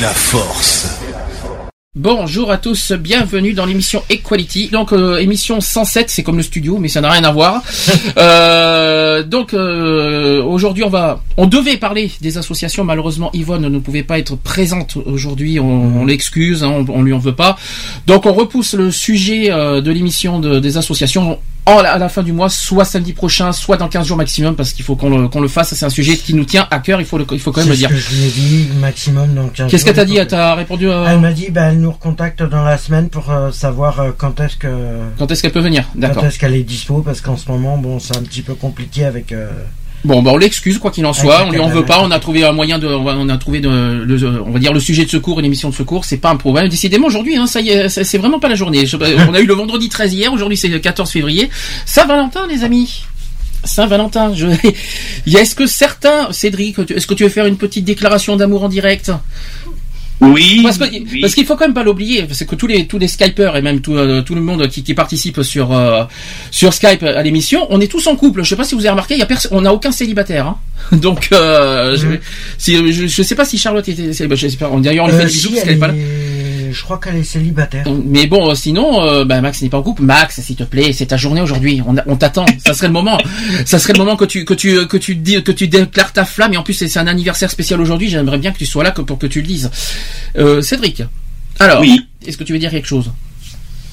La force. Bonjour à tous, bienvenue dans l'émission Equality. Donc euh, émission 107, c'est comme le studio, mais ça n'a rien à voir. Euh, donc euh, aujourd'hui, on va, on devait parler des associations. Malheureusement, Yvonne ne pouvait pas être présente aujourd'hui. On, on l'excuse, hein, on, on lui en veut pas. Donc on repousse le sujet de l'émission de- des associations en- à la fin du mois, soit samedi prochain, soit dans 15 jours maximum, parce qu'il faut qu'on le, le fasse. C'est un sujet qui nous tient à cœur. Il faut, le, il faut quand même le dire. C'est ce que je lui ai dit, maximum dans 15 Qu'est-ce qu'elle t'a dit? Elle t'a répondu euh, Elle m'a dit, bah, elle nous recontacte dans la semaine pour euh, savoir euh, quand est-ce que quand est-ce qu'elle peut venir? D'accord. quand est-ce qu'elle est dispo, parce qu'en ce moment, bon, c'est un petit peu compliqué avec. euh, Bon, bah on l'excuse quoi qu'il en soit. Avec On lui en veut pas. On a trouvé un moyen de, on, a trouvé de, le- on va dire le sujet de secours, une émission de secours. C'est pas un problème. Décidément aujourd'hui, hein, ça y est, c'est vraiment pas la journée. On a eu le vendredi 13 hier. Aujourd'hui c'est le 14 février. Saint-Valentin, les amis. Saint-Valentin. Je... Est-ce que certains, Cédric, est-ce que tu veux faire une petite déclaration d'amour en direct? Oui. Parce oui. parce qu'il faut quand même pas l'oublier, c'est que tous les tous les Skypers et même tout, euh, tout le monde qui, qui participe sur euh, sur Skype à l'émission, on est tous en couple. Je sais pas si vous avez remarqué, il y a on n'a aucun célibataire. Hein. Donc euh, je, si, je, je sais pas si Charlotte était célibataire. D'ailleurs on lui fait euh, des bisous si, parce elle qu'elle est pas là. Je crois qu'elle est célibataire. Mais bon, sinon, euh, bah, Max n'est pas en couple. Max, s'il te plaît, c'est ta journée aujourd'hui. On, t'attend. Ça serait le moment. Ça serait le moment que tu que tu que tu dis que tu déclares ta flamme. Et en plus, c'est un anniversaire spécial aujourd'hui. J'aimerais bien que tu sois là pour que tu le dises. Euh, Cédric. Alors, Oui. est-ce que tu veux dire quelque chose?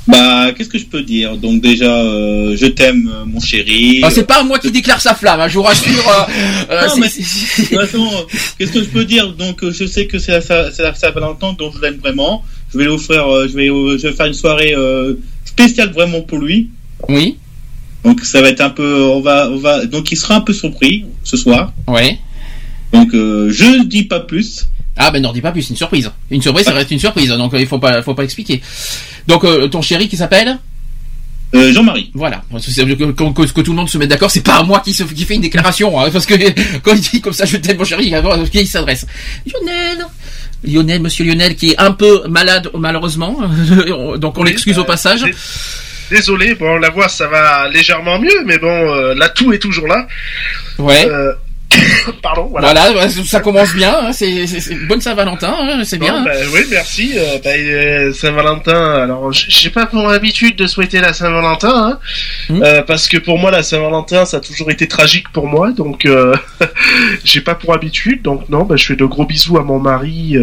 Bah, qu'est-ce que je peux dire? Donc déjà, euh, je t'aime, euh, mon chéri. ah, C'est pas moi qui déclare sa flamme. hein, je vous rassure. euh, euh, Non, mais- qu'est-ce que je peux dire? Donc, je sais que c'est la, la Saint-Valentin, donc je l'aime vraiment. Je vais lui offrir, euh, je vais, je vais faire une soirée spéciale vraiment pour lui. Oui. Donc, ça va être un peu, on va, on va, donc il sera un peu surpris ce soir. Ouais. Donc, je ne dis pas plus. Ah ben n'en dis pas plus, c'est une surprise. Une surprise, ça reste une surprise, donc euh, il faut pas, faut pas expliquer. Donc euh, ton chéri qui s'appelle? Euh, Jean-Marie. Voilà, que, que- que- que tout le monde se mette d'accord, c'est pas à moi qui, se, qui fait une déclaration, hein, parce que quand il dit comme ça, je t'aime mon chéri, il va voir à qui il s'adresse. Lionel Lionel, monsieur Lionel, qui est un peu malade malheureusement, donc on Oui, l'excuse euh, au passage. dé- Désolé, bon, la voix ça va légèrement mieux, mais bon, euh, l'atout est toujours là. Ouais. Pardon, voilà. Voilà, ça commence bien, hein, c'est bonne Saint-Valentin, hein, c'est bien. bah, oui, merci. Euh, bah, euh, Saint-Valentin. Alors, j'ai pas pour habitude de souhaiter la Saint-Valentin, hein, Hmm. euh, parce que pour moi la Saint-Valentin ça a toujours été tragique pour moi, donc j'ai pas pour habitude. Donc non, bah, je fais de gros bisous à mon mari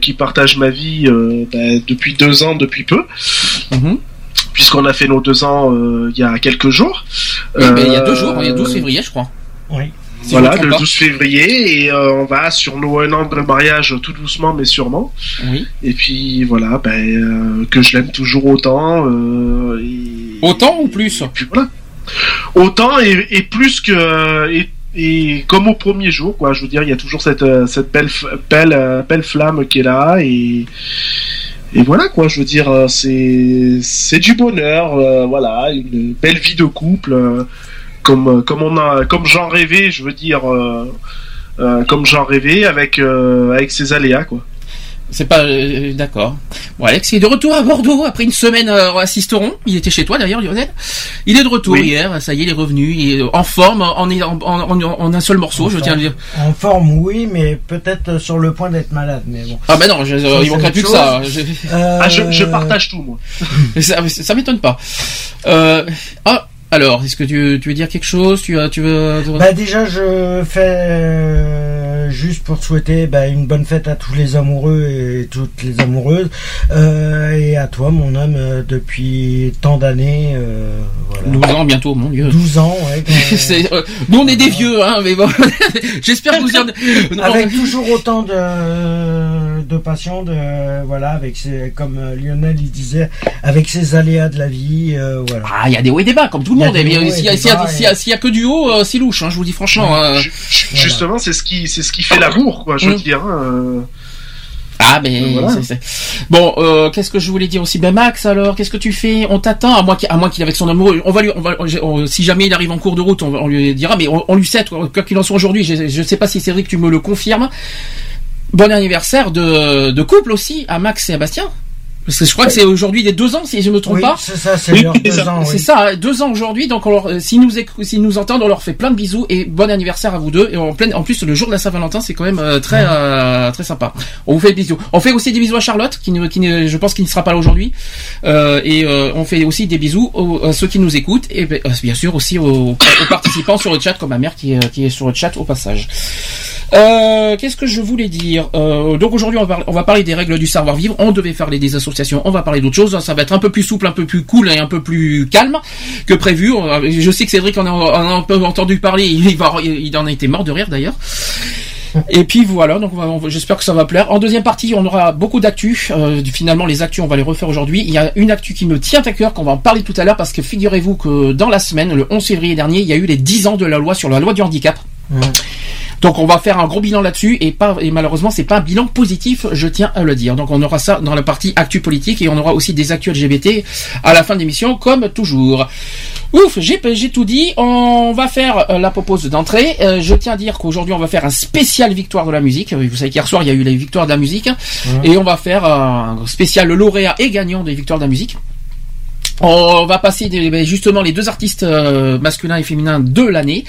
qui partage ma vie bah, depuis deux ans, depuis peu. Mhm. Puisqu'on a fait nos deux ans euh, il y a quelques jours. Il y a deux jours, il y a 12 février, je crois. Oui. Si voilà, le pas. 12 février, et euh, on va sur nos un an de mariage tout doucement mais sûrement. Oui. Et puis voilà, ben, euh, que je l'aime toujours autant. euh, et, Autant ou plus et puis voilà. Autant et, et plus que. Et, et comme au premier jour, quoi. Je veux dire, il y a toujours cette, cette belle, belle, belle flamme qui est là. Et, et voilà, quoi. Je veux dire, c'est c'est du bonheur. euh, voilà, une belle vie de couple. Euh, comme, comme, on a, comme j'en rêvais, je veux dire. euh, euh, comme j'en rêvais avec, euh, avec ses aléas, quoi. C'est pas euh, d'accord. Bon, Alex il est de retour à Bordeaux après une semaine euh, à Sisteron. Il était chez toi d'ailleurs, Lionel. Il est de retour Oui. hier. Ça y est, il est revenu. Il est en forme, en, en, en, en- en un seul morceau. je tiens à le dire. En forme, oui, mais peut-être sur le point d'être malade, mais bon. Ah ben non, je, Ça, il manquerait plus que ça. Je- Ah, je, je Euh, partage tout, moi. ça, ça m'étonne pas. Euh, ah, alors, est-ce que tu, tu veux dire quelque chose? Tu, tu veux Bah déjà, je fais euh, juste pour souhaiter bah, une bonne fête à tous les amoureux et toutes les amoureuses euh, et à toi mon homme euh, depuis tant d'années. euh, voilà. 12 ans bientôt, mon dieu. 12 ans, ouais. quand- euh, nous on est des vieux, hein, mais bon. J'espère que vous en... Non, avec toujours autant de, de passion, de voilà, avec ses, comme Lionel il disait, avec ses aléas de la vie, euh, voilà. Ah, il y a des hauts et des bas, comme tout le monde. S'il y, a- des s'il y a- a- que du haut, euh, c'est louche, hein, je vous dis franchement. hein. Ju- ju- Justement, c'est ce qui, c'est ce qui fait l'amour, quoi. Je veux Mm. dire. hein, euh. Ah, mais Voilà. c'est- c'est- bon, euh, qu'est-ce que je voulais dire aussi? Ben Max, alors, qu'est-ce que tu fais? On t'attend, à moins qu'il, à moins qu'il est avec son amoureux. On va lui, on va, on- si jamais il arrive en cours de route, on, lui dira, mais on, lui sait, quoi qu'il en soit aujourd'hui. Je, je sais pas si Cédric, tu me le confirmes. Bon anniversaire de, de couple aussi à Max et à Bastien. Parce que je crois que c'est aujourd'hui des deux ans, si je me trompe Oui, pas. c'est ça, c'est Oui, deux ça. ans. C'est ça, deux ans aujourd'hui. Donc, on leur, euh, s'ils nous, s'ils nous entendent, on leur fait plein de bisous et bon anniversaire à vous deux. Et en pleine, en plus, le jour de la Saint-Valentin, c'est quand même euh, très, euh, très sympa. On vous fait des bisous. On fait aussi des bisous à Charlotte, qui, ne, qui ne- je pense qu'il ne sera pas là aujourd'hui. Euh, et euh, on fait aussi des bisous aux, à ceux qui nous écoutent et euh, bien sûr aussi aux, aux participants sur le chat, comme ma mère qui qui est sur le chat au passage. Euh, Qu'est-ce que je voulais dire Euh, Donc aujourd'hui, on, va parler- parler des règles du savoir-vivre. On devait faire les des associations. On va parler d'autres choses. Ça va être un peu plus souple, un peu plus cool et un peu plus calme que prévu. Je sais que Cédric en a, en a un peu entendu parler. Il, il en a été mort de rire d'ailleurs. Et puis voilà, donc j'espère que ça va plaire. En deuxième partie, on aura beaucoup d'actu. Euh, finalement, les actus, on va les refaire aujourd'hui. Il y a une actu qui me tient à cœur, qu'on va en parler tout à l'heure, parce que figurez-vous que dans la semaine, le 11 février dernier, il y a eu les 10 ans de la loi sur la loi du handicap. Donc on va faire un gros bilan là-dessus et pas et malheureusement c'est pas un bilan positif, je tiens à le dire. Donc on aura ça dans la partie actu politique et on aura aussi des actus LGBT à la fin de l'émission comme toujours. Ouf, j'ai j'ai tout dit. On va faire euh, la propose d'entrée. Euh, je tiens à dire qu'aujourd'hui on va faire un spécial victoire de la musique. Vous savez qu'hier soir il y a eu les victoires de la musique et on va faire un spécial lauréat et gagnant des victoires de la musique. On va passer des- ben, justement les deux artistes euh, masculins et féminins de l'année.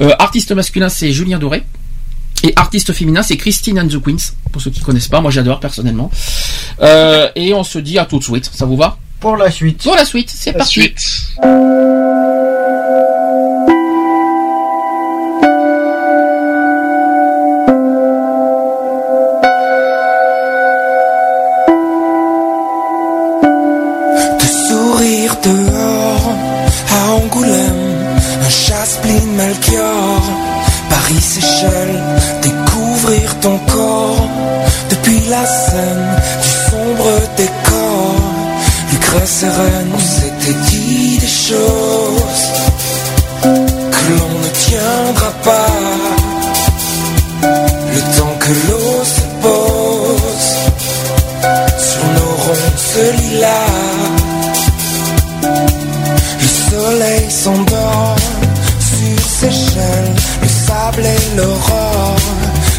Euh, artiste masculin, c'est Julien Doré. Et artiste féminin, c'est Christine and the Queens. Pour ceux qui connaissent pas, moi j'adore personnellement. Euh, et on se dit à tout de suite. Ça vous va? Pour la suite. Pour la suite, c'est parti. suite. Melchior, Paris Seychelles, découvrir ton corps depuis la scène du sombre décor. Lucrèce et Rennes, on s'était dit des choses que l'on ne tiendra pas. Le temps que l'eau se pose sur nos ronces lilas. Le soleil s'endort chaînes, le sable et l'aurore,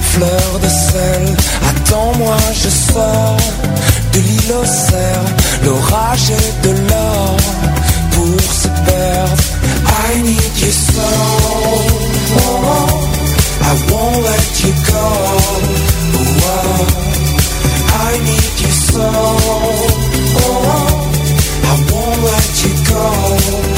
fleur de sel. Attends-moi, je sors de l'île au cerf, l'orage et de l'or pour se perdre. I need you so, I won't let you go. Oh, I need you so. I won't let you go.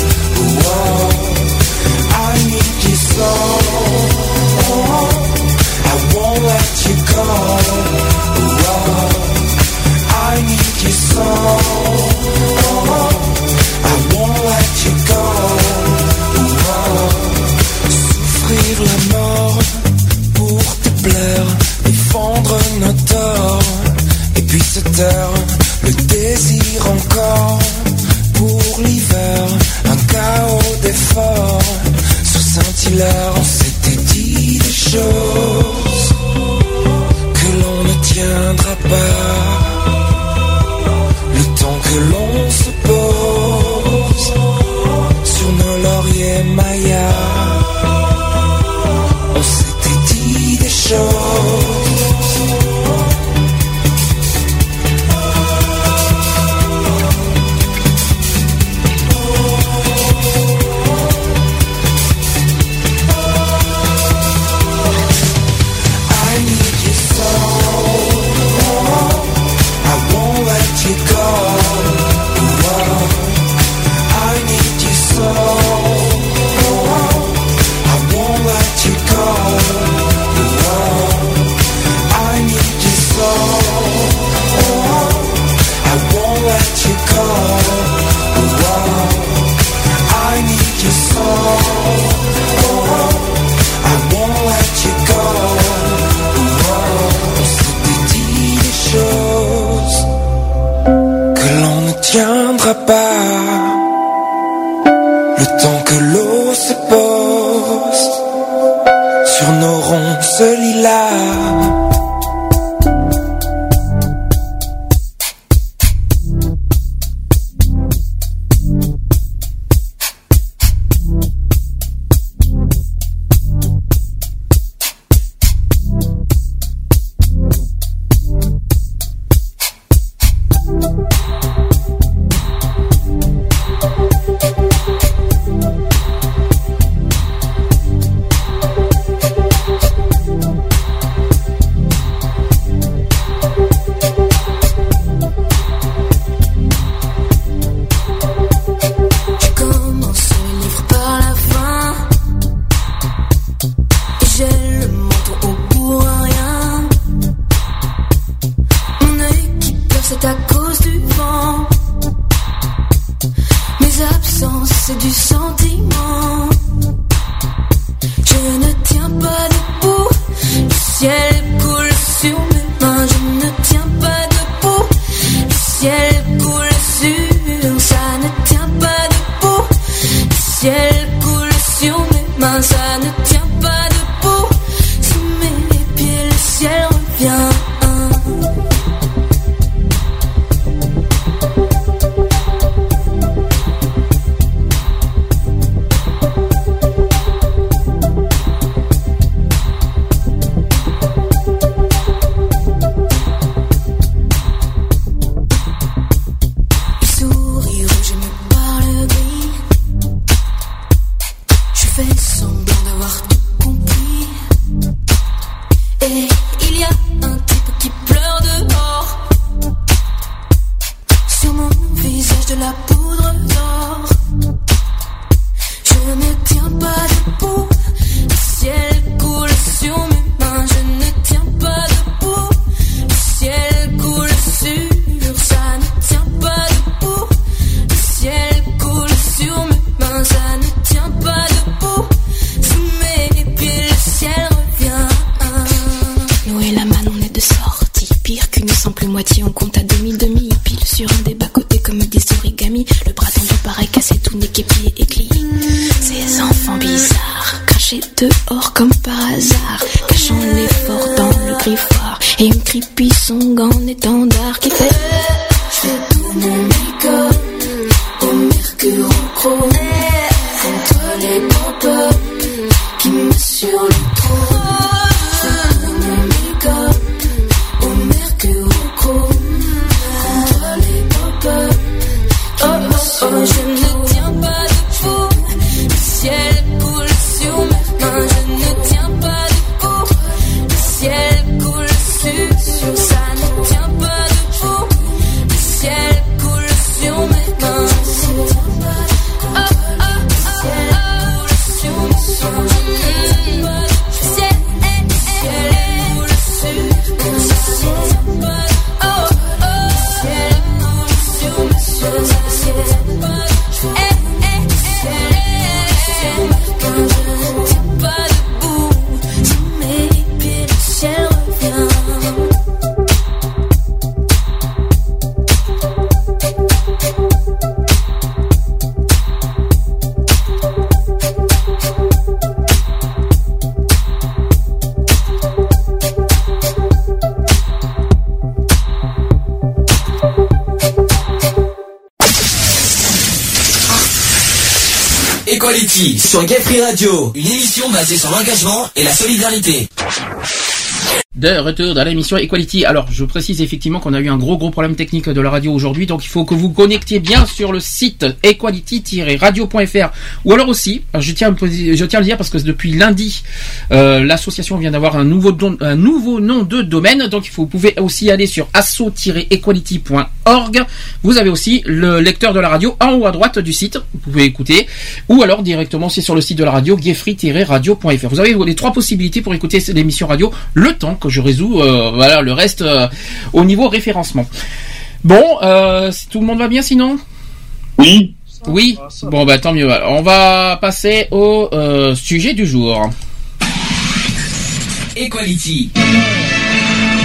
Basée sur l'engagement et la solidarité. De retour dans l'émission Equality. Alors, je précise effectivement qu'on a eu un gros gros problème technique de la radio aujourd'hui, donc il faut que vous connectiez bien sur le site equality-radio.fr ou alors aussi, je tiens à le dire parce que depuis lundi, euh, l'association vient d'avoir un nouveau nom de domaine, donc vous pouvez aussi aller sur asso-equality.org. Vous avez aussi le lecteur de la radio en haut à droite du site, vous pouvez écouter, ou alors directement c'est sur le site de la radio gayfree-radio.fr. Vous avez les trois possibilités pour écouter l'émission radio, le temps que je résous, euh, voilà le reste euh, au niveau référencement. Bon, euh, tout le monde va bien sinon? Oui. Oui. Bon bah tant mieux. Alors, on va passer au euh, sujet du jour. Equality.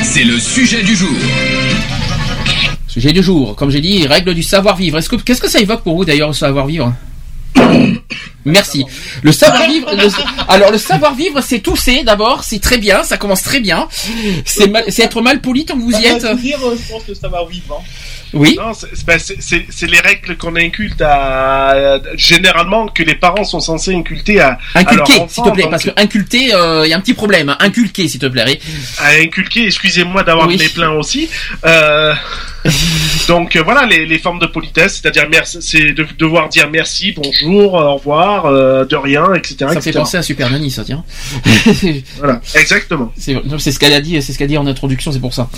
C'est le sujet du jour. Sujet du jour, comme j'ai dit, règles du savoir-vivre. Est-ce que qu'est-ce que ça évoque pour vous d'ailleurs le savoir-vivre? Merci. Le savoir-vivre. le- alors le savoir-vivre, c'est tousser d'abord, c'est très bien, ça commence très bien. C'est mal- c'est être mal poli tant que vous y êtes. Dire, euh, je pense va vivre. hein. Oui. Non, c'est- c'est- ben, c'est les règles qu'on inculte à généralement que les parents sont censés inculter à, Inculquer, s'il te plaît, donc- parce que inculter, il y a un petit problème. hein. Inculquer, s'il te plaît. à inculquer. Excusez-moi d'avoir Oui. mes pleins aussi. Euh, donc euh, voilà les, les formes de politesse, c'est-à-dire merci, c'est de devoir dire merci, bonjour, au revoir, euh, de rien, etc. Ça fait etc. penser à Super Nanny, ça tiens. Voilà, exactement. C'est ce qu'elle a dit, c'est ce qu'elle a dit en introduction, c'est pour ça.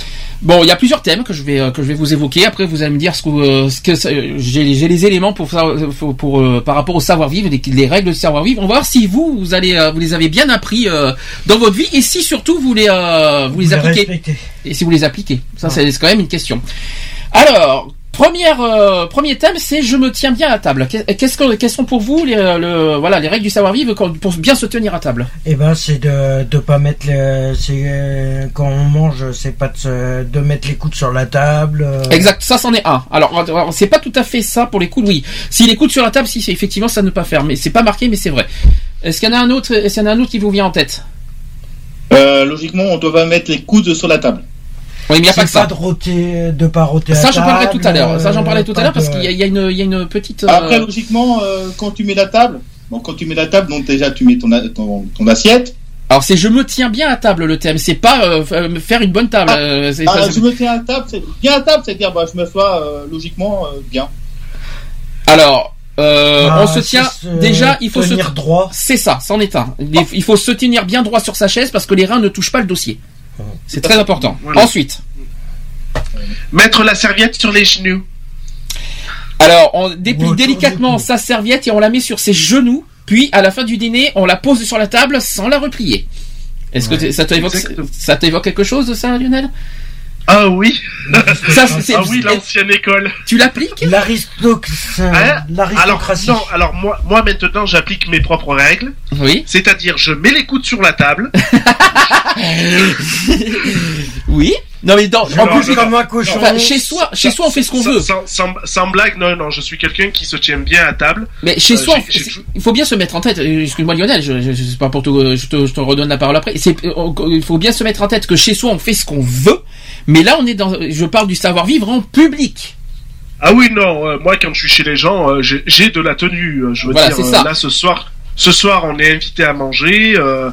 Bon, il y a plusieurs thèmes que je vais euh, que je vais vous évoquer. Après, vous allez me dire ce que euh, ce que euh, j'ai j'ai les éléments pour ça- pour, pour, euh, par rapport au savoir vivre, les, les règles du savoir vivre. On va voir si vous vous allez vous les avez bien appris euh, dans votre vie et si surtout vous les euh, vous les appliquez et si vous les appliquez. Ça, c'est c'est quand même une question. Alors. Première, euh, premier thème, c'est je me tiens bien à table. Qu'est- Qu'est-ce que, quelles sont pour vous les, euh, le, voilà, les règles du savoir-vivre pour bien se tenir à table? Eh ben, c'est de de pas mettre le, c'est euh, quand on mange, c'est pas de, se- de mettre les coudes sur la table. euh, Exact, ça c'en est un. Alors, c'est pas tout à fait ça pour les coudes, oui. Si les coudes sur la table, si c'est effectivement ça ne pas faire, mais c'est pas marqué, mais c'est vrai. Est-ce qu'il y en a un autre Est-ce qu'il y en a un autre qui vous vient en tête? Euh, logiquement, on doit pas mettre les coudes sur la table. Oui, mais il n'y a pas que ça. pas de roter, de pas Ça, j'en parlerai tout à l'heure. Ça, j'en parlais euh, tout à l'heure parce qu'il y, a- il y a une, il y a une petite. euh, Après, logiquement, euh, quand tu mets la table, bon, quand tu mets la table, donc déjà tu mets ton, a- ton, ton assiette. Alors, c'est je me tiens bien à table le thème. C'est pas euh, faire une bonne table. euh, Ah, ça- je me tiens à table, c'est bien à table, c'est-à-dire bah, je me sois euh, logiquement euh, bien. Alors, euh, Ah, on se tient. se Déjà, il faut se tenir droit. C'est ça, c'en est un. Il il faut se tenir bien droit sur sa chaise parce que les reins ne touchent pas le dossier. C'est très important. Voilà. Ensuite. Mettre la serviette sur les genoux. Alors, on déplie Bon, délicatement sa serviette et on la met sur ses genoux. Puis, à la fin du dîner, on la pose sur la table sans la replier. Est-ce que Ouais. t- ça t'évoque, Exactement. ça t'évoque quelque chose de ça, Lionel? Ah oui, ça, c'est- ah oui, l'ancienne école. Tu l'appliques Hein alors l'aristocratie. non, alors moi, moi maintenant j'applique mes propres règles. Oui. C'est-à-dire je mets les coudes sur la table. Oui. Non, mais dans, en plus, comme un cochon. enfin, chez soi, chez soi, on fait ce qu'on veut. Sans, sans- sans blague, non, non, je suis quelqu'un qui se tient bien à table. Mais chez Euh, soi, il faut bien se mettre en tête. euh, Excuse-moi Lionel, je, je, je sais pas pour te, je te, je te redonne la parole après. C'est, euh, il faut bien se mettre en tête que chez soi on fait ce qu'on veut, mais là on est dans, je parle du savoir vivre en public. Ah oui, non, euh, moi quand je suis chez les gens, euh, j'ai de la tenue. Je veux Voilà, dire, là ce soir, ce soir on est invité à manger. euh,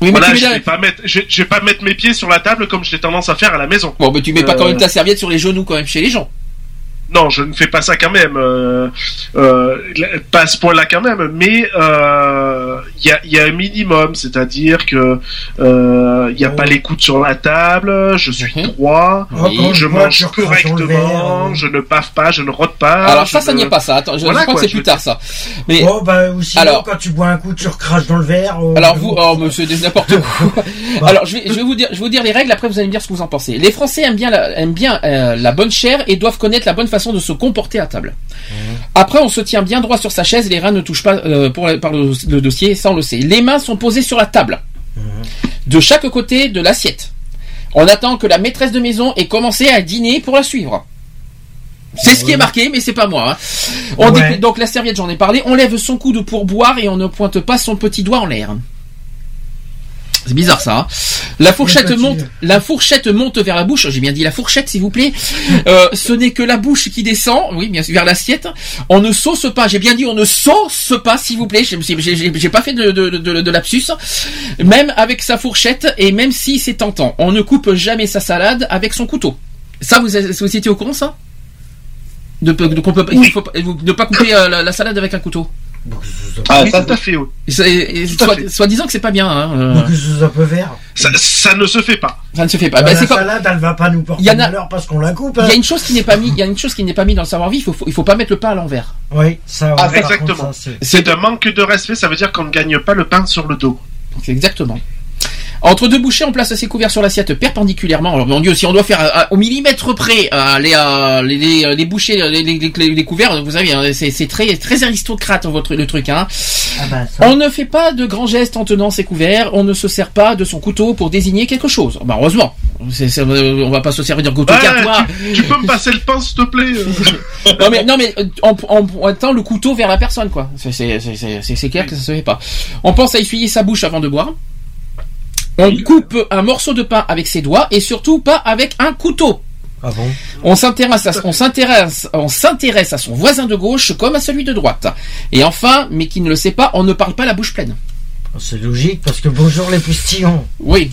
Oui, mais voilà, je vais pas mettre, je, je vais pas mettre mes pieds sur la table comme j'ai tendance à faire à la maison. Bon, mais tu mets pas Euh, quand même ta serviette sur les genoux quand même chez les gens. Non, je ne fais pas ça quand même. Euh, euh, pas à ce point-là quand même, mais euh, il y, a, il y a un minimum, c'est-à-dire que euh, il n'y a Oh. pas les coudes sur la table, je suis Mhm. droit, Oh, je mange correctement, verre, je ne baffe pas, je ne rote pas. Alors je ça, ça n'y est pas ça. Attends, je, je Voilà, crois quoi, que c'est je plus tard ça. Mais Oh, bah, ou sinon, Alors- quand tu bois un coup, tu recraches dans le verre. euh, Alors vous, oh monsieur, n'importe quoi. Bah. Alors je vais, je vais vous dire, je vais vous dire les règles. Après vous allez me dire ce que vous en pensez. Les Français aiment bien, la, aiment bien euh, la bonne chair et doivent connaître la bonne façon de se comporter à table. Après on se tient bien droit sur sa chaise, les reins ne touchent pas euh, pour, par le, le dossier, ça on le sait. Les mains sont posées sur la table, de chaque côté de l'assiette. On attend que la maîtresse de maison ait commencé à dîner pour la suivre. C'est ce qui est marqué, mais c'est pas moi. hein. On Ouais. déplie- donc la serviette, j'en ai parlé. On lève son coude pour boire et on ne pointe pas son petit doigt en l'air. C'est bizarre ça. hein. La fourchette monte, la fourchette monte vers la bouche. J'ai bien dit la fourchette, s'il vous plaît. Euh, ce n'est que la bouche qui descend, oui, bien sûr, vers l'assiette. On ne sauce pas. J'ai bien dit, on ne sauce pas, s'il vous plaît. J'ai- pas fait de, de, de, de lapsus. Même avec sa fourchette et même si c'est tentant, on ne coupe jamais sa salade avec son couteau. Ça, vous, vous étiez au courant, ça? De, qu'on peut- faut pas- de pas couper euh, la, la salade avec un couteau. Ah, ça, tout à fait. oui. Soit, disant que c'est pas bien. Hein, euh, un peu vert. Ça, ça ne se fait pas. ça ne se fait pas. Bah, Bah, la comme- salade, elle va pas nous porter Il y en a- malheur parce qu'on la coupe. Il hein. y a une chose qui n'est pas mis, il y a une chose qui n'est pas mis dans le savoir-vivre. Il faut, il faut pas mettre le pain à l'envers. Oui, ça, Ah, exactement. c'est- un manque de respect, ça veut dire qu'on ne gagne pas le pain sur le dos. Exactement. Entre deux bouchées, on place ses couverts sur l'assiette perpendiculairement. Alors, mon Dieu, si on doit faire euh, au millimètre près euh, les, euh, les, les, les bouchées, les, les, les- les couverts, vous savez, hein, c'est c'est très, très aristocrate votre le truc. Hein. Ah bah, ça. On ne fait pas de grands gestes en tenant ses couverts. On ne se sert pas de son couteau pour désigner quelque chose. Bah, heureusement. C'est- c'est- euh, on va pas se servir d'un couteau Ouais, cartois. tu, tu peux me passer le pain, s'il te plaît euh Non mais non mais euh, en, en pointant le couteau vers la personne quoi. C'est c'est c'est c'est- c'est clair que ça se fait pas. On pense à essuyer sa bouche avant de boire. On coupe un morceau de pain avec ses doigts et surtout pas avec un couteau. Ah bon On s'intéresse, à, on s'intéresse, on s'intéresse à son voisin de gauche comme à celui de droite. Et enfin, mais qui ne le sait pas, on ne parle pas la bouche pleine. C'est logique parce que bonjour les postillons. Oui.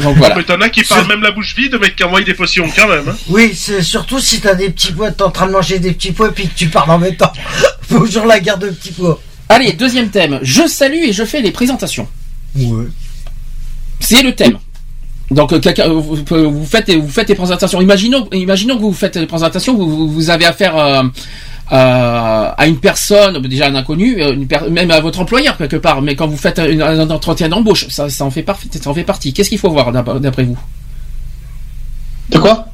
Donc voilà. Mais t'en as qui parlent même la bouche vide, mais qui envoient des potions quand même. Hein. Oui, c'est surtout si t'as des petits pois, t'es en train de manger des petits pois et puis que tu parles en même temps. bonjour la garde de petits pois. Allez, deuxième thème. Je salue et je fais les présentations. Ouais. C'est le thème. Donc euh, quelqu'un- vous, faites vous faites des présentations. Imaginons imaginons que vous faites des présentations, vous, avez affaire euh, euh, à une personne déjà un inconnu, euh, une per- même à votre employeur quelque part. Mais quand vous faites un, un entretien d'embauche, ça, ça en fait par- ça en fait partie. Qu'est-ce qu'il faut voir d'ap- d'après vous? De quoi?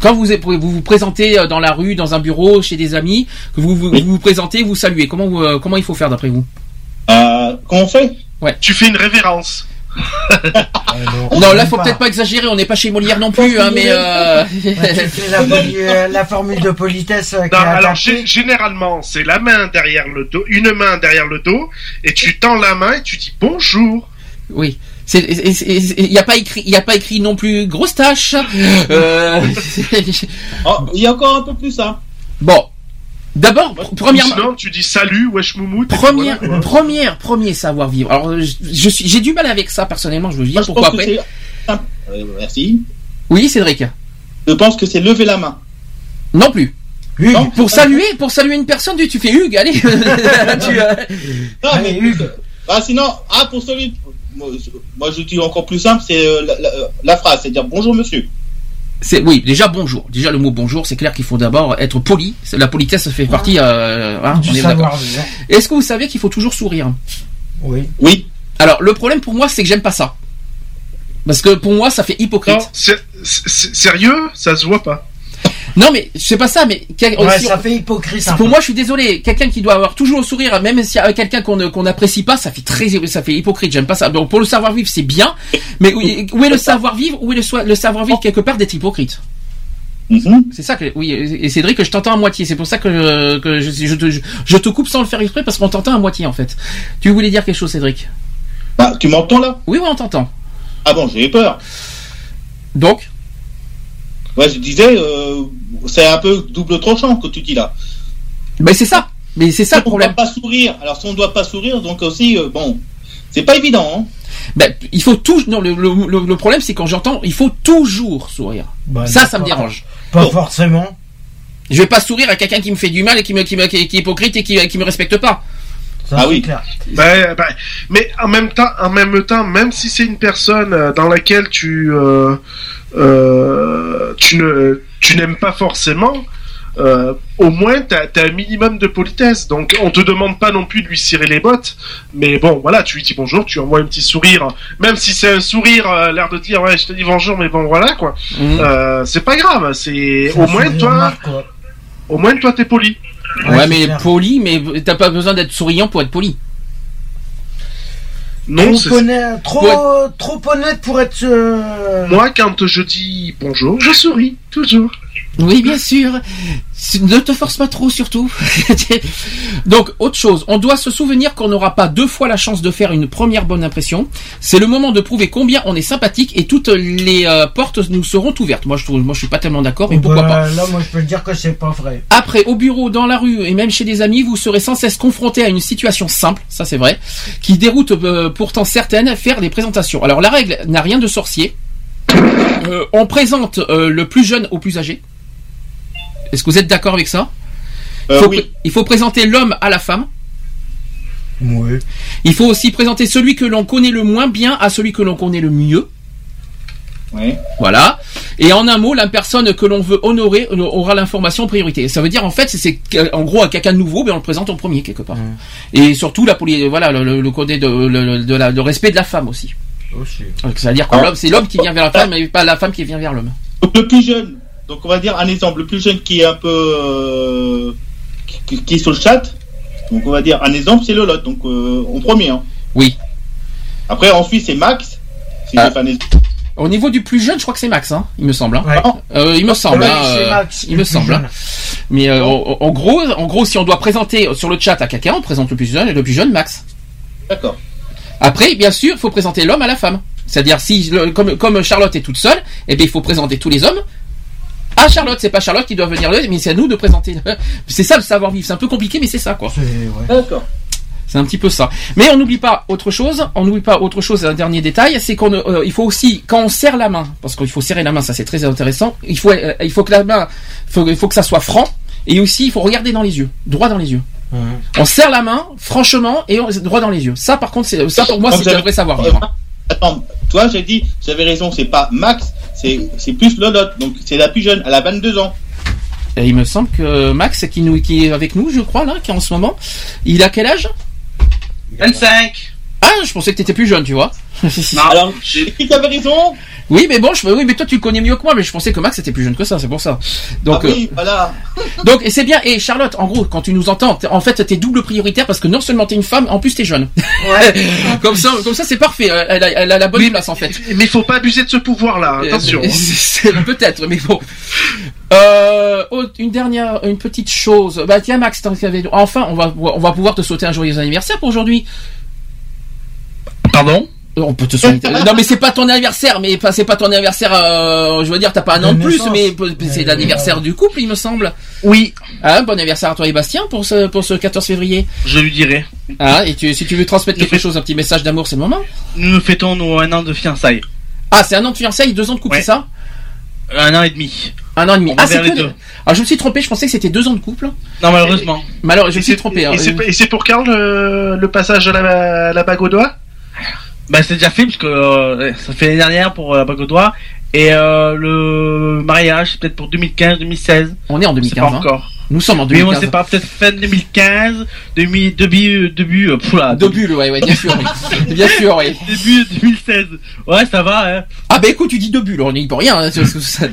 Quand vous, vous vous présentez euh, dans la rue, dans un bureau, chez des amis, que vous vous, Oui. vous, vous présentez, vous saluez. Comment vous, euh, comment il faut faire d'après vous? Euh, Comment on fait? Tu fais une révérence. Non, là faut peut-être pas exagérer. On n'est pas chez Molière non plus, hein, mais. Euh... Ouais, tu fais la, poli- euh, la formule de politesse euh, qui Non, alors généralement, c'est la main derrière le dos, une main derrière le dos, et tu tends la main et tu dis bonjour. Oui. Il n'y a pas écrit, il y a pas écrit non plus grosse tâche. Euh, Oh, Il y a encore un peu plus ça. bon, d'abord, pr- premièrement, Sinon, tu dis salut, wesh moumoute. et première, voilà, première, premier savoir vivre. Alors, je, je suis, j'ai du mal avec ça personnellement. Je veux dire Moi, pourquoi après? c'est simple. Euh, merci. Oui, Cédric. Je pense que c'est lever la main. Non plus. Hugues, Non. Pour saluer, pour saluer une personne, tu tu fais Hugues, allez. Tu, euh, Non, Allez, mais Hugues. Ah, sinon, ah, pour celui. Moi, je- moi, je dis encore plus simple, c'est euh, la, la- la phrase, c'est dire bonjour monsieur. C'est oui, déjà bonjour. Déjà le mot bonjour, c'est clair qu'il faut d'abord être poli. C'est- La politesse fait partie. Euh, hein, du on est d'accord. savoir-vivre. Est-ce que vous savez qu'il faut toujours sourire? Oui. Oui. Alors le problème pour moi, c'est que j'aime pas ça. Parce que pour moi, ça fait hypocrite. Non, c'est- c'est- sérieux, ça se voit pas. Non, mais c'est pas ça, mais Ouais, si ça on- fait hypocrite. pour peu. moi, je suis désolé. Quelqu'un qui doit avoir toujours le sourire, même si avec quelqu'un qu'on n'apprécie pas, ça fait très, ça fait hypocrite. J'aime pas ça. Donc pour le savoir vivre, c'est bien, mais où, où est le savoir vivre Où est le, le savoir vivre quelque part d'être hypocrite? Mhm. C'est ça que oui. Et Cédric, je t'entends à moitié. C'est pour ça que, que je, je te, je te coupe sans le faire exprès parce qu'on t'entend à moitié en fait. Tu voulais dire quelque chose, Cédric? Bah, tu m'entends là? Oui, oui, on t'entend. Ah bon, j'ai eu peur. Donc, Ouais, je disais, euh, c'est un peu double tranchant que tu dis là. ben c'est ça. Mais c'est ça le on ne doit problème. pas sourire. Alors, si on ne doit pas sourire, donc aussi, euh, bon, c'est pas évident. Hein. Ben, il faut tout. Non, le, le, problème c'est quand j'entends, il faut toujours sourire. Bah, ça, ça me dérange. Pas Bon. forcément. Je vais pas sourire à quelqu'un qui me fait du mal et qui me, qui me, qui, qui est hypocrite et qui, qui me respecte pas. Ça, Ah oui. clair. Ben, ben, mais en même temps, en même temps, même si c'est une personne euh, dans laquelle tu euh, tu ne tu n'aimes pas forcément, euh, au moins t'as as un minimum de politesse. Donc on te demande pas non plus de lui cirer les bottes, mais bon voilà, tu lui dis bonjour, tu envoies un petit sourire, même si c'est un sourire euh, l'air de dire ouais je te dis bonjour, mais bon voilà quoi. Mhm. Euh, c'est pas grave, c'est au moins toi, au moins toi t'es poli. Ouais, mais clair. poli, mais t'as pas besoin d'être souriant pour être poli. Non, Trop honnête, trop, trop honnête pour être. euh, moi quand je dis bonjour, je souris toujours. Oui, bien sûr. Ne te force pas trop, surtout. Donc, autre chose, on doit se souvenir qu'on n'aura pas deux fois la chance de faire une première bonne impression. C'est le moment de prouver combien on est sympathique et toutes les euh, portes nous seront ouvertes. Moi, je trouve, moi, je suis pas tellement d'accord, mais pourquoi bah, pas. Là, moi, je peux dire que c'est pas vrai. Après, au bureau, dans la rue et même chez des amis, vous serez sans cesse confronté à une situation simple, ça c'est vrai, qui déroute euh, pourtant certaines faire des présentations. Alors la règle n'a rien de sorcier. Euh, on présente le plus jeune au plus âgé. Est-ce que vous êtes d'accord avec ça Euh, Faut oui. pr- Il faut présenter l'homme à la femme. Oui. Il faut aussi présenter celui que l'on connaît le moins bien à celui que l'on connaît le mieux. Ouais. Voilà. Et en un mot, la personne que l'on veut honorer aura l'information en priorité. Ça veut dire en fait, c'est en gros à quelqu'un de nouveau, ben on le présente en premier quelque part. Et surtout la voilà le, le, le côté de le, de la, le respect de la femme aussi. Aussi. Donc, C'est-à-dire que l'homme, c'est l'homme qui vient vers la femme, mais pas la femme qui vient vers l'homme. Le plus jeune, donc on va dire un exemple, le plus jeune qui est un peu euh, qui, qui est sur le chat, donc on va dire un exemple c'est Lolotte, donc euh, en premier. hein. Oui. Après ensuite c'est Max. Si Ah. Au niveau du plus jeune, je crois que c'est Max, hein, il me semble. hein. Ouais. Euh, il me semble. Ouais, hein, euh, Max, il le me semble. jeune. hein. Mais euh, en, en gros, en gros, si on doit présenter sur le chat à quelqu'un, on présente le plus jeune et le plus jeune Max. D'accord. Après, bien sûr, il faut présenter l'homme à la femme. C'est-à-dire si comme, comme Charlotte est toute seule, eh bien il faut présenter tous les hommes. À Charlotte, c'est pas Charlotte qui doit venir le, mais c'est à nous de présenter. C'est ça le savoir-vivre. C'est un peu compliqué, mais c'est ça quoi. C'est ouais. D'accord. C'est un petit peu ça. Mais on n'oublie pas autre chose. On n'oublie pas autre chose. Un dernier détail, c'est qu'on, euh, il faut aussi quand on serre la main, parce qu'il faut serrer la main, ça c'est très intéressant. Il faut, euh, il faut que la main, faut, il faut que ça soit franc. Et aussi, il faut regarder dans les yeux, droit dans les yeux. On serre la main, franchement, et on, droit dans les yeux. Ça, par contre, c'est, ça pour moi, c'est un vrai savoir-vivre. hein. Attends, toi j'ai dit, j'avais raison, c'est pas Max, c'est plus Lolotte, donc c'est la plus jeune, elle a 22 ans. Et il me semble que Max, qui, nous, qui est avec nous, je crois, là, qui est en ce moment, il a quel âge? 25 Ah, je pensais que t'étais plus jeune, tu vois. Alors, qui avait raison Oui, mais bon, je, oui, mais toi tu le connais mieux que moi, mais je pensais que Max était plus jeune que ça, c'est pour ça. Donc, Ah oui, voilà. euh, donc, et c'est bien. Et Charlotte, en gros, quand tu nous entends, en fait, t'es double prioritaire parce que non seulement t'es une femme, en plus t'es jeune. comme ça, comme ça, c'est parfait. Elle a, elle a la bonne place en fait. Mais il faut pas abuser de ce pouvoir-là, attention. Euh, c'est- Peut-être, mais bon. Euh, une dernière, une petite chose. Bah tiens Max, enfin, on va, on va pouvoir te souhaiter un joyeux anniversaire pour aujourd'hui. Pardon On peut te souhaiter. non mais c'est pas ton anniversaire, mais pas- c'est pas ton anniversaire. euh, je veux dire, t'as pas un an de plus, mais c'est l'anniversaire du couple, il me semble. Oui, Ah, bon anniversaire à toi et Bastien pour ce pour ce 14 février. je lui dirai. Ah, et tu, si tu veux transmettre quelque chose, un petit message d'amour, c'est le moment. Nous nous fêtons nos un an de fiançailles. Ah, c'est un an de fiançailles, deux ans de couple, Ouais. c'est ça? Un an et demi. Un an et demi. On Ah, c'est les que- deux. Ah, je me suis trompé, je pensais que c'était deux ans de couple. Non, malheureusement. Malheureusement, je Et me suis trompé. hein. Et c'est pour quand le, le passage de la, la bague au doigt Bah, c'est déjà fait, parce que euh, ça fait l'année dernière pour euh, doigt. Et euh, le mariage, c'est peut-être pour 2015-2016. On est en C'est 2015. pas hein. encore. Nous sommes en Mais on 2015. sait pas, peut-être fin 2015, demi, début, début, euh, poula, Début, ouais, ouais, bien sûr. oui. bien sûr, oui. début 2016. Ouais, ça va, hein. Ah, bah écoute, tu dis début, là, on n'y peut rien. hein,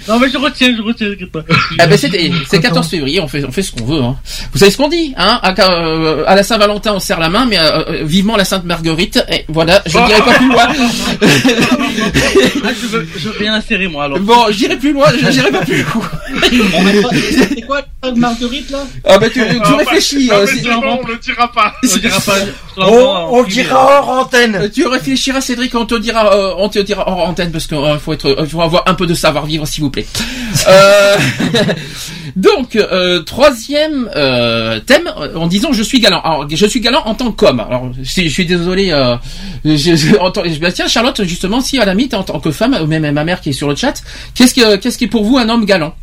Non, mais je retiens, je retiens, t'inquiète pas. Ah ben c'est c'est 14 février, on fait on fait ce qu'on veut. Hein. Vous savez ce qu'on dit, hein à, euh, à la Saint-Valentin, on serre la main, mais euh, euh, vivement la Sainte Marguerite. Et voilà, je dirai pas plus loin. Ah, je veux, je veux bien insérer, moi, alors. bon, je dirai plus loin, je dirai pas plus loin. C'est quoi la Là Ah ben tu, tu réfléchis. Ah, euh, mais bon, on le dira pas. On dira pas. On, on dira hors antenne. euh, tu réfléchiras, Cédric, on te dira, euh, on te dira hors antenne parce qu'il faut être, euh, faut avoir un peu de savoir-vivre, s'il vous plaît. Euh, donc, euh, troisième euh, thème, en disant je suis galant. Alors, je suis galant en tant qu'homme. Alors, si- je suis désolé. Euh, je, je- en tant- bah, tiens, Charlotte, justement, si à la mythe en tant que femme, ou même ma mère qui est sur le chat, qu'est-ce que, qu'est-ce qui est pour vous un homme galant?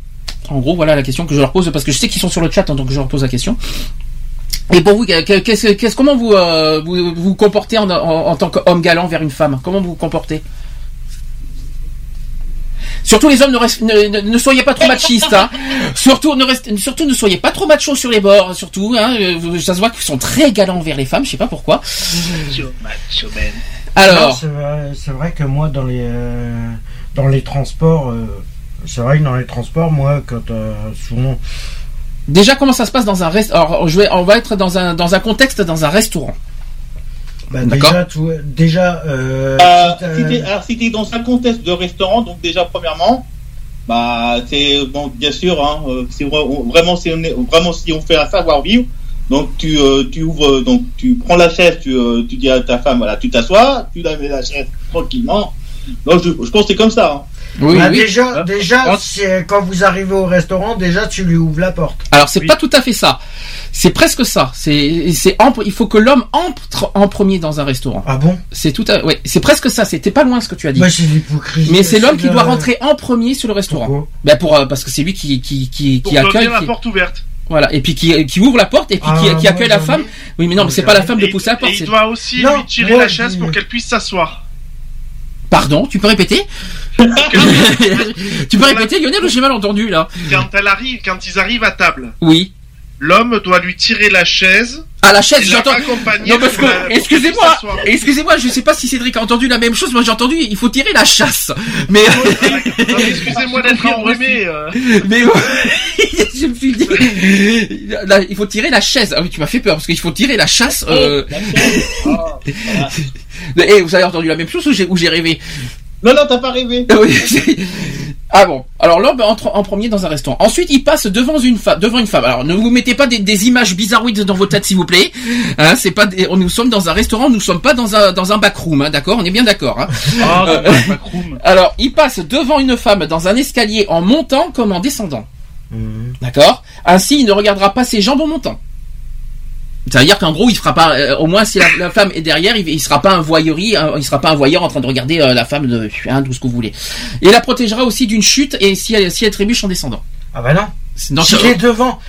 En gros, voilà la question que je leur pose parce que je sais qu'ils sont sur le chat, hein, donc je leur pose la question. Et pour vous, que- qu'est-ce, qu'est-ce, comment vous, euh, vous vous comportez en, en, en tant qu'homme galant vers une femme? Comment vous vous comportez? Surtout les hommes, ne, rest- ne, ne- ne soyez pas trop machistes. Hein. Surtout, ne restez- surtout ne soyez pas trop machos sur les bords. Surtout, hein. Euh, ça se voit qu'ils sont très galants vers les femmes. Je sais pas pourquoi. Alors, c'est vrai, c'est vrai que moi, dans les, euh, dans les transports, euh, c'est vrai que dans les transports, moi, quand euh, souvent. déjà, comment ça se passe dans un rest Alors, je vais, on va être dans un dans un contexte dans un restaurant. Bah, D'accord. déjà, tout, déjà Euh, euh, si t'es- si dans un contexte de restaurant, donc déjà premièrement, bah c'est bon bien sûr, hein, euh, c'est vraiment si on est, vraiment si on fait un savoir vivre, donc tu euh, tu ouvres donc tu prends la chaise, tu euh, tu dis à ta femme voilà tu t'assois, tu la mets la chaise tranquillement. Donc je, je pense que c'est comme ça. hein. Oui, Bah, oui. déjà, déjà Quand- vous arrivez au restaurant, déjà tu lui ouvres la porte. Alors c'est Oui. pas tout à fait ça. C'est presque ça. C'est il faut que l'homme entre en premier dans un restaurant. Ah bon? C'est tout à ouais, c'est presque ça. C'était pas loin ce que tu as dit. Bah. Mais c'est l'homme qui le- doit rentrer en premier sur le restaurant. Pourquoi? Ben pour euh, parce que c'est lui qui qui qui, Pour qui accueille la qui- porte ouverte. voilà et puis qui, qui ouvre la porte et puis qui, Ah, qui accueille la femme. Oui mais non mais c'est pas la femme de pousser la porte. Et il doit aussi Non, lui tirer moi, la chaise pour qu'elle puisse s'asseoir. Pardon, tu peux répéter Tu peux répéter Lionel ou j'ai mal entendu là Quand elle arrive, quand ils arrivent à table, Oui. l'homme doit lui tirer la chaise. À la chaise, j'entends. Non, parce que, excusez-moi, excusez-moi, je sais pas si Cédric a entendu la même chose, moi j'ai entendu, il faut tirer la chasse. Mais, Excusez-moi d'être enrhumé. euh. mais, je me suis dit, là, il faut tirer la chaise. Ah oui, tu m'as fait peur, parce qu'il faut tirer la chasse, euh, et vous avez entendu la même chose ou j'ai, ou j'ai rêvé? Non, non, t'as pas rêvé. Ah ah bon. Alors l'homme entre en premier dans un restaurant. Ensuite, il passe devant une femme. Devant une femme. Alors ne vous mettez pas des, des images bizarroïdes dans vos têtes, s'il vous plaît. Hein, c'est pas. Des, nous sommes dans un restaurant. Nous sommes pas dans un dans un backroom. Hein, d'accord? On est bien d'accord. Hein Ah, Euh, alors, il passe devant une femme dans un escalier en montant comme en descendant. Mhm. D'accord? Ainsi, il ne regardera pas ses jambes en montant. C'est-à-dire qu'en gros, il fera pas. euh, au moins, si la, la femme est derrière, il, il sera pas un voyeuri, un- il sera pas un voyeur en train de regarder euh, la femme de hein, tout ce que vous voulez. Et la protégera aussi d'une chute et si elle, si elle trébuche en descendant. Ah bah non. Donc, S'il euh, est devant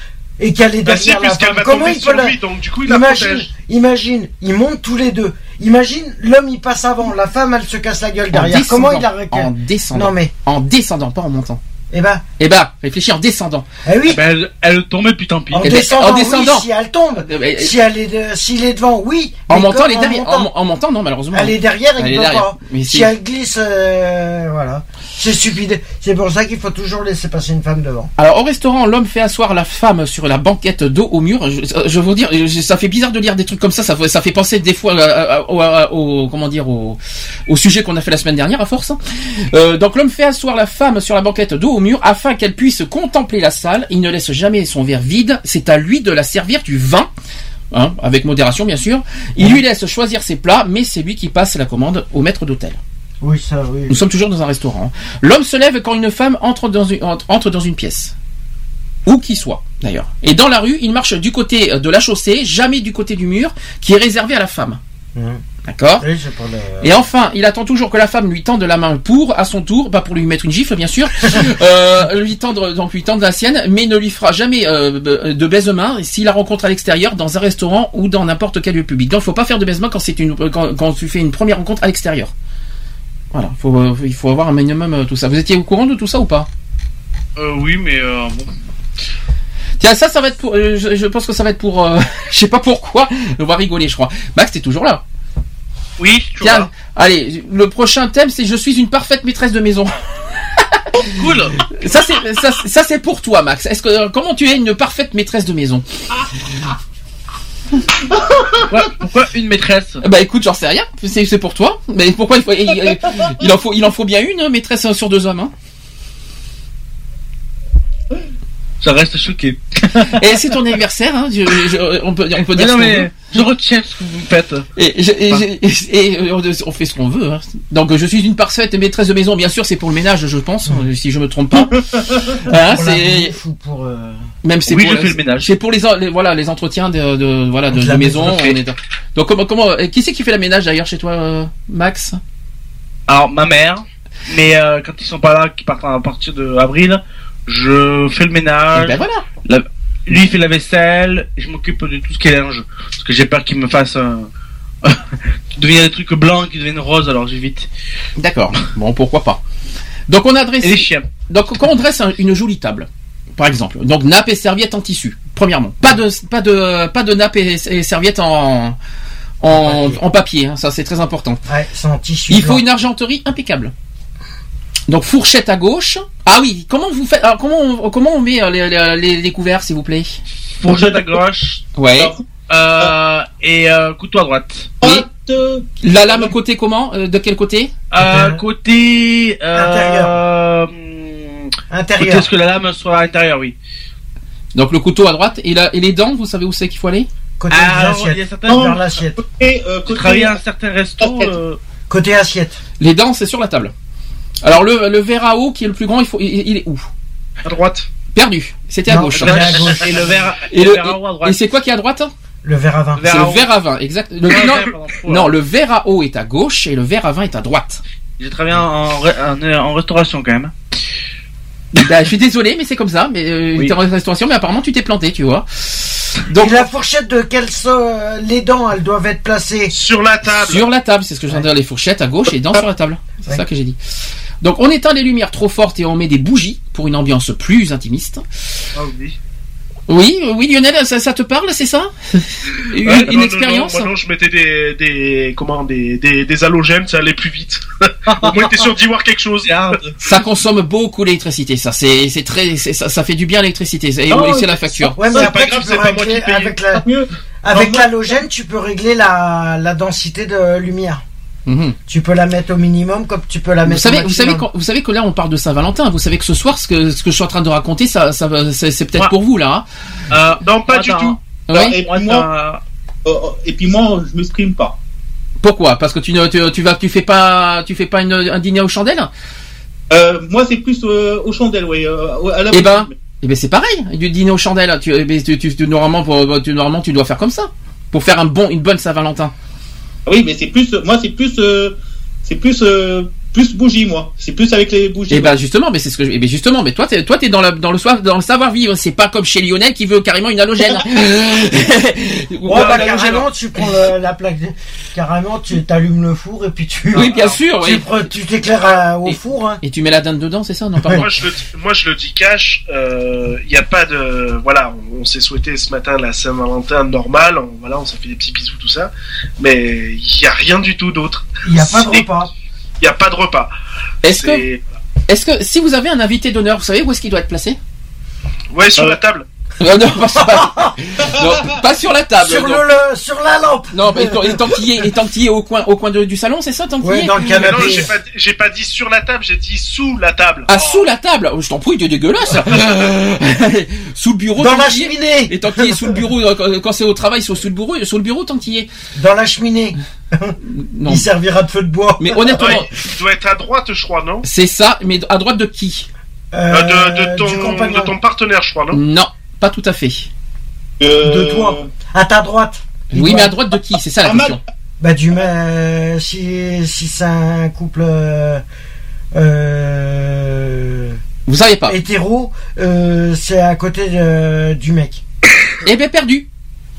et qu'elle est Bah si, derrière la puisqu'elle femme, va comment il peut la... lui, donc du coup il la Imagine, protège. imagine, ils montent tous les deux. Imagine, l'homme il passe avant, la femme elle se casse la gueule derrière. Comment il la récupère En descendant. Non mais, En descendant, pas en montant. Eh ben, Eh ben, réfléchis en descendant. eh oui, Ben, elle, elle tombait, puis tant pis. en eh descendant, en descendant. oui, si elle tombe. Euh, Si elle est, de- s'il est devant, oui. En montant, elle est derrière. En, montant, mon- en montant, non, malheureusement. Elle est derrière, il Elle est peut derrière. pas. Mais si si- elle glisse, euh, voilà. C'est stupide. C'est pour ça qu'il faut toujours laisser passer une femme devant. Alors au restaurant, l'homme fait asseoir la femme sur la banquette dos au mur. Je, je veux vous dire, je- ça fait bizarre de lire des trucs comme ça. Ça, fait- ça fait penser des fois euh, au, au- comment dire au, au sujet qu'on a fait la semaine dernière à force. Euh, donc l'homme fait asseoir la femme sur la banquette dos au mur afin qu'elle puisse contempler la salle. Il ne laisse jamais son verre vide. C'est à lui de la servir du vin. hein, avec modération bien sûr. Il lui laisse choisir ses plats, mais c'est lui qui passe la commande au maître d'hôtel. Oui, ça, oui. Nous sommes toujours dans un restaurant. L'homme se lève quand une femme entre dans une, entre, entre dans une pièce. Où qu'il soit, d'ailleurs. Et dans la rue, il marche du côté de la chaussée, jamais du côté du mur, qui est réservé à la femme. Mhm. D'accord Oui. Et enfin, il attend toujours que la femme lui tende la main pour, à son tour, pas pour lui mettre une gifle, bien sûr, euh, lui tendre, donc lui tendre la sienne, mais ne lui fera jamais euh, de baise-main s'il la rencontre à l'extérieur, dans un restaurant ou dans n'importe quel lieu public. Donc, il faut pas faire de baise-main quand c'est une, quand, quand tu fais une première rencontre à l'extérieur. Voilà, faut, euh, il faut avoir un minimum euh, tout ça. Vous étiez au courant de tout ça ou pas? Euh, oui, mais euh, bon. Tiens, ça, ça va être pour. euh, je, je pense que ça va être pour. euh, je sais pas pourquoi. On va rigoler, je crois. Max, t'es toujours là. Oui, tu Tiens, vois. allez, le prochain thème, c'est je suis une parfaite maîtresse de maison. Cool. Ça c'est ça, ça, c'est pour toi, Max. Est-ce que comment tu es une parfaite maîtresse de maison? Ouais, pourquoi une maîtresse? Bah écoute, j'en sais rien. C'est c'est pour toi. Mais pourquoi il faut il, il en faut il en faut bien une maîtresse sur deux hommes. Hein Ça reste choqué. Et c'est ton anniversaire. Hein je- je- on peut on peut Mais dire non, ce qu'on mais veut. je retiens ce que vous faites. Et, je- et, je- et, et, on fait ce qu'on veut. hein. Donc je suis une parfaite maîtresse de maison. Bien sûr, c'est pour le ménage, je pense, euh, si je me trompe pas. Hein, c'est pour... euh, même c'est Oui, pour je fais le ménage. C'est pour les, voilà les entretiens de, de- voilà de, De de la maison. maison. on est dans- Donc comment comment euh, qui c'est qui fait la ménage d'ailleurs chez toi, euh, Max? Alors, ma mère, mais euh, quand ils sont pas là, qui partent à partir de avril, je fais le Et ménage. Ben voilà. La- Lui, il fait la vaisselle, je m'occupe de tout ce qui est linge. Parce que j'ai peur qu'il me fasse un. devenir des trucs blancs qui deviennent roses, alors j'évite. D'accord. Bon, pourquoi pas. Donc on adresse. Et les chiens. Donc quand on dresse un- une jolie table, par exemple, donc nappe et serviette en tissu. Premièrement, pas de pas de pas de nappe et, et serviette en en, papier. en papier. hein, ça c'est très important. Ouais, c'est en tissu. Il faut une argenterie impeccable. Donc fourchette à gauche. Ah oui, comment vous faites alors, comment on, comment on met euh, les, les, les- les couverts s'il vous plaît? Fourchette à gauche, Ouais. euh, et euh, couteau à droite. Oui. La lame côté comment De quel côté? Euh, Côté-. Euh, Intérieur. Côté Intérieur. est-ce que la lame soit à l'intérieur, oui. Donc le couteau à droite et, la, et les dents, vous savez où c'est qu'il faut aller? Côté Ah, alors, il y a assiette. certains. Vers l'assiette. euh, côté- à un certain resto. Assiette. euh, Côté assiette. Les dents, c'est sur la table. Alors le, le verre à eau qui est le plus grand, il faut il, il est où? À droite. Perdu. C'était à gauche. À. Et le verre, Et, et le- le verre à eau à et droite. c'est quoi qui est à droite Le verre à vin. Verre C'est à le verre à vin, exact. Le, Non, le verre à eau est à gauche et le verre à vin est à droite. J'ai travaillé en, en, en restauration quand même. Bah, je suis désolé, mais c'est comme ça. Mais euh, Oui. t'es en restauration, mais apparemment tu t'es planté, tu vois. Donc Et la fourchette de quelle so- les dents, elles doivent être placées Sur la table. sur la table, c'est ce que je viens de dire, les fourchettes à gauche et les dents sur la table. C'est Ouais. ça que j'ai dit. Donc on éteint les lumières trop fortes et on met des bougies pour une ambiance plus intimiste. Ah oui. Oui, oui, Lionel, ça, ça te parle, c'est ça? Une, Ouais, une non, non, expérience non, moi, non, je mettais des, des, comment, des, des, des halogènes, ça allait plus vite. Au moins, t'es sûr d'y voir quelque chose. Ça consomme beaucoup l'électricité, ça. C'est, c'est très, c'est- ça, ça fait du bien l'électricité. Et Non, oui, c'est la facture. Ouais, mais C'est après, pas grave, tu c'est pas moi qui paye. avec la, l'halogène, tu peux régler la, la densité de lumière. Mhm. Tu peux la mettre au minimum comme tu peux la Vous mettre savez, au vous savez, vous savez que là on parle de Saint-Valentin. Vous savez que ce soir, ce que, ce que je suis en train de raconter, ça, c'est, peut-être Ouais. pour vous là. Euh, non, pas du tout. hein. Non, Oui. et, puis moi, euh, et puis moi, je me stream pas. Pourquoi? Parce que tu ne, tu, tu vas, tu fais pas, tu fais pas une- un dîner aux chandelles? Euh, moi, c'est plus euh, aux chandelles, oui. Euh, à la Eh ben, eh ben c'est pareil. Du dîner aux chandelles. Tu, eh ben, tu, tu- tu- normalement, pour- tu, normalement, tu dois faire comme ça pour faire un bon, une bonne Saint-Valentin. Oui, mais c'est plus, moi, c'est plus, euh, c'est plus, euh, plus bougie, moi. C'est plus avec les bougies. Et ben justement, mais c'est ce que, je- eh ben justement, mais toi, t'es, toi, t'es dans le, dans le soir, dans le savoir vivre. C'est pas comme chez Lionel qui veut carrément une halogène. Ou Ouais, bah, carrément, tu prends le- la plaque, carrément, tu t'allumes le four et puis tu. Oui, bien sûr, Tu oui. prends- Tu t'éclaires à- au four, hein. Et tu mets la dinde dedans, c'est ça Non, pardon. Moi je, le, moi, je le dis cash, il n'y a pas de. Voilà, on, on s'est souhaité ce matin la Saint-Valentin normale, on, voilà, on s'est fait des petits bisous, tout ça, mais il n'y a rien du tout d'autre. Il n'y a pas de repas. Il n'y a pas de repas. Est-ce que, est-ce que si vous avez un invité d'honneur, vous savez où est-ce qu'il doit être placé? Ouais, sur la table. Euh, non, pas sur la... non, pas sur la table. Sur non. le, le- sur la lampe. Non, mais tant- et tant qu'il est, et tant qu'il est au coin, au coin de- du salon, c'est ça, tant qu'il Ouais, est dans le Mais canapé. non, j'ai pas, j'ai pas dit sur la table, j'ai dit sous la table. Ah, Oh. sous la table Oh, Je t'en prie, t'es dégueulasse Sous le bureau Dans la cheminée. Et tant qu'il est sous le bureau, euh, quand, quand c'est au travail, c'est sous le bureau, sous le bureau tant qu'il y est. Dans la cheminée. Non. Il servira de feu de bois. Mais Ouais, honnêtement, il doit être à droite, je crois, non? C'est ça, mais à droite de qui? Euh, de, de, du ton, compagnon. de ton partenaire, je crois, non? Non, pas tout à fait. Euh, De toi. À ta droite. Il Oui, doit- mais à droite de qui? C'est ça la Ah, question. Bah du euh, si si c'est un couple euh, euh, Vous savez pas. hétéro, euh, c'est à côté de- du mec. Eh ben perdu.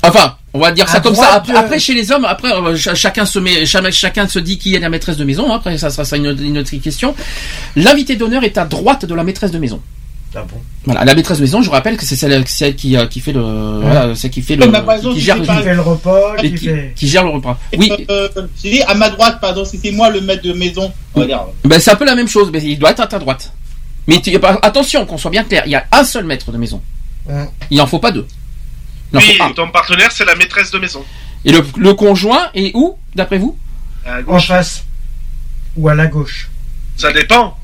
Enfin, on va dire ça À comme ça. Après, après, chez les hommes, après ch- chacun se met, cha- chacun se dit qui est la maîtresse de maison. Après, ça sera ça une, une autre question. L'invité d'honneur est à droite de la maîtresse de maison. Ah bon Voilà, la maîtresse de maison, je rappelle que c'est celle, celle qui, euh, qui fait le, voilà, celle qui fait le, exemple, qui, gère, c'est le- pas- Qui fait le repas, qui qui, fait. qui gère le repas. Oui, Euh, j'ai dit à ma droite, pardon, si c'est moi le maître de maison. Dire. ben c'est un peu la même chose, mais il doit être à ta droite. Mais tu- attention, qu'on soit bien clair, il y a un seul maître de maison. Il en faut pas deux. Il en Oui, faut ton partenaire, c'est la maîtresse de maison. Et le, le conjoint est où, d'après vous? À En gauche. face. Ou à la gauche. Ça dépend.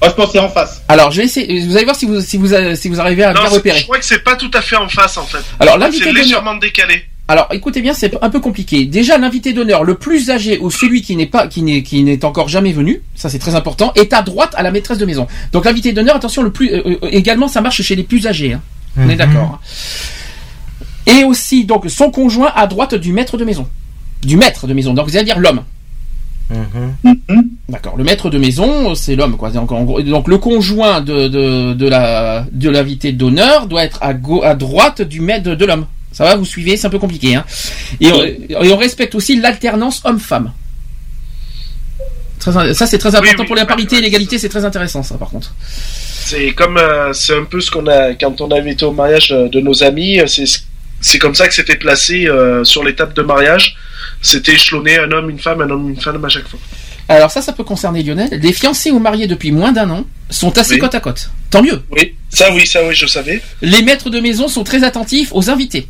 Moi, je pense que c'est en face. Alors, je vais essayer. Vous allez voir si vous si vous si vous arrivez à Non, bien c'est- repérer. je crois que c'est pas tout à fait en face, en fait. Alors, l'invité C'est d'honneur. légèrement décalé. Alors, écoutez bien, c'est un peu compliqué. Déjà, l'invité d'honneur le plus âgé ou celui qui n'est pas qui n'est qui n'est encore jamais venu, ça c'est très important, est à droite à la maîtresse de maison. Donc l'invité d'honneur, attention, le plus euh, euh, également ça marche chez les plus âgés. hein. On est Mhm. d'accord. hein. Et aussi donc son conjoint à droite du maître de maison, du maître de maison. Donc vous allez dire l'homme. Mhm. D'accord. Le maître de maison, c'est l'homme, quoi. Donc, en gros- donc le conjoint de, de, de la de l'invité d'honneur doit être à, à droite du maître de, de l'homme. Ça va, vous suivez C'est un peu compliqué, hein. Et, on, et on respecte aussi l'alternance homme-femme. Ça, c'est très important oui, pour la parité et l'égalité. C'est très intéressant, ça, par contre. C'est comme, euh, c'est un peu ce qu'on a quand on avait été au mariage euh, de nos amis. euh, c'est comme ça que c'était placé euh, sur les tables de mariage. C'était échelonné un homme, une femme, un homme, une femme à chaque fois. Alors ça, ça peut concerner Lionel. Les fiancés ou mariés depuis moins d'un an sont assis Oui. côte à côte. Tant mieux. Oui, ça oui, ça oui, je savais. Les maîtres de maison sont très attentifs aux invités.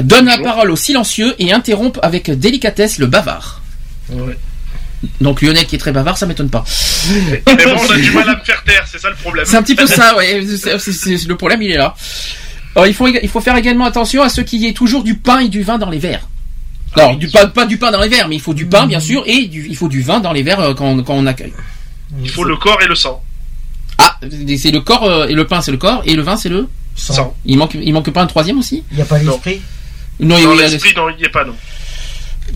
Donnent la parole aux silencieux et interrompent avec délicatesse le bavard. Donc Lionel qui est très bavard, ça m'étonne pas. Mais bon, on a du mal à me faire taire, c'est ça le problème. C'est un petit peu ça, ouais. C'est- le problème, il est là. Alors, il faut, il faut faire également attention à ce qu'il y ait toujours du pain et du vin dans les verres. Alors, du, pas, pas du pain dans les verres, mais il faut du pain, bien sûr, et du- il faut du vin dans les verres euh, quand, on- quand on accueille. Il faut le corps et le sang. Ah, c'est le corps, euh, et le pain, c'est le corps, et le vin, c'est le... Sang. Il manque, il manque pas un troisième aussi? Il n'y a pas Non. l'esprit? Non, il- Dans il y a- l'esprit, non, il n'y est pas, non.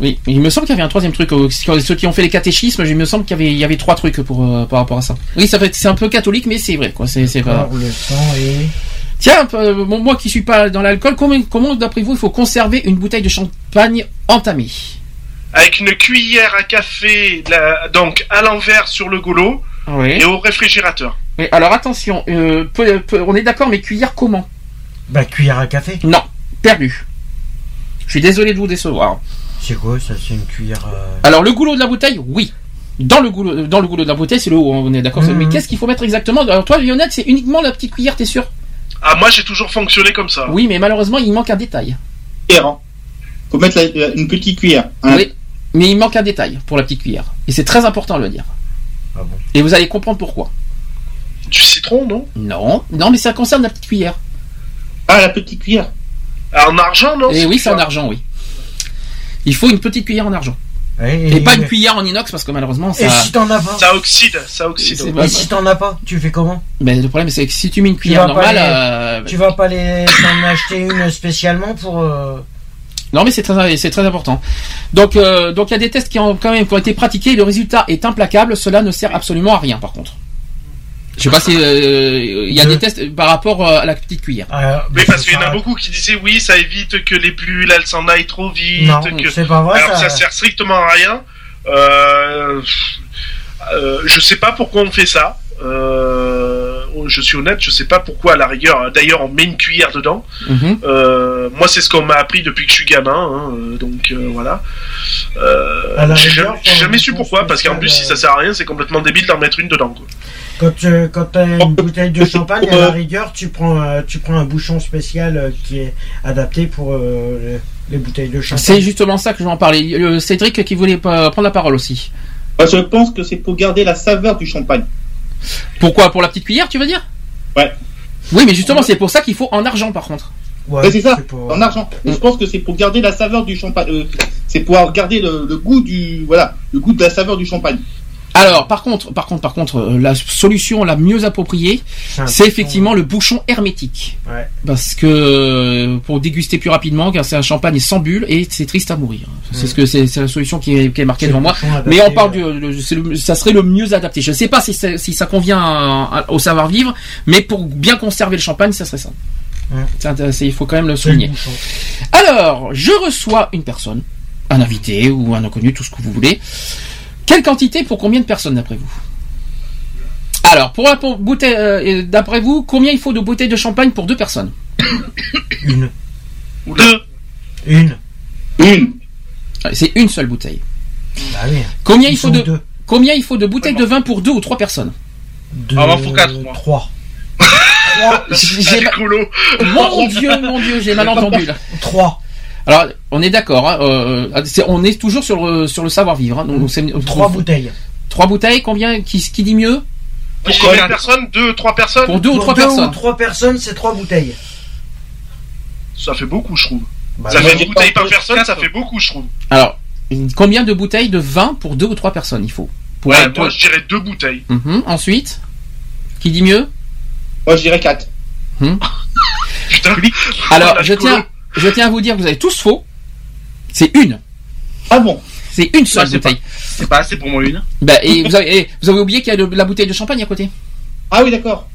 Oui, il me semble qu'il y avait un troisième truc. Ceux qui ont fait les catéchismes, il me semble qu'il y avait, il y avait trois trucs pour, euh, par rapport à ça. Oui, ça fait, c'est un peu catholique, mais c'est vrai, quoi. C'est, c'est le sang et. Tiens, euh, bon, moi qui suis pas dans l'alcool, comment, comment d'après vous il faut conserver une bouteille de champagne entamée? Avec une cuillère à café, la- donc à l'envers sur le goulot Oui. et au réfrigérateur. alors attention, euh, peu- peu- on est d'accord, mais cuillère comment? Bah, cuillère à café. Non, perdu. Je suis désolé de vous décevoir. C'est quoi ça? C'est une cuillère. euh, Alors le goulot de la bouteille, oui. Dans le goulot, dans le goulot de la bouteille, c'est le haut, on est d'accord. Mhm. Mais qu'est-ce qu'il faut mettre exactement? Alors toi, Lionel, c'est uniquement la petite cuillère, t'es sûr? Ah, moi j'ai toujours fonctionné comme ça. Oui, mais malheureusement, il manque un détail. Hein. Faut mettre la- la- une petite cuillère. hein. Oui, mais il manque un détail pour la petite cuillère. Et c'est très important de le dire. Ah bon Et vous allez comprendre pourquoi. Du citron, non? Non, non, mais ça concerne la petite cuillère. Ah, la petite cuillère. Ah, En argent, non? Et oui, c'est en argent, oui. Il faut une petite cuillère en argent. Et, pas une cuillère en inox parce que malheureusement ça. Et si t'en as pas Ça oxyde, ça oxyde. Et si t'en as pas, tu fais comment Mais le problème c'est que si tu mets une cuillère normale, les- euh, Tu vas pas les t'en acheter une spécialement pour. euh, non mais c'est très c'est très important. Donc euh, donc il y a des tests qui ont quand même qui ont été pratiqués. et Le résultat est implacable. Cela ne sert absolument à rien par contre. Je sais pas si euh, il y a De- des tests par rapport euh, à la petite cuillère. euh, Oui, parce qu'il y en a beaucoup qui disaient oui, ça évite que les bulles elles s'en aillent trop vite. Non, que... c'est pas vrai. Alors ça... ça sert strictement à rien. Euh, euh, je sais pas pourquoi on fait ça. Euh, je suis honnête, je sais pas pourquoi à la rigueur. D'ailleurs, on met une cuillère dedans. Mhm. Euh, moi, c'est ce qu'on m'a appris depuis que je suis gamin. hein, euh, donc euh, voilà. Euh, À la j'ai rigueur, jamais, jamais su pourquoi, parce qu'en plus, si ça sert à rien, c'est complètement débile d'en mettre une dedans. Quoi. Quand, tu quand t'as une bouteille de champagne, à la rigueur, tu prends, tu prends un bouchon spécial qui est adapté pour euh, les, les bouteilles de champagne. C'est justement ça que je vais en parler. Le Cédric qui voulait prendre la parole aussi. Moi, je pense que c'est pour garder la saveur du champagne. Pourquoi Pour la petite cuillère, tu veux dire Ouais. Oui, mais justement, c'est pour ça qu'il faut en argent par contre. Ouais, c'est ça, pour- en argent. Et je pense que c'est pour garder la saveur du champagne. euh, c'est pour garder le, le goût du, voilà, le goût de la saveur du champagne. Alors, par contre, par contre, par contre, euh, la solution la mieux appropriée, c'est effectivement le bouchon hermétique. Ouais. Parce que euh, pour déguster plus rapidement, car c'est un champagne sans bulle et c'est triste à mourir. C'est Mm. ce que c'est la solution qui est, qui est marquée devant moi. adapté, Mais on parle euh, du, le- c'est le- ça serait le mieux adapté. Je ne sais pas si, ça- si ça convient à- à- au savoir-vivre, mais pour bien conserver le champagne, ça serait ça. Ouais. C'est intéressant, il faut quand même le souligner. Alors, je reçois une personne, un invité ou un inconnu, tout ce que vous voulez. Quelle quantité pour combien de personnes d'après vous Alors, pour la pour bouteille, euh, d'après vous, combien il faut de bouteilles de champagne pour deux personnes Une. Ou deux. Une. Une. Euh, C'est une seule bouteille. Bah oui. Combien Ils il faut de deux. combien il faut de bouteilles de vin pour deux ou trois personnes Deux, Ah, faut quatre, moi. Trois. J'ai Écolo. Mon Dieu, mon Dieu, j'ai mal entendu là. Trois. Alors, on est d'accord. hein, euh, c'est- on est toujours sur le sur le savoir-vivre. hein, donc c'est- Trois bouteilles. Trois bouteilles. Combien qui, qui dit mieux? Pour combien de quatre. personnes? Deux, trois personnes? Pour deux ou trois deux personnes. ou trois personnes, c'est trois bouteilles. Ça fait beaucoup, je trouve. Bah, ça fait une bouteille par personne, ça quatre. fait beaucoup, je trouve. Alors, combien de bouteilles de vin pour deux ou trois personnes il faut? Pour Ouais, être- moi, je dirais deux bouteilles. Mhm. Ensuite, qui dit mieux? Moi, je dirais 4. Putain. Alors, la je colo. tiens, je tiens à vous dire que vous avez tous faux. C'est une. Ah bon? C'est une seule Ouais, c'est bouteille. C'est pas assez pour moi une. Bah, et vous avez, et vous avez oublié qu'il y a de- la bouteille de champagne à côté. Ah oui, d'accord.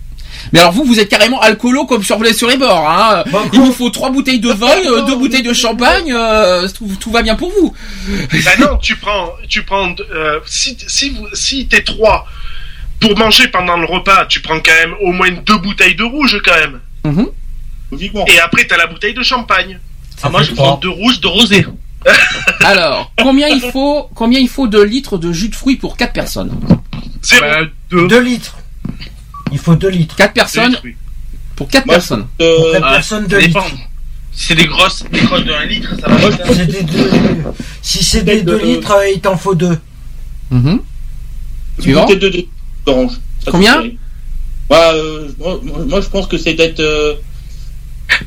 Mais alors vous, vous êtes carrément alcoolo comme sur, les- sur les bords. Hein. Bah, Il vous faut trois bouteilles de vin, euh, deux bouteilles de champagne. euh, tout, tout va bien pour vous. Bah non, tu prends, tu prends, euh, si, si, vous- si t'es trois pour manger pendant le repas, tu prends quand même au moins deux bouteilles de rouge quand même. Mhm. Logiquement. Et après, t'as la bouteille de champagne. Ah, moi, je prends trois. deux rouges, deux rosés. Alors, combien il faut, combien il faut de litres de jus de fruits pour quatre personnes Zéro. Bah, deux. Deux litres. Il faut deux litres. Quatre personnes Oui. pour quatre Moi, personnes. Euh, Pour quatre Ah, personnes, ça deux dépend. litres. Si c'est des grosses, des grosses de 1 litre, ça va. C'est des deux- Si c'est des De- deux litres, euh, il t'en faut deux. Mhm. une Suivant. bouteille de de- d'orange. Ça Combien euh, moi, moi, je pense que c'est d'être.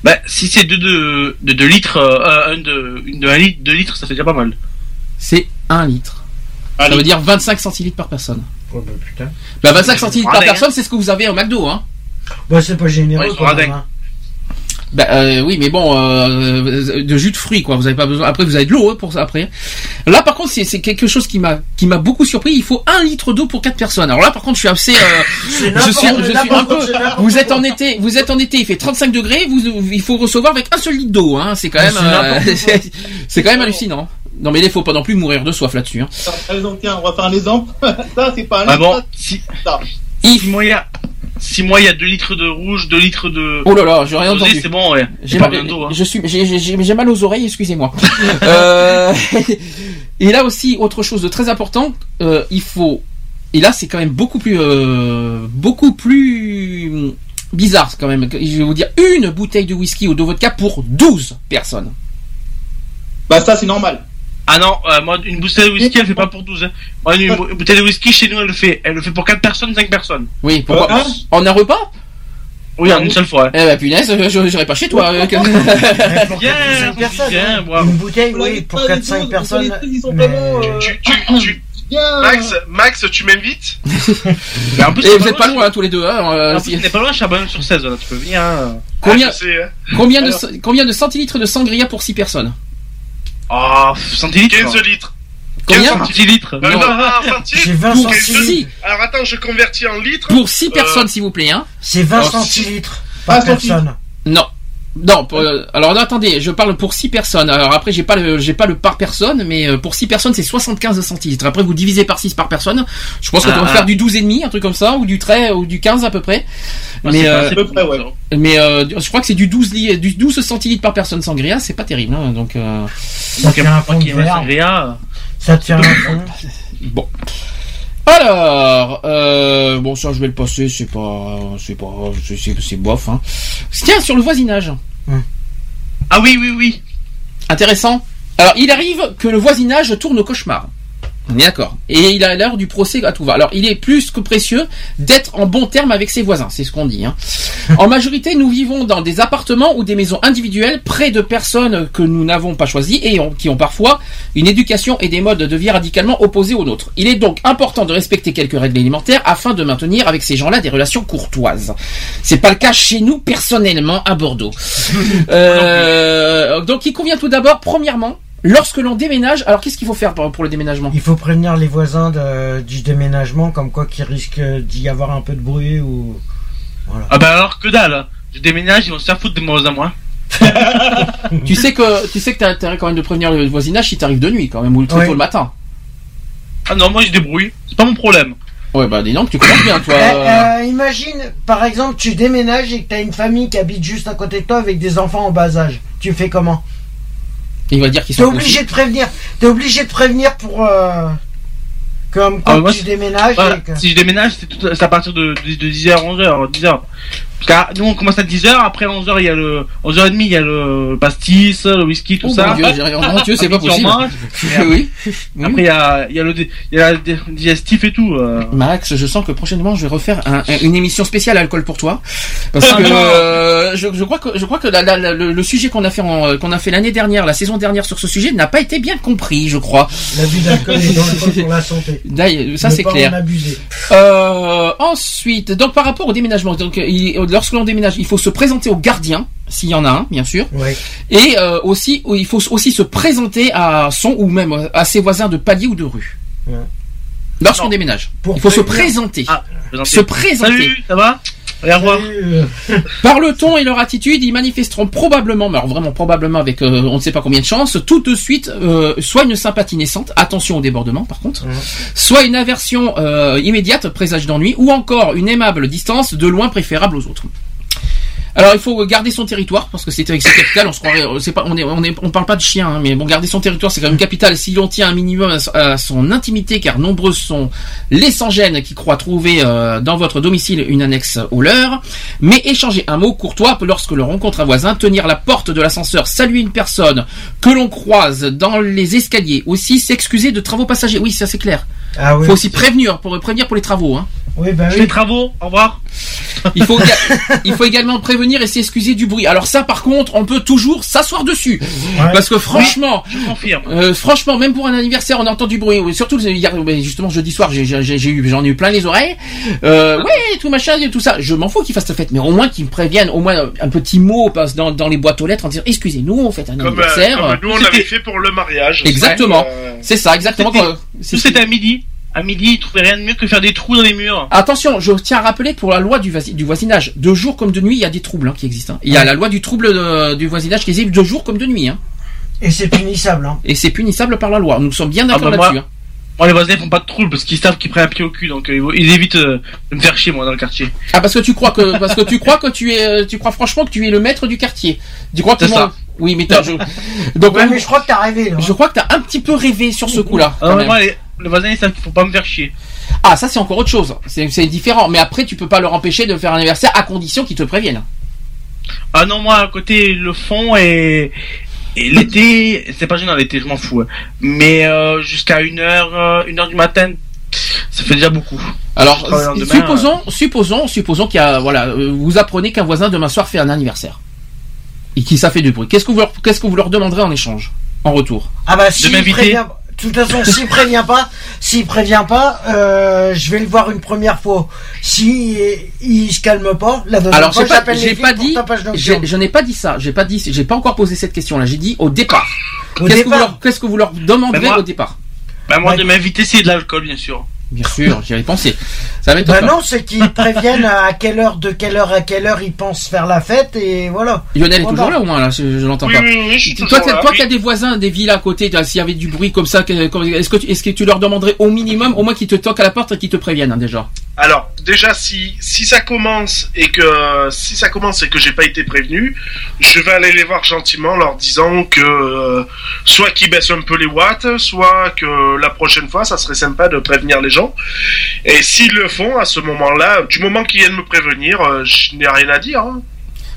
Bah, si c'est 2 de, de 2 litres, euh, un de, une de 1 litre, 2 litres, ça fait déjà pas mal. C'est un litre. Ça allez. veut dire 25 centilitres par personne. Oh, bah, putain. Bah 25 centilitres par Radin, hein. personne, c'est ce que vous avez au McDo, hein. Bah, c'est pas généreux. Ouais, ils sont quand même, radins. hein. Bah euh, oui, mais bon, euh, de jus de fruits, quoi. Vous avez pas besoin. Après, vous avez de l'eau hein, pour ça. Après, là, par contre, c'est quelque chose qui m'a qui m'a beaucoup surpris. Il faut un litre d'eau pour quatre personnes. Alors là, par contre, je suis assez. euh, je suis, je suis n'importe- un peu. Vous êtes en été, vous êtes en été. Il fait 35 degrés. Vous, il faut recevoir avec un seul litre d'eau. Hein. C'est quand même. c'est quand même hallucinant. Non, mais il faut pas non plus mourir de soif là-dessus. Hein. Par exemple, tiens, on va faire un exemple. ça, c'est pas un Ah bon, ça, si, ça. Yves, si moi, il y a, 6 mois, il y a 2 litres de rouge, 2 litres de. Oh là là, j'ai rien entendu. C'est bon, ouais. J'ai mal, hein. je suis, j'ai, j'ai- j'ai- j'ai mal aux oreilles, excusez-moi. euh, et là aussi, autre chose de très important, euh, il faut, et là c'est quand même beaucoup plus, euh, beaucoup plus bizarre quand même. Je vais vous dire une bouteille de whisky ou de vodka pour 12 personnes. Bah ça c'est normal. Ah non, euh, moi, une bouteille de whisky, elle fait pas pour 12. Hein. Moi, une, une bouteille de whisky, chez nous, elle le fait. Elle le fait pour 4 personnes, 5 personnes. Oui, pourquoi Euh, hein En un repas? Oui, en une seule fois. Eh ben punaise, je j'irai pas chez toi. euh, Bien, Cinq personnes. bien, bravo. Une bouteille, oui, pour 4-5 personnes. mais- euh, Tu, tu, tu- Max, Max, tu m'invites Mais en plus, Et c'est vous êtes pas loin, loin hein, tous les deux. Hein, euh, En plus, pas loin, Charbonne sur 16, là. Tu peux venir. hein. combien, Ah, je sais, hein. combien, de, Alors. combien de centilitres de sangria pour 6 personnes? Oh, centilitres 15 litres. Combien 15 centilitres. Euh, Non. non, ah, centilitres C'est 20 Pour centilitres. six. Alors attends, je convertis en litres. Pour 6 Euh, personnes, s'il vous plaît. Hein. C'est 20 Alors, centilitres par Ah, centilitres. personne. Non. Non, pour, euh, alors non, attendez, je parle pour 6 personnes. Alors après, j'ai pas le, j'ai pas le par personne, mais euh, pour 6 personnes, c'est 75 centilitres. Après, vous divisez par 6 par personne. Je pense qu'on Ah, doit ah. faire du 12 et demi, un truc comme ça, ou du 13, ou du 15 à peu près. Moi, mais euh, peu près, ouais. mais euh, je crois que c'est du 12, li- du 12 centilitres par personne sangria, c'est pas terrible. Hein, donc euh, Ça fait un fond sangria. Ça fait un fond. bon. Alors, euh, bon ça je vais le passer, c'est pas, c'est pas, c'est, c'est, c'est bof. Hein. Tiens, sur le voisinage. Ah oui, oui, oui. Intéressant. Alors, il arrive que le voisinage tourne au cauchemar. On est d'accord. Et il a l'heure du procès à tout va. Alors, il est plus que précieux d'être en bon terme avec ses voisins, c'est ce qu'on dit. Hein. En majorité, nous vivons dans des appartements ou des maisons individuelles près de personnes que nous n'avons pas choisies et ont- qui ont parfois une éducation et des modes de vie radicalement opposés aux nôtres. Il est donc important de respecter quelques règles élémentaires afin de maintenir avec ces gens-là des relations courtoises. C'est pas le cas chez nous personnellement à Bordeaux. Euh, donc il convient tout d'abord, premièrement, lorsque l'on déménage, alors qu'est-ce qu'il faut faire pour, pour le déménagement Il faut prévenir les voisins de- du déménagement, comme quoi qu'il risque d'y avoir un peu de bruit ou. Voilà. Ah bah alors que dalle. hein. Je déménage, ils vont se faire foutre de moi à moi. Tu sais que tu sais que t'as intérêt quand même de prévenir le voisinage si t'arrives de nuit quand même ou très Ouais. tôt le matin. Ah non, moi je débrouille. C'est pas mon problème. Ouais bah dis donc tu commences bien toi. Euh, euh, imagine, par exemple, tu déménages et que t'as une famille qui habite juste à côté de toi avec des enfants en bas âge. Tu fais comment? Il va dire qu'ils T'es sont obligé de prévenir. T'es obligé de prévenir pour. Euh, comme Ah, quand moi, tu déménages. Voilà, que- Si je déménage, c'est à partir de, de, 10h, 11h, 10h. Car nous on commence à 10h, après 11h il y a le 11h30 il y a le pastis, le whisky, tout Oh, ça. mon Dieu, oh, mon Dieu, c'est pas Après, possible. et oui. Après il y a, il y a le il y a digestif et tout. euh. Max, je sens que prochainement je vais refaire un- un- une émission spéciale alcool pour toi, parce Ah que euh, je, je crois que je crois que la- la- la- le, le sujet qu'on a fait en- qu'on a fait l'année dernière, la saison dernière sur ce sujet n'a pas été bien compris, je crois. L'abus d'alcool est dangereux pour la santé. D'ailleurs, ça c'est clair. en abuser. Euh, ensuite, donc par rapport au déménagement, donc il- lorsque l'on déménage, il faut se présenter au gardien, s'il y en a un, bien sûr, Ouais. et euh, aussi il faut aussi se présenter à son ou même à ses voisins de palier ou de rue. Ouais. Lorsqu'on déménage, Pour il faut se prévenir. présenter. Ah, présenter. Se présenter. Salut, ça va? Allez, au revoir. Euh, Par le ton et leur attitude, ils manifesteront probablement, mais alors vraiment probablement avec euh, on ne sait pas combien de chances, tout de suite, euh, soit une sympathie naissante, attention au débordement par contre, soit une aversion euh, immédiate, présage d'ennui, ou encore une aimable distance de loin préférable aux autres. Alors il faut garder son territoire parce que c'est avec ses capitales, on se croirait, euh, on parle pas de chien, hein, mais bon, garder son territoire c'est quand même capital. Si l'on tient un minimum à, à son intimité, car nombreux sont les sans-gênes qui croient trouver euh, dans votre domicile une annexe au leur, mais échanger un mot courtois lorsque l'on rencontre un voisin, tenir la porte de l'ascenseur, saluer une personne que l'on croise dans les escaliers, aussi s'excuser de travaux passagers. Oui, ça c'est clair. Ah oui. Faut aussi prévenir pour prévenir pour les travaux. Hein. Oui, bah oui. fais travaux, au revoir. Il faut, il faut également prévenir et s'excuser du bruit. Alors ça, par contre, on peut toujours s'asseoir dessus, Ouais. parce que franchement, Je confirme. euh, franchement, même pour un anniversaire, on entend du bruit. Surtout hier, justement jeudi soir, j'ai eu, j'en ai eu plein les oreilles. Euh, ouais, tout machin, tout ça. Je m'en fous qu'ils fassent la fête, mais au moins qu'ils me préviennent, au moins un petit mot passe dans, dans les boîtes aux lettres en disant excusez-nous, on fait un Comme, euh, anniversaire. comme nous, on l'avait fait pour le mariage. Exactement. Euh, C'est ça, exactement. C'était- c'était à midi. À midi, ils trouvaient rien de mieux que faire des trous dans les murs. Attention, je tiens à rappeler pour la loi du, voisi- du voisinage, de jour comme de nuit, il y a des troubles hein, qui existent. hein. Il y a la loi du trouble de- du voisinage qui existe de jour comme de nuit. Hein. Et c'est punissable. Hein. Et c'est punissable par la loi. Nous sommes bien Ah d'accord bah moi- là-dessus. Moi, les voisins font pas de trouble parce qu'ils savent qu'ils prennent un pied au cul, donc euh, ils, évitent euh, de me faire chier moi dans le quartier. Ah parce que tu crois que parce que tu crois que tu es euh, tu crois franchement que tu es le maître du quartier. Tu crois que ça. Oui mais t'as- je... donc Ouais, mais je crois que t'as rêvé. Là. je crois que t'as un petit peu rêvé sur ce coup-là. moi, les, les voisins ils savent qu'il faut pas me faire chier. Ah ça c'est encore autre chose. C'est différent. Mais après tu peux pas leur empêcher de faire un anniversaire à condition qu'ils te préviennent. Ah non, moi, à côté, le fond et, et l'été, c'est pas gênant l'été, je m'en fous. hein. Mais euh, jusqu'à une heure, euh, une heure du matin, ça fait déjà beaucoup. Alors le lendemain, supposons supposons supposons qu'il y a voilà euh, vous apprenez qu'un voisin demain soir fait un anniversaire et qui ça fait du bruit. Qu'est-ce que vous leur, qu'est-ce que vous leur demanderez en échange en retour? Ah bah s'il m'inviter. prévient, de toute façon, s'il prévient pas, s'il prévient pas, euh, je vais le voir une première fois. Si il se calme pas, la deuxième Alors fois, j'appelle les j'ai pas dit, je n'ai pas dit ça. J'ai pas dit, j'ai pas encore posé cette question-là. J'ai dit au départ. Au Qu'est-ce que vous leur, qu'est-ce que vous leur demanderez Ben moi- au départ Bah, moi, Ouais. de m'inviter, c'est de l'alcool, bien sûr. Bien sûr, j'y avais pensé. Ça va être Bah non, c'est qu'ils préviennent à quelle heure, de quelle heure à quelle heure ils pensent faire la fête et voilà. Lionel est Voilà. toujours là au moins là, je, je l'entends Oui, pas. oui, oui, je suis toi, là, toi oui. qui as des voisins, des villes à côté, s'il y avait du bruit comme ça, est-ce que, tu- est-ce que tu leur demanderais au minimum, au moins qu'ils te toquent à la porte et qu'ils te préviennent hein, déjà? Alors déjà si si ça commence et que si ça commence et que j'ai pas été prévenu, je vais aller les voir gentiment en leur disant que euh, soit qu'ils baissent un peu les watts, soit que la prochaine fois ça serait sympa de prévenir les gens. Et s'ils le font à ce moment-là, du moment qu'ils viennent me prévenir, euh, je n'ai rien à dire. hein.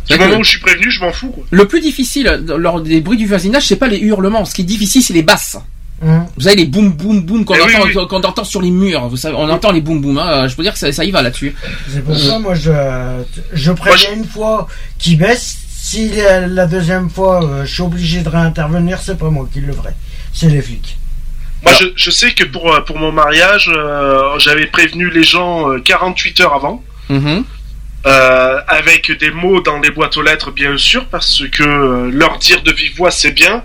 Du moment où je suis prévenu, je m'en fous quoi. Le plus difficile lors des bruits du voisinage, c'est pas les hurlements. Ce qui est difficile, c'est les basses. Vous savez les boum boum boum qu'on Eh oui, entend, oui. entend sur les murs. Vous savez, on entend les boum boum. Hein. Je peux dire que ça, ça y va là-dessus. C'est pour ça, moi, je, je préviens une fois qu'ils baissent. Si la, la deuxième fois, euh, je suis obligé de réintervenir, c'est pas moi qui le ferai. C'est les flics. Moi, je, je sais que pour, euh, pour mon mariage, euh, j'avais prévenu les gens euh, 48 heures avant. Mhm. Euh, avec des mots dans les boîtes aux lettres, bien sûr, parce que euh, leur dire de vive voix, c'est bien,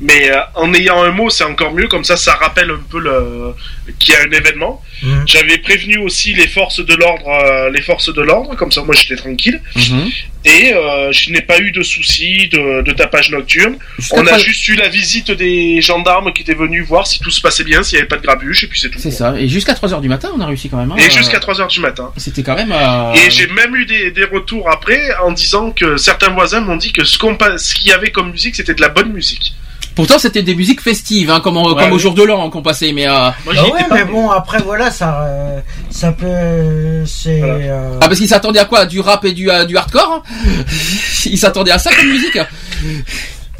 mais euh, en ayant un mot, c'est encore mieux, comme ça, ça rappelle un peu le... qu'il y a un événement. Mhm. J'avais prévenu aussi les forces de l'ordre, euh, les forces de l'ordre, comme ça, moi, j'étais tranquille, Mhm. et euh, je n'ai pas eu de soucis de, de tapage nocturne. On a juste eu la visite des gendarmes qui étaient venus voir si tout se passait bien, s'il n'y avait pas de grabuge, et puis c'est tout. C'est ça. Et jusqu'à 3 heures du matin, on a réussi quand même. hein. Et jusqu'à 3 heures du matin. C'était quand même. Et j'ai même eu des, des retours après en disant que certains voisins m'ont dit que ce qu'il y avait comme musique, c'était de la bonne musique. Pourtant, c'était des musiques festives, hein, comme, comme Ouais, au oui. jour de l'an qu'on passait. Mais euh, Moi, Ah ouais, mais bon, après, voilà, ça, euh, ça peut, c'est, Voilà. euh, ah parce qu'ils s'attendaient à quoi? Du rap et du, euh, du hardcore? Ils s'attendaient à ça comme musique?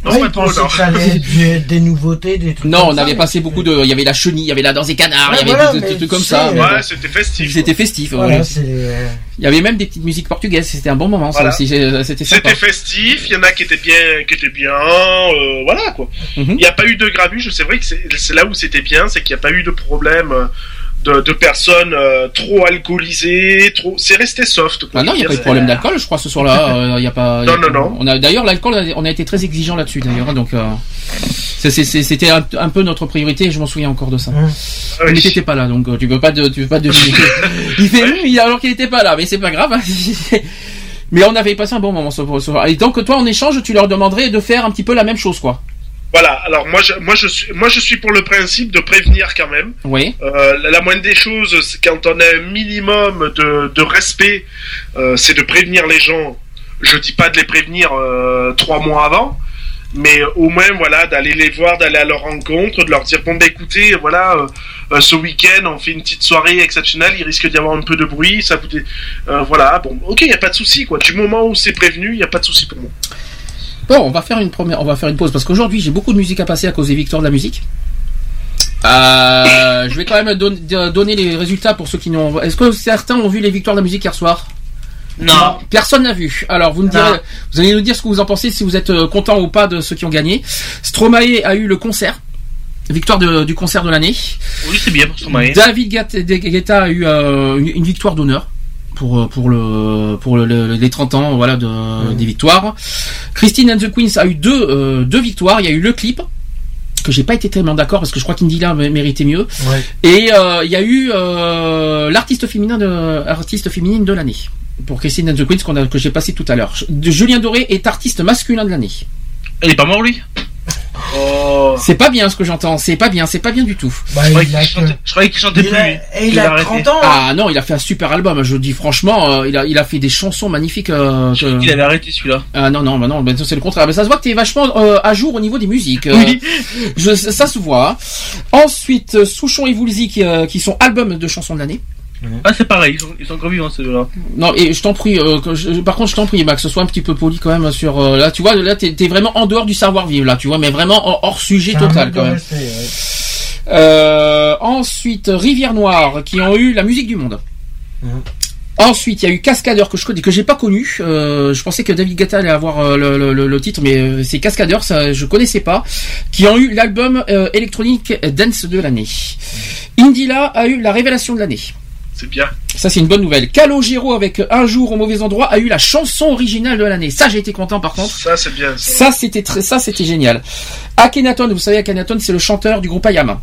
Non, ouais, pas trop, non. que ça allait des nouveautés, des trucs Non, on ça, avait mais passé beaucoup de. Il y avait la chenille, il y avait la danse des canards, il y Ouais, avait voilà, des, trucs comme ça. Ouais, bon. c'était festif. C'était festif. Voilà, c'est, euh, Il y avait même des petites musiques portugaises. C'était un bon moment, Voilà. ça aussi. j'ai- C'était festif, il y en a qui étaient bien, qui étaient bien, euh, voilà quoi. Il Mhm. n'y a pas eu de grabuge, c'est vrai que c'est c'est là où c'était bien, c'est qu'il n'y a pas eu de problème euh, de, de personnes euh, trop alcoolisées, trop. C'est resté soft. Quoi. Ah non, il n'y a pas eu de problème d'alcool, je crois, ce soir-là. euh, Il y a pas. il y a Non, non, non. On a d'ailleurs l'alcool, on a été très exigeant là-dessus d'ailleurs. hein, Donc euh, c'était un, un peu notre priorité. Je m'en souviens encore de ça. Ah oui. Mais t'étais pas là, donc tu peux pas de, tu peux pas deviner. il fait oui, alors qu'il était pas là, mais c'est pas grave. hein. mais on avait passé un bon moment ce ce soir. Et donc toi, en échange, tu leur demanderais de faire un petit peu la même chose, quoi. Voilà. Alors moi, je, moi je suis, moi je suis pour le principe de prévenir quand même. Oui. Euh, la, la moindre des choses, c'est quand on a un minimum de, de respect, euh, c'est de prévenir les gens. Je dis pas de les prévenir euh, trois mois avant, mais au moins voilà d'aller les voir, d'aller à leur rencontre, de leur dire bon bah écoutez voilà euh, ce week-end on fait une petite soirée exceptionnelle, il risque d'y avoir un peu de bruit, ça vous dé- euh, voilà bon ok il y a pas de souci quoi. Du moment où c'est prévenu, il y a pas de souci pour moi. Bon, on va faire une première, on va faire une pause parce qu'aujourd'hui j'ai beaucoup de musique à passer à cause des victoires de la musique. Euh, je vais quand même don- donner les résultats pour ceux qui n'ont. Est-ce que certains ont vu les victoires de la musique hier soir? Non. Personne n'a vu. Alors vous me direz, vous allez nous dire ce que vous en pensez, si vous êtes euh, content ou pas de ceux qui ont gagné. Stromae a eu le concert, victoire de- du concert de l'année. Oui, c'est bien pour Stromae. David Guetta- Guetta a eu euh, une, une victoire d'honneur pour euh, pour le pour le- le- les 30 ans voilà de, des victoires. Christine and the Queens a eu deux euh, deux victoires. Il y a eu le clip que j'ai pas été tellement d'accord parce que je crois qu'Indila mé- méritait mieux. ouais. Et euh, il y a eu euh, l'artiste féminin de artiste féminine de l'année pour Christine and the Queens qu'on a que j'ai passé tout à l'heure. Julien Doré est artiste masculin de l'année. Il est pas mort, lui? C'est pas bien ce que j'entends, c'est pas bien, c'est pas bien du tout. Bah, Je croyais il a qu'il chantait- je croyais qu'il chantait il plus. a- lui. et il a arrêté. 30 ans. Ah non, il a fait un super album, je dis franchement, euh, il, a, il a fait des chansons magnifiques. euh, que- Il avait arrêté celui-là. Ah non, non, bah non, bah, c'est le contraire. Mais ça se voit que t'es vachement euh, à jour au niveau des musiques. euh, Oui. je, ça se voit. Ensuite, Souchon et Woolsey qui, euh, qui sont albums de chansons de l'année. Ah, c'est pareil, ils sont, ils sont encore vivants, ceux-là. Non, et je t'en prie, euh, je- par contre, je t'en prie, Max, sois un petit peu poli quand même sur. euh, là, tu vois, là, t'es vraiment en dehors du savoir-vivre, là, tu vois, mais vraiment hors, sujet total quand même. ouais. Euh, ensuite, Rivière Noire, qui ont eu la musique du monde. Ensuite, il y a eu Cascadeur que je connais, que j'ai pas connu. Euh, je pensais que David Guetta allait avoir euh, le, le- le- le titre, mais euh, c'est Cascadeur, ça je connaissais pas. Qui ont eu l'album euh, électronique dance de l'année. Indila a eu la révélation de l'année. C'est bien. Ça c'est une bonne nouvelle. Calogero avec Un jour au mauvais endroit a eu la chanson originale de l'année. Ça j'ai été content par contre. Ça, c'est bien. Ça c'était très, ça c'était génial. Akhenaton, vous savez Akhenaton c'est le chanteur du groupe Ayam.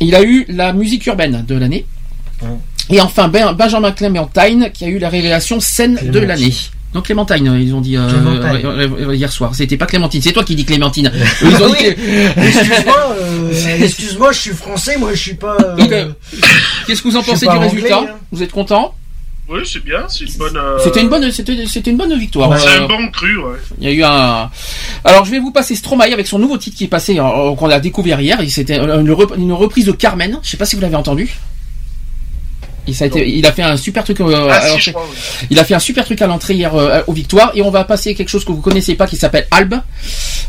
Il a eu la musique urbaine de l'année. Et enfin Ben- Benjamin Clementine qui a eu la révélation scène de l'année. Donc Clémentine, ils ont dit euh, euh, euh, hier soir. C'était pas Clémentine, c'est toi qui dis Clémentine. Ils ont dit Excuse-moi, euh, excuse-moi, je suis français, moi je suis pas. Donc, Qu'est-ce que vous en pensez du anglais, résultat hein. Vous êtes content Oui, c'est bien. C'est une bonne. euh, C'était une bonne, c'était, une bonne victoire. C'est un bon cru, ouais. Il y a eu un. Alors je vais vous passer Stromae avec son nouveau titre qui est passé, qu'on a découvert hier. C'était une, rep- une reprise de Carmen. Je sais pas si vous l'avez entendu. Et ça a été, il a fait un super truc. euh, Ah, à si, l'entrée. je crois, oui. Il a fait un super truc à l'entrée hier euh, aux Victoires. Et on va passer quelque chose que vous connaissez pas qui s'appelle Alb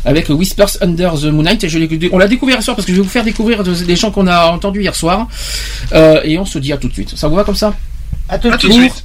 avec Whispers Under the Moonlight. Et je l'ai- on l'a découvert hier soir parce que je vais vous faire découvrir de- des gens qu'on a entendus hier soir. Euh, et on se dit à tout de suite. Ça vous va comme ça? À tout de À tout de suite.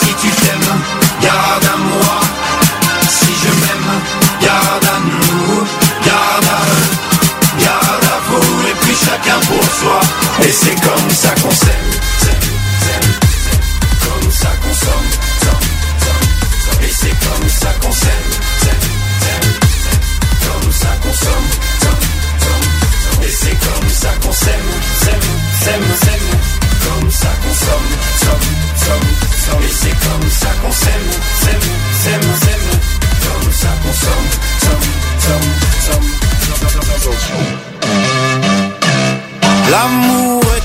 Si tu t'aimes, garde à moi. Si je m'aime, garde à nous, garde à eux, garde à vous, et puis chacun pour soi. Et c'est comme ça qu'on s'aime, comme ça qu'on somme. Et c'est comme ça qu'on s'aime, comme ça qu'on somme. Et c'est comme ça qu'on s'aime, s'aime, s'aime, s'aime. Comme ça qu'on somme, comme ça qu'on s'aime, s'aime, s'aime, s'aime. Comme ça qu'on somme, somme, somme, somme. L'amour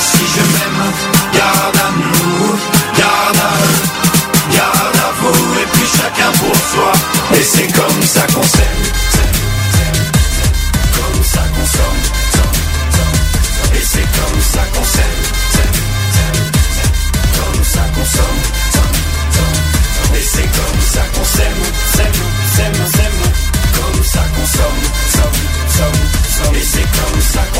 Si je m'aime, garde à nous, garde à eux, garde à vous, et puis chacun pour soi. Et c'est comme ça qu'on s'aime, ça qu'on. Et c'est comme ça qu'on s'aime, comme ça qu'on. Et c'est comme ça qu'on s'aime, s'aime, s'aime, s'aime. ça qu'on. Et c'est comme ça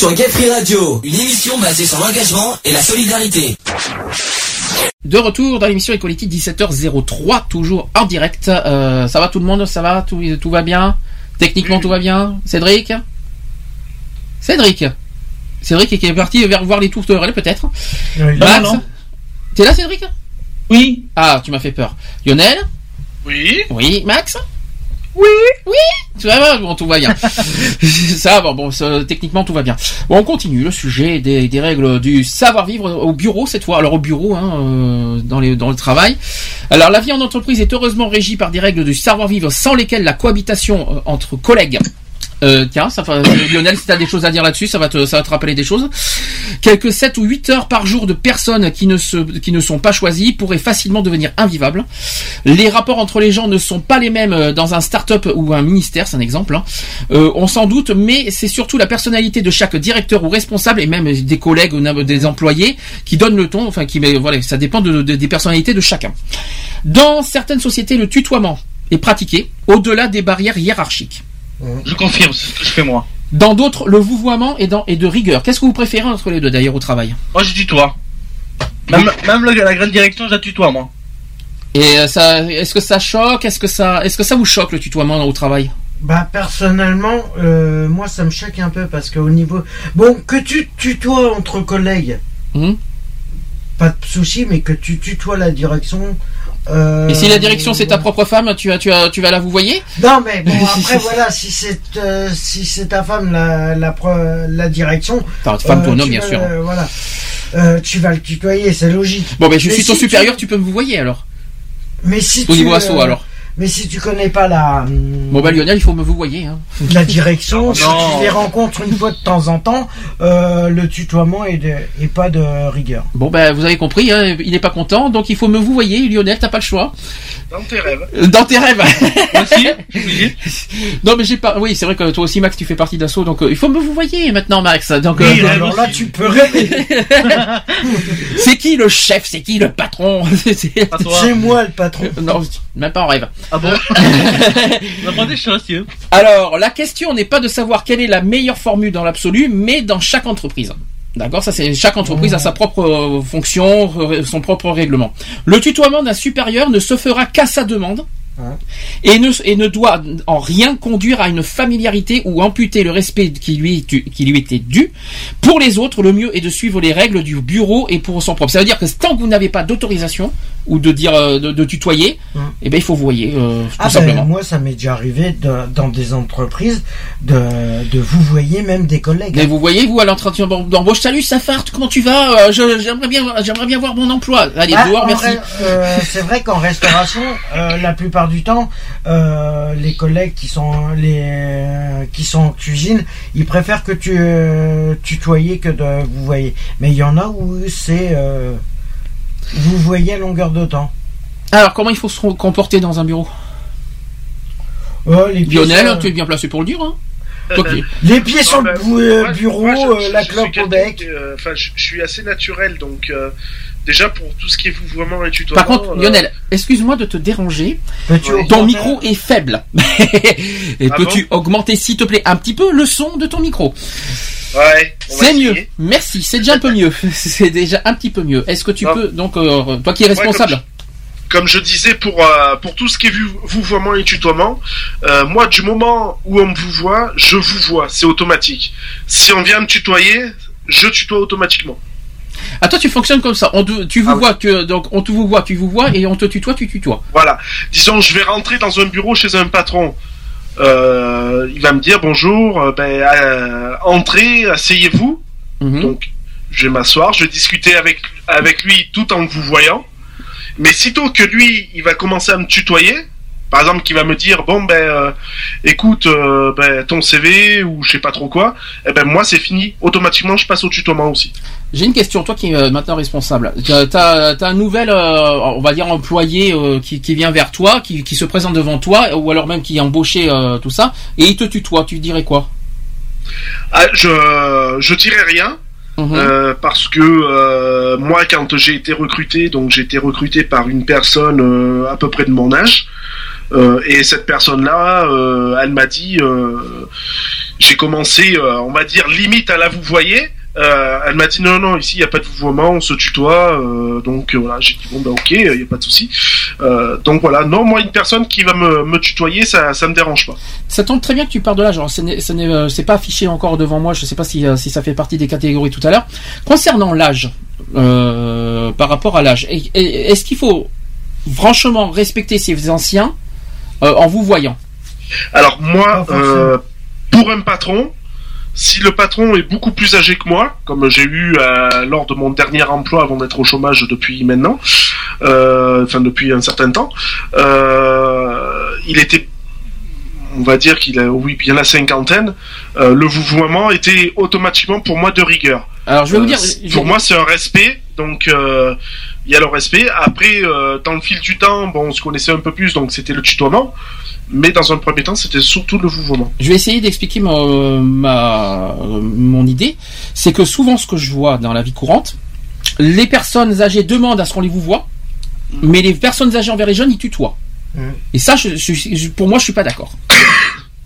Sur Gay Free Radio, une émission basée sur l'engagement et la solidarité. De retour dans l'émission Equality 17h03, toujours en direct. Euh, ça va tout le monde Ça va tout, tout va bien? Techniquement tout va bien? Cédric? Cédric? Cédric qui est parti vers voir les tours de peut-être Oui. Max? T'es là Cédric? Oui. Ah, tu m'as fait peur. Lionel? Oui. Oui. Max? Oui. Oui. Tu vas bon, tout va bien. ça bon, ça, techniquement tout va bien. Bon, on continue le sujet des, des règles du savoir-vivre au bureau cette fois. Alors au bureau, hein, euh, dans, les, dans le travail. Alors la vie en entreprise est heureusement régie par des règles du savoir-vivre sans lesquelles la cohabitation euh, entre collègues euh, tiens, ça, va- Lionel, si tu as des choses à dire là-dessus, ça va te, ça va te rappeler des choses. Quelques 7 ou 8 heures par jour de personnes qui ne, se, qui ne sont pas choisies pourraient facilement devenir invivables. Les rapports entre les gens ne sont pas les mêmes euh, dans un start-up ou un ministère, c'est un exemple. hein. Euh, on s'en doute, mais c'est surtout la personnalité de chaque directeur ou responsable, et même des collègues ou des employés, qui donne le ton, enfin, qui, mais voilà, ça dépend de- de- des personnalités de chacun. Dans certaines sociétés, le tutoiement est pratiqué au-delà des barrières hiérarchiques. Je confirme, c'est ce que je fais moi. Dans d'autres, le vouvoiement est, dans- est de rigueur. Qu'est-ce que vous préférez entre les deux d'ailleurs au travail? Moi je tutoie. Même, même le- la grande direction, je la tutoie moi. Et euh, ça, est-ce que ça choque? Est-ce que ça, est-ce que ça vous choque le tutoiement au travail? Bah personnellement, euh, moi ça me choque un peu parce qu'au niveau bon que tu tutoies entre collègues, Mhm. pas de souci, mais que tu tutoies la direction. euh, Et si la direction c'est ta propre femme, tu, vas- tu, tu vas la vous voyez? Non mais bon après voilà si c'est euh, si c'est ta femme la la, direction. Ta femme, ton homme, bien vas, sûr. voilà. Tu vas le tutoyer, c'est logique. Bon, ben je Mais suis ton si tu- supérieur, tu peux me vous voyez alors. Mais si Au tu, niveau euh, alors. Mais si tu connais pas la hum, Bon, bah Lionel, il faut me vous voyez. Hein. la direction, si Non. tu les rencontres une fois de temps en temps, euh, le tutoiement est, de, est pas de rigueur. Bon, ben vous avez compris, hein, il n'est pas content, donc il faut me vous voyez, Lionel, t'as pas le choix. Dans tes rêves. Euh, Dans tes rêves. Moi aussi, je suis obligé. non, mais j'ai pas. Oui, c'est vrai que toi aussi, Max, tu fais partie d'assaut, donc euh, il faut me vous voyez maintenant, Max. Donc, Oui, euh, Alors là, tu peux rêver. c'est qui le chef C'est qui le patron C'est- moi le patron. Non, même pas en rêve. Ah bon des choses. Alors, la question n'est pas de savoir quelle est la meilleure formule dans l'absolu, mais dans chaque entreprise. D'accord, ça c'est chaque entreprise a sa propre euh, fonction, son propre règlement. Le tutoiement d'un supérieur ne se fera qu'à sa demande. Et ne, et ne doit en rien conduire à une familiarité ou amputer le respect qui lui, qui lui était dû. Pour les autres, le mieux est de suivre les règles du bureau et pour son propre. Ça veut dire que tant que vous n'avez pas d'autorisation ou de dire euh, de, de tutoyer, eh ben il faut vous voyer euh, tout Ah ben, moi, ça m'est déjà arrivé de- dans des entreprises de, de vous voyez même des collègues. Mais vous voyez, vous, à l'entretien d'embauche, salut Safart, comment tu vas Euh, J'aimerais bien, bien voir mon emploi. Allez, Ah, dehors, merci. euh, c'est vrai qu'en restauration, la plupart du temps, euh, les collègues qui sont les euh, qui sont en cuisine, ils préfèrent que tu euh, tutoyer que de vous voyez. Mais il y en a où c'est euh, vous voyez à longueur de temps. Alors, comment il faut se comporter dans un bureau? Oh, les pieds Lionel, sur- tu es bien placé pour le dire. Hein qui- les pieds sur Non, le euh, bureau, moi, je- euh, je- la clope au bec. euh, Enfin, je, je suis assez naturel, donc euh, déjà pour tout ce qui est vouvoiement et tutoiement. Par contre, euh, Lionel, excuse-moi de te déranger. Peux-tu Ton augmenter- micro est faible. Et Ah peux-tu augmenter, s'il te plaît, un petit peu le son de ton micro? Ouais, C'est mieux. essayer. Merci, c'est déjà un peu mieux. C'est déjà un petit peu mieux. Est-ce que tu Non. peux, donc, euh, toi qui es Ouais, comme responsable, Comme je disais, pour, euh, pour tout ce qui est vu- vouvoiement et tutoiement, euh, moi, du moment où on me vous voit, je vous vois, c'est automatique. Si on vient me tutoyer, je tutoie automatiquement. Ah toi tu fonctionnes comme ça. On te- tu vous Ah oui. vois, tu, donc on te vous voit, tu vous vois, et on te tutoie, tu tutoies. Voilà. Disons, je vais rentrer dans un bureau chez un patron. Euh, il va me dire bonjour, euh, ben, euh, entrez, asseyez-vous. Mhm. Donc, je vais m'asseoir, je vais discuter avec, avec lui tout en vous voyant. Mais sitôt que lui, il va commencer à me tutoyer, par exemple, qui va me dire bon ben, euh, écoute, euh, ben, ton CV ou je sais pas trop quoi, eh ben moi c'est fini. Automatiquement, je passe au tutoiement aussi. J'ai une question, toi qui es euh, maintenant responsable. T'as as, un nouvel, euh, on va dire employé qui, qui vient vers toi, qui, qui se présente devant toi, ou alors même qui est embauché, tout ça, et il te tutoie. Tu dirais quoi? Ah, je je dirais rien. Mhm. Euh, parce que euh, moi, quand j'ai été recruté, donc j'ai été recruté par une personne euh, à peu près de mon âge, euh, et cette personne-là, euh, elle m'a dit, euh, j'ai commencé, on va dire limite à la vous voyez. Elle m'a dit non non ici il y a pas de vouvoiement on se tutoie donc voilà j'ai dit bon bah ok il y a pas de souci donc voilà non moi une personne qui va me, me tutoyer ça ça me dérange pas Ça tombe très bien que tu parles de n'est euh, c'est pas affiché encore devant moi. Je sais pas si, si ça fait partie des catégories tout à l'heure. Concernant l'âge, par rapport à l'âge, est-ce qu'il faut franchement respecter ses anciens euh, en vous voyant Alors moi, euh, pour un patron, si le patron est beaucoup plus âgé que moi, comme j'ai eu euh, lors de mon dernier emploi avant d'être au chômage depuis maintenant, euh, enfin depuis un certain temps, euh, il était, on va dire qu'il a, oui, bien la cinquantaine, euh, le vouvoiement était automatiquement pour moi de rigueur. Alors, je vais vous dire. pour moi, c'est un respect. Donc, euh, il y a le respect. Après, euh, dans le fil du temps, bon, on se connaissait un peu plus, donc c'était le tutoiement. Mais dans un premier temps, c'était surtout le vouvoiement. Je vais essayer d'expliquer mon, ma, mon idée. C'est que souvent, ce que je vois dans la vie courante, les personnes âgées demandent à ce qu'on les vous voit, mais les personnes âgées envers les jeunes, ils tutoient. Et ça, je, je- je- pour moi, je suis pas d'accord.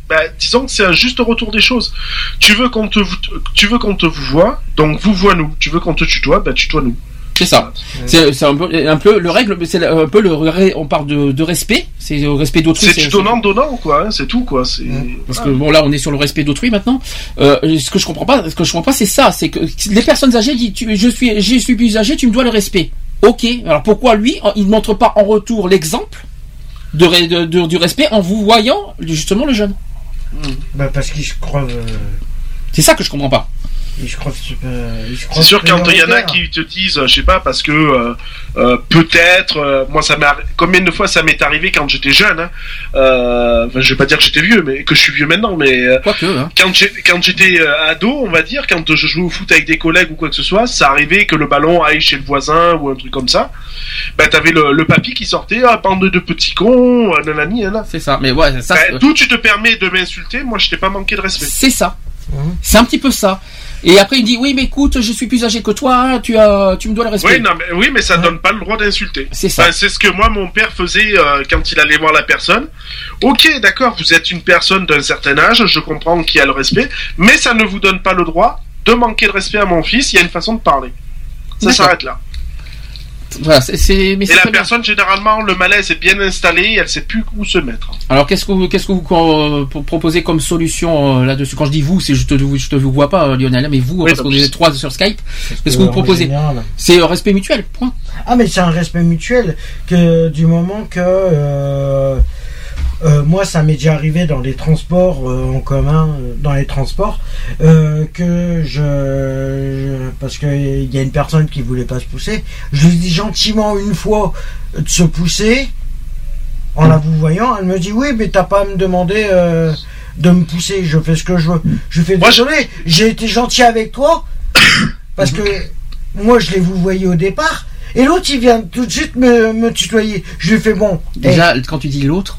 Bah, disons que c'est un juste retour des choses. Tu veux qu'on te, tu veux qu'on te vous voit, donc vous vois nous. Tu veux qu'on te tutoie, bah tutoie nous. C'est ça. C'est c'est un peu, un peu le règle, c'est un peu le, on parle de, de respect, c'est le respect d'autrui. C'est du donnant donnant quoi, hein, c'est tout quoi. C'est Parce que bon là on est sur le respect d'autrui maintenant. Euh, ce que je comprends pas, ce que je comprends pas c'est ça, c'est que les personnes âgées disent tu- je suis je suis plus âgé, tu me dois le respect. Ok, alors pourquoi lui il ne montre pas en retour l'exemple de, ré- de- de- du respect en vous voyant justement le jeune? Bah, parce qu'ils se croient. euh, C'est ça que je comprends pas. C'est sûr quand il y en a qui te disent, euh, je sais pas, parce que euh, euh, peut-être, euh, moi ça m'est, arri- combien de fois ça m'est arrivé quand j'étais jeune. Hein, euh, enfin, je vais pas dire que j'étais vieux, mais que je suis vieux maintenant, mais euh, Quoique, hein. quand j'ai- quand j'étais euh, ado, on va dire, quand je jouais au foot avec des collègues ou quoi que ce soit, ça arrivait que le ballon aille chez le voisin ou un truc comme ça. Ben t'avais le, le papy qui sortait, ah bande de petits cons, nanani, nanana. C'est ça, mais ouais, ça. Ben, D'où tu te permets de m'insulter, moi je t'ai pas manqué de respect. C'est ça. C'est un petit peu ça. Et après il dit oui mais écoute je suis plus âgé que toi, tu as tu me dois le respect. Oui, non, mais, oui, mais ça donne pas le droit d'insulter. C'est ça. C'est ce que moi, mon père faisait euh, quand il allait voir la personne. Ok, d'accord, vous êtes une personne d'un certain âge, je comprends qu'il y a le respect, mais ça ne vous donne pas le droit de manquer de respect à mon fils, il y a une façon de parler. Ça s'arrête là. Voilà, mais Et la bien. personne, généralement, le malaise est bien installé, elle sait plus où se mettre. Alors qu'est-ce que vous qu'est-ce que vous euh, proposez comme solution euh, là-dessus? Quand je dis vous, c'est je te je te vous vois pas euh, Lionel, mais vous Oui, parce bah, qu'on est trois sur Skype. Qu'est-ce que vous proposez? C'est euh, respect mutuel. Point. Ah mais c'est un respect mutuel que du moment que euh, moi ça m'est déjà arrivé dans les transports euh, en commun, euh, dans les transports, euh, que je, je- parce que il y a une personne qui voulait pas se pousser, je lui dis gentiment une fois de se pousser en la vous voyant, elle me dit oui mais t'as pas à me demander euh, de me pousser, je fais ce que je veux. Je fais désolé, j'ai été gentil avec toi parce que moi je l'ai vous voyé au départ. Et l'autre, il vient tout de suite me, me tutoyer. Je lui fais bon. Déjà quand tu dis l'autre,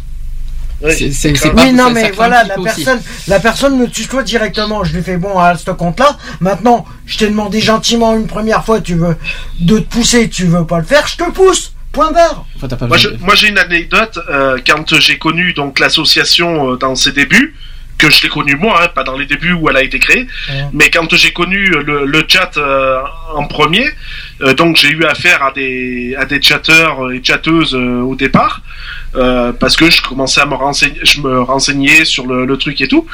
c'est c'est c'est oui, non, mais voilà, la aussi. personne, la personne me tutoie directement. Je lui fais bon à ce compte-là. Maintenant, je t'ai demandé gentiment une première fois, tu veux de te pousser, tu veux pas le faire, je te pousse. Point barre. Enfin, t'as pas Moi, je- j'ai une anecdote euh, quand j'ai connu donc l'association euh, dans ses débuts que je l'ai connue moi, hein, pas dans les débuts où elle a été créée, mais quand j'ai connu euh, le, le chat euh, en premier, euh, donc j'ai eu affaire à des à des chatteurs et chatteuses euh, au départ euh, parce que je commençais à me renseigner, je me renseignais sur le, truc et tout,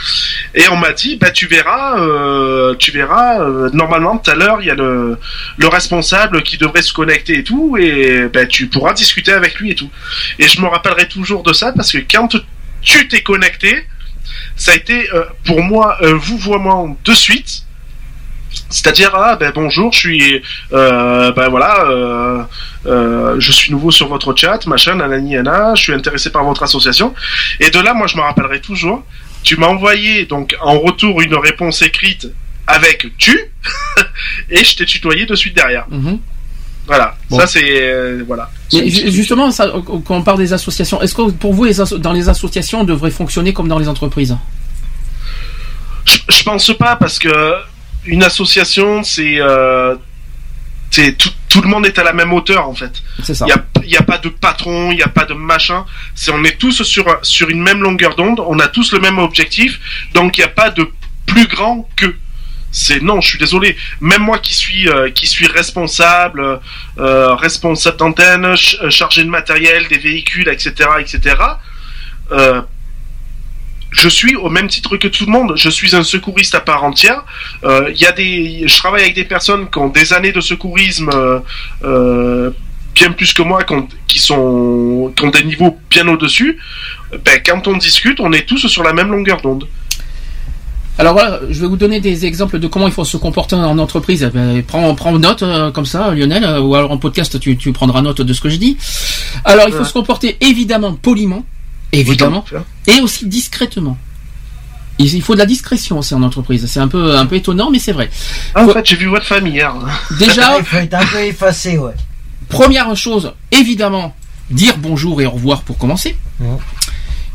et on m'a dit bah tu verras, euh, tu verras, euh, normalement tout à l'heure il y a le le responsable qui devrait se connecter et tout, et bah, tu pourras discuter avec lui et tout. Et je me rappellerai toujours de ça parce que quand tu t'es connecté, ça a été euh, pour moi un vouvoiement de suite. C'est-à-dire ah ben bonjour, je suis euh, ben voilà, euh, euh, je suis nouveau sur votre chat, machin, nanani, nana, je suis intéressé par votre association. Et de là, moi, je me rappellerai toujours. Tu m'as envoyé donc en retour une réponse écrite avec tu, et je t'ai tutoyé de suite derrière. Mhm. Voilà, Bon. ça c'est voilà. Mais ju- justement, ça, quand on parle des associations, est-ce que pour vous, les dans les associations, on devrait fonctionner comme dans les entreprises? Je, je pense pas parce que une association, c'est euh, c'est tout, tout le monde est à la même hauteur en fait. Il y a, y a pas de patron, il y a pas de machin. C'est on est tous sur sur une même longueur d'onde. On a tous le même objectif. Donc il y a pas de plus grand que. C'est non, je suis désolé. Même moi qui suis euh, qui suis responsable, euh, responsable d'antenne, ch- chargé de matériel, des véhicules, etc., etc. Euh, je suis au même titre que tout le monde. Je suis un secouriste à part entière. Euh, Il y a des, je travaille avec des personnes qui ont des années de secourisme euh, euh, bien plus que moi, qui ont, qui sont, qui ont des niveaux bien au-dessus. Ben, quand on discute, on est tous sur la même longueur d'onde. Alors voilà, je vais vous donner des exemples de comment il faut se comporter en entreprise. Eh ben, prends, prends note euh, comme ça, Lionel, euh, ou alors en podcast, tu, tu prendras note de ce que je dis. Alors il faut Ouais. se comporter évidemment poliment, évidemment, et aussi discrètement. Il faut de la discrétion aussi en entreprise. C'est un peu un peu étonnant, mais c'est vrai. Ah, en fait, j'ai vu votre famille hier. Déjà, Il faut être un peu effacé, ouais. Première chose, évidemment, dire bonjour et au revoir pour commencer. Ouais.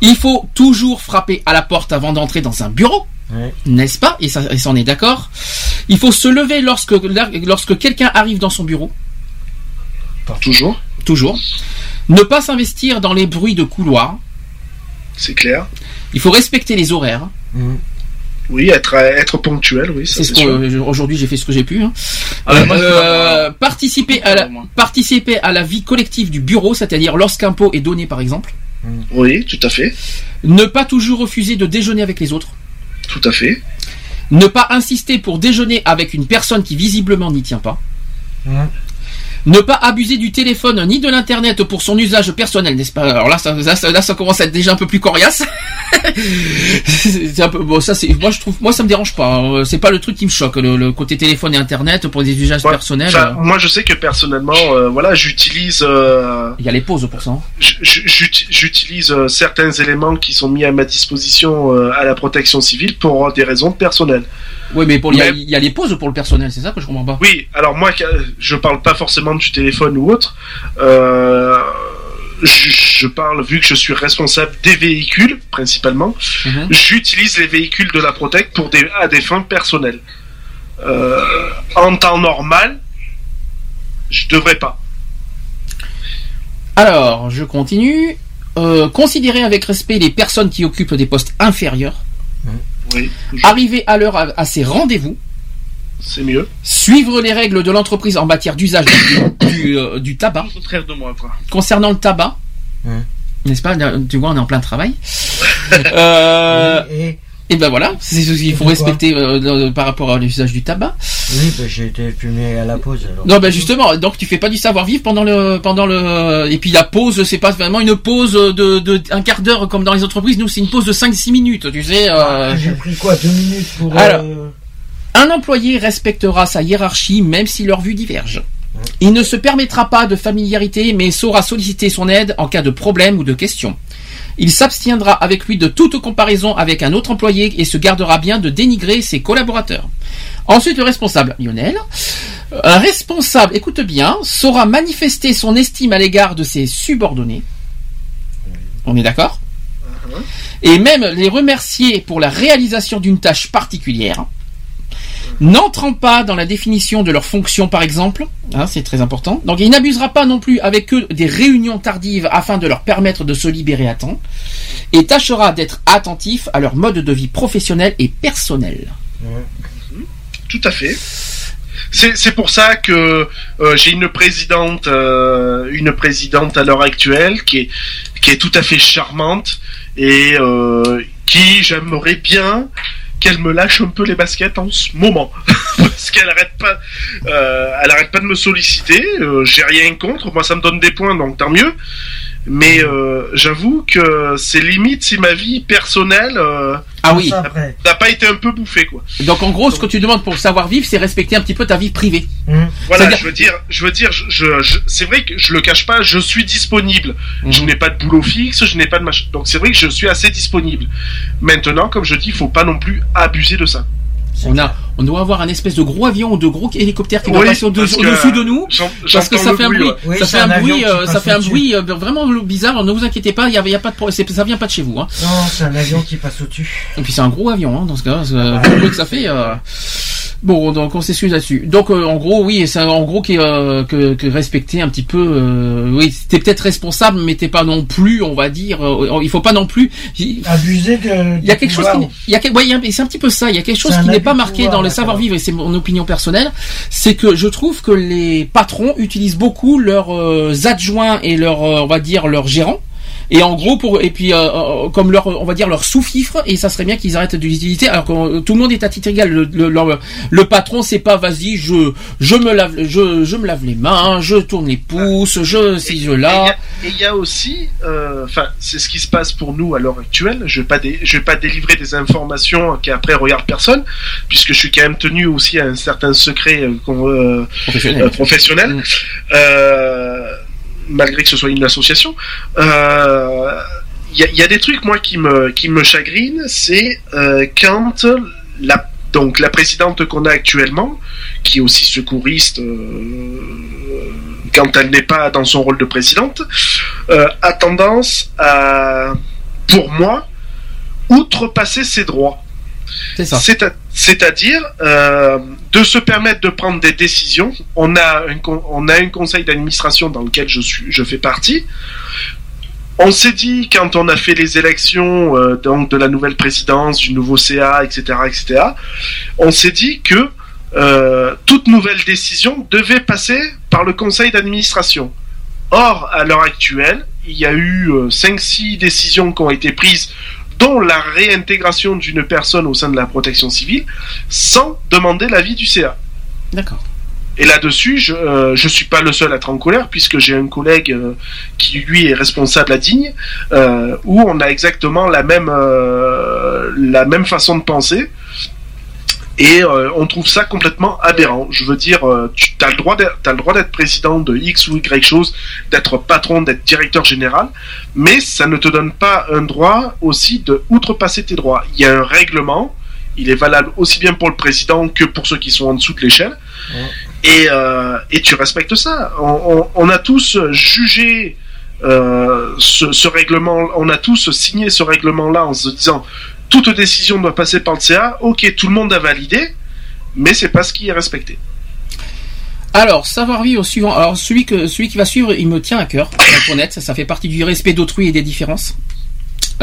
Il faut toujours frapper à la porte avant d'entrer dans un bureau. Ouais. N'est-ce pas? Et ça, et ça, on est d'accord. Il faut se lever lorsque, lorsque quelqu'un arrive dans son bureau. Toujours. Toujours. Ne pas s'investir dans les bruits de couloir. C'est clair. Il faut respecter les horaires. Mhm. Oui, être être ponctuel, oui. C'est ce aujourd'hui j'ai fait ce que j'ai pu. hein. Ah Euh, participer à la participer à la vie collective du bureau, c'est-à-dire lorsqu'un pot est donné par exemple. Oui, tout à fait, Ne pas toujours refuser de déjeuner avec les autres. tout à fait. Ne pas insister pour déjeuner avec une personne qui visiblement n'y tient pas. Hein. Ne pas abuser du téléphone ni de l'internet pour son usage personnel, n'est-ce pas? Alors là ça, là, ça- là, ça commence à être déjà un peu plus coriace. c'est un peu bon ça c'est moi je trouve moi ça me dérange pas. hein. C'est pas le truc qui me choque le, le côté téléphone et internet pour des usages Ouais, personnels. euh, moi, je sais que personnellement, euh, voilà, j'utilise. euh, Il y a les pauses pour ça. hein. j'utilise euh, certains éléments qui sont mis à ma disposition euh, à la protection civile pour des raisons personnelles. Oui mais pour il y, a- Mais- il y a les pauses pour le personnel, c'est ça que je comprends pas. Oui, alors moi, je parle pas forcément du téléphone ou autre. Euh, je, je parle, vu que je suis responsable des véhicules, principalement, Mhm. j'utilise les véhicules de la Protec pour des, à des fins personnelles. Euh, en temps normal, je devrais pas. Alors, je continue. Euh, considérer avec respect les personnes qui occupent des postes inférieurs. Oui, Arriver à l'heure à, à ses rendez-vous. c'est mieux. Suivre les règles de l'entreprise en matière d'usage du, du, euh, du tabac. Au contraire de moi, quoi. Concernant le tabac, n'est-ce pas Tu vois, on est en plein travail. Euh, Et, et ben voilà, c'est ce qu'il faut respecter euh, euh, par rapport à l'usage du tabac. oui, bah, j'ai été fumé à la pause alors. Non, ben justement, donc tu fais pas du savoir-vivre pendant le pendant le et puis la pause, c'est pas vraiment une pause de, de un quart d'heure comme dans les entreprises. Nous, c'est une pause de 5-6 minutes, tu sais. euh, Ah, J'ai pris quoi Deux minutes pour. Alors, euh, Un employé respectera sa hiérarchie même si leurs vues divergent. Il ne se permettra pas de familiarité mais saura solliciter son aide en cas de problème ou de question. Il s'abstiendra avec lui de toute comparaison avec un autre employé et se gardera bien de dénigrer ses collaborateurs. Ensuite, le responsable, Lionel. Un responsable, écoute bien, saura manifester son estime à l'égard de ses subordonnés. On est d'accord? Et même les remercier pour la réalisation d'une tâche particulière n'entrant pas dans la définition de leur fonction par exemple, hein, c'est très important. Donc il n'abusera pas non plus avec eux des réunions tardives afin de leur permettre de se libérer à temps, et tâchera d'être attentif à leur mode de vie professionnel et personnel. Tout à fait. C'est c'est pour ça que euh, j'ai une présidente, euh, une présidente à l'heure actuelle qui est qui est tout à fait charmante et euh, qui j'aimerais bien qu'elle me lâche un peu les baskets en ce moment parce qu'elle arrête pas, euh, elle arrête pas de me solliciter. euh, j'ai rien contre, moi ça me donne des points donc tant mieux. Mais euh, j'avoue que c'est limite si ma vie personnelle euh, Ah oui. n'a pas été un peu bouffée quoi. Donc en gros, ce que tu demandes pour savoir vivre, c'est respecter un petit peu ta vie privée. Hum. Voilà, je veux dire, je veux dire, je, je- je- c'est vrai que je le cache pas, je suis disponible. Je Mhm. n'ai pas de boulot fixe, je n'ai pas de machin. Donc c'est vrai que je suis assez disponible. Maintenant, comme je dis, il faut pas non plus abuser de ça. On a, on doit avoir un espèce de gros avion ou de gros hélicoptère qui va Oui, passer au- parce que au-dessus de nous. Parce que ça fait un bruit. Oui, ça fait un, un bruit, euh, ça fait un bruit euh, vraiment bizarre. Ne vous inquiétez pas, il y a, y a pas de, ça vient pas de chez vous. Hein. Non, c'est un avion qui passe au-dessus. Et puis c'est un gros avion hein, dans ce cas. euh, vu le bruit que ça fait. euh, Bon, donc on s'excuse là-dessus. Donc euh, en gros, oui, c'est en gros qui, euh, que, que respecter un petit peu. euh, oui, t'es peut-être responsable, mais t'es pas non plus, on va dire. euh, il faut pas non plus. Abuser de. il y a quelque chose qui, il y a, ouais, c'est un petit peu ça. Il y a quelque chose qui n'est pas marqué pouvoir, dans le là, savoir-vivre et c'est mon opinion personnelle. C'est que je trouve que les patrons utilisent beaucoup leurs euh, adjoints et leurs, euh, on va dire, leurs gérants. Et en gros pour et puis euh, euh, comme leur on va dire leur sous-fifre et ça serait bien qu'ils arrêtent de l'utiliser alors que euh, tout le monde est à titre égal le, le, le patron c'est pas vas-y je je me lave je, je me lave les mains je tourne les pouces je si je là et il y, a aussi, euh, enfin, c'est ce qui se passe pour nous à l'heure actuelle. Je vais pas, dé- je vais pas délivrer des informations qui après regardent personne, puisque je suis quand même tenu aussi à un certain secret euh, professionnel, Mm. Euh, malgré que ce soit une association. Euh, Il y, a, il y a des trucs moi qui me qui chagrinent, c'est euh, quand la donc présidente qu'on a actuellement, qui est aussi secouriste, euh, quand elle n'est pas dans son rôle de présidente, euh, a tendance à, pour moi, outrepasser ses droits. C'est-à-dire euh, de se permettre de prendre des décisions. On a un, con- on a un conseil d'administration dans lequel je, suis, je fais partie. On s'est dit quand on a fait les élections euh, donc de la nouvelle présidence, du nouveau CA, etc., etc. On s'est dit que euh, toute nouvelle décision devait passer par le conseil d'administration. Or, à l'heure actuelle, il y a eu 5-6 décisions qui ont été prises, dont la réintégration d'une personne au sein de la protection civile, sans demander l'avis du CA. D'accord. Et là-dessus, je euh, je suis pas le seul à être en colère puisque j'ai un collègue euh, qui lui est responsable à Digne euh, où on a exactement la même euh, la même façon de penser et euh, on trouve ça complètement aberrant. Je veux dire, euh, tu as le droit d'être président de X ou Y chose, d'être patron, d'être directeur général, mais ça ne te donne pas un droit aussi de outrepasser tes droits. Il y a un règlement. Il est valable aussi bien pour le président que pour ceux qui sont en dessous de l'échelle et, euh, et tu respectes ça. On, on- on a tous jugé euh, ce, ce règlement, on a tous signé ce règlement-là en se disant toute décision doit passer par le CA. Ok, tout le monde a validé, mais c'est pas ce qui est respecté. Alors, savoir vivre au suivant. Alors, celui, celui qui va suivre, il me tient à cœur, honnête. Ça fait partie du respect d'autrui et des différences.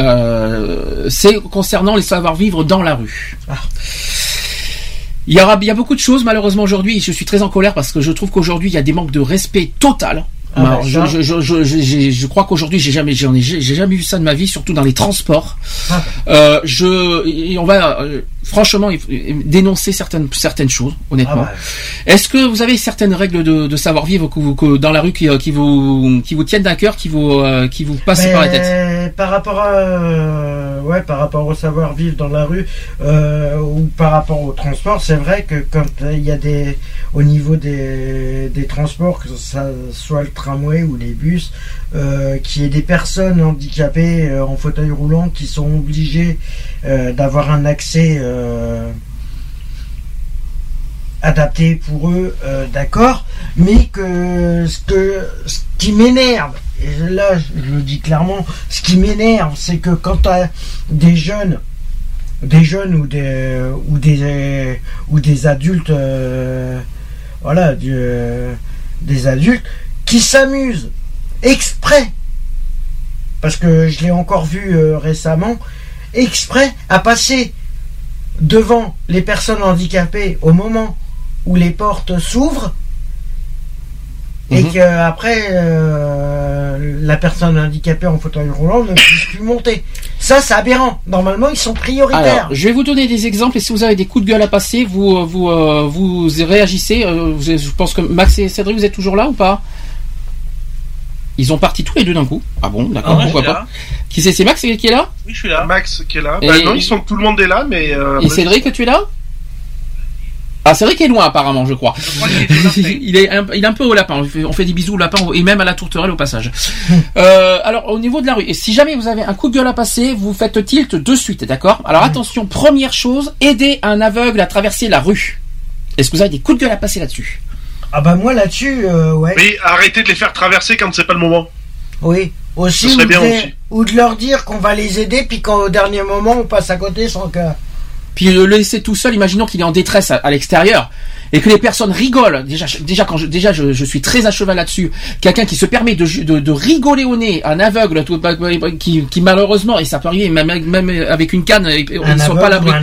Euh, c'est concernant les savoir-vivre dans la rue. Il y aura, il y a beaucoup de choses malheureusement aujourd'hui. Je suis très en colère parce que je trouve qu'aujourd'hui il y a des manques de respect total. Ah Alors, bah, je, crois qu'aujourd'hui j'ai jamais, j'en ai, j'ai j'ai jamais vu ça de ma vie, surtout dans les transports. Ah. Euh, je, et on va euh, franchement faut- dénoncer certaines certaines choses, honnêtement. Ah bah. Est-ce que vous avez certaines règles de, de savoir vivre que vous- que dans la rue qui, euh, qui vous qui vous tiennent à cœur, qui vous euh, qui vous passent par la tête Par rapport à, euh, ouais, par rapport au savoir-vivre dans la rue euh, ou par rapport au transport, c'est vrai que quand euh, il y a des, au niveau des, des transports, que ça soit le tramway ou les bus, euh, qu'il y ait des personnes handicapées euh, en fauteuil roulant qui sont obligées euh, d'avoir un accès euh, adapté pour eux, d'accord, mais que ce, que ce qui m'énerve, et là je le dis clairement, ce qui m'énerve, c'est que quand tu as des jeunes, des jeunes ou des ou des ou des adultes, voilà, des adultes qui s'amusent exprès, parce que je l'ai encore vu euh, récemment, exprès à passer devant les personnes handicapées au moment où les portes s'ouvrent et Mhm. que après euh, la personne handicapée en fauteuil roulant ne puisse plus monter. Ça, c'est aberrant. Normalement, ils sont prioritaires. Alors, je vais vous donner des exemples et si vous avez des coups de gueule à passer, vous euh, vous vous réagissez. Je pense que Max et Cédric, vous êtes toujours là ou pas? Ils ont parti tous les deux d'un coup. Ah bon, d'accord, Ah, pourquoi pas là. Qui c'est C'est Max qui est là Oui, je suis là. Max qui est là. Et- Bah non, ils sont tout le monde est là, mais euh, Et Cédric, tu es là Ah, Cédric est loin apparemment, je crois. il, est un, il est un peu au lapin. On fait, on fait des bisous au lapin et même à la tourterelle au passage. Euh, alors, au niveau de la rue, et si jamais vous avez un coup de gueule à passer, vous faites tilt de suite, d'accord Alors attention, première chose, aider un aveugle à traverser la rue. Est-ce que vous avez des coups de gueule à passer là-dessus Ah bah moi là-dessus, euh, ouais. oui, arrêtez de les faire traverser quand c'est pas le moment. Oui. Aussi, Ce serait ou, bien de, aussi. ou de leur dire qu'on va les aider, puis qu'au dernier moment, on passe à côté sans que... Puis le laisser tout seul, imaginons qu'il est en détresse à, à l'extérieur et que les personnes rigolent. Déjà, je- déjà quand je, déjà je, je suis très à cheval là-dessus. Quelqu'un qui se permet de, de, de rigoler au nez, un aveugle, tout- qui, qui malheureusement et ça peut arriver même, même avec une canne, ils sont pas à l'abri.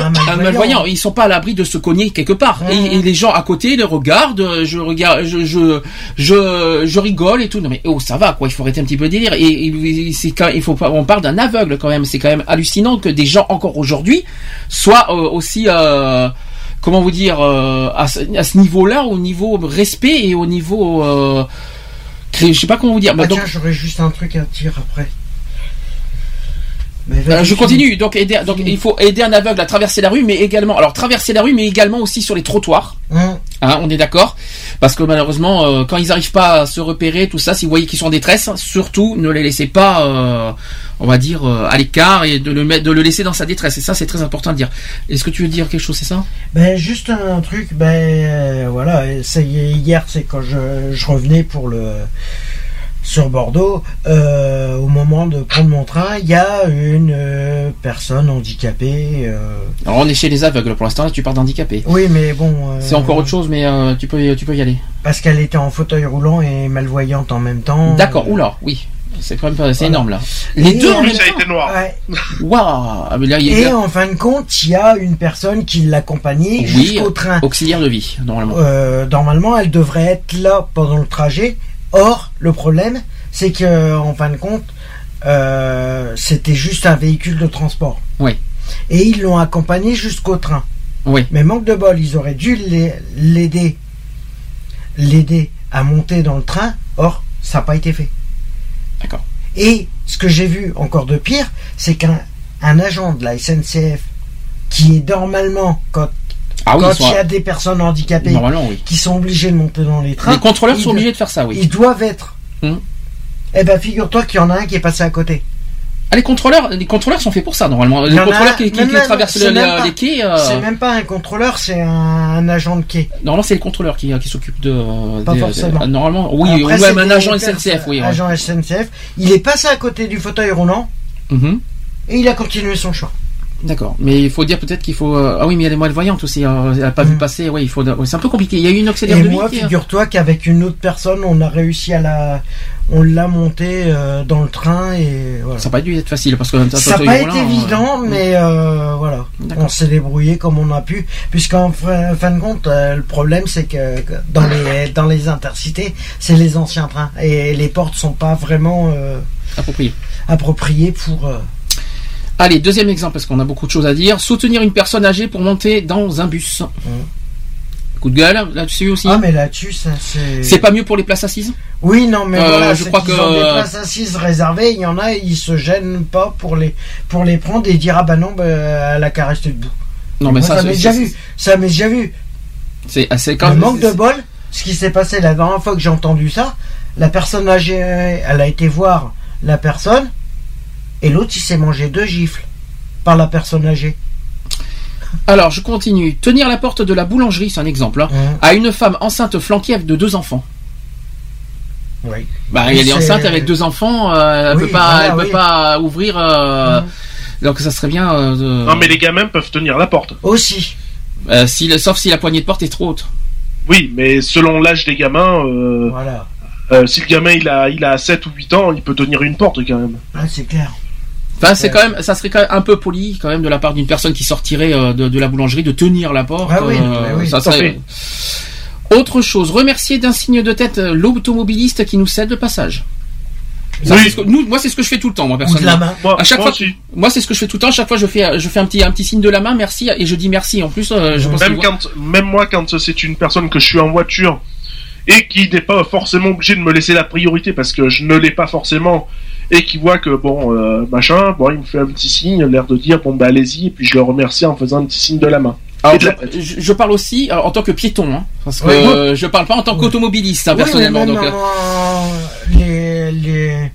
un malvoyant. malvoyant, ils sont pas à l'abri de se cogner quelque part. Mhm. Et, et les gens à côté le regardent, je regarde, je, je, je, je rigole et tout. Non mais oh ça va quoi, il faut arrêter un petit peu de délire. Et, et c'est quand il faut pas, on parle d'un aveugle quand même. C'est quand même hallucinant que des gens encore aujourd'hui soient euh, aussi euh, comment vous dire euh, à ce, à ce niveau-là, au niveau respect et au niveau euh, je sais pas comment vous dire. Ah, Bah, donc, tiens, j'aurais juste un truc à dire après. Mais Euh, je continue. Donc, aider, donc il faut aider un aveugle à traverser la rue, mais également, alors traverser la rue, mais également aussi sur les trottoirs. Hum. Hein, on est d'accord Parce que malheureusement, euh, quand ils n'arrivent pas à se repérer, tout ça, si vous voyez qu'ils sont en détresse, surtout ne les laissez pas, euh, on va dire, euh, à l'écart et de le mettre, de le laisser dans sa détresse. Et ça, c'est très important de dire. Est-ce que tu veux dire quelque chose, c'est ça? Ben, juste un truc, ben voilà, hier, c'est quand je revenais pour le sur Bordeaux, euh, au moment de prendre mon train, il y a une euh, personne handicapée. euh, Alors, on est chez les aveugles pour l'instant. Là, tu parles d'handicapé. Oui, mais bon. euh, C'est encore autre chose, mais euh, tu peux, tu peux y aller. Parce qu'elle était en fauteuil roulant et malvoyante en même temps. D'accord. Oula, oui. C'est quand même pas, c'est Voilà. énorme là. Les Et deux en en même Ça a temps. été noir. Ouais. Waouh Ah, mais là, il y a- Et en fin de compte, il y a une personne qui l'accompagnait Oui, jusqu'au train. auxiliaire de vie, normalement. Euh, normalement, elle devrait être là pendant le trajet. Or, le problème, c'est que en fin de compte, euh, c'était juste un véhicule de transport. Oui. Et ils l'ont accompagné jusqu'au train. Oui. Mais manque de bol, ils auraient dû l'ai- l'aider, l'aider à monter dans le train. Or, ça n'a pas été fait. D'accord. Et ce que j'ai vu encore de pire, c'est qu'un un agent de la SNCF qui est normalement quand Ah oui, quand il y à- a des personnes handicapées oui. qui sont obligées de monter dans les trains, Les contrôleurs sont obligés de faire ça, oui. Ils doivent être. Hum. Eh ben, figure-toi qu'il y en a un qui est passé à côté. Ah, les contrôleurs, les contrôleurs sont faits pour ça normalement. Les a contrôleurs qui, qui- même- qui même- traversent les, même pas- les quais. euh, C'est même pas un contrôleur, c'est un, un agent de quai. Normalement, c'est les contrôleurs qui, qui s'occupent de. euh, Pas des- forcément. euh, normalement, oui, Après, ou même un agent SNCF, oui. ouais. Agent SNCF. Il est passé à côté du fauteuil roulant Mhm. et il a continué son chemin. D'accord, mais il faut dire peut-être qu'il faut. euh, Ah oui, mais elle est malvoyante aussi. euh, Elle a pas vu passer. Oui, il faut. c'est un peu compliqué. Il y a eu une auxiliaire Mm. Et de moi, figure-toi qu'avec une autre personne, on a réussi à la, on l'a monté euh, dans le train et voilà. Ça n'a pas dû être facile parce que Ça n'a pas été évident, mais euh, voilà, on s'est débrouillé comme on a pu, puisqu'en fin, fin de compte, le problème c'est que dans les dans les intercités, c'est les anciens trains et les portes sont pas vraiment euh, approprié. appropriées pour. Euh, Allez, deuxième exemple parce qu'on a beaucoup de choses à dire. Soutenir une personne âgée pour monter dans un bus. Coup de gueule là-dessus aussi. Ah mais là-dessus, ça c'est. C'est pas mieux pour les places assises? Oui, non, mais Euh, voilà, je crois que- ont des places assises réservées. Il y en a, ils se gênent pas pour les pour les prendre et dire ah bah non, bah, elle a qu'à rester debout. Non, mais Moi, ça, ça m'est déjà vu. Ça m'est déjà vu. C'est c'est quand Le manque de bol, ce qui s'est passé la dernière fois que j'ai entendu ça, la personne âgée, elle a été voir la personne et l'autre il s'est mangé deux gifles par la personne âgée. Alors, je continue. Tenir la porte de la boulangerie, c'est un exemple, hein, Mmh. à une femme enceinte flanquée de deux enfants. Oui. Bah, elle est c'est- enceinte avec deux enfants, euh, elle Oui, peut pas, voilà, elle peut pas ouvrir. euh, Mhm. Donc, ça serait bien. euh, de- Non, mais les gamins peuvent tenir la porte. Aussi. Euh, si, sauf si la poignée de porte est trop haute. Oui, mais selon l'âge des gamins, euh, Voilà. euh, si le gamin il a, il a 7 ou 8 ans, il peut tenir une porte quand même. Ah, c'est clair. Enfin, c'est Ouais. quand même, ça serait quand même un peu poli, quand même, de la part d'une personne qui sortirait euh, de, de la boulangerie, de tenir la porte. Ah oui, euh, oui, ça serait. Autre chose, remercier d'un signe de tête euh, l'automobiliste qui nous cède le passage. Ça, Oui. c'est ce que- nous, moi, c'est ce que je fais tout le temps, moi, Ou de personnellement. la main. Moi, À chaque moi fois, aussi. moi, c'est ce que je fais tout le temps. À chaque fois, je fais, je fais un petit, un petit signe de la main, merci, et je dis merci. En plus, euh, je pense Même, quand, même moi, quand c'est une personne que je suis en voiture et qui n'est pas forcément obligé de me laisser la priorité parce que je ne l'ai pas forcément et qui voit que bon euh, machin, bon il me fait un petit signe, l'air de dire bon bah allez-y et puis je le remercie en faisant un petit signe de la main. Alors, Et de la je, parle aussi alors, en tant que piéton, hein, parce que euh, je parle pas en tant qu'automobiliste, hein, Oui, personnellement. donc, euh, en- les, les,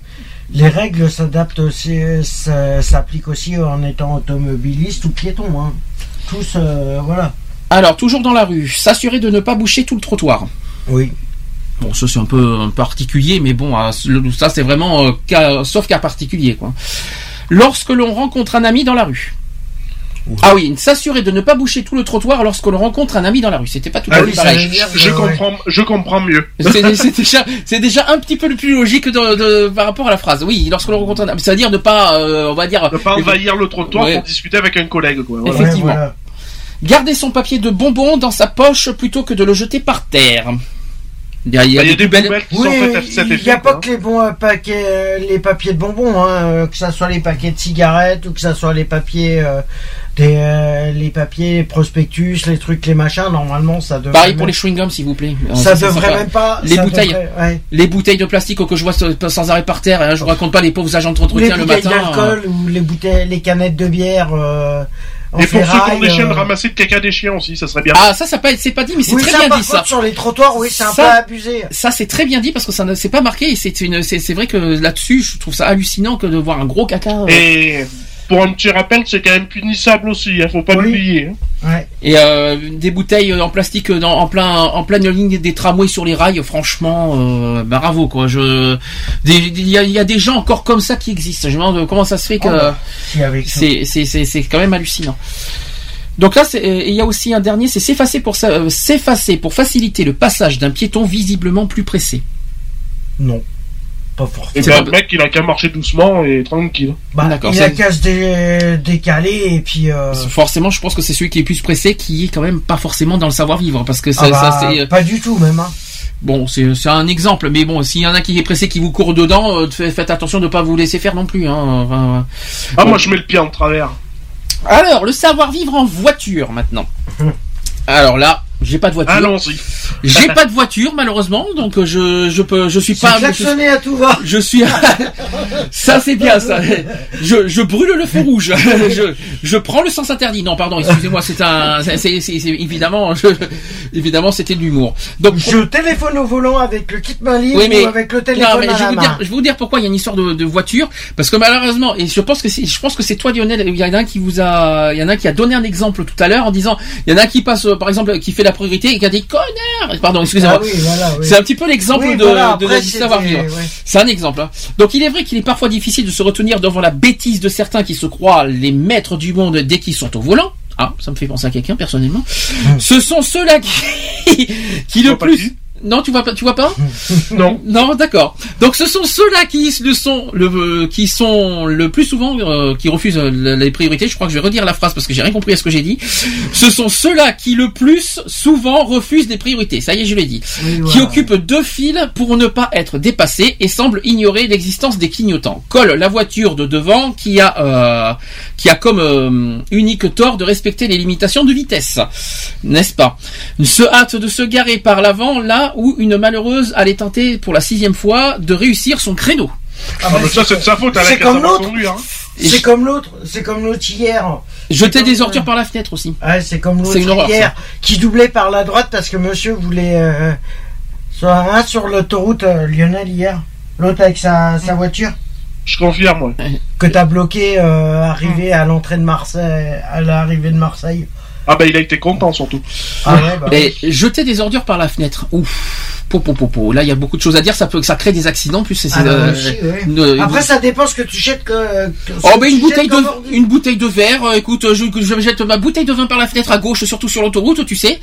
les règles s'adaptent aussi, ça- s'appliquent aussi en étant automobiliste ou piéton. Hein. Tous, euh, voilà. Alors, toujours dans la rue, s'assurer de ne pas boucher tout le trottoir. Oui. Bon, ça c'est un peu un particulier, mais bon, euh, ça c'est vraiment euh, cas- sauf cas particulier, quoi. Lorsque l'on rencontre un ami dans la rue. Ah oui, s'assurer de ne pas boucher tout le trottoir lorsque l'on rencontre un ami dans la rue. C'était pas tout à Ah fait oui, pareil. Je comprends, je comprends mieux. C'est c'est déjà, c'est déjà un petit peu le plus logique de, de- par rapport à la phrase. Oui, lorsque l'on rencontre un ami, c'est-à-dire ne pas, euh, on va dire, Ne pas envahir le trottoir Ouais. pour discuter avec un collègue quoi. voilà. Effectivement. Ouais, voilà. garder son papier de bonbons dans sa poche plutôt que de le jeter par terre. Il y a, Bah, Il y a des des poubelles- poubelles qui Oui, sont faites à cet il n'y a pas quoi. que les bons euh, paquets, euh, les papiers de bonbons, hein, euh, que ça soit les paquets de cigarettes ou que ça soit les papiers, euh, des, euh, les papiers prospectus, les trucs, les machins. Normalement, ça devrait. Pareil pour les chewing-gums, s'il vous plaît. Ça devrait même pas. Les bouteilles. devrait- ouais. Les bouteilles de plastique que je vois sans arrêt par terre. hein, je vous raconte pas les pauvres agents les d'entretien le bouteilles matin. d'alcool ou les bouteilles, les canettes de bière. euh, Et pour ceux qui ont des chiens, de euh, ramasser le caca des chiens aussi, ça serait bien. Ah, ça, ça pas, c'est pas dit, mais c'est Oui, très ça, bien par dit contre, ça. sur les trottoirs, oui, c'est un Ça- peu abusé. Ça, c'est très bien dit parce que ça ne c'est pas marqué et c'est une, c'est c'est vrai que là-dessus, je trouve ça hallucinant que de voir un gros caca. euh, Et pour un petit rappel, c'est quand même punissable aussi, hein, faut pas Oui. l'oublier. hein. Ouais. Et euh, des bouteilles en plastique dans, en plein en pleine ligne des tramways sur les rails, franchement, euh, bah, bravo quoi. Je, il y a, il y a des gens encore comme ça qui existent. Je me demande comment ça se fait que Oh, bah, c'est c'est c'est c'est quand même hallucinant. Donc là, il y a aussi un dernier, c'est s'effacer pour sa- euh, s'effacer pour faciliter le passage d'un piéton visiblement plus pressé. Non. Pas forcément. Et ben, le mec, il a qu'à marcher doucement et tranquille. Bah, D'accord, il a qu'à se dé- décaler et puis. euh, Forcément, je pense que c'est celui qui est plus pressé qui est quand même pas forcément dans le savoir-vivre. Parce que ça, ah bah, ça, c'est. pas du tout même. Hein. Bon, c'est c'est un exemple, mais bon, s'il y en a qui est pressé, qui vous court dedans, euh, fa- faites attention de pas vous laisser faire non plus. Hein. Enfin, Ah, bon. moi, je mets le pied en travers. Alors, le savoir-vivre en voiture maintenant. Alors là, j'ai pas de voiture. Allons-y. J'ai pas de voiture malheureusement, donc euh, je je peux je suis pas klaxonné à tout va. je suis ça c'est bien ça. Je, je brûle le feu rouge. Je, je prends le sens interdit. Non pardon, excusez-moi, c'est un c'est c'est- c'est- c'est- évidemment je- évidemment c'était de l'humour. Donc Je téléphone au volant avec le kit main libre oui, mais ou avec le téléphone non, mais à je vais la vous main. dire, je vais vous dire pourquoi il y a une histoire de, de voiture, parce que malheureusement, et je pense que c'est, je pense que c'est toi Lionel, il y en a un qui vous a, il y en a un qui a donné un exemple tout à l'heure en disant, il y en a un qui passe, euh, par exemple, qui fait la priorité et qui a dit connard, pardon, excusez-moi. Ah oui, voilà, oui. C'est un petit peu l'exemple Oui, de, voilà, de la savoir-vivre. ouais. C'est un exemple. hein. Donc il est vrai qu'il est parfois difficile de se retenir devant la bêtise de certains qui se croient les maîtres du monde dès qu'ils sont au volant. Ah, ça me fait penser à quelqu'un personnellement. Ce sont ceux-là qui, qui le plus. Non, tu vois pas, tu vois pas Non. Non, d'accord. Donc ce sont ceux-là qui le sont le euh, qui sont le plus souvent euh, qui refusent euh, les priorités. Je crois que je vais redire la phrase parce que j'ai rien compris à ce que j'ai dit. Ce sont ceux-là qui le plus souvent refusent les priorités. Ça y est, je l'ai dit. Oui, Qui occupent deux fils pour ne pas être dépassés et semblent ignorer l'existence des clignotants. Colle la voiture de devant qui a euh, qui a comme euh, unique tort de respecter les limitations de vitesse, n'est-ce pas? Se hâte de se garer par l'avant là où une malheureuse allait tenter pour la sixième fois de réussir son créneau. Ah, Ah, bah, mais ça, c'est de sa faute, c'est comme l'autre. hein. C'est comme l'autre, c'est comme l'autre hier. Jeter des ordures par la fenêtre aussi. Ouais, c'est comme l'autre horreur, hier qui doublait par la droite parce que monsieur voulait euh, sur, un sur l'autoroute euh, Lionel hier. L'autre avec sa, sa voiture Je confirme, moi. que t'as bloqué euh, arrivé à l'entrée de Marseille, à l'arrivée de Marseille. Ah, bah, il a été content, surtout. Ah ouais, bah Et jeter des ordures par la fenêtre. Ouf. Po, po, po, po. Là, il y a beaucoup de choses à dire. Ça peut, ça crée des accidents. En Plus, c'est, Ah, bah, euh, ouais. une- Après, ça dépend ce que tu jettes que. Oh ben tu une bouteille de une bouteille de verre. euh, écoute, euh, je, je jette ma bouteille de vin par la fenêtre à gauche, surtout sur l'autoroute, tu sais.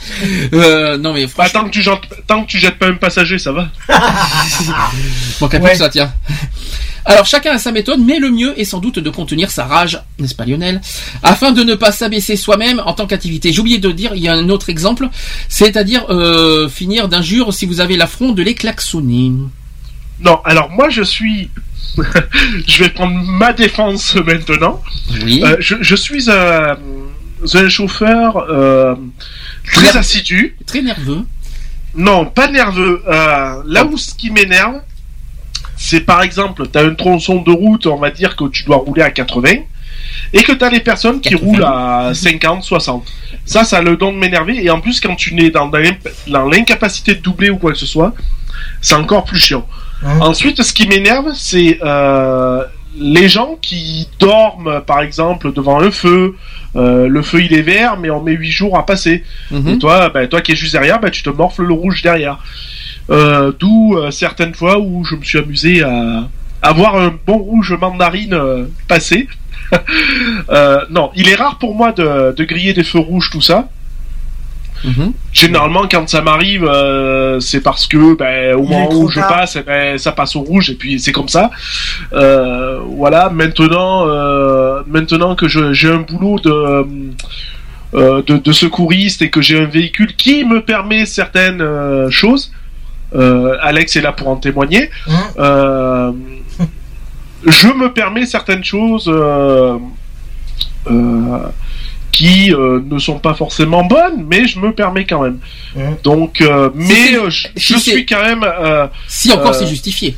Euh, non mais Bah, franchement, tant que tu jettes, tant que tu jettes pas un passager, ça va. peu de ça, tiens. Alors chacun a sa méthode, mais le mieux est sans doute de contenir sa rage, n'est-ce pas Lionel, afin de ne pas s'abaisser soi-même en tant qu'activité. J'ai oublié de dire, il y a un autre exemple, c'est-à-dire euh, finir d'injure si vous avez l'affront de les klaxonner. Non, alors moi, je suis. je vais prendre ma défense maintenant. Oui. Euh, je, je suis un, un chauffeur euh, très assidu. Très nerveux. Non, pas nerveux. Là où ce qui m'énerve, c'est par exemple, tu as un tronçon de route, on va dire que tu dois rouler à 80, et que tu as les personnes qui 80. roulent à 50, 60. Ça, ça a le don de m'énerver, et en plus, quand tu n'es dans, l'incapacité de doubler ou quoi que ce soit, c'est encore plus chiant. Ensuite, ce qui m'énerve, c'est euh, les gens qui dorment, par exemple, devant un feu. Euh, le feu, il est vert, mais on met 8 jours à passer. Mhm. Et toi, ben, toi qui es juste derrière, ben, tu te morfles le rouge derrière. Euh, D'où euh, certaines fois où je me suis amusé à avoir un bon rouge mandarine euh, passé. Non, il est rare pour moi de, de griller des feux rouges, tout ça. Mhm. Généralement, quand ça m'arrive, euh, c'est parce que ben, au moment où je passe, eh ben, ça passe au rouge et puis c'est comme ça. Euh, voilà. Maintenant, euh, maintenant que j'ai un boulot de, de de secouriste et que j'ai un véhicule qui me permet certaines choses, Alex est là pour en témoigner. Hein Euh, je me permets certaines choses. euh, euh, qui euh, ne sont pas forcément bonnes, mais je me permets quand même. Mhm. Donc, euh, mais euh, je, si je c'est- suis quand même. euh, Si encore Euh, c'est justifié.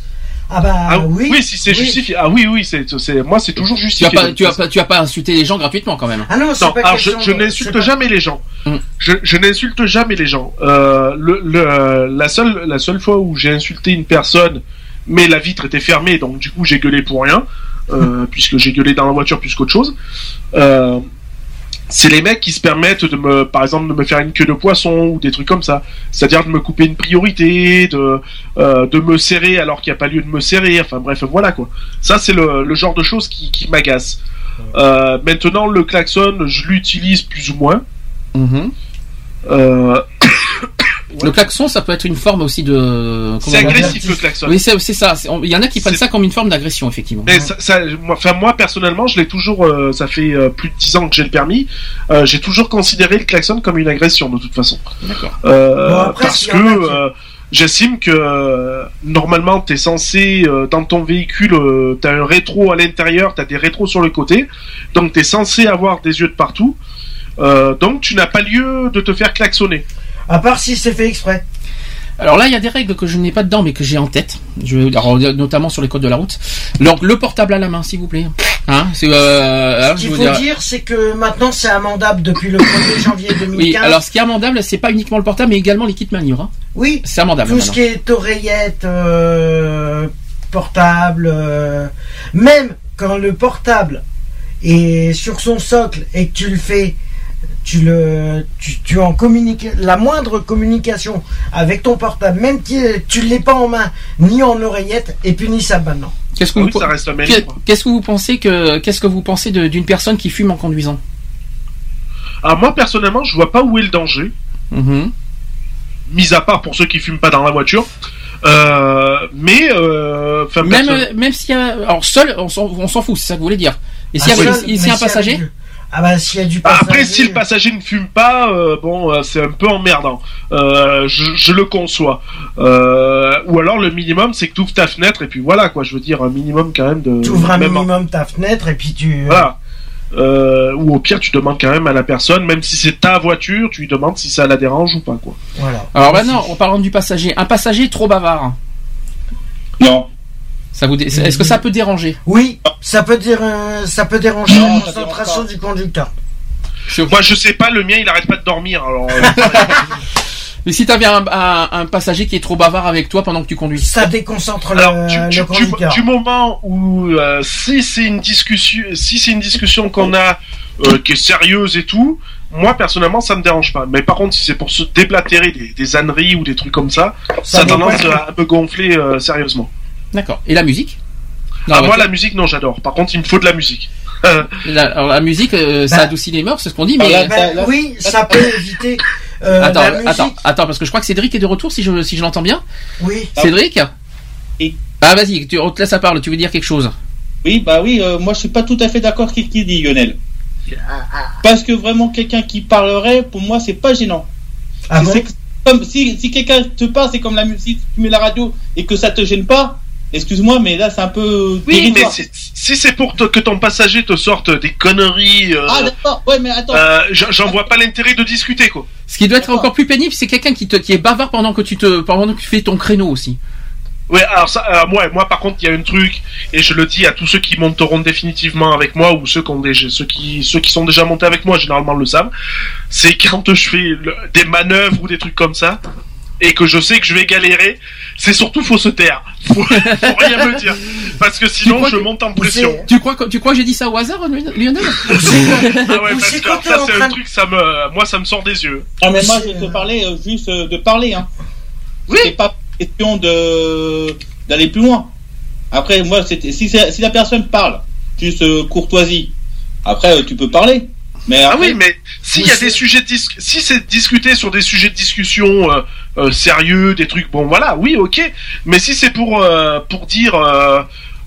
Ah bah ah, oui. oui. si c'est oui. justifié. Ah oui, oui, c'est, c'est moi, c'est toujours Tu as justifié. pas, tu as toute pas, tu as pas insulté les gens gratuitement quand même. Ah non, c'est non, pas alors je, je n'insulte pas- jamais les gens. Mm. Je, je n'insulte jamais les gens. Euh, le, le, la seule, la seule fois où j'ai insulté une personne, mais la vitre était fermée, donc du coup j'ai gueulé pour rien, euh, puisque j'ai gueulé dans la voiture plus qu'autre chose. Euh, c'est les mecs qui se permettent de me, par exemple, de me faire une queue de poisson ou des trucs comme ça. C'est-à-dire de me couper une priorité, de, euh, de me serrer alors qu'il n'y a pas lieu de me serrer. Enfin bref, voilà quoi. Ça c'est le, le genre de choses qui, qui m'agace. Euh, maintenant, le klaxon, je l'utilise plus ou moins. Mhm. Euh, Le klaxon, ça peut être une forme aussi de. C'est agressif le klaxon. Oui, c'est ça. Il y en a qui prennent ça comme une forme d'agression, effectivement. Mais ça, ça- moi, enfin moi personnellement, je l'ai toujours. euh, ça fait euh, plus de 10 ans que j'ai le permis. euh, j'ai toujours considéré le klaxon comme une agression de toute façon. D'accord. Euh, Bon, parce que j'estime que euh, normalement t'es censé euh, dans ton véhicule, euh, t'as un rétro à l'intérieur, t'as des rétros sur le côté, donc t'es censé avoir des yeux de partout. Euh, donc tu n'as pas lieu de te faire klaxonner. À part si c'est fait exprès. Alors là, il y a des règles que je n'ai pas dedans, mais que j'ai en tête. Je, alors, notamment sur les codes de la route. Donc, le portable à la main, s'il vous plaît. Hein, c'est, euh, Ce qu'il faut dire- dire, c'est que maintenant c'est amendable depuis le 1er janvier 2015. Oui, alors ce qui est amendable, c'est pas uniquement le portable, mais également les kits manure. Hein. Oui, C'est amendable. tout ce qui est oreillette, euh, portable, euh, même quand le portable est sur son socle et que tu le fais, tu le, tu, tu en communiques la moindre communication avec ton portable, même si tu l'es pas en main ni en oreillette, est punissable maintenant. Qu'est-ce que Ah vous, oui, qu'est-ce que vous pensez que, qu'est-ce que vous pensez de- d'une personne qui fume en conduisant? Alors moi personnellement, je vois pas où est le danger. Mhm. mis à part pour ceux qui fument pas dans la voiture. Euh, mais euh, Même, personne- même s'il y a, alors seul, on s'en, on s'en fout, c'est ça que vous voulez dire. Et s'il y Ah, s'il y a un passager, Ah bah s'il y a du Bah, passager. après, si le passager ne fume pas, euh, bon, euh, c'est un peu emmerdant. Euh, je, je le conçois. Euh, ou alors le minimum, c'est que tu ouvres ta fenêtre et puis voilà quoi. Je veux dire un minimum quand même de. tu ouvres un même en- minimum ta fenêtre et puis tu. Voilà. Euh, ou au pire, tu demandes quand même à la personne, même si c'est ta voiture, tu lui demandes si ça la dérange ou pas quoi. Voilà. alors maintenant, en parlant du passager, un passager trop bavard, Non. Ça vous, dé- est-ce que ça peut déranger Oui, ça peut dire, euh, ça peut déranger Non, la concentration du conducteur. Moi, je sais pas, le mien, il arrête pas de dormir. Alors, euh, Mais si t'avais un, un, un passager qui est trop bavard avec toi pendant que tu conduis, Ça déconcentre le, Alors, du, le du- du- conducteur. du moment où euh, si c'est une discussion, si c'est une discussion qu'on a euh, qui est sérieuse et tout, moi personnellement ça me dérange pas. Mais par contre, si c'est pour se déblatérer des, des âneries ou des trucs comme ça, ça, a tendance à me gonfler euh, sérieusement. D'accord. Et la musique Ah, la moi la musique non j'adore. Par contre, il me faut de la musique. Euh, la, alors, la musique, euh, ça Bah. adoucit les mœurs, c'est ce qu'on dit, mais Ah, Ben, là- oui, ça peut éviter euh, attends, la musique. attends, attends, parce que je crois que Cédric est de retour, si je, si je l'entends bien. Oui. Ah. Cédric Oui. Ah vas-y, tu, on te laisse la parole, tu veux dire quelque chose Oui, bah oui, euh, moi je suis pas tout à fait d'accord avec ce qu'il dit Lionel. Parce que vraiment quelqu'un qui parlerait, pour moi c'est pas gênant. Ah Si bon comme si, si quelqu'un te parle, c'est comme la musique, tu mets la radio et que ça te gêne pas. Excuse-moi, mais là c'est un peu. oui, mais dérisoire. si, si c'est pour te- que ton passager te sorte des conneries, euh, Ah d'accord, ouais, mais attends. euh, j'en vois pas l'intérêt de discuter quoi. Ce qui doit être encore plus pénible, c'est quelqu'un qui, te, qui est bavard pendant que tu te, pendant que tu fais ton créneau aussi. Ouais, alors ça, euh, moi, moi, par contre, il y a un truc, et je le dis à tous ceux qui monteront définitivement avec moi ou ceux qui ont déjà, ceux qui, ceux qui sont déjà montés avec moi, généralement le savent. C'est quand je fais le- des manœuvres ou des trucs comme ça, et que je sais que je vais galérer, c'est surtout faut se taire, faut, faut rien me dire, parce que sinon je que- monte en pression. c'est- Tu crois, que- tu crois que j'ai dit ça au hasard, Lionel Ah ouais, ou parce que ça c'est train un de- truc, ça me, moi ça me sort des yeux. Non, mais moi je vais te parler euh, juste euh, de parler. Hein. Oui. C'est pas question de d'aller plus loin. Après, moi, c'était si, la personne parle, juste euh, courtoisie. Après, tu peux parler. Mais Ah oui, mais s'il Oui, y a des sujets de dis- si c'est discuter sur des sujets de discussion euh, sérieux, des trucs, bon voilà, oui, ok. Mais si c'est pour euh, pour dire euh,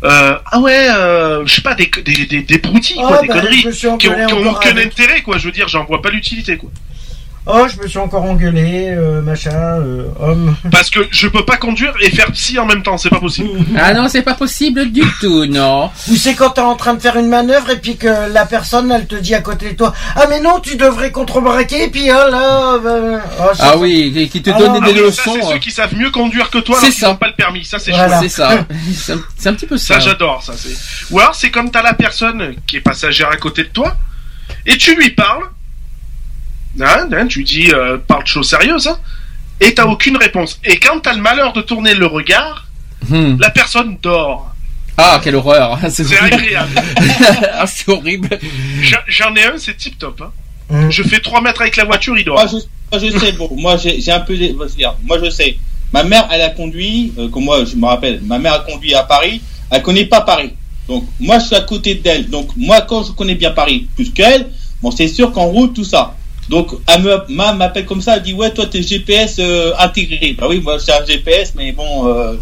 euh, ah ouais, euh, je sais pas des des des, des broutilles, quoi, Ah, des bah, conneries qui ont, qui aucun avec- intérêt, quoi. Je veux dire, j'en vois pas l'utilité, quoi. Oh, je me suis encore engueulé, euh, machin, euh, homme. Parce que je peux pas conduire et faire psy en même temps, c'est pas possible. Ah non, c'est pas possible du tout, non. Ou c'est quand t'es en train de faire une manœuvre et puis que la personne, elle te dit à côté de toi, ah mais non, tu devrais contrebraquer et puis oh là, bah, oh, c'est Ah ça. oui, qui- qui te Ah donne non, des Ah oui, ça, leçons. c'est euh, ceux qui savent mieux conduire que toi, C'est alors qu'ils ça. n'ont pas le permis. Ça, c'est Voilà. chouette. C'est ça. C'est un, petit peu ça. Ça, j'adore, ça. C'est. Ou alors, c'est comme t'as la personne qui est passagère à côté de toi, et tu lui parles. Hein, hein, tu lui dis, euh, parle de choses sérieuses, hein, et t'as aucune réponse. Et quand t'as le malheur de tourner le regard, Hmm. la personne dort. Ah, quelle horreur. C'est agréable. ah, c'est horrible. J'en- ai un, c'est tip top. Hein. Hum. Je fais 3 mètres avec la voiture, il dort. moi, je, moi, je sais. Bon, moi j'ai un peu. Moi je sais. Ma mère, elle a conduit. euh, comme moi, je me rappelle. Ma mère a conduit à Paris. Elle connaît pas Paris. Donc moi, je suis à côté d'elle. Donc moi, quand je connais bien Paris plus qu'elle, bon, c'est sûr qu'en route tout ça. Donc, elle me- ma m'appelle comme ça, elle dit ouais, toi t'es GPS euh, intégré. Bah oui, moi j'ai un GPS, mais bon, euh,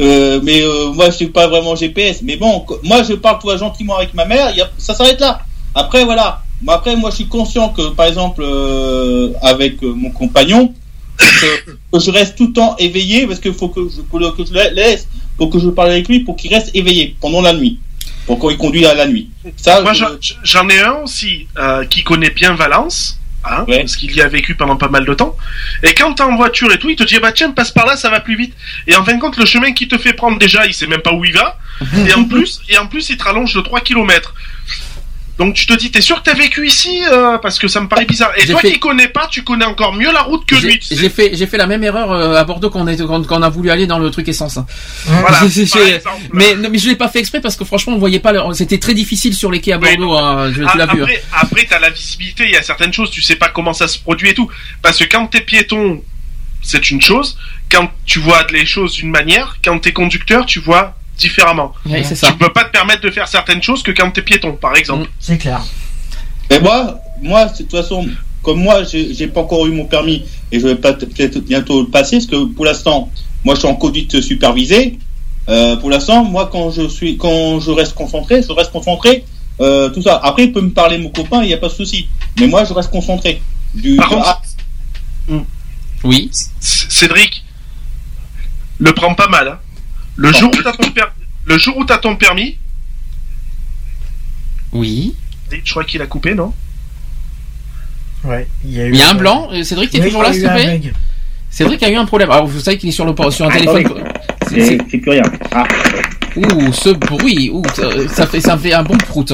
euh, mais euh, moi je suis pas vraiment GPS. Mais bon, moi je parle toi gentiment avec ma mère, il y a- ça s'arrête là. Après voilà, après moi je suis conscient que par exemple euh, avec mon compagnon, que, je reste tout le temps éveillé parce qu'il faut que je, que je le laisse, pour que je parle avec lui, pour qu'il reste éveillé pendant la nuit, pour qu'il conduise à la nuit. Ça, Moi, je- j'en- j'en ai un aussi euh, qui connaît bien Valence, hein, parce qu'il y a vécu pendant pas mal de temps. Et quand t'es en voiture et tout, il te dit bah tiens passe par là, ça va plus vite. Et en fin de compte, le chemin qu'il te fait prendre déjà, il sait même pas où il va. et en plus, et en plus, il te rallonge de 3 km. Donc tu te dis, t'es sûr que t'as vécu ici euh, Parce que ça me paraît bizarre. Et toi fait- qui connais pas, tu connais encore mieux la route que J'ai- lui. tu sais. J'ai fait, j'ai fait la même erreur euh, à Bordeaux quand on, est, quand, quand on a voulu aller dans le truc essence. hein. Voilà, mais, non, mais je l'ai pas fait exprès parce que franchement, on voyait pas. le- C'était très difficile sur les quais à Bordeaux. hein, je- tu l'as vu. hein. Après, après t'as la visibilité, il y a certaines choses, tu sais pas comment ça se produit et tout. Parce que quand t'es piéton, c'est une chose. Quand tu vois les choses d'une manière, quand t'es conducteur, tu vois différemment. Oui, c'est ça. Tu peux pas te permettre de faire certaines choses que quand t'es piéton, par exemple. C'est clair. Mais moi, moi, de toute façon, comme moi, j'ai pas encore eu mon permis et je vais pas- peut-être bientôt le passer, parce que pour l'instant, moi, je suis en conduite supervisée. Euh, pour l'instant, moi, quand je suis, quand je reste concentré, je reste concentré. Euh, tout ça. Après, il peut me parler mon copain, il n'y a pas de souci. Mais moi, je reste concentré. Du, Par contre, Ah, Oui. Cédric, le prends pas mal. hein. Le jour où t'as ton permis, le jour où t'as ton permis, Oui. je crois qu'il a coupé, non? Ouais, il y a eu. Il y a un blanc. Cédric, t'es Oui, toujours là, s'il te plaît? Cédric a eu un problème. Alors, vous savez qu'il est sur, le, sur un Ah, téléphone. oui. C'est- plus rien. Ah. Ouh, ce bruit, ouh, ça, ça fait, ça fait un bon prout.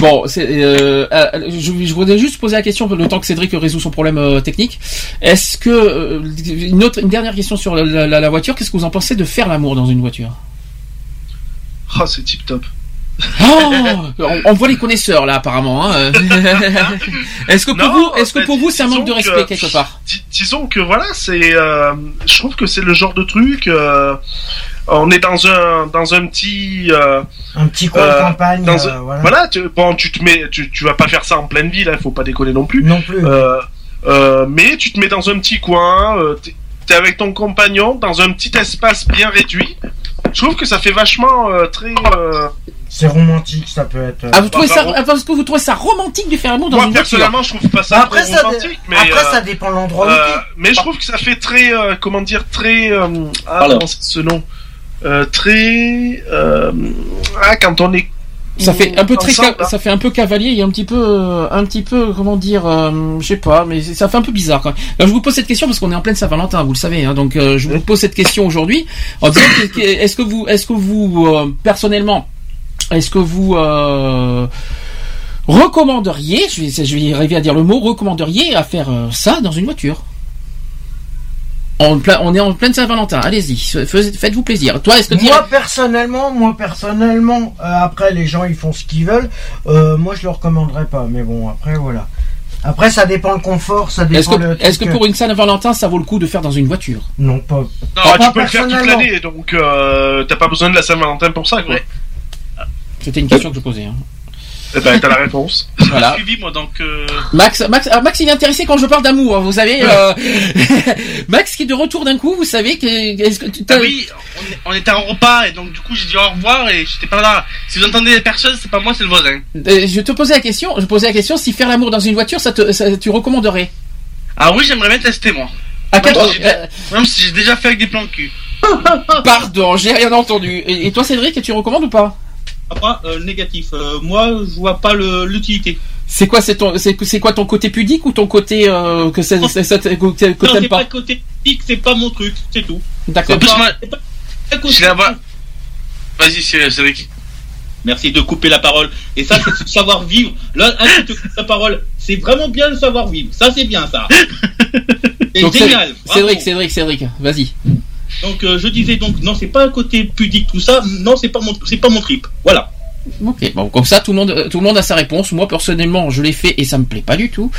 Bon, euh, euh, je, je voudrais juste poser la question le temps que Cédric résout son problème euh, technique. Est-ce que une autre, une dernière question sur la, la- la voiture Qu'est-ce que vous en pensez de faire l'amour dans une voiture? Oh, c'est tip top. Oh, on, on voit les connaisseurs là apparemment. hein. est-ce que pour Non, vous, est-ce que pour vous, c'est un manque de respect que- quelque part? Dis- disons que voilà, c'est, euh, je trouve que c'est le genre de truc. euh, on est dans un dans un petit euh, Un petit coin de euh, campagne. dans euh, un- voilà. voilà, tu, bon, tu te mets, tu, tu vas pas faire ça en pleine ville, hein, faut pas déconner non plus. Non plus. Euh, euh, mais tu te mets dans un petit coin, euh, t'es avec ton compagnon dans un petit espace bien réduit. Je trouve que ça fait vachement euh, très. euh, C'est romantique, ça peut être. euh, ah, vous trouvez bah, ça, bah, parce que vous trouvez ça romantique de faire l'amour dans Moi une voiture personnellement, je trouve pas ça après, ça, romantique, mais après euh, ça dépend de l'endroit où euh, mais je trouve que ça fait très, euh, comment dire, très. euh, ah, c'est ce nom? Euh, Très. euh, ah, quand on est. Ça fait un peu très, ça fait un peu cavalier, a un petit peu, euh, un petit peu, comment dire, euh, je sais pas, mais ça fait un peu bizarre. Quand même. Alors, je vous pose cette question parce qu'on est en pleine Saint-Valentin, vous le savez, hein, donc euh, je vous pose cette question aujourd'hui en disant est-ce que vous, est-ce que vous, euh, personnellement, est-ce que vous recommanderiez, je vais, je vais arriver à dire le mot, recommanderiez à faire ça dans une voiture? On est en pleine Saint-Valentin, allez-y, fais- faites-vous plaisir. Toi, est-ce que tu Moi personnellement, moi personnellement, euh, après les gens ils font ce qu'ils veulent. Euh, moi je le recommanderais pas, mais bon après voilà. Après ça dépend le confort, ça est-ce dépend que, le. est-ce que pour une Saint-Valentin, ça vaut le coup de faire dans une voiture? Non pas. Non, tu peux le faire toute l'année, donc euh, t'as pas besoin de la Saint-Valentin pour ça, quoi. C'était une question que je posais. hein. Eh ben, t'as la réponse. Voilà. suivi moi donc. euh, Max, Max, ah, Max, il est intéressé quand je parle d'amour. hein, Vous savez, euh, Max qui est de retour d'un coup. Vous savez que est-ce que tu Ah oui, on, était en repas et donc du coup j'ai dit au revoir et j'étais pas là. Si vous entendez les personnes, c'est pas moi, c'est le voisin. Euh, je te posais la question. Je posais la question si faire l'amour dans une voiture, ça te, ça- tu recommanderais? Ah oui, j'aimerais bien tester moi. À Même quatre- si j'ai- euh, Même si j'ai déjà fait avec des plans de cul. Pardon, j'ai rien entendu. Et, et toi, Cédric, tu recommandes ou pas? Moi, euh, négatif. Euh, moi, je vois pas le- l'utilité. C'est quoi, c'est ton, c'est, c'est quoi ton côté pudique ou ton côté euh, que c'est, c'est, c'est- que, que Non, t'aimes c'est pas? pas le côté pique, c'est pas mon truc, c'est tout. D'accord. Pas-. Vas-y, vrai. Merci de couper la parole. Et ça, c'est le savoir-vivre. Là, un qui te coupe la parole, c'est vraiment bien le savoir-vivre. Ça, c'est bien, ça. C'est Donc, génial. Cédric. Cédric, Cédric, Cédric, vas-y. Donc, euh, je disais donc, non, c'est pas le côté pudique, tout ça. Non, c'est pas mon, c'est pas mon trip. Voilà. Ok, bon, comme ça, tout le monde, euh, tout le monde a sa réponse. Moi, personnellement, je l'ai fait et ça me plaît pas du tout.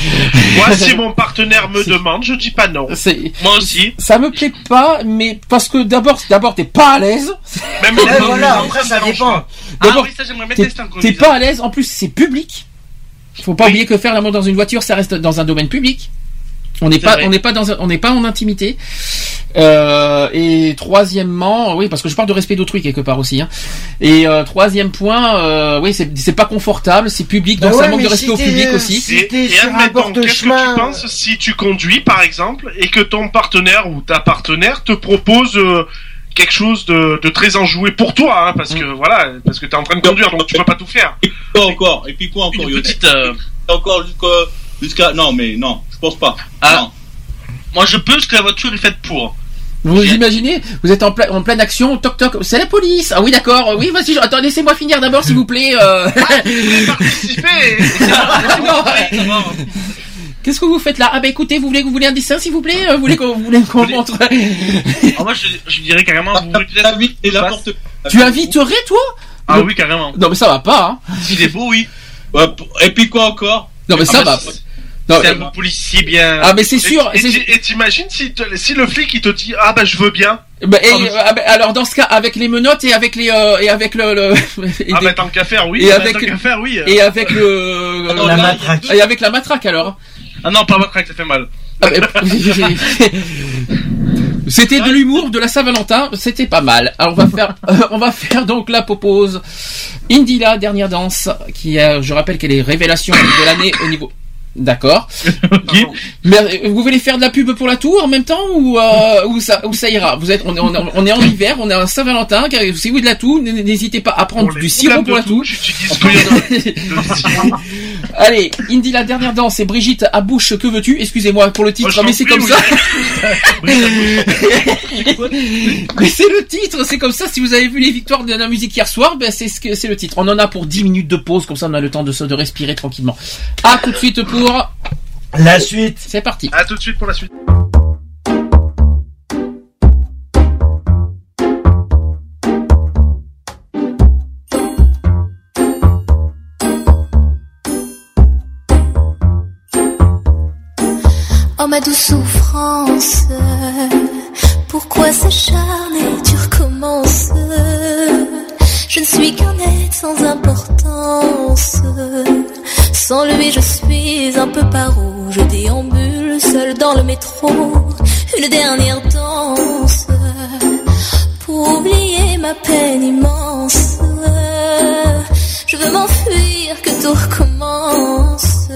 Moi, si mon partenaire me demande, je dis pas non. Moi aussi. ça me plaît pas, mais parce que d'abord, d'abord, t'es pas à l'aise. Même Eh, le- voilà, après ça dépend. pas. Ah D'abord, oui, t'es, pas à l'aise. En plus, c'est public. Faut pas oublier que faire l'amour dans une voiture, ça reste dans un domaine public. On n'est pas, vrai. on n'est pas dans, on n'est pas en intimité. Euh, et troisièmement, oui, parce que je parle de respect d'autrui quelque part aussi. Hein. Et euh, troisième point, euh, oui, c'est, c'est pas confortable, c'est public, donc Bah ça ouais, manque de respect si au public euh, aussi. si Et, et admettons, qu'est-ce que tu penses si tu conduis, par exemple, et que ton partenaire ou ta partenaire te propose euh, quelque chose de, de très enjoué pour toi, hein, parce que voilà, parce que t'es en train de conduire, donc tu peux pas tout faire. Quoi encore Et puis quoi encore, Une petite. euh, Encore jusqu'à... jusqu'à... Non, mais non, je pense pas. Ah. Non. Moi, je pense que la voiture est faite pour. Vous imaginez, vous êtes en, en pleine action, toc toc, c'est la police. Ah oui, d'accord. Oui, vas-y, je- attends, laissez-moi finir d'abord, s'il vous plaît. euh. Non. Qu'est-ce que vous faites là? Ah bah écoutez, vous voulez, vous voulez un dessin, s'il vous plaît? Vous voulez qu'on qu'on montre? Ah, moi, je, je dirais carrément, vous voulez peut-être. Et n'importe Tu inviterais toi? Ah oui, carrément. Non mais ça va pas. Hein. S'il est beau, oui. Ouais, Et puis quoi encore? Non mais Ah, ça bah, va. C'est- Non, C'est mais- un bon policier bien. Ah mais c'est Et- sûr. Et c'est- t'i- et t'imagines si, te- si le flic il te dit ah bah je veux bien. Bah, et, Ah, mais- ah, bah, alors dans ce cas, avec les menottes et avec les euh, et avec le, le- et, Ah des- bah tant qu'à faire oui. et avec- tant qu'à faire oui. et avec le Ah non, La matraque. et avec la matraque alors. Ah non, pas votre ça fait mal. Ah, bah, C'était de l'humour, de la Saint-Valentin, c'était pas mal. Alors on va faire, euh, on va faire donc la propose. Indila, dernière danse, qui est, je rappelle qu'elle est révélation de l'année au niveau. D'accord. Mais vous voulez faire de la pub pour la tour en même temps ou euh, ou ça ou ça ira? Vous êtes on est, on est- on est en hiver, on est à Saint-Valentin. car Si vous de la toux, n'hésitez pas à prendre du sirop pour la toux. Allez, Indy la dernière danse et Brigitte à bouche que veux-tu? Excusez-moi pour le titre, Moi, mais c'est comme oui. ça. mais c'est le titre, c'est comme ça. Si vous avez vu les victoires de la musique hier soir, ben c'est ce que c'est le titre. On en a pour 10 minutes de pause, comme ça on a le temps de respirer tranquillement. À tout de suite pour La suite. c'est parti. À tout de suite pour la suite. Oh ma douce souffrance, pourquoi s'acharner, tu recommences? Je ne suis qu'un être sans importance. Sans lui, je suis un peu paro. Je déambule seul dans le métro. Une dernière danse pour oublier ma peine immense. Je veux m'enfuir, que tout recommence.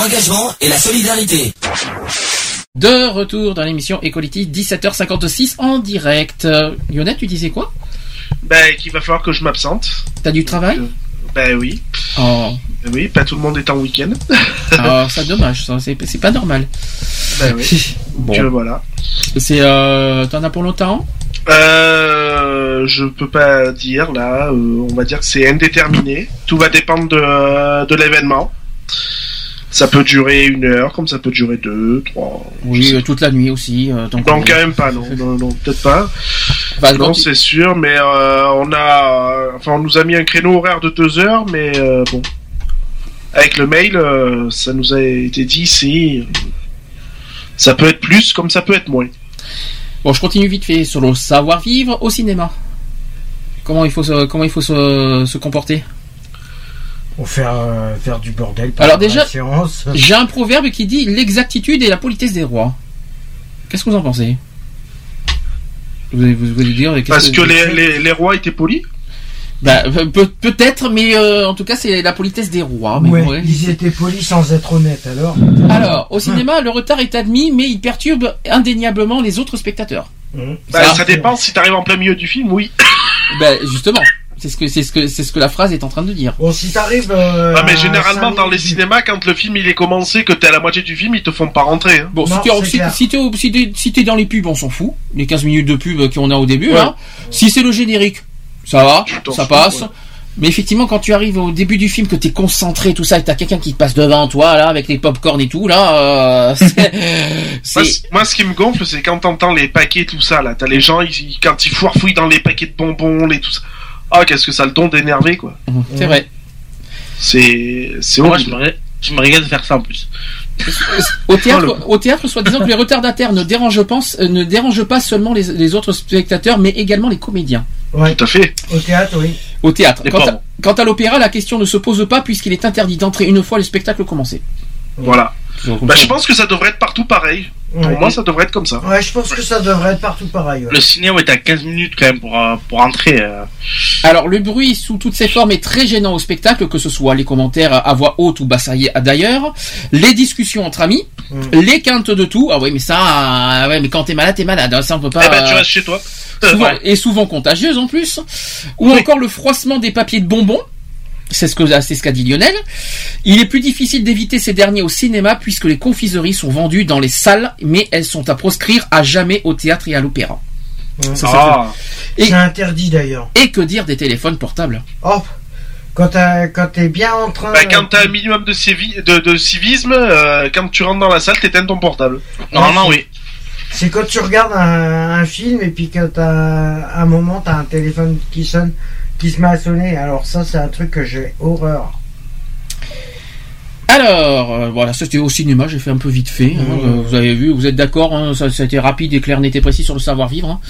L'engagement et la solidarité. De retour dans l'émission Equality, 17h56 en direct. Lionel, tu disais quoi? Ben, qu'il va falloir que je m'absente. T'as du travail? Ben oui. Oh. Ben oui, pas tout le monde est en week-end. Ah, c'est dommage, ça, c'est c'est pas normal. Ben oui. Bon. Donc, voilà. C'est, euh, t'en as pour longtemps? Euh, je peux pas dire là. euh, on va dire que c'est indéterminé. Tout va dépendre de, de l'événement. Ça peut durer une heure, comme ça peut durer deux, trois. Oui, euh, toute la nuit aussi. euh, donc, Non, quand même pas, non, non, non, peut-être pas. Bah, non, c'est sûr, mais euh, on a, enfin, on nous a mis un créneau horaire de deux heures, mais bon, avec le mail, ça nous a été dit, c'est, ça peut être plus, comme ça peut être moins. Bon, je continue vite fait sur le savoir-vivre au cinéma. Comment il faut se, comment il faut se, se comporter? Faire, euh, faire du bordel. Alors déjà, la séance. j'ai un proverbe qui dit l'exactitude et la politesse des rois. Qu'est-ce que vous en pensez? Vous, allez- vous allez dire Parce que les, les, les rois étaient polis? Bah, peut- peut-être, mais euh, en tout cas, c'est la politesse des rois. Mais Ouais, bon, ouais. ils étaient polis sans être honnêtes alors. Alors, au cinéma, le retard est admis, mais il perturbe indéniablement les autres spectateurs. Bah, ça dépend si t'arrives en plein milieu du film, oui. Ben, justement, c'est ce que c'est ce que c'est ce que la phrase est en train de dire. Bon, si t'arrives. euh, Ah, mais généralement dans les cinémas, quand le film il est commencé, que t'es à la moitié du film, ils te font pas rentrer. hein. Bon, si t'es si, si t'es au- si dans les pubs, on s'en fout. Les 15 minutes de pub qu'on a au début, Ouais. là. Si c'est le générique, ça va, ça passe. ouais. Mais effectivement, quand tu arrives au début du film, que t'es concentré, tout ça, et t'as quelqu'un qui te passe devant toi, là, avec les popcorn et tout, là, euh, c'est- Moi, ce qui me gonfle, c'est quand t'entends les paquets, tout ça, là. T'as les gens, ils, ils- quand ils foirefouillent dans les paquets de bonbons, les tout ça. Ah, qu'est-ce que ça a le don d'énerver, quoi. c'est vrai. C'est, c'est Moi, je me, je me régale de faire ça en plus. Au théâtre, au théâtre, soit disant que les retardataires ne dérangent pas, euh, ne dérangent pas seulement les, les autres spectateurs, mais également les comédiens. Ouais, Tout à fait. au théâtre, oui. Au théâtre. À, quant à l'opéra, la question ne se pose pas puisqu'il est interdit d'entrer une fois le spectacle commencé. Voilà. Bah, je pense que ça devrait être partout pareil. Pour Ouais. moi, ça devrait être comme ça. Ouais, je pense que ça devrait être partout pareil. ouais. Le cinéma est à 15 minutes quand même pour, euh, pour entrer. euh. Alors le bruit sous toutes ses formes est très gênant au spectacle, que ce soit les commentaires à voix haute ou bassaillés d'ailleurs, les discussions entre amis, Mm. les quintes de tout. Ah oui, mais ça, euh, ouais, mais quand t'es malade, t'es malade. hein, Ça on peut pas. Eh ben, tu restes chez toi. souvent- Ouais. et souvent contagieuse en plus, ou encore le froissement des papiers de bonbons. C'est ce que c'est ce qu'a dit Lionel. Il est plus difficile d'éviter ces derniers au cinéma puisque les confiseries sont vendues dans les salles, mais elles sont à proscrire à jamais au théâtre et à l'opéra. Ah. C'est interdit d'ailleurs. Et que dire des téléphones portables? Hop. Quand t'es bien en train. Bah, quand t'as un minimum de, civi- de, de civisme, euh, quand tu rentres dans la salle, t'éteins ton portable. Normalement, oui. C'est quand tu regardes un, un film et puis que t'as un moment t'as un téléphone qui sonne, qui se met à sonner. Alors ça c'est un truc que j'ai horreur. Alors, euh, voilà, ça c'était au cinéma, j'ai fait un peu vite fait. hein, Mmh. euh, vous avez vu, vous êtes d'accord, hein, ça, ça a été rapide et clair, net et précis sur le savoir-vivre. hein.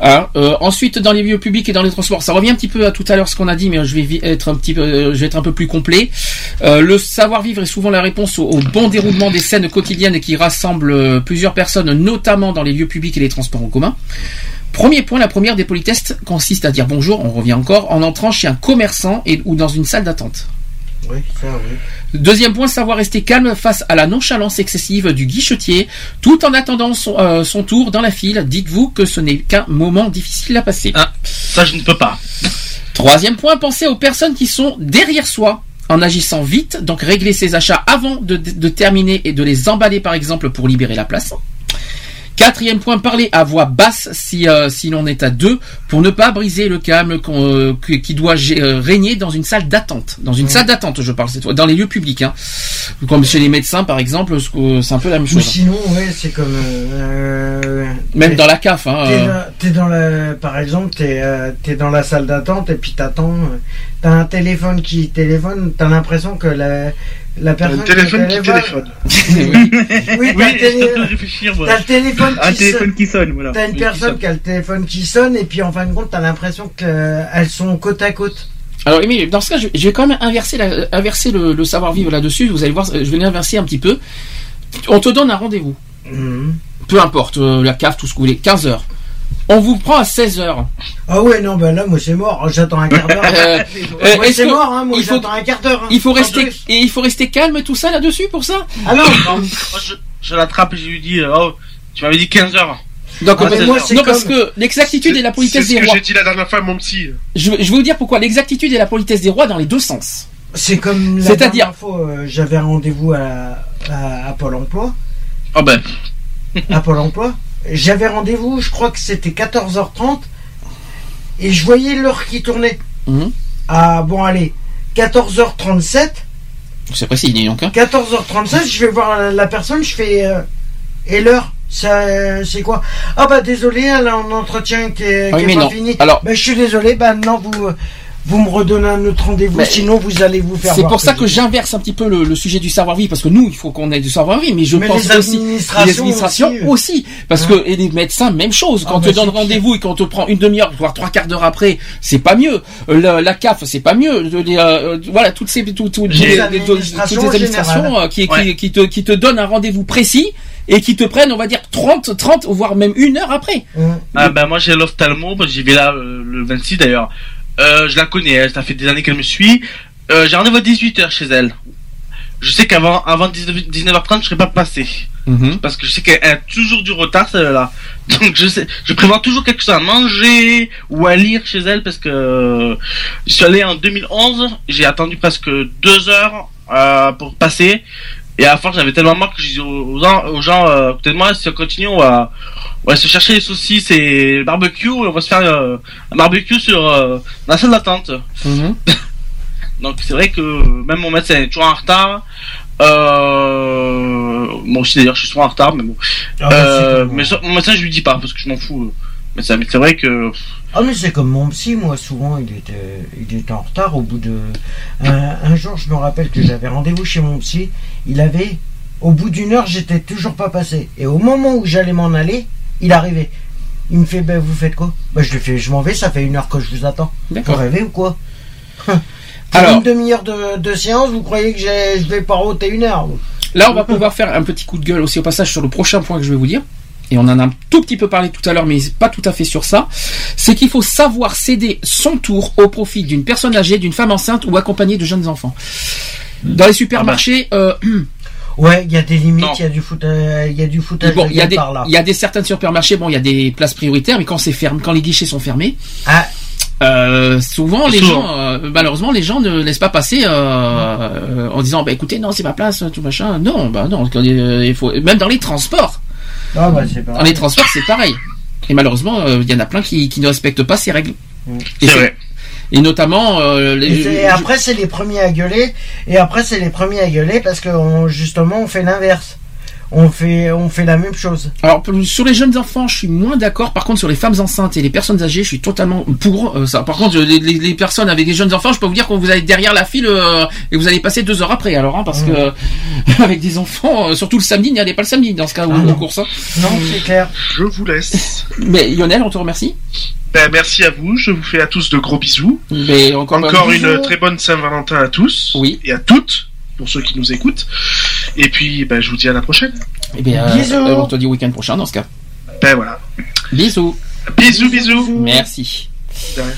Ah, euh, ensuite, dans les lieux publics et dans les transports, ça revient un petit peu à tout à l'heure ce qu'on a dit, mais je vais être un petit peu, euh, je vais être un peu plus complet. Euh, le savoir-vivre est souvent la réponse au, au bon déroulement des scènes quotidiennes qui rassemblent plusieurs personnes, notamment dans les lieux publics et les transports en commun. Premier point, la première des politesses consiste à dire bonjour, on revient encore, en entrant chez un commerçant et, ou dans une salle d'attente. Oui, ça oui. Deuxième point, savoir rester calme face à la nonchalance excessive du guichetier, tout en attendant son, euh, son tour dans la file. Dites-vous que ce n'est qu'un moment difficile à passer. Ah, ça, je ne peux pas. Troisième point, pensez aux personnes qui sont derrière soi. En agissant vite, donc régler ses achats avant de, de terminer et de les emballer par exemple pour libérer la place. Quatrième point, parler à voix basse si, euh, si l'on est à deux pour ne pas briser le calme euh, qui doit euh, régner dans une salle d'attente. Dans une salle d'attente, je parle cette fois, dans les lieux publics. Hein. Comme chez les médecins par exemple, c'est un peu la même Ou chose. sinon ouais c'est comme. euh, Même dans la CAF. Hein, T'es dans, t'es dans la, par exemple, t'es t'es dans la salle d'attente et puis t'attends. Euh, T'as un téléphone qui téléphone. T'as l'impression que la, la Un personne téléphone qui téléphone. téléphone. Oui, Oui, t'as télé- moi. t'as le téléphone Un qui téléphone sonne. qui sonne, voilà. T'as une Oui, qui personne sonne. qui a le téléphone qui sonne et puis en fin de compte t'as l'impression qu'elles sont côte à côte. Alors, mais dans ce cas, je, vais quand même inverser, la- inverser le, le savoir-vivre là-dessus. Vous allez voir, je vais l'inverser un petit peu. On te donne un rendez-vous. Mhm. Peu importe, euh, la cave, tout ce que vous voulez, 15 heures. On vous prend à 16 heures. Ah ouais, non, ben là, moi, c'est mort. J'attends un quart d'heure. Euh, Moi, euh, c'est que- mort, hein. Moi, j'attends un quart d'heure. hein. Il faut rester, plus. et il faut rester calme tout ça là-dessus pour ça? Ah non, Moi, je, je l'attrape et je lui dis, euh, oh, tu m'avais dit 15 heures. Donc, Ah, euh, mais moi, c'est non, parce que l'exactitude et la C'est politesse ce des que rois. j'ai dit la dernière fois à mon psy. Je, vais- je vais vous dire pourquoi l'exactitude et la politesse des rois dans les deux sens. c'est comme la C'est-à-dire- dernière fois, euh, j'avais un rendez-vous à, à, à Pôle emploi. Oh ben, à Pôle emploi. J'avais rendez-vous, je crois que c'était 14h30. Et je voyais l'heure qui tournait. Mhm. Ah bon, allez, 14h37. C'est précis, dis donc. Hein. 14h37, je vais voir la, la personne, je fais. euh, et l'heure ça, c'est quoi? Ah bah désolé, elle a un entretien qui est, Ah oui, qui est mais pas non. fini. Alors- bah, je suis désolé, bah non, vous, vous me redonnez un autre rendez-vous, sinon vous allez vous faire C'est pour ça que j'inverse un petit peu le, le sujet du savoir-vivre, parce que nous, il faut qu'on ait du savoir-vivre, mais je Mais pense les aussi administrations les administrations aussi, aussi, parce que et les médecins, même chose. Quand Ah on bah, te donne rendez-vous et qu'on te prend une demi-heure, voire trois quarts d'heure après, c'est pas mieux. Euh, La, la CAF, c'est pas mieux. Les, euh, voilà, toutes ces tout, tout- Les les- les- administrations toutes les administrations euh, qui, qui, Ouais. qui te, qui te donnent un rendez-vous précis et qui te prennent, on va dire, 30, 30, voire même une heure après. Hum. ah ben moi j'ai l'ophtalmo, j'y vais là euh, le 26 d'ailleurs. Euh, je la connais, elle, ça fait des années qu'elle me suit. Euh, j'ai rendez-vous à 18h chez elle. Je sais qu'avant avant 19, 19h30 je serais pas passé. Parce que je sais qu'elle a toujours du retard celle-là. Donc je sais, je prévois toujours quelque chose à manger ou à lire chez elle parce que je suis allé en 2011, j'ai attendu presque deux heures euh, pour passer. Et à fin, j'avais tellement marre que je disais aux gens, aux gens euh, à côté de moi, si on continue, on va, on va se chercher les saucisses et le barbecue, et on va se faire euh, un barbecue sur euh, la salle d'attente. Donc c'est vrai que même mon médecin est toujours en retard. Euh, moi aussi d'ailleurs je suis souvent en retard, mais bon. Ah, Euh, mais ça, mon médecin je lui dis pas parce que je m'en fous. euh, Mais c'est vrai que Ah mais c'est comme mon psy, moi souvent il était, il était en retard au bout de... Un, un jour je me rappelle que j'avais rendez-vous chez mon psy, il avait... Au bout d'une heure j'étais toujours pas passé. Et au moment où j'allais m'en aller, il arrivait. Il me fait, ben vous faites quoi? Ben je lui fais, je m'en vais, ça fait une heure que je vous attends. Vous D'accord. rêvez ou quoi? Pour Alors- une demi-heure de, de séance, vous croyez que je vais pas rôter une heure? Là, on va pouvoir faire un petit coup de gueule aussi au passage sur le prochain point que je vais vous dire. Et on en a un tout petit peu parlé tout à l'heure, mais pas tout à fait sur ça. C'est qu'il faut savoir céder son tour au profit d'une personne âgée, d'une femme enceinte ou accompagnée de jeunes enfants. Dans les supermarchés, euh, Ouais, il y a des limites, il y a du foot, il y a du foutage bon, de il y a gueule des, par là. il y a des certains supermarchés, bon, il y a des places prioritaires, mais quand c'est fermé, quand les guichets sont fermés, Ah, euh, souvent les Souvent. gens, euh, malheureusement, les gens ne laissent pas passer euh, euh, en disant, bah écoutez, non, c'est ma place, tout machin. Non, bah non, quand, il faut, même dans les transports. Ah bah c'est pas Dans les transports, c'est pareil. Et malheureusement, euh, il y en a plein qui, qui ne respectent pas ces règles. Mm. Et, c'est vrai. et notamment euh, les. Et, après, c'est les premiers à gueuler. Et après, c'est les premiers à gueuler parce que on- justement, on fait l'inverse. On fait, on fait la même chose. Alors pour- sur les jeunes enfants, je suis moins d'accord. Par contre, sur les femmes enceintes et les personnes âgées, je suis totalement pour euh, ça. Par contre, les, les- les personnes avec des jeunes enfants, je peux vous dire que vous allez derrière la file euh, et vous allez passer deux heures après. Alors, hein, parce que avec des enfants, euh, surtout le samedi, n'y allez pas le samedi dans ce cas où Ah non. aux courses. hein. Non, c'est clair. Je vous laisse. Mais Lionel, on te remercie. Ben, merci à vous. Je vous fais à tous de gros bisous. Mais encore, Encore bisous. une très bonne Saint-Valentin à tous. Oui. Et à toutes, pour ceux qui nous écoutent. Et puis, ben, je vous dis à la prochaine. Eh bien, Bisous. euh, on te dit week-end prochain dans ce cas. Ben voilà. Bisous. Bisous, bisous. Merci. De rien.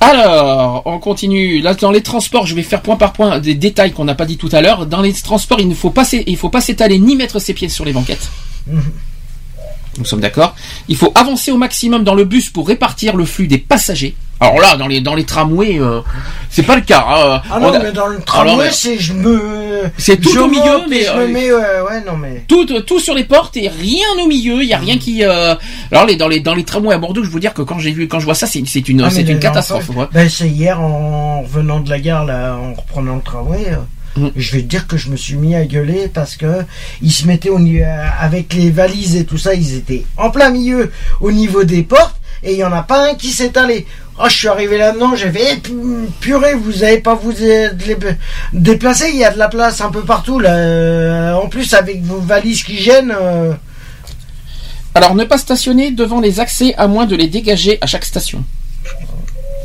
Alors, on continue. Là, dans les transports, je vais faire point par point des détails qu'on n'a pas dit tout à l'heure. Dans les transports, il ne faut pas, s'é- il faut pas s'étaler ni mettre ses pieds sur les banquettes. Mhm. Nous sommes d'accord. Il faut avancer au maximum dans le bus pour répartir le flux des passagers. Alors là, dans les dans les tramways, euh, c'est pas le cas. hein. Ah On non, a- mais dans le tramway, mais- c'est je me. C'est tout je au milieu, mais, je euh, me mets. Ouais, ouais, non mais. tout, tout sur les portes et rien au milieu. Il y a rien qui. euh, Alors les dans les dans les tramways à Bordeaux, je veux dire que quand j'ai vu quand je vois ça, c'est c'est une Ah, c'est une catastrophe. enfants- ouais. Ben, c'est hier en revenant de la gare, là, en reprenant le tramway. euh, Mhm. Je vais te dire que je me suis mis à gueuler parce que ils se mettaient au niveau avec les valises et tout ça, ils étaient en plein milieu au niveau des portes et il y en a pas un qui s'est allé. Oh, je suis arrivé là-dedans, j'ai fait eh, pu- purée, vous avez pas vous euh, déplacer, il y a de la place un peu partout là. Euh, En plus avec vos valises qui gênent. euh, Alors ne pas stationner devant les accès à moins de les dégager à chaque station.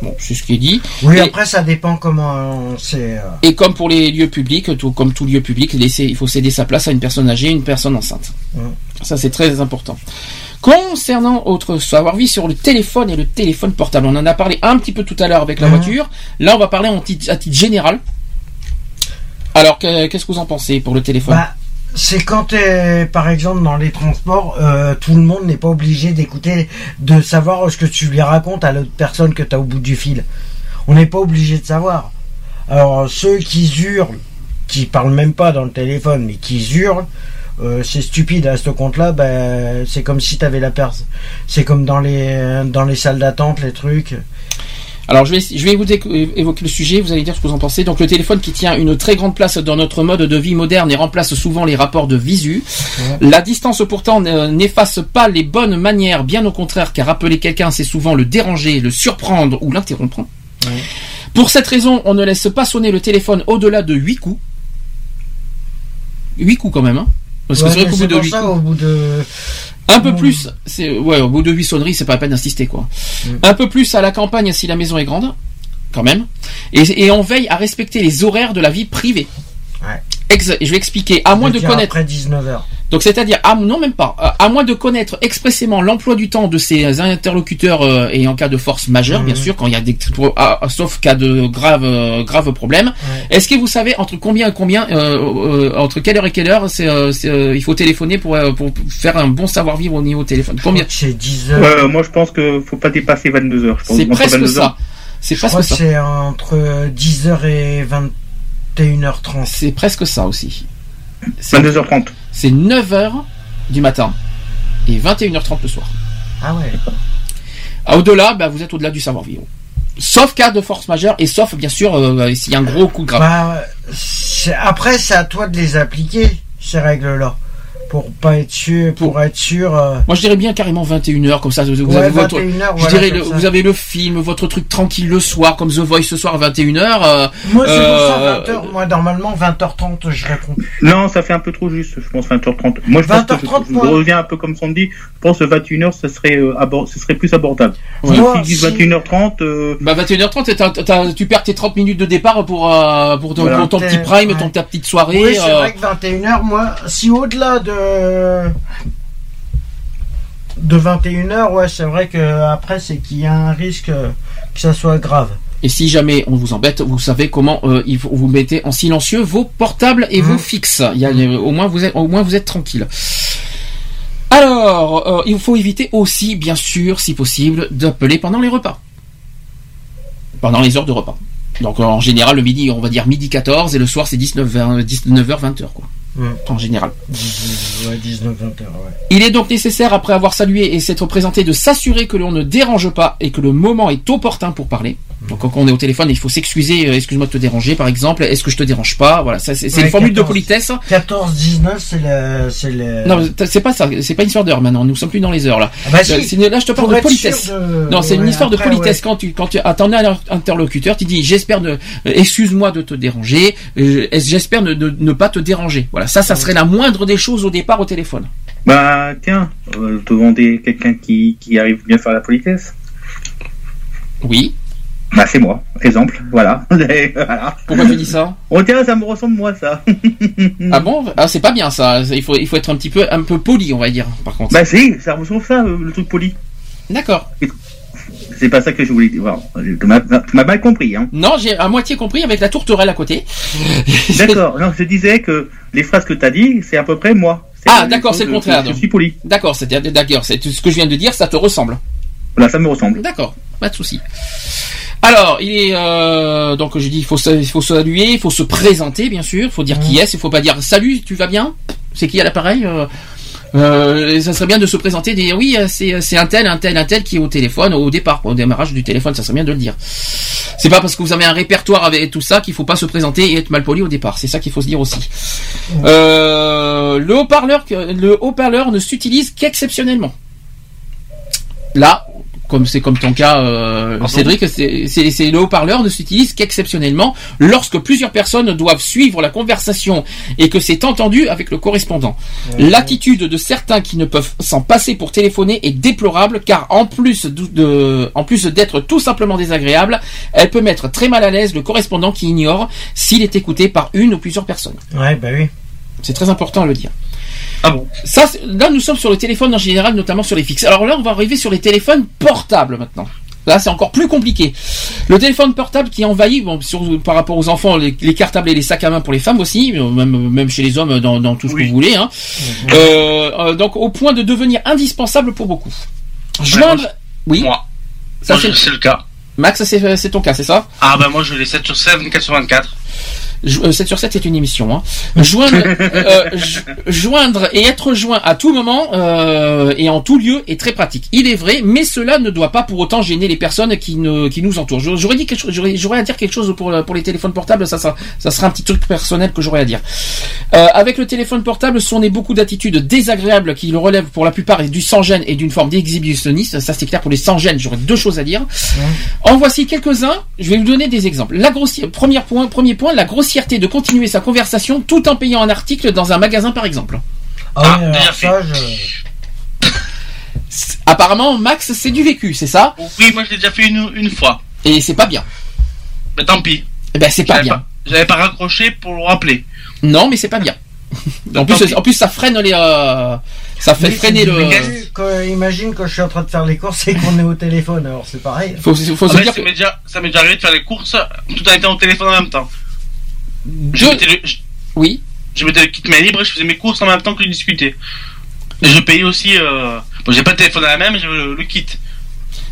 Bon, c'est ce qui est dit. Oui, Et- après, ça dépend comment c'est. euh, Et comme pour les lieux publics, tout, comme tout lieu public, laisser- il faut céder sa place à une personne âgée, une personne enceinte. Mm. Ça, c'est très important. Concernant autre savoir-vie sur le téléphone et le téléphone portable, on en a parlé un petit peu tout à l'heure avec la Mhm. voiture. Là, on va parler en titre- à titre général. Alors, que- qu'est-ce que vous en pensez pour le téléphone? Bah, c'est quand t'es, par exemple, dans les transports, euh, tout le monde n'est pas obligé d'écouter, de savoir ce que tu lui racontes à l'autre personne que t'as au bout du fil. On n'est pas obligé de savoir. Alors, ceux qui hurlent, qui parlent même pas dans le téléphone, mais qui hurlent, euh, c'est stupide à ce compte-là. Ben, c'est comme si t'avais la personne. C'est comme dans les dans les salles d'attente, les trucs. Alors, je vais, je vais vous éco- évoquer le sujet, vous allez dire ce que vous en pensez. Donc, le téléphone qui tient une très grande place dans notre mode de vie moderne et remplace souvent les rapports de visu. La distance, pourtant, ne- n'efface pas les bonnes manières, bien au contraire, car appeler quelqu'un, c'est souvent le déranger, le surprendre ou l'interrompre. Pour cette raison, on ne laisse pas sonner le téléphone au-delà de 8 coups. 8 coups quand même, hein Parce que c'est vrai mais qu'au bout c'est de pour 8 ça, coups... au bout de Un peu plus, c'est ouais, au bout de 8 sonneries, c'est pas la peine d'insister quoi. Un peu plus à la campagne si la maison est grande, quand même. Et, et on veille à respecter les horaires de la vie privée. Ouais. Ex- je vais expliquer. À moins de connaître. après 19h. Donc c'est-à-dire, à, non même pas, à, à moins de connaître expressément l'emploi du temps de ses interlocuteurs euh, et en cas de force majeure, Mhm. bien sûr, quand il y a des, pour- ah, ah, sauf cas de graves euh, graves problèmes. Est-ce que vous savez entre combien et combien, euh, euh, entre quelle heure et quelle heure, c'est, euh, euh, il faut téléphoner pour euh, pour faire un bon savoir vivre au niveau téléphone? Combien? C'est 10 Ouais, euh, moi, je pense que faut pas dépasser 22 heures. C'est presque 22 ça. heures. C'est presque crois ça. c'est entre 10h et 21h30. C'est presque ça aussi. 22h30. C'est 9h du matin et 21h30 le soir. Ah ouais. Ah, Au-delà, bah, vous êtes au-delà du savoir-vivre. Sauf cas de force majeure et sauf, bien sûr, euh, s'il y a un gros coup grave. Bah, après, c'est à toi de les appliquer, ces règles-là. Pour pas être sûr, pour être sûr. euh, Moi, je dirais bien carrément 21h, comme ça, vous Ouais, avez votre, 21 heures, je voilà, dirais, le- vous avez le film, votre truc tranquille le soir, comme The Voice ce soir à 21h. euh, Moi, c'est euh, pour ça, 20h. Moi, normalement, 20h30, je réponds. Non, ça fait un peu trop juste, je pense 20h30. Moi, je pense que 20h30, je, je moi. reviens un peu comme Sandy. Je pense que 21h, ça serait, euh, abord- ce serait plus abordable. Ouais. Si Moi, si- 21h30, euh, Bah 21h30, t'as- t'as- tu perds tes 30 minutes de départ pour, euh, pour, ton, Voilà. pour ton petit prime, ton, ta petite soirée. Oui, c'est euh, vrai que 21h, moi, si au-delà de. De 21h, ouais, c'est vrai que après, c'est qu'il y a un risque euh, que ça soit grave. Et si jamais on vous embête, vous savez comment euh, vous mettez en silencieux vos portables et vos fixes. Il y a, euh, au moins vous êtes, au moins vous êtes tranquille. Alors, euh, il faut éviter aussi, bien sûr, si possible, d'appeler pendant les repas, pendant les heures de repas. Donc en général, le midi, on va dire midi 14 et le soir c'est 19h, 19h 20h quoi. En général. 19, ouais, 19 20h, ouais. Il est donc nécessaire, après avoir salué et s'être présenté, de s'assurer que l'on ne dérange pas et que le moment est opportun pour parler. Donc quand on est au téléphone, il faut s'excuser. euh, Excuse-moi de te déranger, par exemple. Est-ce que je te dérange pas? Voilà, ça, c'est Ouais, une formule 14. de politesse. 14, 19, c'est le. C'est le... Non, c'est pas ça. C'est pas une histoire d'heure maintenant. Nous sommes plus dans les heures là. Ah bah si. Là, je te parle de politesse. de- Non, c'est une histoire de politesse. ouais. Quand tu quand tu attendais un interlocuteur, tu dis j'espère ne euh, excuse-moi de te déranger. euh, j'espère ne, ne, ne pas te déranger. Voilà, ça, ça serait la moindre des choses au départ au téléphone. bah, tiens, euh, demander quelqu'un qui, qui arrive bien à faire la politesse. Oui. Bah, c'est moi, exemple, voilà. voilà. Pourquoi tu dis ça Oh, tiens, ça me ressemble, moi, ça. Ah bon? Ah, c'est pas bien ça. Il faut il faut être un petit peu un peu poli, on va dire. Par contre. Bah, si, ça ressemble ça, euh, le truc poli. D'accord. C'est pas ça que je voulais dire. Tu m'as tu mal compris, hein. Non, j'ai à moitié compris avec la tourterelle à côté. D'accord. Non, je disais que les phrases que t'as dit, c'est à peu près moi. Ah, d'accord, c'est le contraire. Je suis poli. D'accord, c'est d'accord. C'est ce que je viens de dire, ça te ressemble. Voilà, ça me ressemble. D'accord, pas de souci. Alors, il est euh, donc je dis il faut se- il faut saluer, il faut se présenter bien sûr, il faut dire qui est, il faut pas dire salut, tu vas bien? C'est qui à l'appareil euh, euh, ça serait bien de se présenter, de dire oui, c'est c'est un tel, un tel, un tel qui est au téléphone au départ, au démarrage du téléphone, ça serait bien de le dire. C'est pas parce que vous avez un répertoire avec tout ça qu'il faut pas se présenter et être mal poli au départ. C'est ça qu'il faut se dire aussi. Euh, le haut-parleur, le haut-parleur ne s'utilise qu'exceptionnellement. Là, comme c'est comme ton cas, euh, Cédric, c'est le haut-parleur ne s'utilise qu'exceptionnellement lorsque plusieurs personnes doivent suivre la conversation et que c'est entendu avec le correspondant. L'attitude de certains qui ne peuvent s'en passer pour téléphoner est déplorable car en plus de, de- en plus d'être tout simplement désagréable, elle peut mettre très mal à l'aise le correspondant qui ignore s'il est écouté par une ou plusieurs personnes. Ouais, bah oui. C'est très important à le dire. Ah bon Ça, là, nous sommes sur le téléphone en général, notamment sur les fixes. Alors là, on va arriver sur les téléphones portables maintenant. Là, c'est encore plus compliqué. Le téléphone portable qui envahit, bon, sur- par rapport aux enfants, les, les cartables et les sacs à main pour les femmes aussi, euh, même, même chez les hommes, dans, dans tout ce que vous voulez. Hein. Euh, euh, donc, au point de devenir indispensable pour beaucoup. Joindre. Oui. Moi. Ça, c'est- c'est le cas. Max, c'est c'est ton cas, c'est ça? Ah ben moi je l'ai 7 sur 7, 24 sur 24. Jo- euh, 7 sur 7, c'est une émission. Hein. Joindre, euh, jo- joindre et être joint à tout moment euh, et en tout lieu est très pratique. Il est vrai, mais cela ne doit pas pour autant gêner les personnes qui, ne, qui nous entourent. J'aurais dit quelque chose, j'aurais, à dire quelque chose pour, pour les téléphones portables. Ça, ça, ça sera un petit truc personnel que j'aurais à dire. Euh, avec le téléphone portable, sont nées beaucoup d'attitudes désagréables qui le relèvent pour la plupart du sans-gêne et d'une forme d'exhibitionniste. Ça, c'est clair pour les sans-gêne. J'aurais deux choses à dire. En voici quelques-uns. Je vais vous donner des exemples. La grossière, premier point, premier point, la grossièreté de continuer sa conversation tout en payant un article dans un magasin, par exemple. Ah, oui, alors ça, je... Apparemment, Max, c'est du vécu, c'est ça Oui, moi je l'ai déjà fait une, une fois. Et c'est pas bien. Mais tant pis. Eh ben, c'est pas bien. J'avais pas raccroché pour le rappeler. Non, mais c'est pas bien. en plus, en plus, ça freine les, euh, ça fait Mais freiner le. quand- imagine quand je suis en train de faire les courses et qu'on est au téléphone, alors c'est pareil. Faut, faut Ah se ouais, dire ça que m'est déjà, ça m'est déjà arrivé de faire les courses tout en étant au téléphone en même temps. Je mettais le, je, oui. je mettais le kit main libre et je faisais mes courses en même temps que je discutais. Et je payais aussi. Euh... Bon, j'ai pas le téléphone à la main, mais j'avais le, le kit.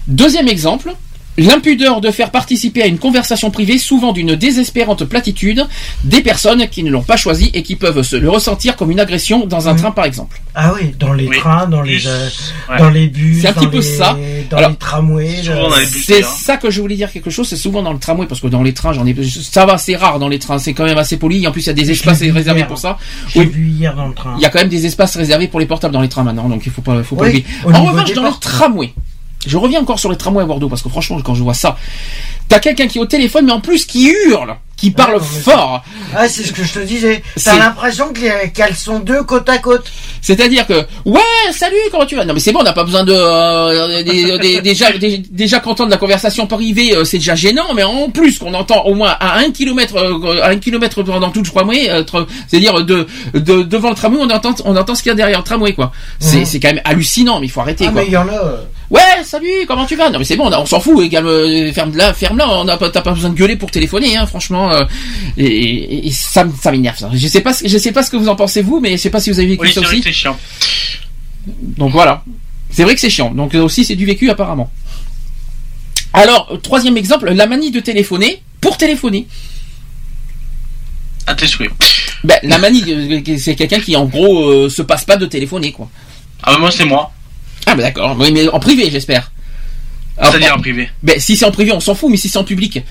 Deuxième exemple. L'impudeur de faire participer à une conversation privée, souvent d'une désespérante platitude, des personnes qui ne l'ont pas choisi et qui peuvent se le ressentir comme une agression dans un train, par exemple. Ah oui, dans les Oui. trains, dans les, euh, Ouais. dans les bus, C'est un dans petit peu les- ça. dans Alors, les tramways. euh, C'est ça que je voulais dire quelque chose. C'est souvent dans le tramway parce que dans les trains, j'en ai. Ça va, c'est rare dans les trains. C'est quand même assez poli. En plus, il y a des espaces réservés hier. pour ça. J'ai Oui. vu hier dans le train. Il y a quand même des espaces réservés pour les portables dans les trains maintenant, donc il faut pas, faut pas Oui, oublier. En revanche, dans le tramway, je reviens encore sur les tramways à Bordeaux parce que franchement, quand je vois ça, t'as quelqu'un qui est au téléphone, mais en plus qui hurle, qui parle fort. Ah, c'est ce que je te disais. C'est- T'as l'impression que- qu'elles sont deux côte à côte. C'est-à-dire que ouais, salut, comment tu vas? Non mais c'est bon, on n'a pas besoin de euh, des- des- déjà des- déjà qu'entendre la conversation privée, euh, c'est déjà gênant, mais en plus qu'on entend au moins à un kilomètre, euh, à un kilomètre dans tout le tramway, euh, tra- c'est-à-dire de, de devant le tramway, on entend on entend ce qu'il y a derrière le tramway quoi. C'est Mhm. c'est quand même hallucinant, mais il faut arrêter Ah, quoi. mais il y en a. euh, Ouais, salut, comment tu vas? Non mais c'est bon, on, on s'en fout, égal, euh, ferme là, ferme là, on n'a pas, t'as pas besoin de gueuler pour téléphoner, hein, franchement. euh, et, ça, ça m'énerve. ça. Je sais pas, ce- je sais pas ce que vous en pensez vous, mais je sais pas si vous avez vécu Oui, ça c'est vrai aussi. que c'est chiant. Donc voilà, c'est vrai que c'est chiant. Donc euh, aussi c'est du vécu apparemment. Alors troisième exemple, la manie de téléphoner pour téléphoner. À tes souhaits. Ben la manie, euh, c'est quelqu'un qui en gros euh, se passe pas de téléphoner quoi. Ah bah moi c'est moi. Ah ben d'accord, oui mais en privé j'espère. Alors, C'est-à-dire en privé. Ben si c'est en privé on s'en fout, mais si c'est en public.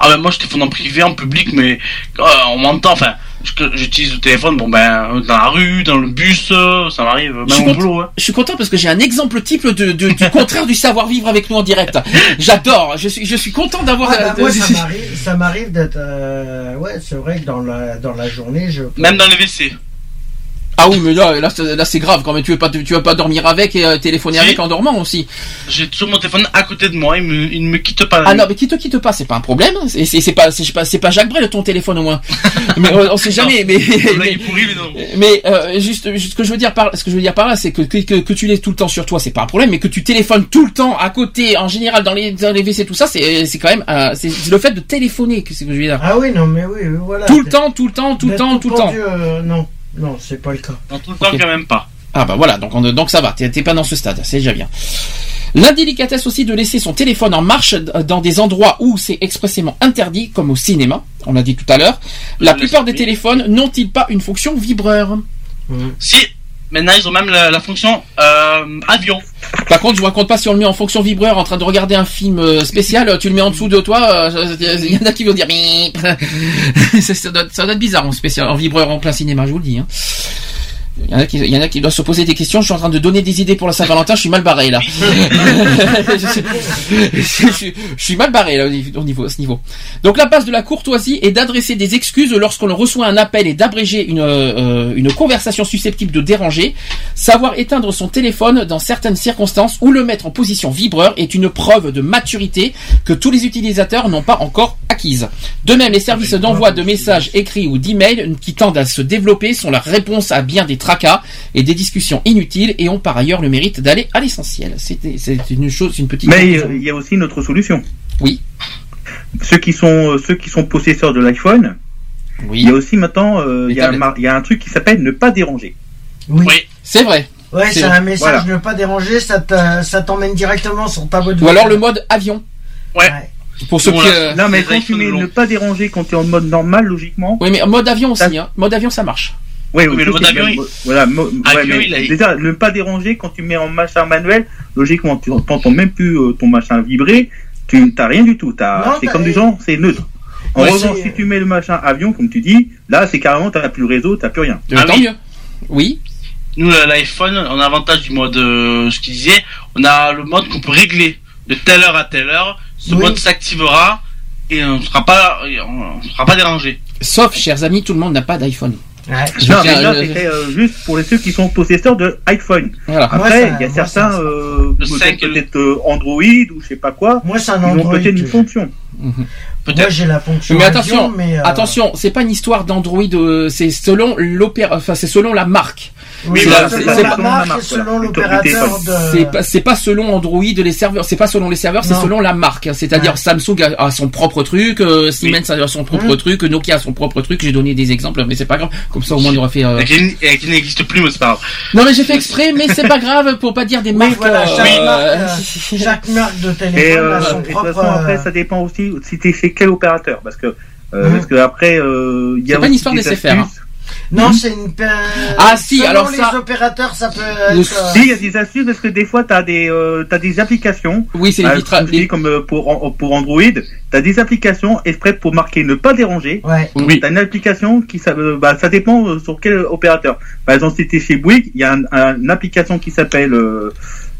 Ah bah moi je téléphone en privé, en public, mais euh, on m'entend, enfin, je- j'utilise le téléphone, bon ben, dans la rue, dans le bus, euh, ça m'arrive, même au content, boulot. Hein. je suis content parce que j'ai un exemple type de, de- du contraire du savoir-vivre avec nous en direct. J'adore, je suis, je suis content d'avoir... Ah, bah, euh, moi, de- ça m'arrive, ça m'arrive d'être. euh, ouais, c'est vrai que dans la, dans la journée, je. Même dans les WC. Ah oui, mais là, là, c'est- là, c'est grave quand même. Tu veux pas, tu veux pas dormir avec et euh, téléphoner Si. avec en dormant aussi. J'ai toujours mon téléphone à côté de moi, il, me, il ne me quitte pas. Ah non, mais qui te quitte pas, c'est pas un problème. C'est c'est- c'est pas, c'est pas, c'est pas Jacques Brel ton téléphone au moins. mais on, on sait jamais. Mais, mais, est pourri, mais non. mais, euh, juste, juste ce que je veux dire par, ce que je veux dire par là, c'est que, que que tu l'aies tout le temps sur toi, c'est pas un problème. Mais que tu téléphones tout le temps à côté, en général dans les, dans les WC, tout ça, c'est, c'est quand même, euh, c'est c'est le fait de téléphoner que c'est que je veux dire. Ah oui, non, mais oui, oui, voilà. Tout le temps, tout le temps, tout le temps, tout le temps. euh, non, non, c'est pas le cas. Non, tout le temps Ok. quand même pas. Ah bah voilà, donc, on- donc ça va, t'es pas dans ce stade, c'est déjà bien. L'indélicatesse aussi de laisser son téléphone en marche dans des endroits où c'est expressément interdit, comme au cinéma, on l'a dit tout à l'heure. La plupart des téléphones n'ont-ils pas une fonction vibreur? Si, maintenant ils ont même la, la fonction euh, avion. Par contre, je vous raconte pas si on le met en fonction vibreur en train de regarder un film euh, spécial, tu le mets en dessous de toi, euh, il y en a qui vont dire ça, doit, ça doit être bizarre en spécial, en vibreur en plein cinéma, je vous le dis. hein. Il y en a qui, il y en a qui doivent se poser des questions. Je suis en train de donner des idées pour la Saint-Valentin. Je suis mal barré là. je, suis- je suis mal barré là au niveau, au niveau- à ce niveau. Donc la base de la courtoisie est d'adresser des excuses lorsqu'on reçoit un appel et d'abréger une, euh, une conversation susceptible de déranger. Savoir éteindre son téléphone dans certaines circonstances ou le mettre en position vibreur est une preuve de maturité que tous les utilisateurs n'ont pas encore acquise. De même, les services d'envoi de messages écrits ou d'emails qui tendent à se développer sont la réponse à bien des tracas et des discussions inutiles et ont par ailleurs le mérite d'aller à l'essentiel. C'était c'est une chose, une petite. Mais il y a aussi une autre solution. Oui. Ceux qui sont euh, ceux qui sont possesseurs de l'iPhone. Oui. Il y a aussi maintenant euh, il, y a un, tablettes. mar- il y a un truc qui s'appelle ne pas déranger. Oui. C'est vrai. Ouais, C'est un message Voilà. ne pas déranger, ça te- ça t'emmène directement sur ta boîte Ou alors le mode avion. Ouais. Pour ceux qui. euh, Non mais quand tu mets ne pas déranger quand tu es en mode normal logiquement. Oui, mais en mode avion aussi. Hein. Mode avion, ça marche. Oui, Oui, mais le mode avion, il- voilà, mo- Avion, ouais, mais il a- déjà ne pas déranger quand tu mets en machin manuel, logiquement tu n'entends même plus euh, ton machin vibrer, tu n'as rien du tout, c'est comme des gens, c'est neutre. En Ouais, revanche, si tu mets le machin avion, comme tu dis, là c'est carrément t'as plus le réseau, t'as plus rien. Euh, Ah oui. mieux. Oui. Nous, la- l'iPhone, on a avantage du mode, euh, ce qu'il disait, on a le mode qu'on peut régler de telle heure à telle heure. Ce Oui. mode s'activera et on ne sera pas, on sera pas dérangé. Sauf, chers amis, tout le monde n'a pas d'iPhone. Ouais. Je Non, mais là je- c'était euh, juste pour les ceux qui sont possesseurs de iPhone. Voilà. Après, il y a moi, certains, euh, peut-être 5 et le- peut-être, euh, Android ou je sais pas quoi, Moi, c'est un ils ont Android. peut-être une que- fonction. Moi, Peut-être. j'ai la fonction. Mais avion, attention, mais, euh, attention, c'est pas une histoire d'Android, euh, c'est selon l'opéra, enfin c'est selon la marque. Oui, c'est pas- selon l'opérateur C'est de. pas, c'est pas selon Android les serveurs, c'est pas selon les serveurs, c'est selon la marque. hein. C'est-à-dire. Samsung a, a son propre truc, euh, Siemens a son propre Mhm. truc, Nokia a son propre truc. J'ai donné des exemples, mais c'est pas grave. Comme ça au moins on aura fait. euh, Et qui, n'existe plus, mais c'est pas grave. Non mais j'ai fait exprès, mais c'est pas grave pour pas dire des Oui, marques. voilà, chaque, euh, marque, euh, chaque marque de Et, téléphone euh, a son propre. façon, après, ça dépend aussi si t'es chez quel opérateur, parce que euh, Mhm. parce que après, euh, il y a C'est pas une histoire des. Non, c'est une. Ah, si, selon alors les ça- opérateurs, ça peut être. euh, Si, il y a des astuces parce que des fois, t'as des euh, t'as des applications. Oui, c'est les euh, vitra- comme comme euh, pour pour Android, t'as des applications exprès pour marquer ne pas déranger. Ouais. Oui. T'as une application qui ça, euh, bah, ça dépend sur quel opérateur. Par exemple, si t'es chez Bouygues, il y a un- un- une application qui s'appelle, euh,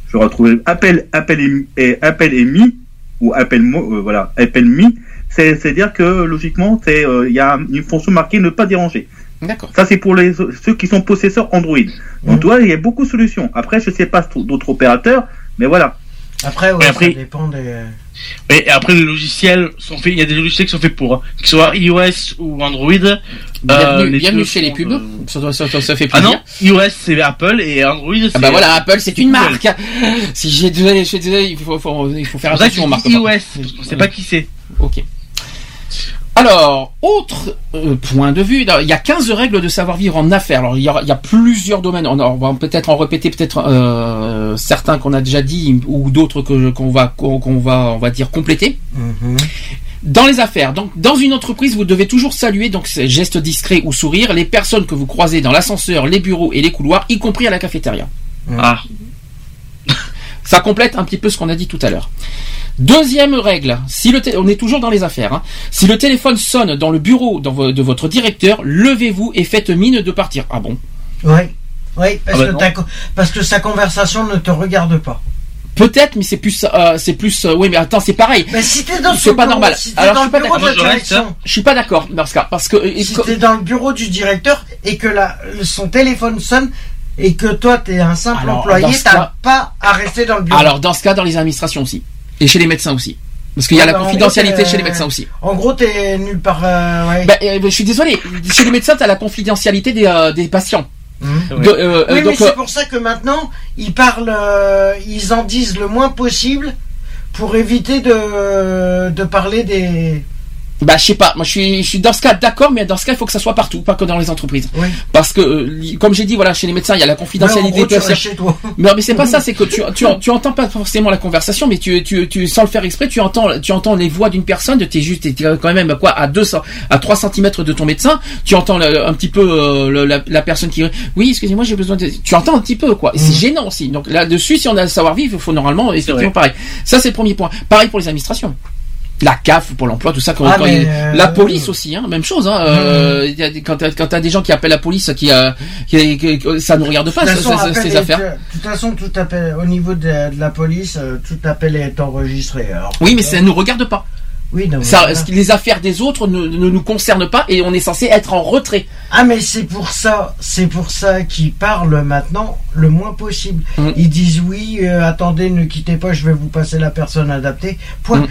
je vais retrouver, Appel, Appel et, Appel et Mi, ou Appel Mo, euh, voilà, Appel Mi. C'est, c'est dire que logiquement, c'est, euh, il y a une fonction marquée ne pas déranger. D'accord. Ça, c'est pour les, ceux qui sont possesseurs Android. Donc, Mhm. toi, il y a beaucoup de solutions. Après, je sais pas d'autres opérateurs, mais voilà. Après, ouais, Et après- ça dépend des. Et, et après, les logiciels sont faits, il y a des logiciels qui sont faits pour, hein. que ce soit iOS ou Android. Bienvenue, euh, les bienvenue deux chez les pubs. euh, Ça, doit- ça, ça- ça fait Ah plaisir. non, iOS c'est Apple et Android c'est. Ah bah voilà, Apple c'est une marque. Si j'ai désolé, je suis désolé, il faut, faut- il faut faire attention aux marques. iOS, sait pas qui c'est. Ok. Alors, autre euh, point de vue, il y a 15 règles de savoir-vivre en affaires. Alors, il y a, il y a plusieurs domaines. On, on va peut-être en répéter peut-être euh, certains qu'on a déjà dit ou d'autres que qu'on va qu'on va on va dire compléter. Mhm. Dans les affaires, donc dans une entreprise, vous devez toujours saluer donc ces gestes discrets ou sourire les personnes que vous croisez dans l'ascenseur, les bureaux et les couloirs, y compris à la cafétéria. Ah. Ça complète un petit peu ce qu'on a dit tout à l'heure. Deuxième règle, si le on est toujours dans les affaires, hein. si le téléphone sonne dans le bureau dans vo- de votre directeur, levez-vous et faites mine de partir. Ah bon? Oui. Oui, parce, Ah bah que ta parce que sa conversation ne te regarde pas. Peut-être, mais c'est plus, euh, c'est plus. euh, oui, mais attends, c'est pareil. Mais si t'es dans C'est pas bureau- normal. Si Alors, dans je le suis pas bureau de d'accord. la Moi, je reste, direction, Je suis pas d'accord dans ce cas parce que si co- t'es dans le bureau du directeur et que la, son téléphone sonne et que toi t'es un simple Alors, employé, t'as cas- pas à rester dans le bureau. alors dans ce cas, dans les administrations aussi et chez les médecins aussi, parce qu'il y a Ouais, la bah, gros, confidentialité chez les médecins aussi. En gros, t'es nulle part. euh, ouais. Ben, euh, je suis désolé. Chez les médecins, t'as la confidentialité des, euh, des patients. De- euh, oui, mais c'est pour ça que maintenant, ils parlent, ils en disent le moins possible pour éviter de, de parler des. Bah je sais pas, moi je suis, je suis dans ce cas d'accord, mais dans ce cas il faut que ça soit partout, pas que dans les entreprises. Oui. Parce que, euh, comme j'ai dit, voilà, chez les médecins il y a la confidentialité. toi. Mais, mais c'est pas ça, c'est que tu, tu, tu entends pas forcément la conversation, mais tu, tu, tu, sans le faire exprès, tu entends, tu entends les voix d'une personne, t'es juste, t'es quand même, quoi, à 200, à 3 cm de ton médecin, tu entends le- un petit peu, euh, le- la, la personne qui, oui, excusez-moi, j'ai besoin de, tu entends un petit peu, quoi. Et c'est gênant aussi. Donc, là-dessus, si on a le savoir-vivre, il faut normalement, effectivement, pareil. Ça, c'est le premier point. Pareil pour les administrations. La CAF pour l'emploi, tout ça. Quand, Ah, quand mais, il y a- euh, la police aussi, hein, même chose. Hein, euh, il y a quand t'as des gens qui appellent la police, qui, euh, qui, qui- qui- ça ne regarde pas De ça- toute façon, ça- ces affaires. De toute façon, tout appel, au niveau de, de la police, euh, tout appel est enregistré. Alors, Oui, mais ça ne nous regarde pas. Oui, non, Ça, les affaires des autres ne, ne nous concernent pas et on est censé être en retrait. Ah mais c'est pour ça, c'est pour ça qu'ils parlent maintenant le moins possible. Mm. Ils disent oui, euh, attendez, ne quittez pas, je vais vous passer la personne adaptée. Point.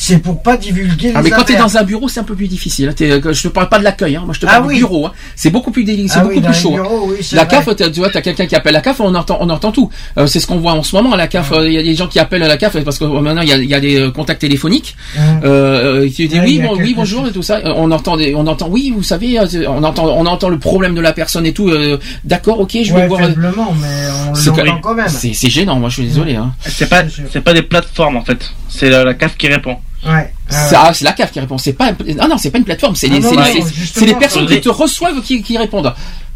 C'est pour pas divulguer les Ah, mais quand tu es dans un bureau, c'est un peu plus difficile. hein. T'es- euh, Je te parle pas de l'accueil, hein. moi je te Ah parle oui. du bureau. hein. C'est beaucoup plus délicat, c'est Ah beaucoup oui, plus chaud. hein. oui, la vrai. CAF, t'as- tu vois, t'as quelqu'un qui appelle la CAF, on entend, on entend tout. Euh, c'est ce qu'on voit en ce moment à la CAF. euh, Il y a des gens qui appellent à la CAF parce que euh, maintenant il y a, il y a des euh, contacts téléphoniques. Euh, euh, tu dis oui, bon, oui, bonjour et tout ça. Euh, On entend, des, on entend, oui, vous savez, euh, on entend, on entend le problème de la personne et tout. euh, D'accord, ok, je vais Ouais, voir. faiblement, mais on C'est l'entend quand même. C'est c'est gênant, moi je suis désolé. Hein. C'est pas, c'est pas des plateformes en fait. C'est la, la CAF qui répond. Ouais. C'est ah, c'est la CAF qui répond. C'est pas, ah non, c'est pas une platefaudame. C'est Ah les, c'est personnes faudrait- qui te reçoivent qui, qui répondent.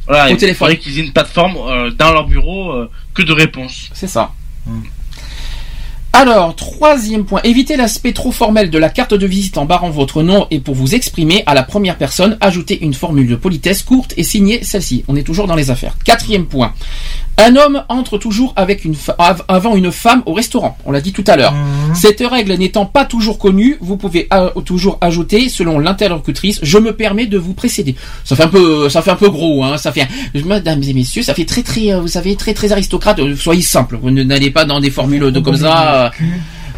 Voilà, Au il téléphone. faudrait qu'ils aient une plateforme euh, dans leur bureau euh, que de réponses. C'est ça. Alors, troisième point, évitez l'aspect trop formel de la carte de visite en barrant votre nom et pour vous exprimer à la première personne, ajoutez une formule de politesse courte et signez celle-ci. On est toujours dans les affaires. Quatrième point, un homme entre toujours avec une avant une femme au restaurant. On l'a dit tout à l'heure. Cette règle n'étant pas toujours connue, vous pouvez euh, toujours ajouter, selon l'interlocutrice, je me permets de vous précéder. Ça fait un peu, ça fait un peu gros, hein. Ça fait, mesdames et messieurs, ça fait très très, euh, vous savez, très très aristocrate. Soyez simple. Vous n'allez pas dans des formules de comme ça. Euh,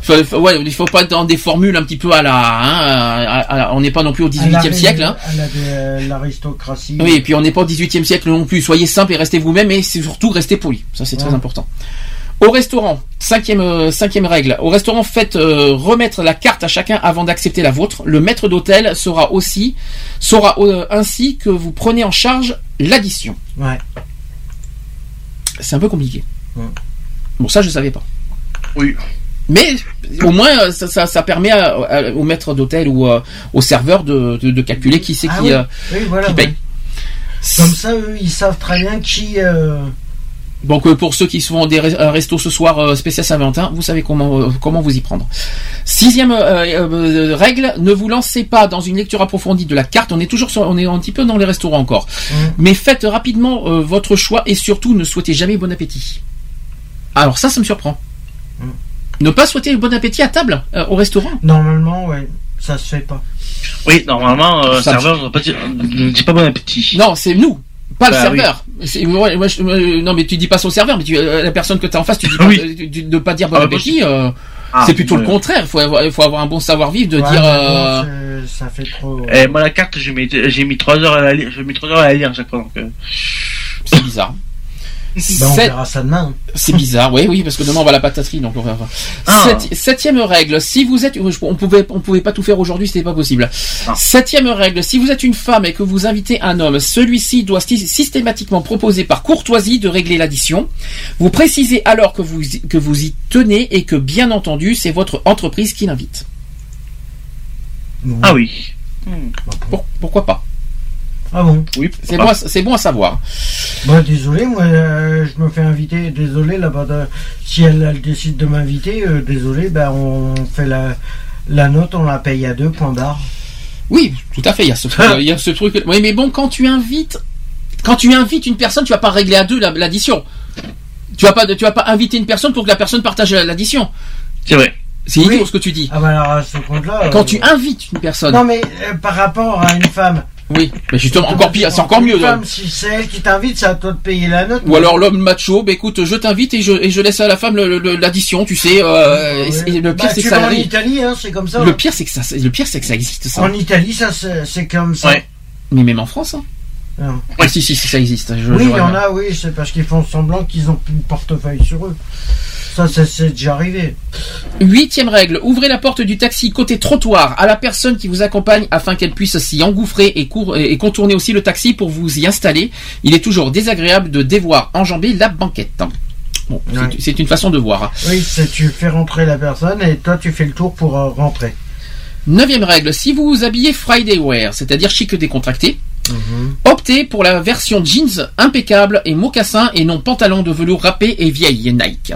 faut- faut- ouais, il faut pas être dans des formules un petit peu à la, hein, à- à- à- on n'est pas non plus au À 18e l'arri- siècle, hein. euh, l'aristocratie. Oui, et puis on n'est pas au 18e siècle non plus. Soyez simple et restez vous-même, et surtout restez poli. Ça, c'est très important. Au restaurant, cinquième, euh, cinquième règle. Au restaurant, faites euh, remettre la carte à chacun avant d'accepter la vôtre. Le maître d'hôtel sera aussi, saura euh, ainsi que vous prenez en charge l'addition. Ouais. C'est un peu compliqué. Ouais. Bon, ça, je savais pas. Oui. Mais au moins, euh, ça, ça, ça permet à- à- au maître d'hôtel ou euh, au serveur de, de, de calculer qui c'est Ah qui, oui. euh, Oui, voilà, qui paye. ouais. Comme ça, eux, ils savent très bien qui. euh, Donc euh, pour ceux qui sont des re- un resto ce soir euh, spécial Saint-Valentin, vous savez comment euh, comment vous y prendre. Sixième euh, euh, règle, ne vous lancez pas dans une lecture approfondie de la carte. On est toujours sur, on est un petit peu dans les restaurants encore. Mais faites rapidement euh, votre choix et surtout ne souhaitez jamais bon appétit. Alors ça, ça me surprend. Ne pas souhaiter bon appétit à table euh, au restaurant. Normalement, ouais, ça se fait pas. Oui, normalement, euh, Ça serveur ne dit pas bon appétit. Non, c'est nous, pas le Bah serveur. C'est- moi, moi, je- euh, non, mais tu dis pas son serveur, mais tu, euh, la personne que tu as en face, tu dis pas, Oui. tu- tu- de pas dire bon Ah, appétit. euh, Ah, c'est plutôt le ouais. contraire. Il faut avoir, il faut avoir un bon savoir-vivre de Ouais, dire. mais euh, bon, c'est- ça fait trop. Et moi, la carte, j'ai mis, j'ai mis 3 heures à la lire, j'ai mis 3 heures à la lire à chaque fois, donc, euh, c'est bizarre. Ben, on Sept- verra ça demain. C'est bizarre, oui, oui, parce que demain on va à la pataterie, donc on verra. Ah. Sept- septième règle, si vous êtes, on pouvait, on pouvait pas tout faire aujourd'hui, c'était pas possible. Septième règle, si vous êtes une femme et que vous invitez un homme, celui-ci doit sy- systématiquement proposer par courtoisie de régler l'addition. Vous précisez alors que vous, y- que vous y tenez et que bien entendu, c'est votre entreprise qui l'invite. Ah oui. Pour- pourquoi pas? Ah bon Oui. C'est bon, à- c'est bon à savoir. Bon, désolé, moi, euh, je me fais inviter. Désolé, là-bas, de- si elle, elle décide de m'inviter, euh, désolé, ben, on fait la, la note, on la paye à deux, point barre. Oui, tout à fait. Il y a ce, truc- il y a ce truc. Oui, mais bon, quand tu invites, quand tu invites une personne, tu vas pas régler à deux la- l'addition. Tu vas pas, tu vas pas inviter une personne pour que la personne partage l'addition. C'est vrai. C'est idiot ce que tu dis. Ah, ben, alors, à ce compte-là. Quand euh, tu invites une personne. Non, mais euh, par rapport à une femme. Oui, mais justement, encore pire, c'est encore mieux. Femme, si c'est elle qui t'invite, c'est à toi de payer la note. Ou alors l'homme macho, bah écoute, je t'invite et je, et je laisse à la femme l'addition, tu sais. euh, et- et le pire Bah, c'est que ça en. Italie, hein, c'est comme ça. Le pire c'est que ça, le pire c'est que ça existe ça. En Italie, ça, c'est c'est comme ça. Ouais. Mais même en France. Hein. Non. Ah, si, si, si, ça existe. Je- oui, il y en a, oui, c'est parce qu'ils font semblant qu'ils ont plus de portefeuille sur eux. Ça, c'est- c'est déjà arrivé. Huitième règle, ouvrez la porte du taxi côté trottoir à la personne qui vous accompagne afin qu'elle puisse s'y engouffrer et, cour- et contourner aussi le taxi pour vous y installer. Il est toujours désagréable de devoir enjamber la banquette. Bon, Ouais. c'est une façon de voir. Oui, c'est tu fais rentrer la personne et toi, tu fais le tour pour euh, rentrer. Neuvième règle, si vous vous habillez Friday wear, c'est-à-dire chic décontracté, optez pour la version jeans impeccable et mocassin et non pantalon de velours râpé et vieille Nike.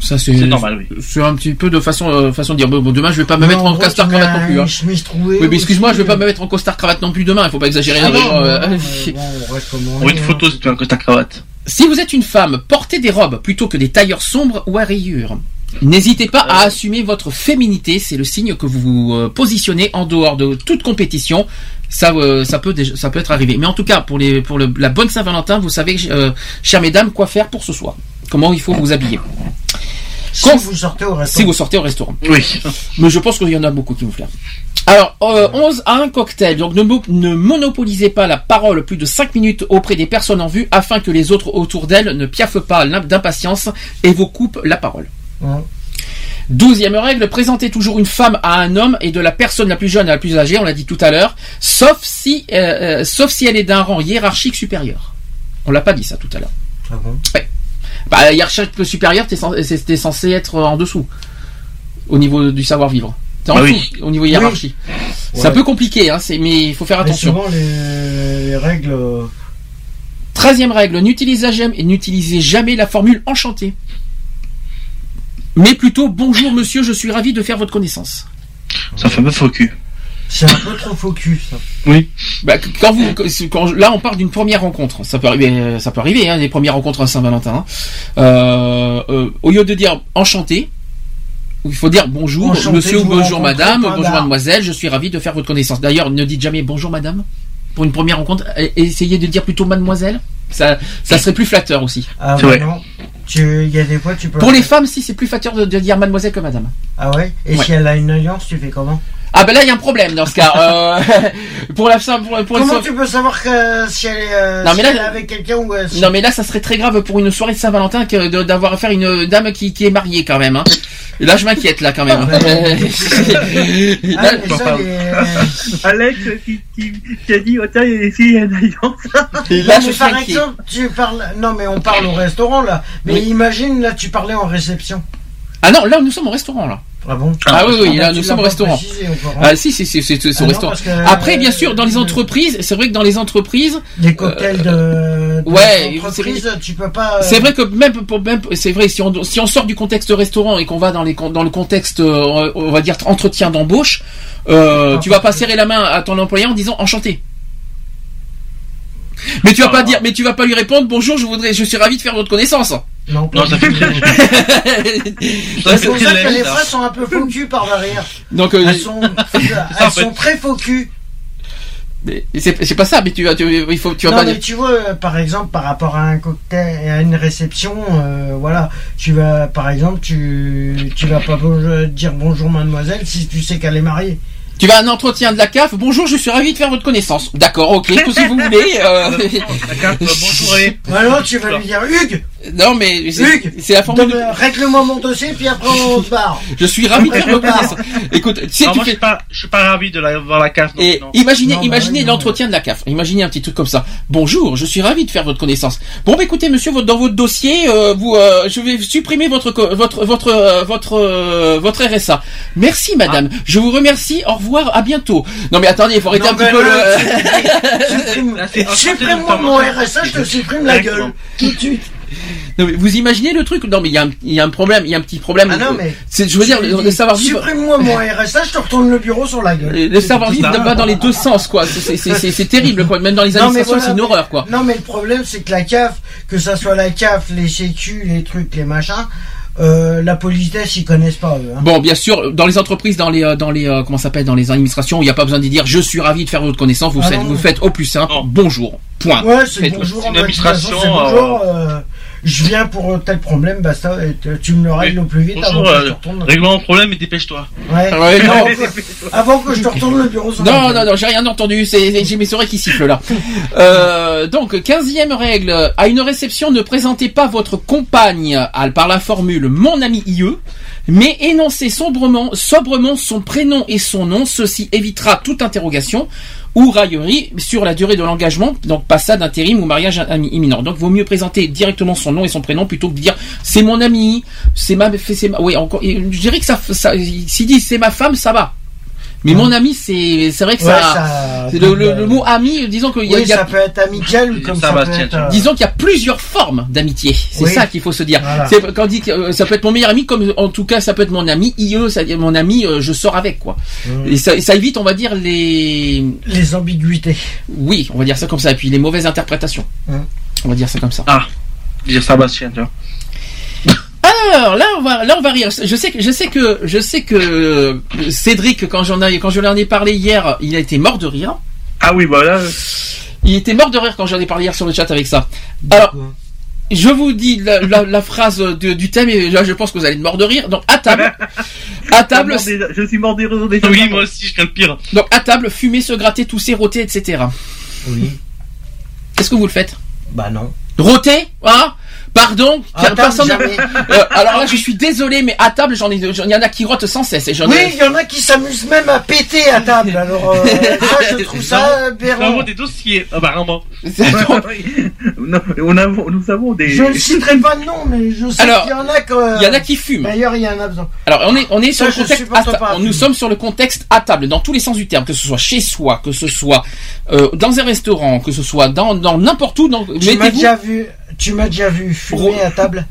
Ça c'est C'est normal, oui. C'est un petit peu de façon euh, façon de dire bon, demain je vais pas me Non, mettre en costard cravate non plus. Hein. trouée Oui, mais excuse-moi, aussi, je vais pas euh. me mettre en costard cravate non plus demain. Il faut pas exagérer. Ah non, euh, non, euh, on une photo, si tu as un costard cravate. Si vous êtes une femme, portez des robes plutôt que des tailleurs sombres ou à rayures. N'hésitez pas à assumer votre féminité, c'est le signe que vous vous euh, positionnez en dehors de toute compétition. Ça, euh, ça peut, déjà- ça peut être arrivé. Mais en tout cas, pour les, pour le- la bonne Saint-Valentin, vous savez, euh, chères mesdames, quoi faire pour ce soir? Comment il faut vous habiller? Si vous sortez au restaurant. Si vous sortez au restaurant. Oui. Mais je pense qu'il y en a beaucoup qui vont faire. Alors, euh, 11 à un cocktail. Donc, ne, mo- ne monopolisez pas la parole plus de 5 minutes auprès des personnes en vue afin que les autres autour d'elles ne piaffent pas d'impatience et vous coupent la parole. Ouais. Douzième règle, présentez toujours une femme à un homme et de la personne la plus jeune à la plus âgée, on l'a dit tout à l'heure, sauf si, euh, euh, sauf si elle est d'un rang hiérarchique supérieur. On l'a pas dit ça tout à l'heure. Ah bon? Ouais. Bah, hiérarchique supérieur, t'es censé, être en dessous. Au niveau du savoir-vivre. T'es en Ah dessous, oui. au niveau hiérarchie. C'est un peu compliqué, hein, c'est, mais il faut faire Mais attention. souvent, les, les règles. euh, Treizième règle, n'utilisez jamais, n'utilisez jamais la formule enchantée. Mais plutôt, bonjour monsieur, je suis ravi de faire votre connaissance. Ça fait un peu faux cul. C'est un peu trop focus. ça. Oui. Bah, quand vous, quand, là, on parle d'une première rencontre. Ça peut arriver, euh, ça peut arriver, hein, les premières rencontres à Saint-Valentin. hein. Euh, euh, au lieu de dire enchanté, il faut dire bonjour, Enchanté monsieur ou bonjour madame, bonjour mademoiselle, je suis ravi de faire votre connaissance. D'ailleurs, ne dites jamais bonjour madame. Pour une première rencontre, e- essayez de dire plutôt mademoiselle? Ça, ça serait plus flatteur aussi. Ah C'est vrai. non. Tu- Il y a des fois, tu peux. Pour les femmes, si c'est plus flatteur de, de dire mademoiselle que madame. Ah ouais? Et Ouais. si elle a une alliance, tu fais comment? Ah ben là, il y a un problème dans ce cas. Euh, pour la femme, pour, pour une Comment tu peux savoir que si elle est, euh, Non, si mais là- elle est avec quelqu'un ou. euh, si- Non mais là ça serait très grave pour une soirée de Saint-Valentin que d'avoir affaire à une dame qui, qui est mariée quand même. Hein. Et Là je m'inquiète là quand même. Là- mais ça, les- Alex qui, qui, qui a dit, oh tiens, il y a ici, il y a une alliance. Et là Non, je suis par inquiet. exemple, tu parles. Non, mais on parle au restaurant là. Mais Oui. imagine là, tu parlais en réception. Ah non là nous sommes au restaurant là. Ah bon Ah, oui oui là nous sommes restaurant. hein. Ah si si c'est c'est c'est Ah non, restaurant. Après bien euh, sûr dans les entreprises c'est vrai que dans les entreprises Des cocktails de. de ouais, entreprise, tu peux pas. euh, c'est vrai que même pour même c'est vrai si on si on sort du contexte restaurant et qu'on va dans les dans le contexte euh, on va dire entretien d'embauche euh, Ah, tu vas pas serrer la main à ton employeur en disant enchanté. Mais tu vas pas dire mais tu vas pas lui répondre bonjour je voudrais je suis ravi de faire votre connaissance. Non, Non, ça fait très, C'est pour ça que les phrases sont un peu focus par derrière. Donc euh, Elles sont, elles en fait. sont très focus. mais c'est c'est pas ça mais tu vas tu, il faut tu vas Non pas mais dire tu vois, euh, par exemple, par rapport à un cocktail, à une réception, euh, voilà, tu vas, par exemple, tu, tu vas pas bonjour- dire bonjour mademoiselle si tu sais qu'elle est mariée. Tu vas à un entretien de la CAF. Bonjour, je suis ravi de faire votre connaissance. D'accord, ok, tout ce que vous voulez. euh, Bonjour. et- Ou alors tu vas lui dire Hugues, non, mais c'est la formule. règle-moi mon dossier puis après on se barre. Je suis ravi de faire votre Prépare. connaissance. Écoute, si Non, tu moi, je fais. suis pas, je suis pas ravi de la voir la non, Et non. imaginez, Non, bah imaginez l'entretien de la CAF. Imaginez un petit truc comme ça. Bonjour, je suis ravi de faire votre connaissance. Bon, bah écoutez, monsieur, votre- dans votre dossier, euh, vous, euh, je vais supprimer votre co- votre votre euh, votre euh, votre RSA. Merci, madame. Je vous remercie. Au revoir. À bientôt. Non, mais attendez, il faut arrêter Non, un petit peu le. Supprime-moi mon RSA, je te supprime la gueule. Tout de suite. Non, mais vous imaginez le truc? Non, mais il y a un, il y a un problème. Il y a un petit problème. Ah non, mais. C'est, je veux dire, le, le savoir vivre. Supprime-moi mon RSA, je te retourne le bureau sur la gueule. Le savoir-vivre ça. va dans les deux sens, quoi. C'est- terrible, quoi. Même dans les administrations, voilà, c'est une horreur, quoi. Non, mais le problème, c'est que la CAF, que ça soit la CAF, les sécu, les trucs, les machins, euh, la politesse, ils connaissent pas, eux. hein. Bon, bien sûr, dans les entreprises, dans les, euh, dans les, euh, comment ça s'appelle, dans les administrations, il n'y a pas besoin de dire je suis ravi de faire votre connaissance. Vous Ah faites, non. vous faites au plus simple. Non. Bonjour. Point. Ouais, c'est Faites- bonjour, en façon, administration, bonjour, euh, je viens pour tel problème, basta, et te- tu me le règles au plus vite avant que je euh, te retourne. règle-moi mon problème et dépêche-toi. Ouais. Ouais, non. avant, que, je te retourne le bureau Non, non, non, j'ai rien entendu. C'est, j'ai mes oreilles qui sifflent là. Euh, donc, quinzième règle. À une réception, ne présentez pas votre compagne à- par la formule mon ami IE, mais énoncez sobrement, sobrement son prénom et son nom. Ceci évitera toute interrogation ou raillerie sur la durée de l'engagement, donc passade, intérim ou mariage im- imminent. Donc, vaut mieux présenter directement son nom et son prénom plutôt que de dire c'est mon ami, c'est ma, c'est ma, oui, encore, que ça s'il dit c'est ma femme, ça va. Mais mon ami, c'est c'est vrai que Ouais, ça, le, le- le mot ami, disons qu'il y a, Oui, y a- ça peut être amical ou comme ça peut être. euh, disons qu'il y a plusieurs formes d'amitié. C'est Oui. ça qu'il faut se dire. Voilà. C'est quand on dit que euh, ça peut être mon meilleur ami, comme en tout cas ça peut être mon ami. IE, ça mon ami, euh, je sors avec quoi. Mm. Et ça, et ça évite, on va dire les les ambiguïtés. Oui, on va dire ça comme ça. Et puis les mauvaises interprétations. Mm. On va dire ça comme ça. Ah, dire Sébastien, tu vois. Alors là, on va, là, on va rire. Je sais que, je sais que, je sais que Cédric, quand j'en ai, quand je lui en ai parlé hier, il a été mort de rire. Ah oui, voilà. Il était mort de rire quand j'en ai parlé hier sur le chat avec ça. Alors, je vous dis la, la- la phrase de- du thème et là, je pense que vous allez être mort de rire. Donc, à table, à table, je suis mort des réseaux déjà. Oui, moi aussi, je fais le pire. donc à table, fumer, se gratter, tousser, rôter, etc. Oui. Qu'est-ce que vous le faites? Bah non. Rôter, hein? Pardon, À table, personne. jamais. Euh, alors là, je suis désolé, mais à table, j'en ai, j'en- il y en a qui rotent sans cesse. Et j'en ai- Oui, il y en a qui s'amusent même à péter à table. Alors, euh, ça, je trouve ça aberrant. Bravo des dossiers, apparemment. Non, on a, nous avons des. Je ne citerai pas de nom, mais je sais Alors, qu'il y en a que. il y en a qui fument. D'ailleurs, il y en a besoin. Alors on est on est sur Ça, le je contexte supporte à ta- nous fumer. sommes sur le contexte à table dans tous les sens du terme que ce soit chez soi que ce soit euh, dans un restaurant que ce soit dans dans n'importe où dans Tu m'as déjà vu, tu m'as déjà vu fumer Ro- à table.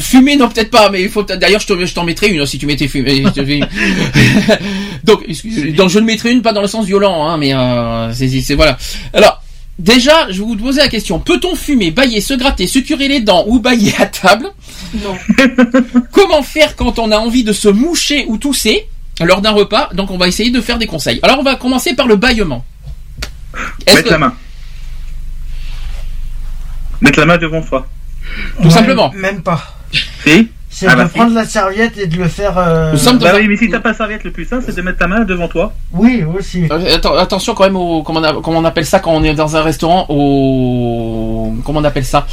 Fumer, non, peut-être pas, mais il faut, d'ailleurs, je te- je t'en mettrai une, hein, si tu mettais fumé. donc, donc, je ne mettrai une, pas dans le sens violent, hein, mais, euh, c'est, c'est, voilà. Alors, déjà, je vais vous poser la question. Peut-on fumer, bailler, se gratter, se curer les dents ou bailler à table? Non. Comment faire quand on a envie de se moucher ou tousser lors d'un repas? Donc, on va essayer de faire des conseils. Alors, on va commencer par le bâillement. Mettre que- la main. Mettre la main devant soi. Tout simplement. Même pas. Si C'est Ah de bah si. prendre la serviette et de le faire. euh, Bah oui, mais si t'as pas serviette, le plus simple, c'est de mettre ta main devant toi. Oui, aussi. Euh, atten- attention quand même au comment on, a- comment on appelle ça quand on est dans un restaurant au comment on appelle ça?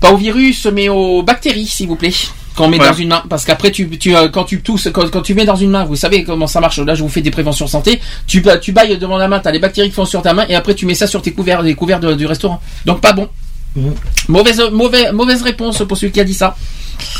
Pas au virus mais aux bactéries s'il vous plaît quand on met Ouais. dans une main parce qu'après tu, tu euh, quand tu tousses quand, quand tu mets dans une main vous savez comment ça marche là je vous fais des préventions santé tu ba- tu bailles devant la main t'as les bactéries qui font sur ta main et après tu mets ça sur tes couverts les couverts de- du restaurant donc pas bon. Mauvaise mauvaise mauvaise réponse pour celui qui a dit ça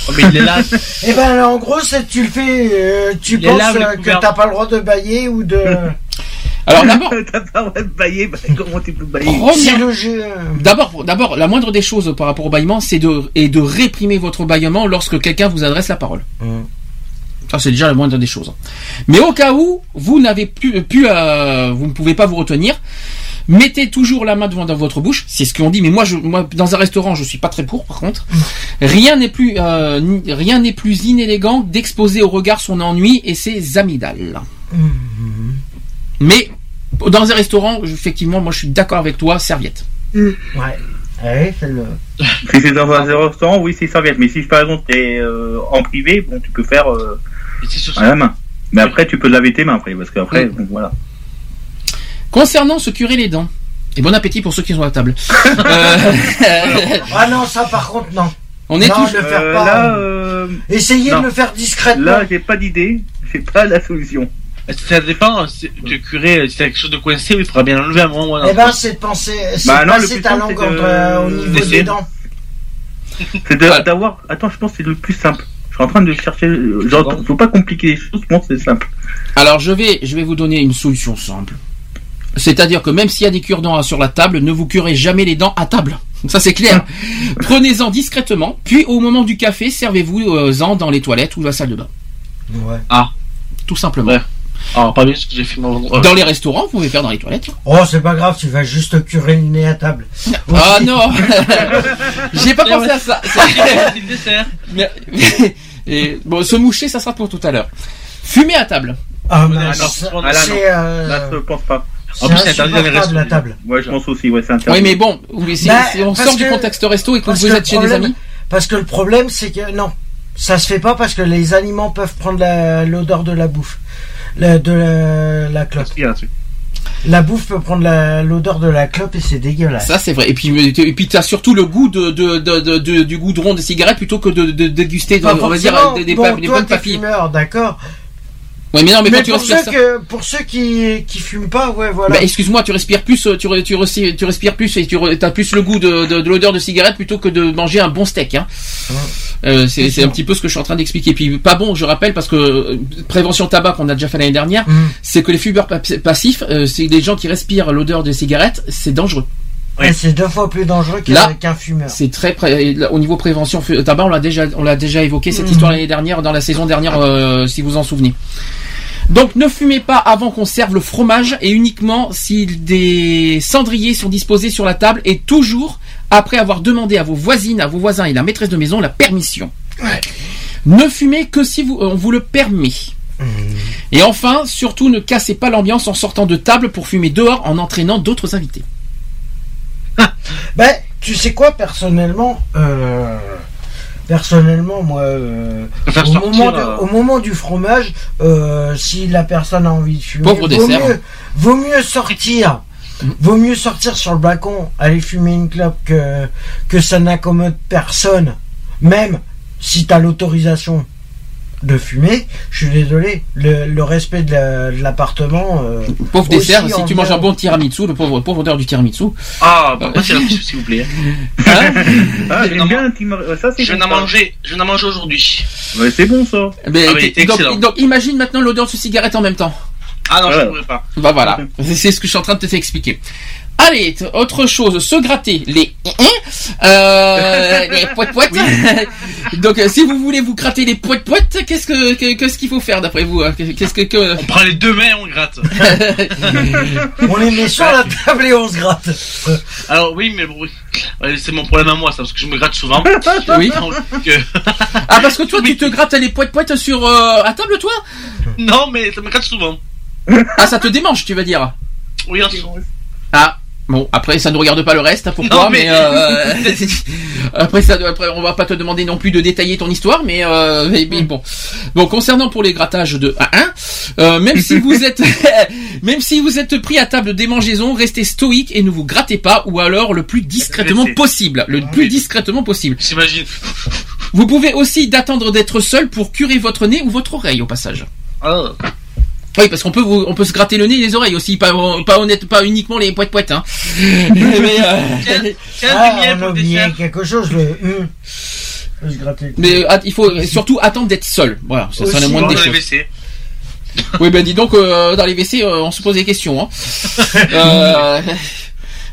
Oh, mais il est là. Et ben en gros, c'est tu le fais, euh, tu Les penses laves, les euh, que couverts. t'as pas le droit de bailler ou de. alors d'abord T'as pas le droit de bailler, bah, comment tu peux bailler? Première- Si le jeu. D'abord, d'abord, la moindre des choses par rapport au bâillement, c'est de, et de réprimer votre bâillement lorsque quelqu'un vous adresse la parole. Ça, c'est déjà la moindre des choses. Mais au cas où vous n'avez plus, plus euh, vous ne pouvez pas vous retenir, mettez toujours la main devant dans votre bouche. C'est ce qu'on dit. Mais moi, je, moi, dans un restaurant, je suis pas très pour. Par contre, rien n'est plus, euh, rien n'est plus inélégant d'exposer au regard son ennui et ses amygdales. Mais dans un restaurant, effectivement, moi, je suis d'accord avec toi. Serviette. Ouais. Ouais, c'est le. Si c'est dans un restaurant, oui, c'est serviette. Mais si par exemple t'es euh, en privé, bon, tu peux faire euh, à la main. Mais après, tu peux laver tes mains après, parce qu'après, bon, voilà. Concernant se curer les dents. Et bon appétit pour ceux qui sont à table. Euh, Ah non, ça par contre, non. on est non, tous. le faire Euh, pas. là, euh, Essayez non. de le faire discrètement. là, j'ai pas d'idée, j'ai pas la solution. Ça dépend, c'est- le curé, si t'as quelque chose de coincé, il faudra bien l'enlever à un moment ou à un Eh ben, c'est de penser, c'est Bah de non, le passer plus ta simple, langue c'est de- entre, euh, au niveau des de- dents. C'est de- d'avoir. Attends, je pense que c'est le plus simple. Je suis en train de chercher. Genre, faut pas compliquer les choses, je pense que c'est simple. Alors je vais, je vais vous donner une solution simple. C'est-à-dire que même s'il y a des cure-dents sur la table, ne vous curez jamais les dents à table. Ça c'est clair. Prenez-en discrètement, puis au moment du café, servez-vous-en dans les toilettes ou la salle de bain. Ouais. Ah, Tout simplement. Ouais. alors pas bien ce que j'ai fait mon. Dans les restaurants, vous pouvez faire dans les toilettes. Oh, c'est pas grave, tu vas juste te curer le nez à table. Ah non J'ai pas pensé à ça. Dessert. Mais- Et, bon, se moucher, ça sera pour tout à l'heure. Fumer à table. Ah, Ouais, bah, alors, ah, là, non. c'est euh, Là, je pense pas. C'est En plus, c'est interdit dans les restos. table. Ouais, je pense aussi, ouais, c'est interdit. Oui, mais bon, oui, si, Bah, si on parce sort du que- contexte resto et que vous que êtes chez le des problème- amis. Parce que le problème, c'est que non, ça se fait pas parce que les aliments peuvent prendre la- l'odeur de la bouffe, la- de la, la clope. La bouffe peut prendre la- l'odeur de la clope et c'est dégueulasse. Ça c'est vrai. Et puis et puis t'as surtout le goût de, de, de, de- de- du goudron de cigarette plutôt que de, de, déguster de- on va dire des, des, bon, des toi, bonnes papilles. fumeur, d'accord. Ouais, mais non, mais, Mais quand tu respires ça. que, pour ceux qui, qui fument pas, ouais, voilà. Bah, excuse-moi, tu respires plus, euh, tu, tu, tu respires plus et tu as plus le goût de, de, de l'odeur de cigarette plutôt que de manger un bon steak. Hein. Euh, c'est c'est un petit peu ce que je suis en train d'expliquer. Puis pas bon, je rappelle, parce que euh, prévention tabac qu'on a déjà fait l'année dernière, Mm. c'est que les fumeurs pa- passifs, euh, c'est des gens qui respirent l'odeur des cigarettes, c'est dangereux. C'est deux fois plus dangereux qu'un fumeur. C'est très pré- au niveau prévention tabac, on l'a déjà on l'a déjà évoqué cette Mhm. histoire l'année dernière dans la saison dernière euh, si vous en souvenez. Donc ne fumez pas avant qu'on serve le fromage et uniquement si des cendriers sont disposés sur la table et toujours après avoir demandé à vos voisines, à vos voisins et la maîtresse de maison la permission. Ne fumez que si vous, on vous le permet. Et enfin, surtout ne cassez pas l'ambiance en sortant de table pour fumer dehors en entraînant d'autres invités. Ben, tu sais quoi, personnellement, euh, personnellement, moi, euh, Faire au, sortir, moment de- euh, au moment du fromage, euh, si la personne a envie de fumer, Pauvre vaut dessert. mieux, vaut mieux sortir. Vaut mieux sortir sur le balcon, aller fumer une clope que, que ça n'accommode personne. Même si tu as l'autorisation de fumer, je suis désolé, le, le respect de la- de l'appartement. euh, Pauvre dessert, si tu manges un bon tiramisu, le pauvre, pauvre odeur du tiramisu. Ah, bah, pas tiramisu, s'il vous plaît. Ah, Je n'en bien ça, c'est Je bon, viens d'en ça. manger, je viens d'en manger aujourd'hui. Ouais, c'est bon ça. Mais, Ah, mais donc, imagine maintenant l'odeur de cigarette en même temps. Ah non, je ne pourrais pas. Bah voilà, c'est ce que je suis en train de te expliquer. Allez, autre chose, se gratter les euh, les poètes poètes. Donc euh, si vous voulez vous gratter les poètes poètes, qu'est-ce que que- qu'est-ce qu'il faut faire d'après vous hein Qu'est-ce que, que... On prend les deux mains, on gratte. On les met sur la table et on se gratte. Alors oui, mais bon, c'est mon problème à moi, ça, parce que je me gratte souvent. Oui. Donc, euh, Ah parce que toi tu te grattes les poètes poètes sur euh, à table toi? Non, mais ça me gratte souvent. Ah ça te démange tu vas dire? Oui, en. Ah bon après ça ne regarde pas le reste hein, pourquoi Non, mais, mais- euh, après ça après on va pas te demander non plus de détailler ton histoire mais, euh, mais- mais bon bon concernant pour les grattages de 1 1 euh, même si vous êtes même si vous êtes pris à table de démangeaison restez stoïque et ne vous grattez pas ou alors le plus discrètement possible le plus discrètement possible J'imagine. vous pouvez aussi d'attendre d'être seul pour curer votre nez ou votre oreille au passage Ah. Oui, parce qu'on peut vous- on peut se gratter le nez et les oreilles aussi, pas pas honnête, pas uniquement les poètes poètes. Hein. mais, euh, Tiens, Ah, du miel on a oublié quelque chose. Je mais att- il faut surtout attendre d'être seul. Voilà, ça serait la moindre Dans des les choses. WC. Oui, ben dis donc euh, dans les WC, euh, on se pose des questions. Hein. Euh,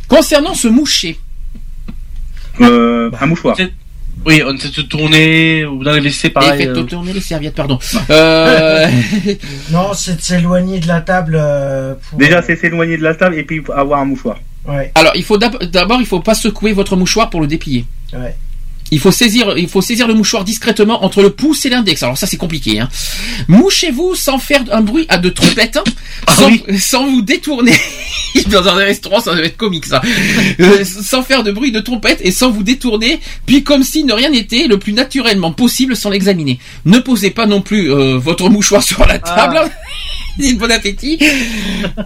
concernant se moucher, Euh, un mouchoir. Oui, on essaie de se tourner, ou dans les WC, et pareil. faites euh. tourner les serviettes, pardon. Euh, Non, c'est de s'éloigner de la table. euh, pour- Déjà, c'est s'éloigner de la table et puis avoir un mouchoir. Ouais, alors, il faut d'ab- d'abord, il faut pas secouer votre mouchoir pour le déplier. ouais. Il faut saisir, il faut saisir le mouchoir discrètement entre le pouce et l'index. Alors ça c'est compliqué. Hein. Mouchez-vous sans faire un bruit à de trompette, hein, sans, sans vous détourner. Dans un restaurant, ça va être comique ça. Euh, sans faire de bruit de trompette et sans vous détourner, puis comme si ne rien n'était, le plus naturellement possible sans l'examiner. Ne posez pas non plus euh, votre mouchoir sur la table. bon appétit.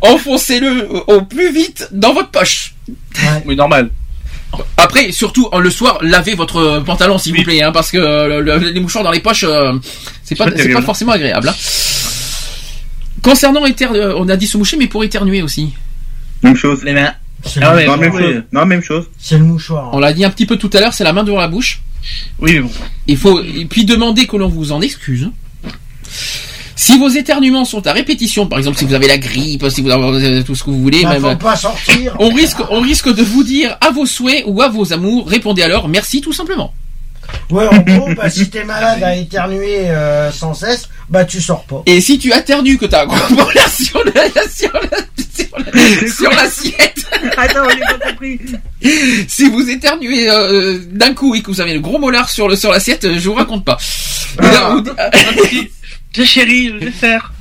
Enfoncez-le au plus vite dans votre poche. Oui, normal. Après, surtout euh, le soir, lavez votre pantalon s'il vous plaît, hein, parce que euh, le- les mouchoirs dans les poches, euh, c'est pas, pas pas forcément agréable. hein. Concernant éternuer, on a dit se moucher, mais pour éternuer aussi. Même chose. Les mains. C'est Ah le- ouais, Non, même chose. Non, même chose. c'est le mouchoir. On l'a dit un petit peu tout à l'heure, c'est la main devant la bouche. Oui, mais bon. Il faut et puis demander que l'on vous en excuse. Si vos éternuements sont à répétition, par exemple si vous avez la grippe, si vous avez euh, tout ce que vous voulez, même, faut pas sortir. on risque, on risque de vous dire à vos souhaits ou à vos amours, répondez alors merci tout simplement. Ouais, en gros, bah, si t'es malade à éternuer euh, sans cesse, bah tu sors pas. Et si tu éternues que t'as un gros molar sur la, sur la- sur la- sur l'assiette, Attends, j'ai pas compris. si vous éternuez euh, d'un coup et que vous avez le gros molar sur le sur l'assiette, je vous raconte pas. Là, vous- Tiens, chérie, le dessert.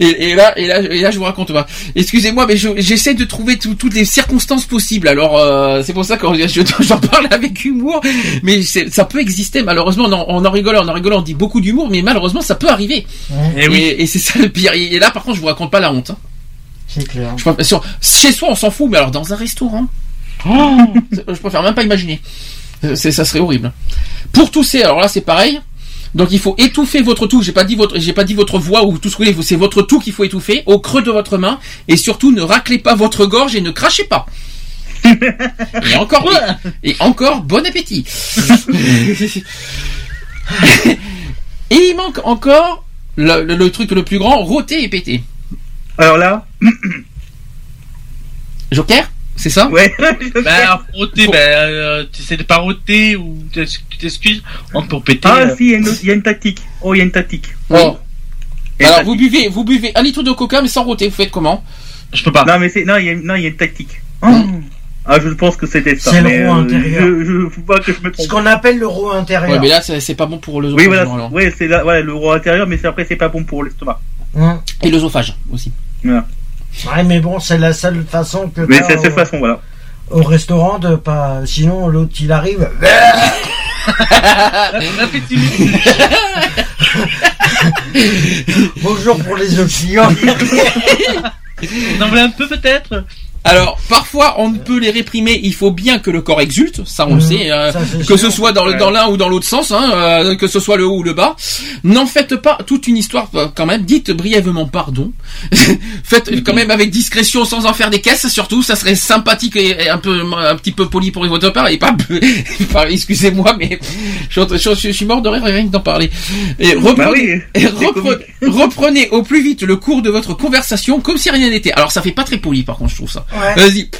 Et, et là, et là, et là, je vous raconte pas. Excusez-moi, mais je- j'essaie de trouver tout- toutes les circonstances possibles. Alors, euh, c'est pour ça que je- j'en parle avec humour. Mais c'est- ça peut exister. Malheureusement, on en, on en rigole, on en rigole, on dit beaucoup d'humour, mais malheureusement, ça peut arriver. Eh oui. Et, et c'est ça le pire. Et, là, par contre, je vous raconte pas la honte. hein. C'est clair. Je préfère- sur- chez soi, on s'en fout, mais alors dans un restaurant, Oh. je préfère même pas imaginer. Euh, C'est, ça serait horrible. Pour tousser, alors là, c'est pareil. Donc il faut étouffer votre tout. J'ai pas dit votre, j'ai pas dit votre voix ou tout ce que vous voulez. C'est votre tout qu'il faut étouffer au creux de votre main et surtout ne raclez pas votre gorge et ne crachez pas. et encore, et, et encore, bon appétit. et il manque encore le, le- le truc le plus grand, rôter et péter. Alors là, Joker, c'est ça? Ouais. Bah, roter, bah, euh, tu essaies de pas roter ou tu t'excuses on pour péter. ah euh, si, il y, a une autre- il y a une tactique. Oh, il y a une tactique. Oh. Alors vous buvez, vous buvez un litre de coca mais sans rôter. Vous faites comment? Je peux pas. Non, mais c'est non, il y a, non, il y a une tactique. Oh. Ah, je pense que c'était ça. C'est le roue euh, intérieur. Je, je faut pas que je me Ce trompe. qu'on appelle le roue intérieur. Ouais, mais là c'est c'est pas bon pour le Oui, voilà. alors. Ouais, c'est là, ouais, le roi intérieur, mais c'est après c'est pas bon pour l'estomac. Hum. Et l'œsophage aussi. Voilà. Ouais, mais bon, c'est la seule façon que Mais c'est de cette au- façon, voilà. au restaurant de pas. Sinon, l'autre il arrive. Bonjour pour les autres clients. Vous en voulez un peu peut-être? Alors, parfois, on ne peut les réprimer. Il faut bien que le corps exulte, ça on le Mhm. sait, euh, Ça, c'est que sûr. ce soit dans l'un ou dans l'autre sens, hein, euh, que ce soit le haut ou le bas. N'en faites pas toute une histoire euh, quand même. Dites brièvement pardon. Faites quand même avec discrétion, sans en faire des caisses. Surtout, ça serait sympathique et, un peu un petit peu poli pour votre part. Et pas, excusez-moi, mais je, je- je suis mort de rire rien que d'en parler. Et reprenez, Bah oui, c'est reprenez, reprenez au plus vite le cours de votre conversation comme si rien n'était. Alors ça fait pas très poli par contre, je trouve ça. Vas-y.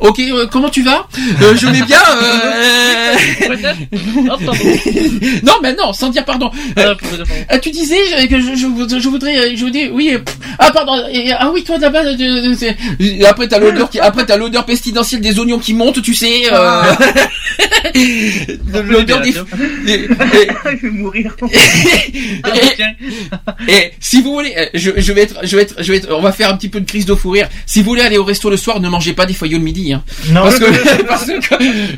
Ok, euh, comment tu vas Euh, Je vais bien. euh, non, mais non, sans dire pardon. Euh, euh, tu disais je- que je, je voudrais- je voudrais, euh, je voudrais, oui. euh, Ah pardon. et- ah oui, toi là-bas. euh, euh, après t'as l'odeur qui, après t'as l'odeur pestilentielle des oignons qui montent, tu sais. euh, l'odeur des. et- et- je vais mourir. et, et si vous voulez, euh, je, je vais être, je vais être, je vais être, on va faire un petit peu de crise de fou rire. Si vous voulez aller au resto le soir, ne mangez pas des faillots le midi, hein. Non. Parce que, parce que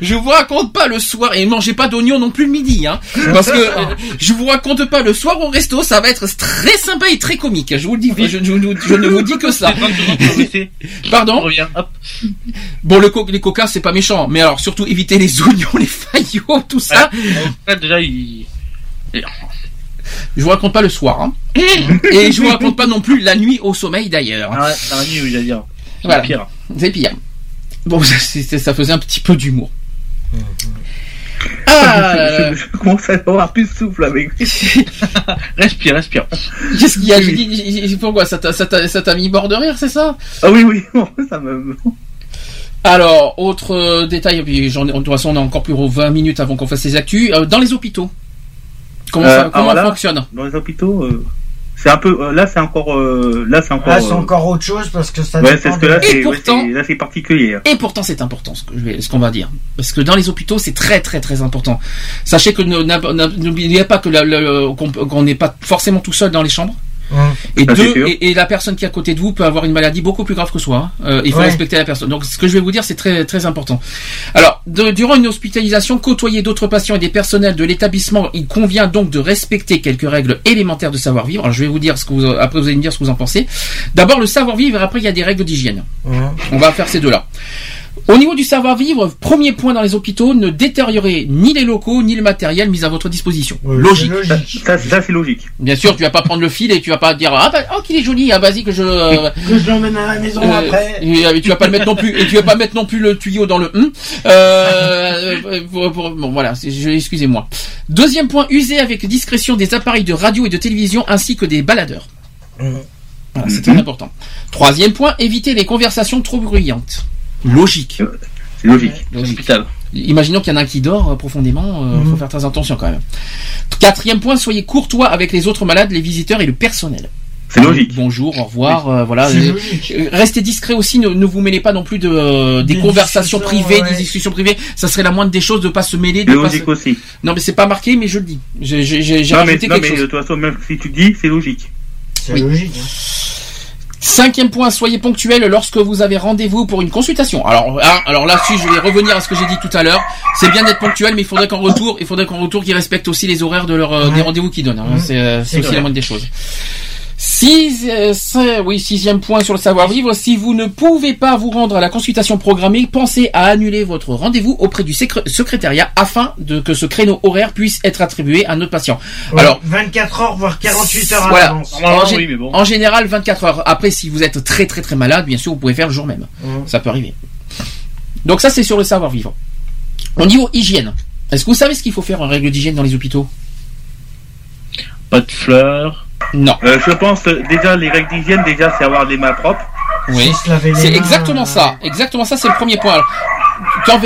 je vous raconte pas le soir et mangez pas d'oignons non plus le midi, hein. Parce que euh, je vous raconte pas le soir au resto, ça va être très sympa et très comique. Je vous le dis, je, je- je- je ne vous dis que ça. Pardon. Bon, le co- les coca c'est pas méchant, mais alors surtout évitez les oignons, les faillots, tout ça. Déjà, il. Je vous raconte pas le soir, hein. Et je vous raconte pas non plus la nuit au sommeil d'ailleurs. Ah ouais, dans la nuit, oui, j'allais dire. C'est Voilà. pire. C'est pire. Bon, ça, ça faisait un petit peu d'humour. Ah, là. je, je commence à avoir plus de souffle avec. Respire, respire. Qu'est-ce qu'il y a? Dit, j'ai- pourquoi? Ça t'a, mis mort de rire, c'est ça? Ah oui, oui, ça me. Alors, autre euh, détail, et puis de toute façon, on a encore plus de 20 minutes avant qu'on fasse les actus. Euh, dans les hôpitaux, comment Euh, ça comment là, fonctionne? Dans les hôpitaux, euh, c'est un peu. euh, là, c'est encore. euh, là, c'est encore. Là, c'est euh, encore autre chose parce que ça Ouais, c'est ce que là, Et c'est ouais, particulier. Et pourtant, c'est important ce que je vais, ce qu'on va dire, parce que dans les hôpitaux, c'est très très très important. Sachez que n'oubliez pas que qu'on n'est pas forcément tout seul dans les chambres. Et, Ça, deux, et, et la personne qui est à côté de vous peut avoir une maladie beaucoup plus grave que soi. hein. Euh, il faut Ouais. respecter la personne. Donc ce que je vais vous dire, c'est très très important. Alors, de- durant une hospitalisation, côtoyer d'autres patients et des personnels de l'établissement, il convient donc de respecter quelques règles élémentaires de savoir-vivre. Alors je vais vous dire ce que vous, après vous allez me dire ce que vous en pensez. D'abord le savoir-vivre, et après il y a des règles d'hygiène. On va faire ces deux-là. Au niveau du savoir-vivre, premier point dans les hôpitaux, ne détériorez ni les locaux ni le matériel mis à votre disposition. Ouais, logique. Ça, ça, c'est logique. Bien sûr, tu vas pas prendre le fil et tu vas pas dire ah bah oh qu'il est joli, ah vas-y que je euh, Que je l'emmène à la maison euh, après. et, euh, tu vas pas le mettre non plus et tu vas pas mettre non plus le tuyau dans le hum. Euh, euh, pour- pour- bon voilà, excusez-moi. Deuxième point, user avec discrétion des appareils de radio et de télévision ainsi que des baladeurs. Hum. Voilà, c'est très important. Troisième point, éviter les conversations trop bruyantes. Logique. C'est logique. L'hôpital. Imaginons qu'il y en a un qui dort euh, profondément, euh, Mhm. faut faire très attention quand même. Quatrième point, soyez courtois avec les autres malades, les visiteurs et le personnel. C'est logique. Bonjour, au revoir, euh, voilà. Euh, logique. euh, Restez discret aussi, ne, ne vous mêlez pas non plus de euh, des, Des conversations discussions, privées, ouais. des discussions privées. Ça serait la moindre des choses de pas se mêler. C'est De pas logique se- aussi. Non mais c'est pas marqué, mais je le dis. J'ai Non, mais, rajouté non, quelque mais de toute façon, même si tu dis, c'est logique. C'est Oui. logique. hein. Cinquième point, soyez ponctuel lorsque vous avez rendez-vous pour une consultation. Alors, ah, alors là-dessus, je vais revenir à ce que j'ai dit tout à l'heure. C'est bien d'être ponctuel, mais il faudrait qu'en retour, il faudrait qu'en retour, qu'ils respectent aussi les horaires de leur, euh, Ouais. des rendez-vous qu'ils donnent. hein. C'est, euh, c'est C'est aussi vrai. la moindre des choses. Six, euh, oui, sixième point sur le savoir-vivre. Si vous ne pouvez pas vous rendre à la consultation programmée, pensez à annuler votre rendez-vous auprès du secré- secrétariat afin de que ce créneau horaire puisse être attribué à notre patient. Ouais, Alors, 24 heures, voire 48 heures à voilà. l'avance. En, gé- en général, 24 heures. Après, si vous êtes très très très malade, bien sûr, vous pouvez faire le jour même. Ça peut arriver. Donc ça, c'est sur le savoir-vivre. Au niveau hygiène, est-ce que vous savez ce qu'il faut faire en règle d'hygiène dans les hôpitaux? Pas de fleurs. Non. Euh, je pense euh, déjà les règles d'hygiène déjà c'est avoir les mains propres. Oui. se laver les C'est exactement ça. Exactement ça, c'est le premier point. Attends,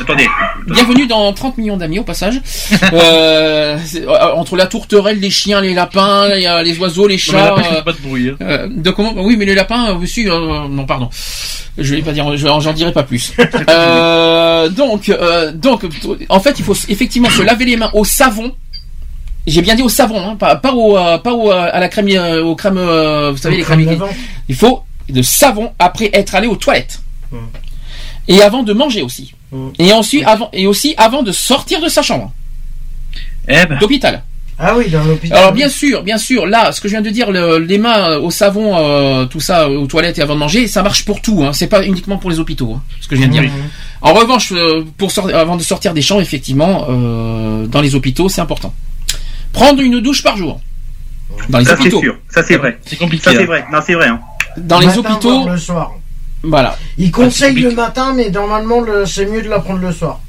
attendez. Bienvenue dans 30 millions d'amis au passage. Euh, euh, entre la tourterelle, les chiens, les lapins, les, les oiseaux, les Mais chats. là, euh, pas de bruit. hein. euh, de comment Oui, mais les lapins, euh, si, euh, non, pardon. Je vais pas dire, je- j'en dirai pas plus. Euh, donc, euh, donc, en fait, il faut effectivement se laver les mains au savon. J'ai bien dit au savon, hein, pas, pas au, euh, pas au, euh, à la crème, euh, aux crèmes, euh, vous savez les crèmes crèmes. Il faut de savon après être allé aux toilettes Mm. et avant de manger aussi. Mm. Et ensuite, avant et aussi avant de sortir de sa chambre Eh ben. d'hôpital. Ah oui, dans l'hôpital. Alors bien sûr, bien sûr, là, ce que je viens de dire, le- les mains au savon, euh, tout ça, aux toilettes et avant de manger, ça marche pour tout. Hein. C'est pas uniquement pour les hôpitaux, hein, ce que je viens de dire. En revanche, pour avant de sortir des chambres, effectivement, euh, dans les hôpitaux, c'est important. Prendre une douche par jour. Dans les Ça c'est hôpitaux. sûr, ça c'est vrai. C'est compliqué. Ça c'est hein. vrai. Non c'est vrai. Hein. Dans les Matin, hôpitaux, le soir. voilà. Il conseille compliqué. le matin, mais normalement, le- c'est mieux de la prendre le soir.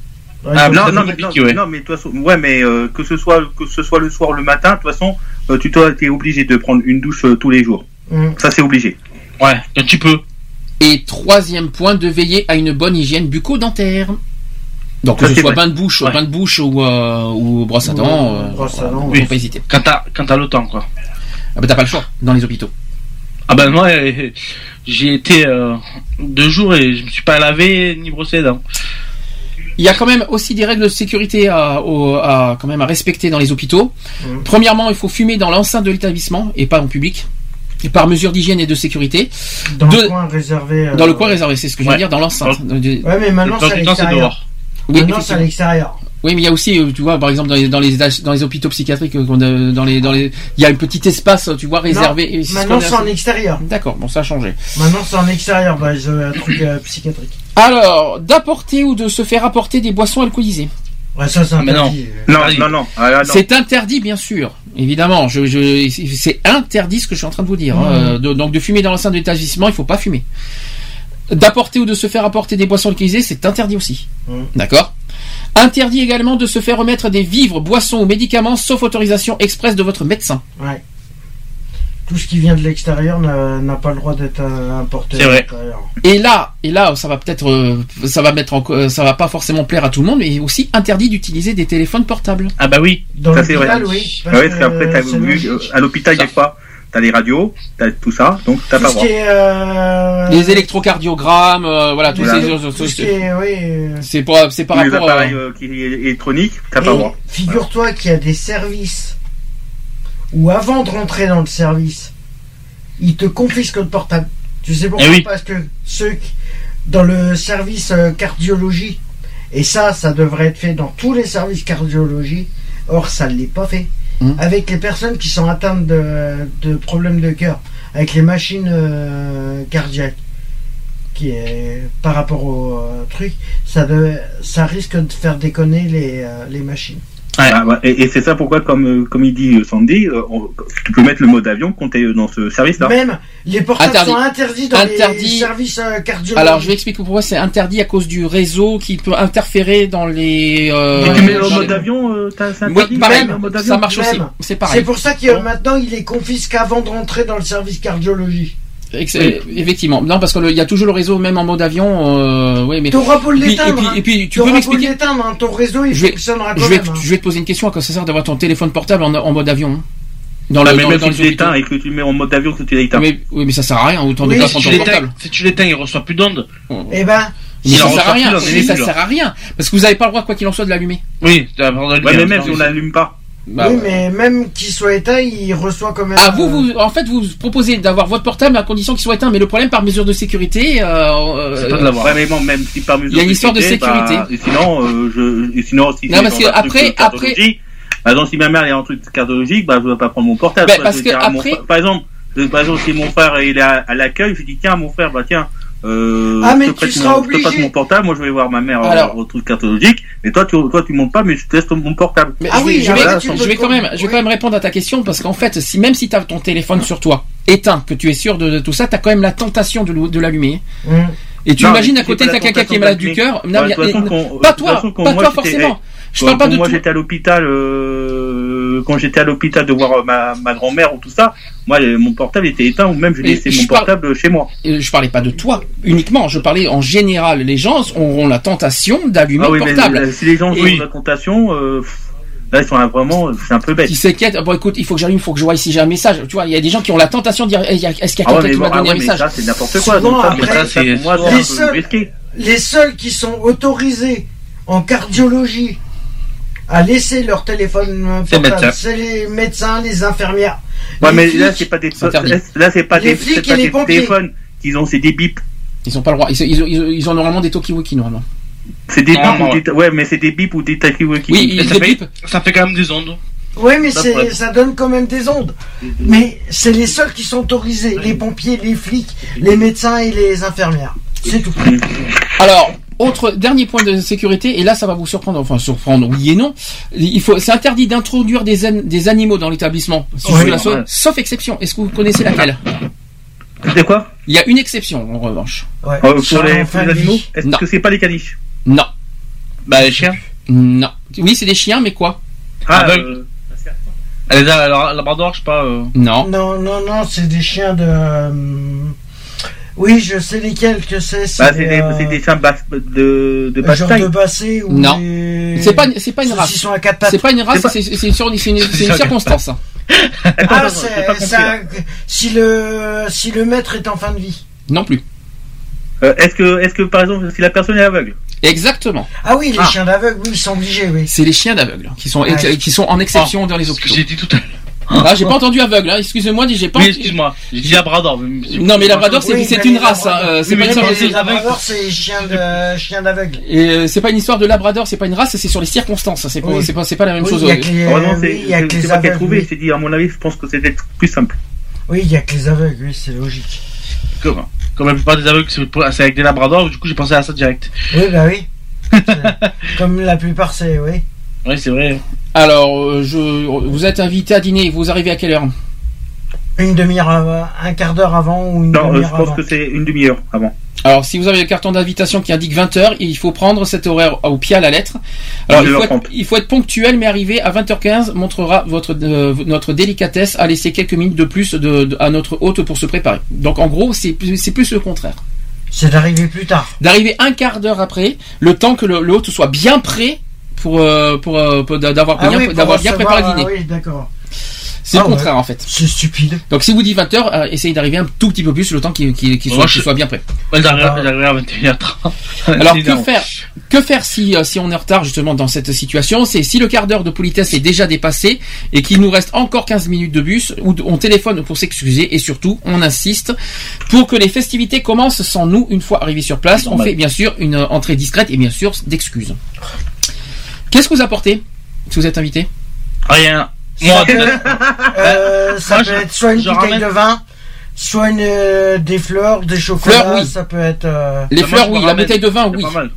Ah. Non, mais, non, ouais. non, mais façon, ouais, mais euh, que ce soit que ce soit le soir ou le matin, de toute façon, euh, tu dois- t'es obligé de prendre une douche euh, tous les jours. Mhm. Ça c'est obligé. Ouais, tu peux. Et troisième point, de veiller à une bonne hygiène bucco-dentaire. Donc que Ça, ce soit vrai. bain de bouche, Ouais. bain de bouche ou, euh, ou brosse à dents, euh, brosse à dents, faut oui. pas hésiter. Quand t'as, quand t'as le temps, quoi. Ah bah t'as pas le choix dans les hôpitaux. Ah ben moi, euh, j'ai été euh, deux jours et je me suis pas lavé ni brossé les dents. Il y a quand même aussi des règles de sécurité à, au- à- quand même à respecter dans les hôpitaux. Mhm. Premièrement, il faut fumer dans l'enceinte de l'établissement et pas en public. Et par mesure d'hygiène et de sécurité. Dans le coin réservé. euh, Dans le coin réservé, c'est ce que je ouais. dire, dans l'enceinte. De- Ouais, mais maintenant, c'est dehors. Oui, Maintenant, c'est à l'extérieur. Oui, mais il y a aussi, euh, tu vois, par exemple, dans les, dans les, dans les hôpitaux psychiatriques, euh, dans les, dans les, il y a un petit espace, tu vois, réservé. c'est ce Maintenant, c'est en extérieur. D'accord, bon, ça a changé. Maintenant, c'est en extérieur, bah, les euh, trucs euh, psychiatriques. Alors, d'apporter ou de se faire apporter des boissons alcoolisées. Ouais, ça, c'est mais non. interdit. Non, non, non. Ah, non. C'est interdit, bien sûr. Évidemment, je, je, c'est interdit ce que je suis en train de vous dire. hein. Mmh. Euh, de- donc, de fumer dans l'enceinte de l'établissement, il faut pas fumer. D'apporter ou de se faire apporter des boissons alcoolisées, c'est interdit aussi. Mmh. D'accord Interdit également de se faire remettre des vivres, boissons ou médicaments sauf autorisation expresse de votre médecin. Ouais. Tout ce qui vient de l'extérieur n'a pas le droit d'être euh, importé C'est à vrai. Et là, et là, ça va peut-être, euh, ça va mettre, en, euh, ça va pas forcément plaire à tout le monde, mais aussi interdit d'utiliser des téléphones portables. Ah bah oui. Dans Ça c'est vrai. l'hôpital, oui. Ah ouais, parce qu'après à l'hôpital il y a quoi? T'as les radios, t'as tout ça, donc t'as pas ce le droit. euh, Les électrocardiogrammes, euh, voilà, tous Voilà. ces, ce oui, euh, c'est pas, c'est par les rapport. à- appareils euh, électroniques, t'as pas droit. figure-toi qu'il y a des services où avant de rentrer dans le service, ils te confisquent le portable. Tu sais pourquoi Eh oui. Parce que ceux qui- dans le service cardiologie, et ça, ça devrait être fait dans tous les services cardiologie, or ça ne l'est pas fait. Mhm. Avec les personnes qui sont atteintes de, problèmes de cœur, avec les machines euh, cardiaques, qui est par rapport au euh, truc, ça, ça risque de faire déconner les, euh, les machines. Ah, ouais, et et c'est ça pourquoi, comme, euh, comme il dit euh, Sandy, euh, on- tu peux mettre le mode avion quand t'es dans ce service-là. Même les portables Interdit. sont interdits dans les Interdit. services euh, cardiologiques. Alors, je vais expliquer pourquoi c'est interdit à cause du réseau qui peut interférer dans les. euh, Et tu mets le mode les- avion, euh, Oui, pareil, mode avion ça marche aussi. Même. C'est pareil. C'est pour ça que maintenant il est confisqué avant de rentrer dans le service cardiologie. Effectivement. Non, parce qu'il y a toujours le réseau, même en mode avion. Euh, oui, mais. T'auras beau Et puis- l'éteindre. et puis- hein. et puis, tu peux m'expliquer l'éteindre, hein, ton réseau il Je vais- fonctionnera je quand vais, même. hein. je vais te poser une question. À quoi ça sert d'avoir ton téléphone portable en, en mode avion Dans Ah, le mais dans, même dans si tu l'éteins et que tu le mets en mode avion, que tu l'éteins. Oui, oui, mais ça sert à rien. Autant de Oui, Si ton tu l'éteins, portable. si tu l'éteins, il reçoit plus d'ondes. Eh ben, Mais ça sert à rien. Mais ça sert à rien. Parce que vous n'avez pas le droit, quoi qu'il en soit, de l'allumer. Oui, tu de lumière, mais même si on n'allume pas. Bah, oui, ouais. mais même qu'il soit éteint, il reçoit quand même. Ah, vous, euh, vous, en fait, vous proposez d'avoir votre portable à condition qu'il soit éteint, mais le problème, par mesure de sécurité, euh, C'est pas de euh, l'avoir. Ouais, mais bon, même si par mesure Il y a une histoire de sécurité. bah, et sinon, euh, je, et sinon, si Non, c'est parce que après- de cardiologie, après- Par exemple, si ma mère est en truc cardiologique, bah, je vais pas prendre mon portable. Bah, parce que mon après- pa- Par exemple, euh, par exemple, si mon frère il est à, à l'accueil, je dis tiens mon frère, bah tiens. Euh, Ah, mais je te tu seras mon, je te passe obligé. mon portable, moi je vais voir ma mère Alors. euh, au truc cartologique, et toi tu toi tu montes pas, mais je te laisse mon portable. Mais Ah je oui, vais, je vais- voilà, je quand même, je vais quand même répondre à ta question parce qu'en fait, si même si tu as ton téléphone sur toi éteint, que tu es sûr de, de tout ça, tu as quand même la tentation de, de l'allumer. Hum. Et tu Non, imagines mais à côté t'as quelqu'un qui est malade du cœur. Ouais, mais- mais- quand- pas toi, pas toi forcément. Je Quand- parle pas quand de moi tout. j'étais à l'hôpital, euh, quand j'étais à l'hôpital de voir euh, ma, ma grand-mère ou tout ça, moi euh, mon portable était éteint ou même je Mais laissais mon parle- portable chez moi. Et Je parlais pas de toi uniquement, je parlais en général. Les gens auront la tentation d'allumer Ah oui, le mais portable. euh, si les gens Oui. ont la tentation, euh, là ils sont là, vraiment, c'est un peu bête. Qui s'inquiètent. Bon, écoute, il faut que j'allume, il faut que je vois si j'ai un message. Tu vois, il y a des gens qui ont la tentation de dire, Eh, y a- est-ce qu'il y a Ah ouais, quelqu'un mais qui m'a bon, ah donné ouais, un mais message ça c'est n'importe quoi. Souvent, donc ça, après, mais ça, ça, pour moi, les c'est un seuls-. Les seuls qui sont autorisés en cardiologie à laisser leur téléphone euh, C'est portable, c'est les médecins, les infirmières. Ouais, les mais flics. là c'est pas des, là c'est pas Les des, flics pas et les des pompiers. téléphones qu'ils ont, c'est des bips. Ils ont pas le droit. Ils, ils, ils- ils ont normalement des Tokiwoki normalement. C'est des bips ou des, ouais, mais c'est des bips ou des takiwaki. Oui, ça, des fait, bips. ça fait quand même des ondes. Oui, mais Ça c'est- ça donne quand même des ondes. Mais c'est les seuls qui sont autorisés les pompiers, les flics, les médecins et les infirmières. C'est tout. Alors, autre dernier point de sécurité, et là ça va vous surprendre, enfin surprendre, oui et non. Il faut, c'est interdit d'introduire des, an- des animaux dans l'établissement, sauf, Oui, la- sauf- ouais. sauf exception. Est-ce que vous connaissez laquelle? C'était quoi? Il y a une exception en revanche. Ouais. Euh, Pour les, en pour fin les animaux? Est-ce Non. que c'est pas les caniches? Non, Bah, les chiens? non. Oui, c'est des chiens, mais quoi? Ah, Aveugle. euh, Les la labrador, je sais pas. euh, Non. Non, non, non, c'est des chiens de. Oui, je sais lesquels que c'est. C'est bah, c'est des, euh, des chiens basse- de, de basse genre taille. de bassé ou Non. des- C'est pas, c'est pas une race. sont à quatre pattes. C'est pas une race, C'est une, sur- c'est une- c'est une C'est circonstance. Ah, Attends, c'est j'ai pas compris, c'est là. un- si le si le maître est en fin de vie. Non plus. Euh, est-ce que, est-ce que par exemple, si la personne est aveugle? Exactement. Ah oui, les Ah. chiens d'aveugle, oui, ils sont obligés, oui. C'est les chiens d'aveugle qui sont, Ouais. qui sont en exception dans les ce que hôpitaux. j'ai dit tout à l'heure. Ah, j'ai pas entendu aveugle, hein. excusez-moi, j'ai pas. Excuse-moi. J'ai dit labrador. mais- Non, mais labrador, c'est Oui, c'est une race. hein, euh, C'est Oui, pas mais une les sorte de- labradors, c'est de chiens d'aveugle. Et euh, c'est pas une histoire de labrador, c'est pas une race, c'est sur les circonstances. C'est pas, Oui. c'est pas, c'est pas la même Oui, chose. il y a que les, Heureusement, oui, c'est c'est pas qu'à aveugles. trouver. oui. J'ai dit, à mon avis, je pense que c'était plus simple. Oui, il y a que les aveugles, oui, c'est logique. Comme, comme la plupart des aveugles, c'est c'est avec des labradors, du coup j'ai pensé à ça direct. Oui, bah oui. C'est- Comme la plupart, c'est oui. Oui, c'est vrai. Alors, euh, je, vous êtes invité à dîner. Vous arrivez à quelle heure Une demi-heure, avant- un quart d'heure avant ou une Non, euh, je demi-heure pense avant. que c'est une demi-heure avant. Alors, si vous avez le carton d'invitation qui indique 20h, il faut prendre cet horaire au pied à la lettre. Alors, il faut, être, 19h30. il faut être ponctuel, mais arriver à 20h15 montrera votre euh, notre délicatesse à laisser quelques minutes de plus de, de- à notre hôte pour se préparer. Donc, en gros, c'est plus- c'est plus le contraire. C'est d'arriver plus tard. D'arriver un quart d'heure après, le temps que le, le hôte soit bien prêt pour euh, pour, euh, pour d'avoir Ah bien oui, pour d'avoir bien recevoir, préparé le dîner. ah oui, d'accord. C'est Ah le contraire ouais. en fait. C'est stupide. Donc si vous dites 20h, essayez d'arriver un tout petit peu plus le temps qu'il qu'il- qu'il soit, je- soit bien prêt. Ouais, j'arrive Ah. j'arrive à 21h30. Alors que faire Que faire si euh, si on est en retard justement dans cette situation? C'est si le quart d'heure de politesse est déjà dépassé et qu'il nous reste encore 15 minutes de bus, ou on téléphone pour s'excuser et surtout on insiste pour que les festivités commencent sans nous une fois arrivés sur place. On fait bien sûr une euh, entrée discrète et bien sûr d'excuses. Qu'est-ce que vous apportez si vous êtes invité? Rien. Moi, Euh, ça Moi, peut je- être soit une bouteille ramène- de vin, soit une, euh, des fleurs, des chocolats. Fleurs, oui. Ça peut être. euh, Les Bah, moi, fleurs, me oui. La ramène. bouteille de vin, c'est oui. pas mal.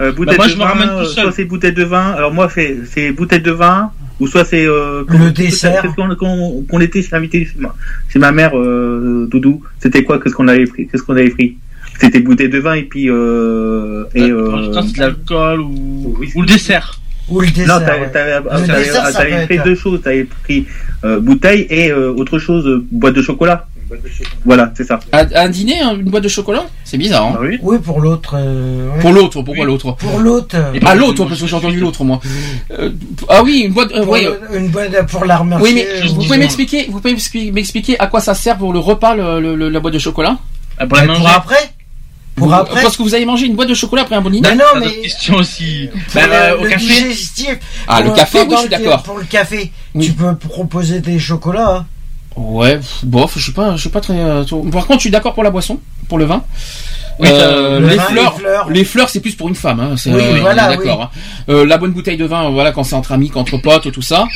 Euh, bouteille moi, de je me vin, ramène euh, tout seul. soit c'est bouteille de vin. Alors moi, c'est c'est bouteille de vin ou soit c'est euh, Le dessert. Qu'est-ce qu'on qu'on- qu'on était chez l'invité chez ma, chez ma mère, euh, Doudou. C'était quoi Qu'est-ce qu'on avait pris Qu'est-ce qu'on avait pris? C'était bouteille de vin et puis euh, et Pour euh, c'est de l'alcool ou... ou le dessert. Ou le dessert. non, t'avais ouais. être- deux choses. T'avais pris euh, bouteille et euh, autre chose, euh, boîte de chocolat. Voilà, c'est ça. À, un dîner, hein, une boîte de chocolat? C'est bizarre. Hein Ah oui. Oui, pour l'autre. euh, ouais. pour l'autre, pourquoi Oui. l'autre? Pour l'autre. Ah l'autre, parce que j'ai entendu l'autre moi. Euh, ah oui, une boîte. euh, pour ouais, une boîte pour la remercier. Oui, mais vous pouvez m'expliquer, vous pouvez m'expliquer- à quoi ça sert pour le repas, le, le- le- la boîte de chocolat? Ah, Pour la Mais manger. Pour après? Pour Vous- après Parce que vous avez mangé une boîte de chocolat après un bon dîner Mais non, mais. d'autres questions aussi. Bah, le, euh, au le café. digestif. Ah, le pour- café, oui, pendant je suis le- d'accord. Pour le café, Oui. tu peux proposer des chocolats. hein. Ouais, bof, je suis pas, je suis pas très. euh, Par contre, je suis d'accord pour la boisson, pour le vin. Oui, Euh, le les, vin, fleurs, les fleurs. les fleurs, c'est plus pour une femme. Hein, c'est- Oui, voilà, d'accord. oui. hein. Euh, la bonne bouteille de vin, voilà, quand c'est entre amis, qu'entre potes, tout ça.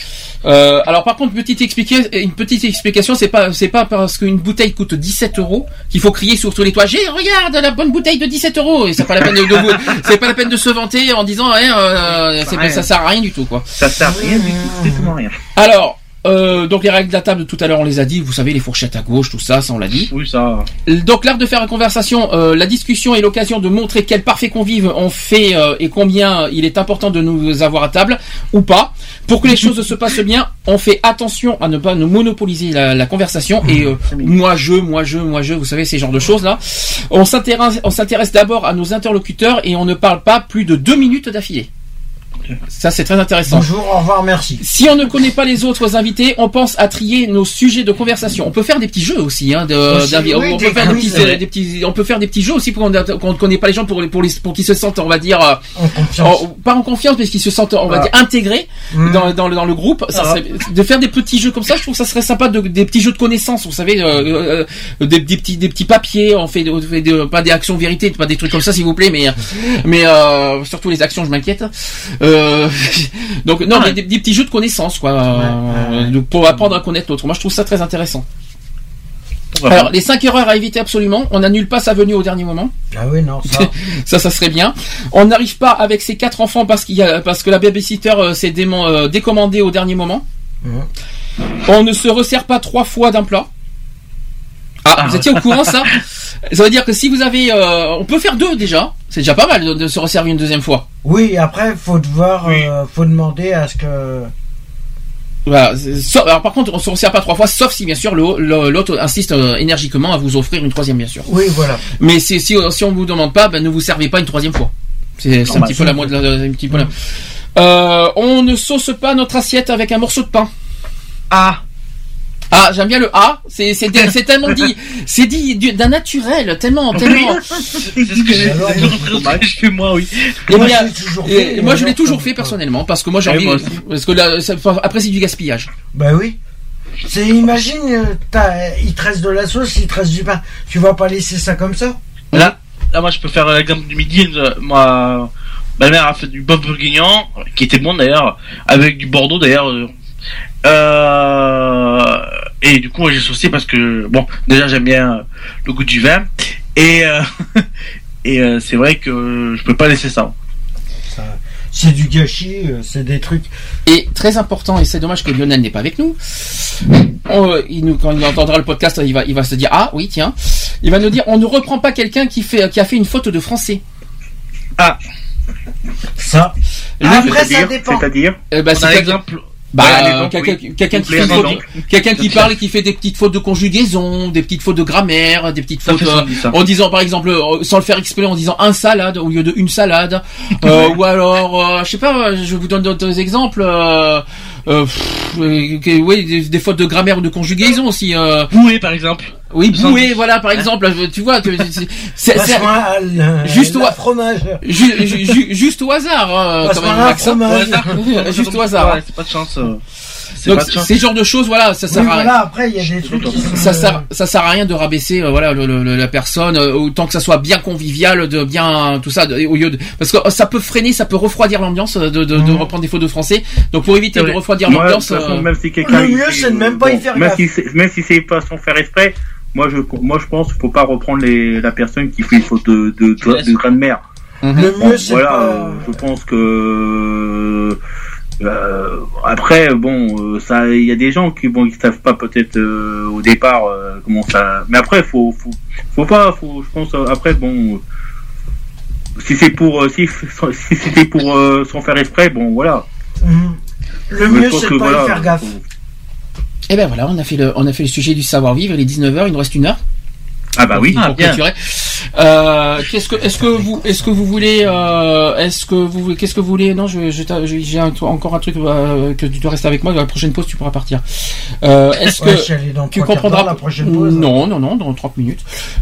Euh, alors par contre, petite explication, une petite explication, c'est pas, c'est pas parce qu'une bouteille coûte 17 euros qu'il faut crier sur tous les toits. J'ai regarde la bonne bouteille de 17 euros. Et c'est pas la peine de, de vous- c'est pas la peine de se vanter en disant, eh, euh, c'est- rien. ça sert à rien du tout, quoi. Ça sert à rien du tout, strictement rien. Alors, euh, donc les règles de la table tout à l'heure on les a dit, vous savez les fourchettes à gauche, tout ça, ça on l'a dit. Oui, ça. Donc l'art de faire la conversation, euh, la discussion est l'occasion de montrer quel parfait convive on fait euh, et combien il est important de nous avoir à table ou pas. Pour que les choses se passent bien, on fait attention à ne pas nous monopoliser la, la conversation et euh, moi je, moi je, moi je, vous savez ces genres de choses là. On s'intéresse, on s'intéresse d'abord à nos interlocuteurs et on ne parle pas plus de deux minutes d'affilée. Ça c'est très intéressant. Bonjour, au revoir, merci. Si on ne connaît pas les autres invités, on pense à trier nos sujets de conversation. On peut faire des petits jeux aussi, hein, de, Aussi, d'invi- oui, on, peut faire des petits, ouais. des petits- on peut faire des petits jeux aussi pour qu'on ne connaît pas les gens pour, pour, les, pour qu'ils se sentent, on va dire, euh, En confiance. en- pas en confiance, mais qu'ils se sentent, on va Ah. dire, intégrés Mm. dans, dans, le- dans le groupe. Ça Ah. serait- de faire des petits jeux comme ça, je trouve que ça serait sympa, de, des petits jeux de connaissances, vous savez, euh, euh, euh, des, des petits, des petits papiers, on fait, on fait de- pas des actions vérité, pas des trucs comme ça, s'il vous plaît, mais, mais euh, surtout les actions, je m'inquiète. Euh, donc non, mais des, des petits jeux de connaissances, quoi, euh, pour apprendre à connaître l'autre. Moi, je trouve ça très intéressant. Alors, les 5 erreurs à éviter absolument. On n'annule pas sa venue au dernier moment. Ah oui, non, ça. ça, ça serait bien. On n'arrive pas avec ses quatre enfants parce qu'il y a, parce que la babysitter euh, s'est euh, décommandée au dernier moment. Mhm. On ne se resserre pas trois fois d'un plat. Ah, vous étiez au courant ça Ça veut dire que si vous avez, euh, on peut faire deux déjà. C'est déjà pas mal de, de se resservir une deuxième fois. Oui, après, faut devoir, euh, faut demander à ce que. Voilà. alors par contre, on se resserre pas trois fois, sauf si bien sûr l'autre insiste euh, énergiquement à vous offrir une troisième, bien sûr. Oui, voilà. Mais si, si, si on vous demande pas, ben, ne vous servez pas une troisième fois. C'est un petit peu la mode. un petit peu Euh, on ne sauce pas notre assiette avec un morceau de pain. Ah. Ah, j'aime bien le A. C'est tellement dit, c'est dit du- d'un naturel, tellement tellement. C'est ce que j'ai Alors, je fais moi, oui. Moi, bien, je l'ai toujours et- fait, et moi, je alors, l'ai toujours ça- fait personnellement parce que moi j'ai envie, moi parce que là, ça- après c'est du gaspillage. Bah oui. C'est, imagine, euh, il te reste de la sauce, il te reste du pain. Tu vas pas laisser ça comme ça? Là, là, moi, je peux faire l'exemple du midi. euh, Moi, ma mère a fait du bœuf bourguignon, qui était bon d'ailleurs, avec du Bordeaux d'ailleurs. Euh, et du coup, moi, j'ai saucé parce que, bon, déjà, j'aime bien le goût du vin. Et, euh, et euh, c'est vrai que je peux pas laisser ça. Ça- C'est du gâchis, c'est des trucs. Et très important, et c'est dommage que Lionel n'est pas avec nous. On, il nous, quand il entendra le podcast, il va, il va se dire ah oui tiens, il va nous dire on ne reprend pas quelqu'un qui fait, qui a fait une faute de français. Ah, Ça. Le- Après, ça C'est-à-dire, dépend. c'est-à-dire, Euh, bah, on a quel- l'exemple. Bah, euh, quelqu'un oui. quelqu'un qui qui parle et qui fait des petites fautes de conjugaison, des petites fautes de grammaire, des petites fautes euh, en disant par exemple euh, sans le faire exprès en disant un salade au lieu de une salade. Euh, ou alors euh, je sais pas je vous donne d'autres exemples euh, euh, pff, euh, oui des, des fautes de grammaire ou de conjugaison aussi euh, Boué, par exemple. oui Sans- boué voilà par exemple tu vois c'est- c'est c'est- Passe-moi un- Juste au- fromage. ju- ju- ju- juste au hasard hein, quand même Max, hein. fromage. juste au hasard Ouais, c'est pas de chance. Donc ces genres de choses voilà ça sert Oui, à rien voilà, après, il y a des trucs qui ça euh, sert ça sert à rien de rabaisser euh, voilà le- le- la personne euh, autant que ça soit bien convivial de bien tout ça de- au lieu de parce que euh, ça peut freiner ça peut refroidir l'ambiance euh, de, de, de Mhm. reprendre des fautes de français donc pour éviter de refroidir l'ambiance toute façon, euh, même si quelqu'un. Le mieux, c'est de même pas y faire même gaffe. si c'est- Même si c'est pas sans faire exprès, moi je, moi je pense qu'il faut pas reprendre les, la personne qui fait une faute de, de, de, de grammaire. mhm. Le Bon, mieux, c'est voilà, pas. euh, je pense que euh, après bon, euh, ça, il y a des gens qui bon, ils savent pas peut-être euh, au départ euh, comment ça, mais après faut, faut, faut pas, faut, je pense après bon, si c'est pour, si, si c'était pour euh, sans faire exprès, bon voilà. Mhm. Le Mais mieux, c'est de pas voilà, y faire gaffe. faut- et ben voilà on a fait le on a fait le sujet du savoir vivre il est 19h il nous reste une heure Ah bah oui. Ah, pour bien. Euh, qu'est-ce que est-ce que vous est-ce que vous voulez euh, est-ce que vous qu'est-ce que vous voulez? Non je j'ai encore un truc euh, que tu dois rester avec moi dans la prochaine pause tu pourras partir euh, est-ce Ouais, que tu comprendras la prochaine pause. Non, non, non, dans 30 minutes.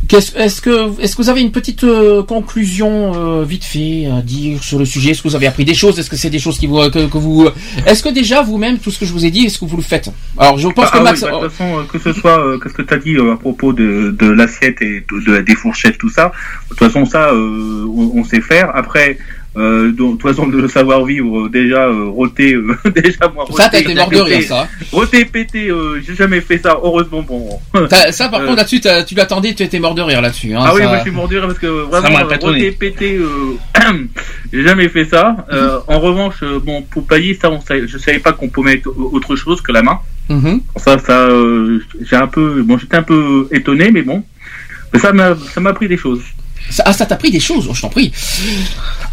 Qu'est-ce, est-ce que, est-ce que vous avez une petite euh, conclusion euh, vite fait à dire sur le sujet? Est-ce que vous avez appris des choses? Est-ce que c'est des choses qui vous, que, que vous, est-ce que déjà vous-même tout ce que je vous ai dit, est-ce que vous le faites? Alors, je pense Ah, que ah Max. oui, bah, de toute façon, que ce soit, euh, qu'est-ce que tu as dit euh, à propos de, de l'assiette et de, de- des fourchettes, tout ça. De toute façon, ça, euh, on, on sait faire. Après, euh, de toute façon, le savoir-vivre, euh, déjà, euh, roter, euh, déjà, moi, Ça, t'as été mort de rire, ça. Roter, péter, euh, j'ai jamais fait ça, heureusement, bon. Ça, par Euh, contre, là-dessus, tu l'attendais, tu étais mort de rire là-dessus. Hein, ah oui, ça- moi je suis mort de rire parce que vraiment, péter, euh, j'ai jamais fait ça. Euh, en revanche, bon, pour pailler, ça, on savait, je savais pas qu'on pouvait mettre autre chose que la main. Mhm. Ça, ça, euh, j'ai un peu, bon, j'étais un peu étonné, mais bon, ça m'a, ça m'a pris des choses. Ça- ah, ça t'a pris des choses, oh, je t'en prie.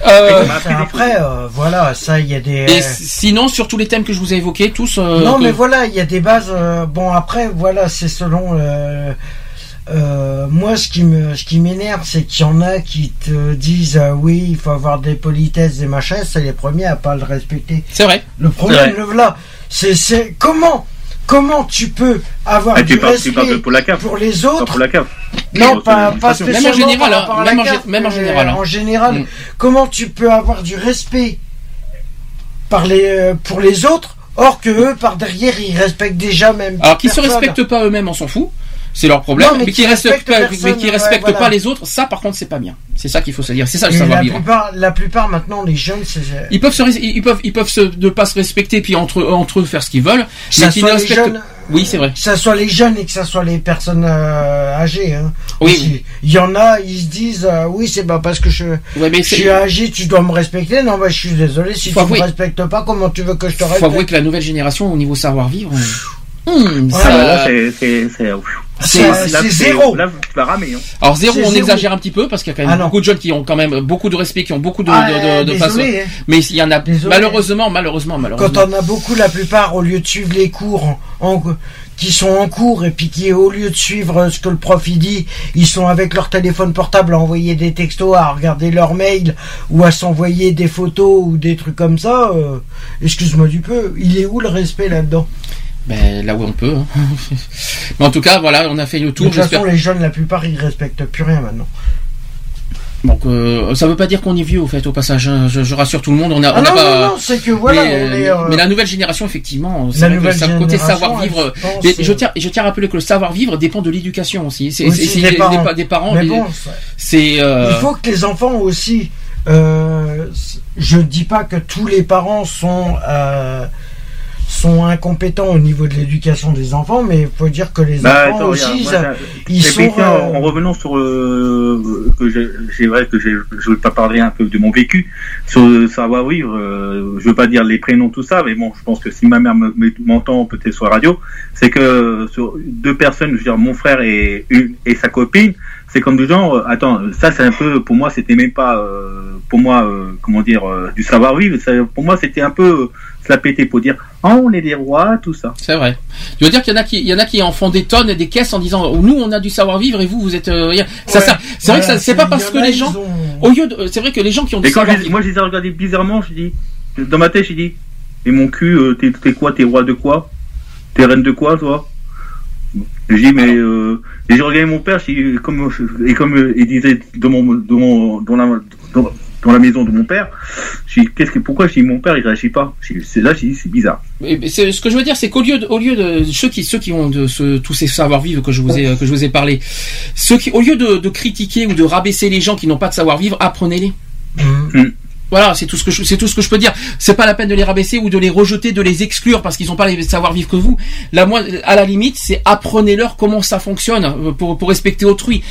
Euh, Après, euh, voilà, ça, il y a des. et euh, sinon, sur tous les thèmes que je vous ai évoqués, tous. euh, non, que- mais voilà, il y a des bases. euh, bon, après, voilà, c'est selon. euh, euh, moi, ce qui me, ce qui m'énerve, c'est qu'il y en a qui te disent euh, oui, il faut avoir des politesses, des machins. C'est les premiers à pas le respecter. C'est vrai. Le problème, le voilà, c'est, c'est comment, comment tu peux avoir Ah, du tu parles, respect tu parles de pour la cave. pour les Pas autres pour la cave. non, pas, spécialement Même en général, par hein, même en même général, hein. En général, Mm. comment tu peux avoir du respect par les, euh, pour les autres, or que eux, par derrière, ils respectent déjà même. Alors qu'ils se respectent pas eux-mêmes, on s'en fout. C'est leur problème. Non, mais mais qui respectent respectent pas, personne, mais ouais, respectent voilà. pas les autres, ça par contre c'est pas bien. C'est ça qu'il faut se dire. C'est ça le savoir la vivre. plupart, la plupart maintenant, les jeunes, c'est. Ils peuvent se, ils peuvent, ils peuvent se, ne pas se respecter puis entre entre eux faire ce qu'ils veulent. Ça mais qu'ils ne respectent. jeunes, Oui, c'est vrai. Que ça soit les jeunes et que ça soit les personnes euh, âgées. Hein. Oui, Aussi. Il y en a, ils se disent euh, oui, c'est pas parce que je, Ouais, mais je suis âgé, tu dois me respecter. Non, bah, je suis désolé. Si Faut tu avouer- me respectes pas, comment tu veux que je te Faut respecte? avouer que la nouvelle génération au niveau savoir vivre. hum, Ouais, ça- Là, c'est, c'est, c'est, c'est zéro. Là, tu vas ramer, hein. Alors zéro, on zéro. exagère un petit peu parce qu'il y a quand même Ah beaucoup de jeunes qui ont quand même beaucoup de respect, qui ont beaucoup de, Ah, de, de, de désolé, façons. hein. Mais il y en a Désolé. malheureusement, malheureusement, malheureusement. Quand on a beaucoup, la plupart, au lieu de suivre les cours en, en- qui sont en cours et puis qui, au lieu de suivre ce que le prof il dit, ils sont avec leur téléphone portable à envoyer des textos, à regarder leur mail ou à s'envoyer des photos ou des trucs comme ça. euh, Excuse-moi du peu, il est où le respect là-dedans? Ben, là où on peut. hein. Mais en tout cas, voilà, on a fait le De tour. toute façon, les jeunes, la plupart, ils respectent plus rien maintenant. Donc, euh, ça veut pas dire qu'on est vieux, au fait, au passage. hein. Je, je rassure tout le monde. On a, Ah on a non, pas. non, non, c'est que voilà, mais, on est, euh, euh, mais la nouvelle génération, effectivement, c'est côté savoir-vivre. je pense, mais je tiens, je tiens à rappeler que le savoir-vivre dépend de l'éducation aussi. C'est des parents. pa- des parents. Mais les- bon, ça- c'est. euh, Il faut que les enfants aussi. je ne dis pas que tous les parents sont sont incompétents au niveau de l'éducation des enfants, mais il faut dire que les Bah, enfants attends, aussi, regarde, ça- ils sont. euh, en, en revenant sur euh, que j'ai j'ai vrai que je veux pas parler un peu de mon vécu sur savoir vivre. euh, je veux pas dire les prénoms tout ça, mais bon, je pense que si ma mère me- me- m'entend peut-être sur la radio, c'est que sur deux personnes, je veux dire mon frère et une et sa copine, c'est comme du genre, euh, attends, ça c'est un peu pour moi c'était même pas euh, pour moi euh, comment dire euh, du savoir vivre. ça- pour moi c'était un peu euh, se la péter pour dire ah on est des rois tout ça. C'est vrai. Je veux dire qu'il y en a qui, il y en a qui en font des tonnes et des caisses en disant, nous on a du savoir-vivre et vous vous êtes. euh, rien. ça, Ouais. ça- c'est vrai que c'est pas parce que les gens, ont- au lieu de, c'est vrai que les gens qui ont du Et quand je, savoir-vivre. moi, je les ai regardés bizarrement, je dis, dans ma tête, j'ai dit, et mon cul, euh, t'es t'es quoi, t'es roi de quoi? T'es reine de quoi, toi? Je dis, mais, euh, et j'ai regardé mon père, dit, comme, et comme euh, il disait dans mon, dans mon, dans la, dans, dans la maison de mon père, j'ai qu'est-ce que, pourquoi, j'ai mon père, il réagit pas? C'est là, j'ai dit, c'est bizarre. Et- ce que je veux dire, c'est qu'au lieu de, au lieu de ceux qui, ceux qui ont de ce, tous ces savoir-vivre que je vous ai, que je vous ai parlé, ceux qui, au lieu de, de critiquer ou de rabaisser les gens qui n'ont pas de savoir-vivre, apprenez-les. Mm. Voilà, c'est tout ce que je, c'est tout ce que je peux dire. C'est pas la peine de les rabaisser ou de les rejeter, de les exclure parce qu'ils n'ont pas les savoir-vivre que vous. Là, moi, à la limite, c'est apprenez-leur comment ça fonctionne euh, pour, pour respecter autrui.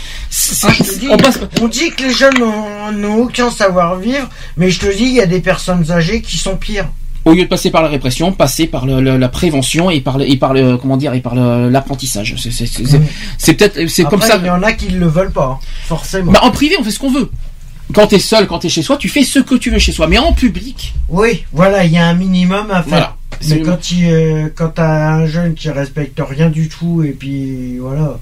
Ah, dis, on passe, on dit que les jeunes n'ont- aucun savoir-vivre, mais je te dis, il y a des personnes âgées qui sont pires. au lieu de passer par la répression, passer par le- le- la prévention et par le, et par le, comment dire, et par l'apprentissage. C'est, Mm. c'est peut-être, c'est comme ça. Il y en a qui ne le veulent pas, hein, forcément. Bah, en privé, on fait ce qu'on veut. Quand t'es seul, quand t'es chez soi, tu fais ce que tu veux chez soi. Mais en public, Oui, voilà, il y a un minimum à faire. Voilà. Mais quand il, euh, quand t'as un jeune qui respecte rien du tout et puis voilà.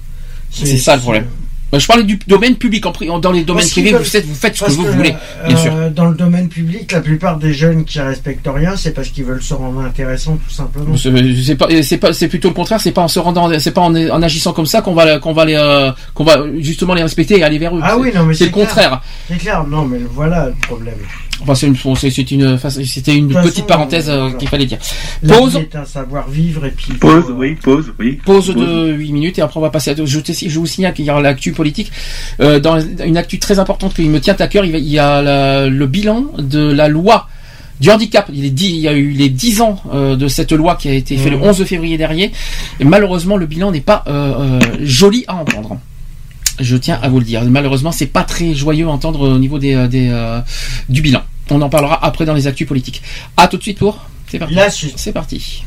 c'est ça le problème. Bah, je parlais du domaine public. En, dans les domaines privés, vous faites, vous faites ce que vous que, voulez, euh, bien sûr. Dans le domaine public, la plupart des jeunes qui respectent rien, c'est parce qu'ils veulent se rendre intéressants, tout simplement. C'est pas, c'est pas, c'est plutôt le contraire. C'est pas en se rendant, c'est pas en, en agissant comme ça qu'on va, qu'on va les, euh, qu'on va justement les respecter et aller vers eux. Ah C'est- oui, non, mais c'est le clair. contraire. C'est clair, non, mais voilà le problème. Enfin, c'est une, c'était une petite parenthèse euh, qu'il fallait dire. La Pause. vie est un savoir-vivre et puis. Pause, oui, pause, oui. Pause de 8 minutes et après on va passer à je, te- je vous signale qu'il y aura l'actu politique euh, dans une actu très importante qui me tient à cœur il y a la- le bilan de la loi du handicap il, est dit, il y a eu les 10 ans euh, de cette loi qui a été fait le Mhm. 11 février dernier et malheureusement le bilan n'est pas euh, euh, joli à entendre je tiens à vous le dire. Malheureusement c'est pas très joyeux à entendre au niveau des, euh, des, euh, du bilan. On en parlera après dans les actus politiques. À tout de suite pour. C'est parti. La suite. c'est parti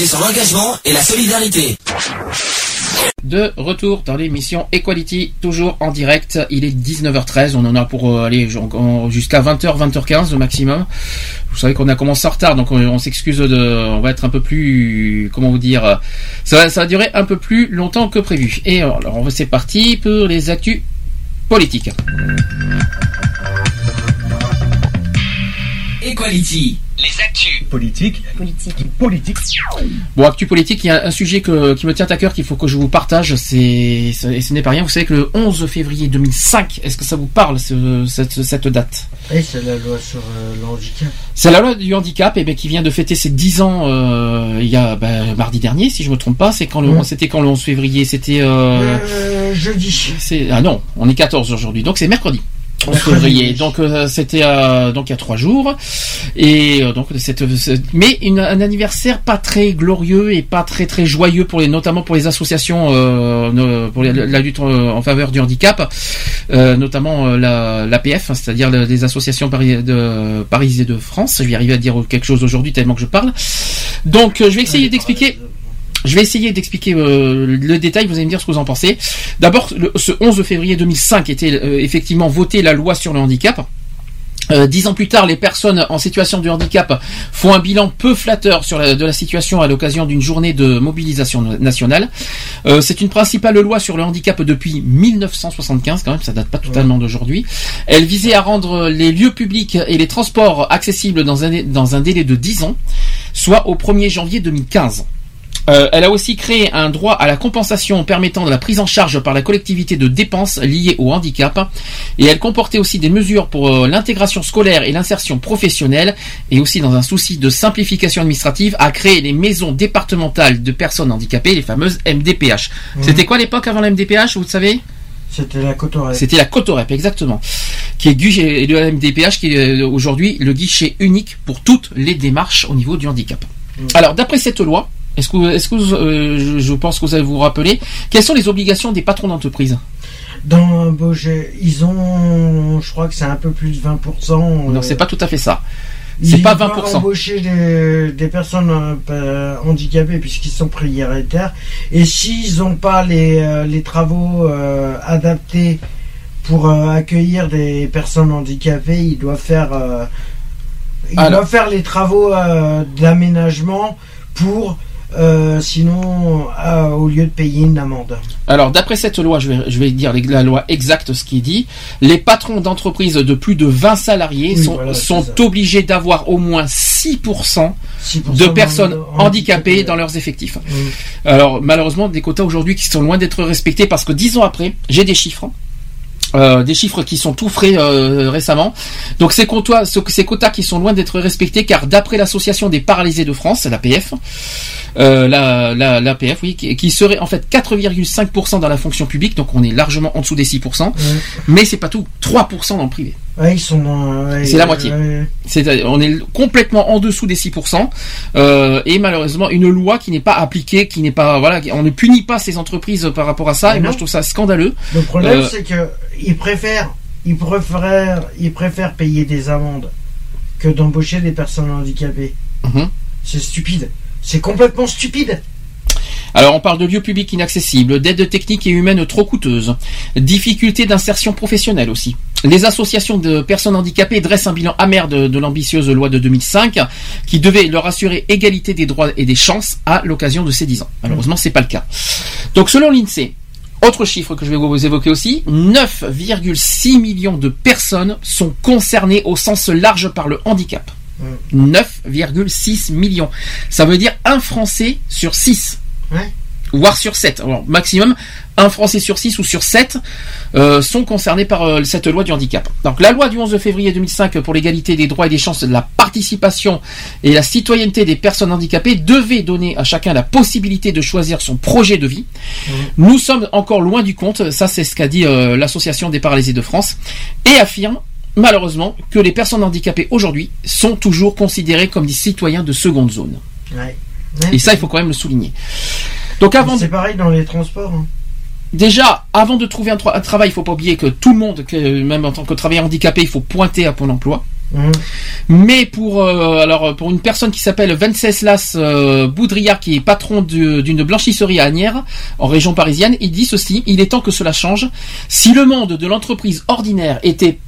basée sur l'engagement et la solidarité. De retour dans l'émission Equality, toujours en direct. Il est 19h13, on en a pour euh, aller jusqu'à 20h, 20h15 au maximum. Vous savez qu'on a commencé en retard, donc on, on s'excuse de, on va être un peu plus, comment vous dire, ça va, ça va durer un peu plus longtemps que prévu. Et alors, alors, c'est parti pour les actus politiques. Equality. Politique. Politique. Politique. Bon, actu politique, il y a un sujet que- qui me tient à cœur qu'il faut que je vous partage, c'est, et ce n'est pas rien, vous savez que le 11 février 2005, est-ce que ça vous parle, ce- cette, cette date? Et c'est la loi sur euh, le handicap. C'est la loi du handicap et ben, qui vient de fêter ses 10 ans euh, il y a ben, mardi dernier, si je me trompe pas. C'est quand le, Mm. c'était quand le 11 février? C'était euh, Euh, jeudi. c'est ah non, on est 14 aujourd'hui, donc c'est mercredi. 11 février. Donc euh, c'était euh, donc il y a trois jours et euh, donc cette, mais une- un anniversaire pas très glorieux et pas très très joyeux pour les notamment pour les associations euh, pour les- la lutte euh, en faveur du handicap, euh, notamment euh, la l'APF, hein, c'est-à-dire le- les associations pari- de Paris et de France. Je vais arriver à dire quelque chose aujourd'hui tellement que je parle. Donc euh, je vais essayer d'expliquer. Je vais essayer d'expliquer euh, le détail, vous allez me dire ce que vous en pensez. D'abord, ce 11 février 2005 était euh, effectivement votée la loi sur le handicap. Euh, dix ans plus tard, les personnes en situation de handicap font un bilan peu flatteur sur la, de la situation à l'occasion d'une journée de mobilisation nationale. Euh, c'est une principale loi sur le handicap depuis 1975, quand même, ça date pas totalement d'aujourd'hui. Elle visait à rendre les lieux publics et les transports accessibles dans un, dans un délai de 10 ans, soit au 1er janvier 2015. Euh, elle a aussi créé un droit à la compensation permettant de la prise en charge par la collectivité de dépenses liées au handicap. Et elle comportait aussi des mesures pour euh, l'intégration scolaire et l'insertion professionnelle. Et aussi dans un souci de simplification administrative, a créé les maisons départementales de personnes handicapées, les fameuses MDPH. Mhm. C'était quoi l'époque avant la MDPH, vous le savez? C'était la Cotorep. c'était la Cotorep, exactement. Qui est guichet, et le MDPH qui est euh, aujourd'hui le guichet unique pour toutes les démarches au niveau du handicap. Alors, d'après cette loi, est-ce que, est-ce que vous, euh, je, je pense que vous allez vous rappeler, quelles sont les obligations des patrons d'entreprise Dans ils ont, je crois que c'est un peu plus de 20%. Non, c'est pas tout à fait ça. C'est Ils pas doivent 20%. embaucher des, des personnes euh, euh, handicapées puisqu'ils sont prioritaires. Et s'ils n'ont pas les, euh, les travaux euh, adaptés pour euh, accueillir des personnes handicapées, ils doivent faire, euh, ils Alors- doivent faire les travaux euh, d'aménagement pour, euh, sinon, euh, au lieu de payer une amende. Alors, d'après cette loi, je vais, je vais dire la loi exacte, ce qui dit. Les patrons d'entreprise de plus de 20 salariés Oui, sont, voilà, obligés d'avoir au moins 6%, 6% de personnes handicapées, handicapées dans leurs effectifs. Alors, malheureusement, des quotas aujourd'hui qui sont loin d'être respectés parce que dix ans après, j'ai des chiffres. Euh, des chiffres qui sont tout frais euh, récemment. Donc ces quotas, ce- ces quotas qui sont loin d'être respectés car d'après l'association des paralysés de France, l'APF, euh, la, la, l'APF, oui, qui, qui serait en fait 4,5% dans la fonction publique, donc on est largement en dessous des 6%, mais c'est pas tout, 3% dans le privé. Ouais, ils sont dans. ouais, C'est la moitié. on est complètement en dessous des 6%, euh, et malheureusement une loi qui n'est pas appliquée, qui n'est pas voilà, on ne punit pas ces entreprises par rapport à ça, Ah et moi non. je trouve ça scandaleux. Le problème, Euh, c'est que ils préfèrent, ils préfèrent, ils préfèrent payer des amendes que d'embaucher des personnes handicapées. Mhm. C'est stupide. C'est complètement stupide. Alors on parle de lieux publics inaccessibles, d'aides techniques et humaines trop coûteuses, difficultés d'insertion professionnelle aussi. Les associations de personnes handicapées dressent un bilan amer de, de l'ambitieuse loi de 2005 qui devait leur assurer égalité des droits et des chances à l'occasion de ces 10 ans. Malheureusement, c'est pas le cas. Donc selon l'INSEE, autre chiffre que je vais vous évoquer aussi, 9,6 millions de personnes sont concernées au sens large par le handicap. 9,6 millions. Ça veut dire un Français sur 6 Ouais. Voire sur 7. Alors, maximum, un Français sur 6 ou sur 7 euh, sont concernés par euh, cette loi du handicap. Donc, la loi du 11 février 2005 pour l'égalité des droits et des chances de la participation et la citoyenneté des personnes handicapées devait donner à chacun la possibilité de choisir son projet de vie. Nous sommes encore loin du compte, ça c'est ce qu'a dit euh, l'Association des paralysés de France, et affirme malheureusement que les personnes handicapées aujourd'hui sont toujours considérées comme des citoyens de seconde zone. Ouais. Et ça, il faut quand même le souligner. Donc avant C'est pareil dans les transports. hein. Déjà, avant de trouver un, tra- un travail, il faut pas oublier que tout le monde, que, même en tant que travailleur handicapé, il faut pointer à Pôle emploi. Mhm. Mais pour euh, alors pour une personne qui s'appelle Venceslas euh, qui est patron d'une blanchisserie à Agnières, en région parisienne, il dit ceci il est temps que cela change. Si le monde de l'entreprise ordinaire était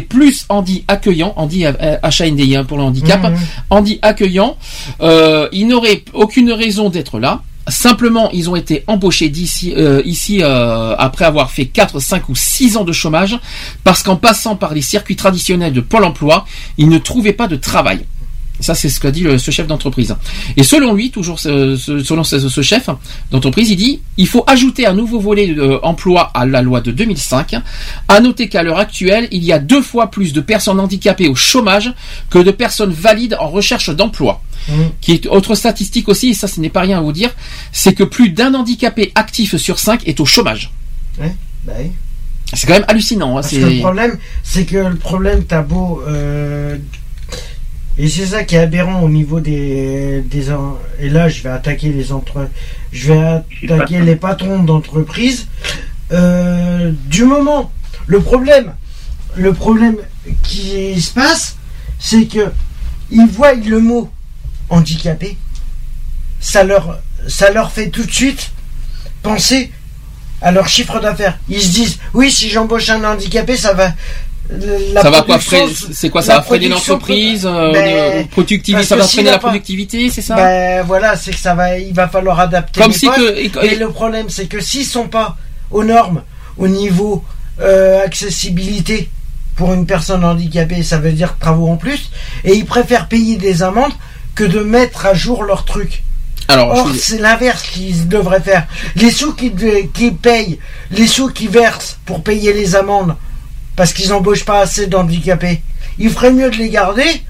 plus handi accueillant, handi HNDI hein, pour le handicap, Mhm. handi accueillant, euh, il n'aurait aucune raison d'être là. Simplement, ils ont été embauchés d'ici, euh, ici, euh, après avoir fait 4, 5 ou 6 ans de chômage, parce qu'en passant par les circuits traditionnels de Pôle emploi, ils ne trouvaient pas de travail. Ça, c'est ce qu'a dit le- ce chef d'entreprise. Et selon lui, toujours ce- ce- selon ce, ce chef d'entreprise, il dit il faut ajouter un nouveau volet de emploi à la loi de 2005. À noter qu'à l'heure actuelle, il y a deux fois plus de personnes handicapées au chômage que de personnes valides en recherche d'emploi. Mhm. Qui est autre statistique aussi, et ça, ce n'est pas rien à vous dire, c'est que plus d'un handicapé actif sur cinq est au chômage. Ouais, bah oui. C'est quand même hallucinant. hein, Parce que le problème, c'est que le problème, t'as beau. euh, et c'est ça qui est aberrant au niveau des, des. Et là, je vais attaquer les entre. Je vais attaquer les patrons d'entreprise. Euh, du moment. Le problème. Le problème qui se passe, c'est que. Ils voient le mot handicapé. Ça leur, ça leur fait tout de suite penser à leur chiffre d'affaires. Ils se disent, oui, si j'embauche un handicapé, ça va. La ça va quoi freiner- C'est quoi la Ça va freiner production l'entreprise euh, Ben, productivité, Ça va freiner la productivité, c'est ça Ben voilà, c'est que ça va, il va falloir adapter. Comme les si postes. que- et- Et le problème, c'est que s'ils sont pas aux normes, au niveau euh, accessibilité pour une personne handicapée, ça veut dire travaux en plus, et ils préfèrent payer des amendes que de mettre à jour leur truc. Alors, Or, je- c'est l'inverse qu'ils devraient faire. Les sous qu'ils qui payent, les sous qu'ils versent pour payer les amendes, parce qu'ils n'embauchent pas assez d'handicapés, il ferait mieux de les garder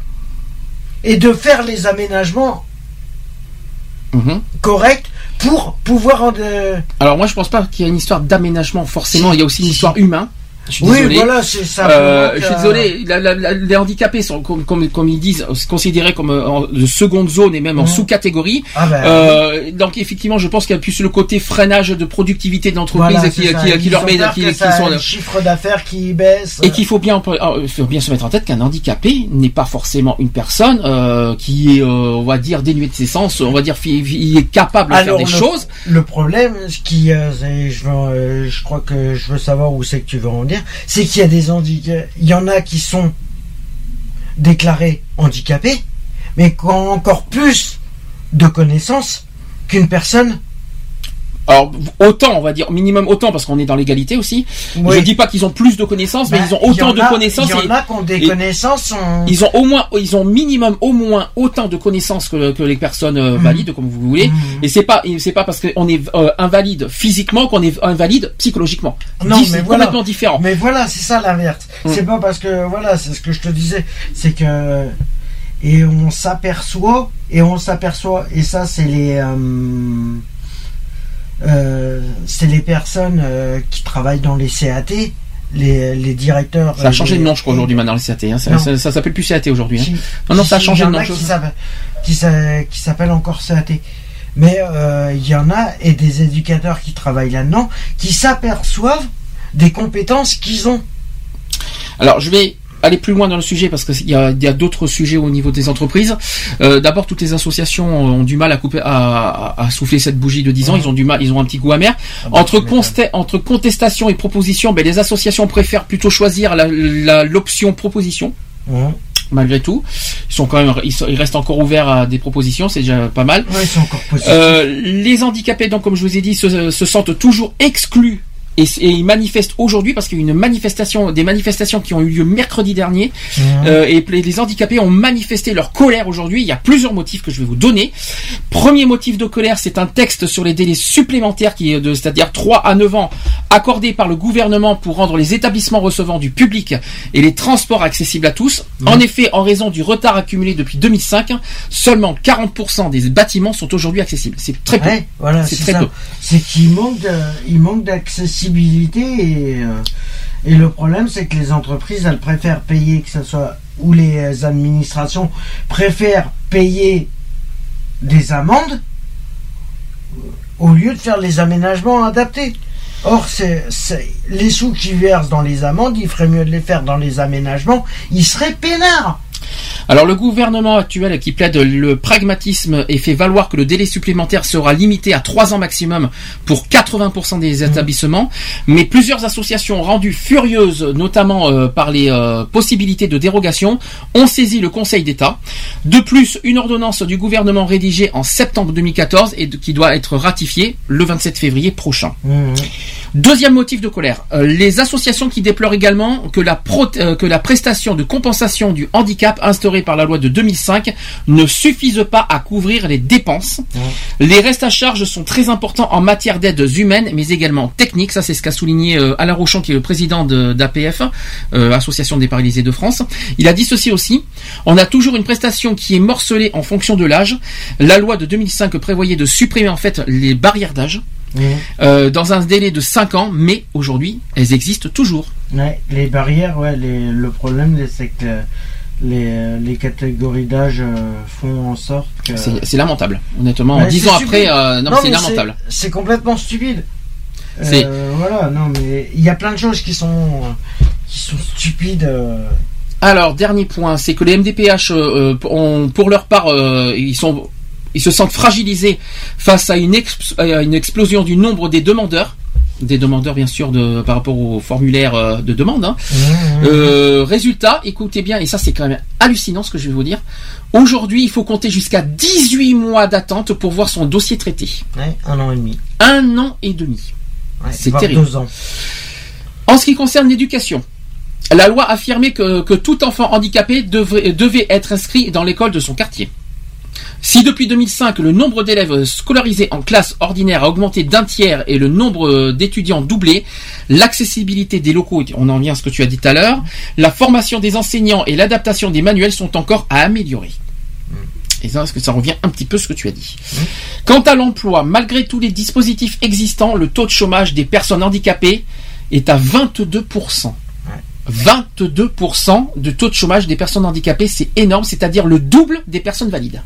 et de faire les aménagements Mhm. corrects pour pouvoir en de- Alors moi je pense pas qu'il y a une histoire d'aménagement forcément, il y a aussi une histoire humaine. Je suis Oui, désolé. voilà, c'est simplement Euh, Je suis désolé. la- la- la- les handicapés sont comme, comme, comme ils disent considérés comme euh, en, de seconde zone et même en Mhm. sous-catégorie. Ah ben, Euh, Donc effectivement, je pense qu'il y a plus le côté freinage de productivité de l'entreprise Voilà, qui, ça. qui, qui leur met, qui, qui ça- sont le chiffre d'affaires qui baisse. et qu'il faut bien, euh, faut bien se mettre en tête qu'un handicapé n'est pas forcément une personne euh, qui est, euh, on va dire, dénuée de ses sens, on va dire, il est capable de Alors, faire des le, choses. Le problème, ce qui, euh, je, euh, je crois que je veux savoir où c'est que tu veux en dire, c'est qu'il y a des handicapés. Il y en a qui sont déclarés handicapés, mais qui ont encore plus de connaissances qu'une personne. Alors autant, on va dire minimum autant parce qu'on est dans l'égalité aussi. Oui. Je dis pas qu'ils ont plus de connaissances, mais Bah, ils ont autant de a- connaissances. Il y en a qui ont des connaissances. en- Ils ont au moins, ils ont minimum au moins autant de connaissances que, que les personnes euh, Mhm. valides, comme vous voulez. Et c'est pas, c'est pas parce qu'on est euh, invalide physiquement qu'on est invalide psychologiquement. Non, Dis- mais voilà. complètement différent. Mais voilà, c'est ça l'inverse. Mm. C'est pas parce que voilà, c'est ce que je te disais, c'est que et on s'aperçoit et on s'aperçoit et ça c'est les euh, euh, c'est les personnes euh, qui travaillent dans les CAT, les, les directeurs. Ça a changé euh, de nom, je crois, aujourd'hui maintenant, le CAT. Hein. Ça, ça, ça s'appelle plus CAT aujourd'hui. hein. Si- Non, non, si, ça a changé de nom. qui s'appellent- qui s'a- qui s'appellent encore CAT. Mais il y en a et des éducateurs qui travaillent là-dedans qui s'aperçoivent des compétences qu'ils ont. Alors, je vais aller plus loin dans le sujet parce qu'il y a, il y a d'autres sujets au niveau des entreprises. Euh, D'abord, toutes les associations ont du mal à couper, à, à- à souffler cette bougie de 10 ans. Ouais. Ils ont du mal, ils ont un petit goût amer. bah, entre, entre contestation et proposition, ben, les associations préfèrent plutôt choisir l'option proposition. Ouais. Malgré tout, ils sont quand même, ils, sont- ils restent encore ouverts à des propositions, c'est déjà pas mal. Ouais, ils sont encore positifs. Euh, les handicapés, donc comme je vous ai dit, se, se sentent toujours exclus. Et, et ils manifestent aujourd'hui parce qu'il y a eu une manifestation, des manifestations qui ont eu lieu mercredi dernier. Mhm. Euh, et les, les handicapés ont manifesté leur colère aujourd'hui. Il y a plusieurs motifs que je vais vous donner. Premier motif de colère, c'est un texte sur les délais supplémentaires qui est de, c'est-à-dire 3 à 9 ans, accordés par le gouvernement pour rendre les établissements recevant du public et les transports accessibles à tous. En effet, en raison du retard accumulé depuis 2005, seulement 40% des bâtiments sont aujourd'hui accessibles. C'est très peu. Ouais, voilà, c'est c'est très ça. peu. C'est qu'il manque, de- il manque d'accessibilité et, euh, et le problème c'est que les entreprises elles préfèrent payer que ce soit ou les administrations préfèrent payer des amendes au lieu de faire les aménagements adaptés. Or, c'est, c'est- les sous qu'ils versent dans les amendes, il ferait mieux de les faire dans les aménagements, ils seraient peinards. Alors le gouvernement actuel qui plaide le pragmatisme et fait valoir que le délai supplémentaire sera limité à 3 ans maximum pour 80% des établissements, mais plusieurs associations rendues furieuses, notamment euh, par les euh, possibilités de dérogation, ont saisi le Conseil d'État. De plus, une ordonnance du gouvernement rédigée en septembre 2014 et de- qui doit être ratifiée le 27 février prochain. Deuxième motif de colère, euh, les associations qui déplorent également que la, pro- que la prestation de compensation du handicap instaurée par la loi de 2005 ne suffise pas à couvrir les dépenses. Les restes à charge sont très importants en matière d'aides humaines, mais également techniques. Ça, c'est ce qu'a souligné euh, Alain Rochon, qui est le président de- d'APF, euh, Association des paralysés de France. Il a dit ceci aussi. On a toujours une prestation qui est morcelée en fonction de l'âge. La loi de 2005 prévoyait de supprimer en fait les barrières d'âge. euh, dans un délai de 5 ans, mais aujourd'hui, elles existent toujours. Ouais, les barrières, ouais, les- le problème, c'est que les, les catégories d'âge euh, font en sorte que. C'est lamentable. Honnêtement, Ouais, 10 c'est ans stupide. après, euh, non, c'est lamentable. C'est complètement stupide. Euh, voilà, non, mais il y a plein de choses qui sont, qui sont stupides. Alors, dernier point, c'est que les MDPH, euh, ont- pour leur part, ils sont, ils se sentent fragilisés face à une, ex- à une explosion du nombre des demandeurs, des demandeurs bien sûr de, par rapport au formulaire euh, de demande. hein. Euh, résultat, écoutez bien, et ça c'est quand même hallucinant ce que je vais vous dire. Aujourd'hui, il faut compter jusqu'à 18 mois d'attente pour voir son dossier traité. Ouais, un an et demi. Un an et demi. Ouais, c'est terrible. deux ans. En ce qui concerne l'éducation, la loi affirmait que, que tout enfant handicapé devait être inscrit dans l'école de son quartier. Si depuis 2005 le nombre d'élèves scolarisés en classe ordinaire a augmenté d'un tiers et le nombre d'étudiants doublé, l'accessibilité des locaux, on en vient à ce que tu as dit tout à l'heure, la formation des enseignants et l'adaptation des manuels sont encore à améliorer. Et ça, parce que ça revient un petit peu à ce que tu as dit? Quant à l'emploi, malgré tous les dispositifs existants, le taux de chômage des personnes handicapées est à 22%. 22% de taux de chômage des personnes handicapées, c'est énorme, c'est-à-dire le double des personnes valides.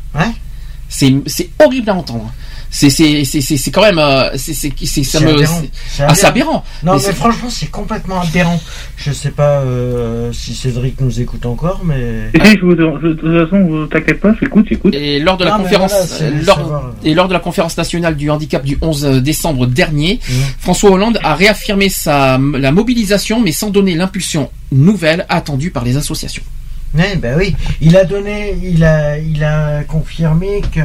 C'est horrible à entendre. C'est c'est c'est c'est c'est quand même euh, c'est c'est c'est- ça me aberrant. c'est- ah, c'est aberrant. Non, mais, franchement, c'est complètement aberrant. Je sais pas euh, si Cédric nous écoute encore, mais. Et si, je vous- je- de toute façon, vous t'inquiète pas, j'écoute, j'écoute. Et lors de la conférence, voilà, euh, lors, savoir. et lors de la conférence nationale du handicap du 11 décembre dernier, Mmh. François Hollande a réaffirmé sa, la mobilisation, mais sans donner l'impulsion nouvelle attendue par les associations. Ouais, ben oui, il a donné, il a, il a confirmé que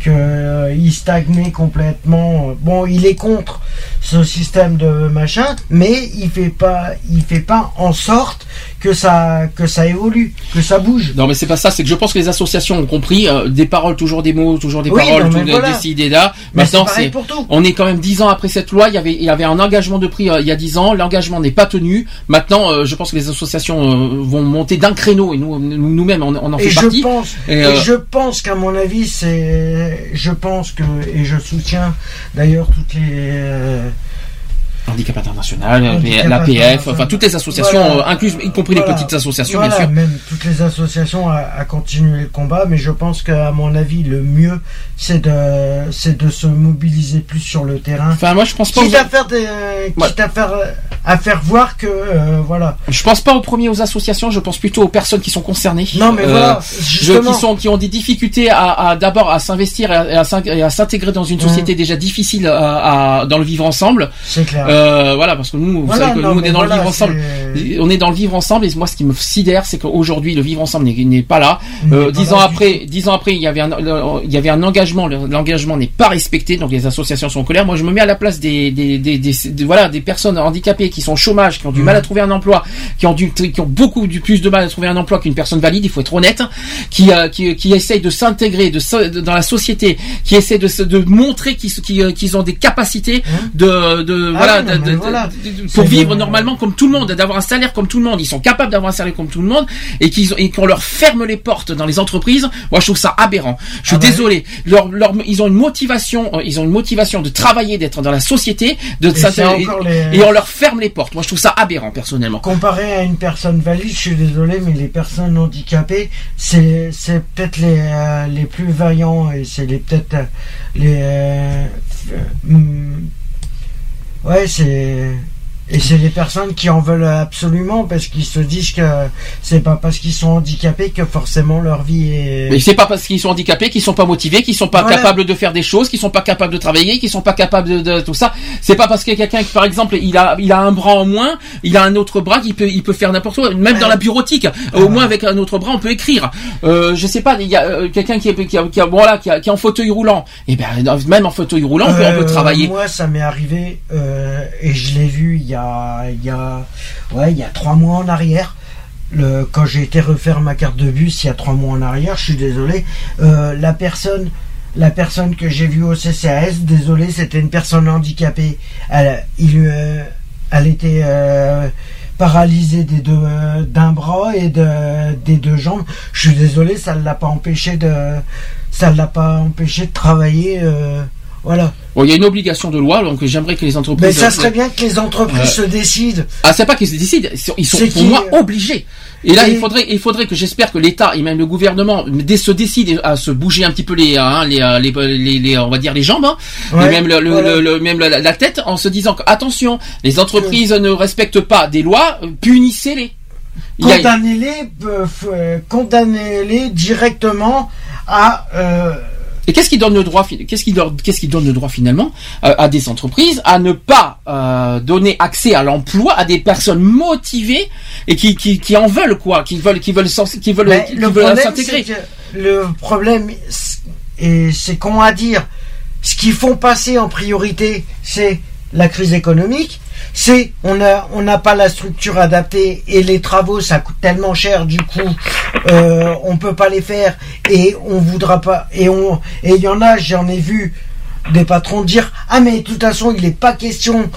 que euh, il stagnait complètement. Bon, il est contre ce système de machin, mais il fait pas, il fait pas en sorte que ça que ça évolue, que ça bouge. Non, mais c'est pas ça. C'est que je pense que les associations ont compris euh, des paroles, toujours des mots, toujours des Oui, paroles, tout voilà. des idées là. Mais Maintenant, c'est on est quand même dix ans après cette loi. Il y avait il y avait un engagement de prix euh, il y a dix ans. L'engagement n'est pas tenu. Maintenant, euh, je pense que les associations euh, vont monter d'un créneau et nous nous- nous-mêmes on, on en Et fait je partie. pense, Et, et euh, je pense qu'à mon avis, c'est, je pense que, et je soutiens d'ailleurs toutes les, euh, Handicap international, Handicap l'APF, enfin toutes les associations Voilà. euh, incluses, y compris les petites associations, Voilà, bien sûr. Même toutes les associations à, à continuer le combat, mais je pense qu'à mon avis, le mieux, c'est de, c'est de se mobiliser plus sur le terrain. Enfin, moi, je pense pas. Quitte aux- à faire des, euh, quitte à faire, à faire voir que, euh, voilà. Je pense pas aux premiers aux associations, je pense plutôt aux personnes qui sont concernées. Non, mais voilà, je- justement. qui sont qui ont des difficultés à, à- d'abord à s'investir et à, s'intégrer dans une société déjà difficile à, dans le vivre ensemble. C'est clair. Euh, voilà, parce que nous, vous Voilà, savez que non, nous on est dans voilà, le vivre ensemble. On est dans le vivre ensemble et moi ce qui me sidère, c'est qu'aujourd'hui le vivre ensemble n'est, pas là. Euh, dix ans après, dix ans après, il y avait un, le- il y avait un engagement. le- L'engagement n'est pas respecté, donc les associations sont en colère. Moi, je me mets à la place des, des, des, des- des- voilà, des personnes handicapées qui sont au chômage, qui ont du Mhm. mal à trouver un emploi, qui ont du, qui ont beaucoup du plus de mal à trouver un emploi qu'une personne valide. Il faut être honnête, qui, euh, qui, qui essayent de s'intégrer de, dans la société, qui essaient de, se- de montrer qu'ils, euh, qu'ils ont des capacités de, de Ah voilà, de- de- voilà. de- pour vivre normalement comme tout le monde, d'avoir un salaire comme tout le monde. Ils sont capables d'avoir un salaire comme tout le monde et qu'ils et qu'on leur ferme les portes dans les entreprises. Moi, je trouve ça aberrant. Je suis Ah désolé. Leur, leur, ils ont une motivation, euh, ils ont une motivation de travailler, d'être dans la société, de Et les- et on leur ferme les portes. Moi, je trouve ça aberrant personnellement. Comparé à une personne valide, je suis désolé, mais les personnes handicapées, c'est c'est peut-être les euh, les plus vaillants et c'est les peut-être euh, les euh, euh, hum, ouais c'est et c'est les personnes qui en veulent absolument parce qu'ils se disent que c'est pas parce qu'ils sont handicapés que forcément leur vie est Mais c'est pas parce qu'ils sont handicapés qu'ils sont pas motivés, qu'ils sont pas Voilà. capables de faire des choses, qu'ils sont pas capables de travailler, qu'ils sont pas capables de, de tout ça. C'est pas parce que quelqu'un qui, par exemple, il a, il a un bras en moins, il a un autre bras, qu'il peut, il peut faire n'importe quoi. Même dans la bureautique, au moins avec un autre bras, on peut écrire. Euh, je sais pas, il y a euh, quelqu'un qui est, qui, a, qui a- voilà, qui, a- qui est en fauteuil roulant. Et ben, même en fauteuil roulant, on peut, on peut Euh, travailler. Moi, ça m'est arrivé euh, et je l'ai vu il y a, il y a, ouais, il y a trois mois en arrière. Quand j'ai été refaire ma carte de bus il y a trois mois en arrière, je suis désolé. euh, la personne, la personne que j'ai vue au CCAS, désolé, c'était une personne handicapée. Elle, euh, était euh, paralysée des deux, d'un bras et de, des deux jambes. Je suis désolé, ça ne l'a pas empêché de travailler. Euh, Voilà. Bon, il y a une obligation de loi, donc j'aimerais que les entreprises. Mais ça serait bien que les entreprises se décident. Ah, c'est pas qu'ils se décident, ils sont- pour moi obligés. Et là, Et- il faudrait, il faudrait que j'espère que l'État et même le gouvernement se décident à se bouger un petit peu les, hein, les, euh, les, les, les- on va dire les jambes, hein, Ouais, et même le, le- voilà. le- le- même la, la tête, en se disant que attention, les entreprises ne respectent pas des lois, euh, punissez-les. Condamnez-les, euh, euh, condamnez-les directement à. euh, Et qu'est-ce qui donne le droit Qu'est-ce qui qu'est-ce qui donne le droit finalement euh, à des entreprises à ne pas euh, donner accès à l'emploi à des personnes motivées et qui, qui, qui en veulent quoi, qui veulent qui veulent s'en- qui veulent, Mais qui le veulent s'intégrer. le problème, c'est- con à dire, ce qu'ils font passer en priorité, c'est la crise économique. C'est on a on n'a pas la structure adaptée et les travaux ça coûte tellement cher du coup euh, on peut pas les faire et on voudra pas et on et il y en a j'en ai vu des patrons dire ah mais de toute façon il n'est pas question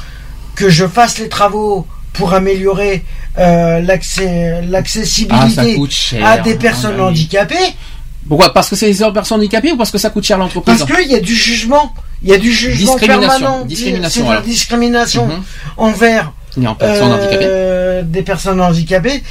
que je fasse les travaux pour améliorer euh, l'accès Ah, l'accessibilité cher. à des personnes Ah, oui. handicapées Pourquoi? Parce que c'est des personnes handicapées ou parce que ça coûte cher à l'entreprise? Parce qu'il y a du jugement il y a du jugement Discrimination. permanent Discrimination, c'est de la discrimination Mhm. envers personne euh, des personnes handicapées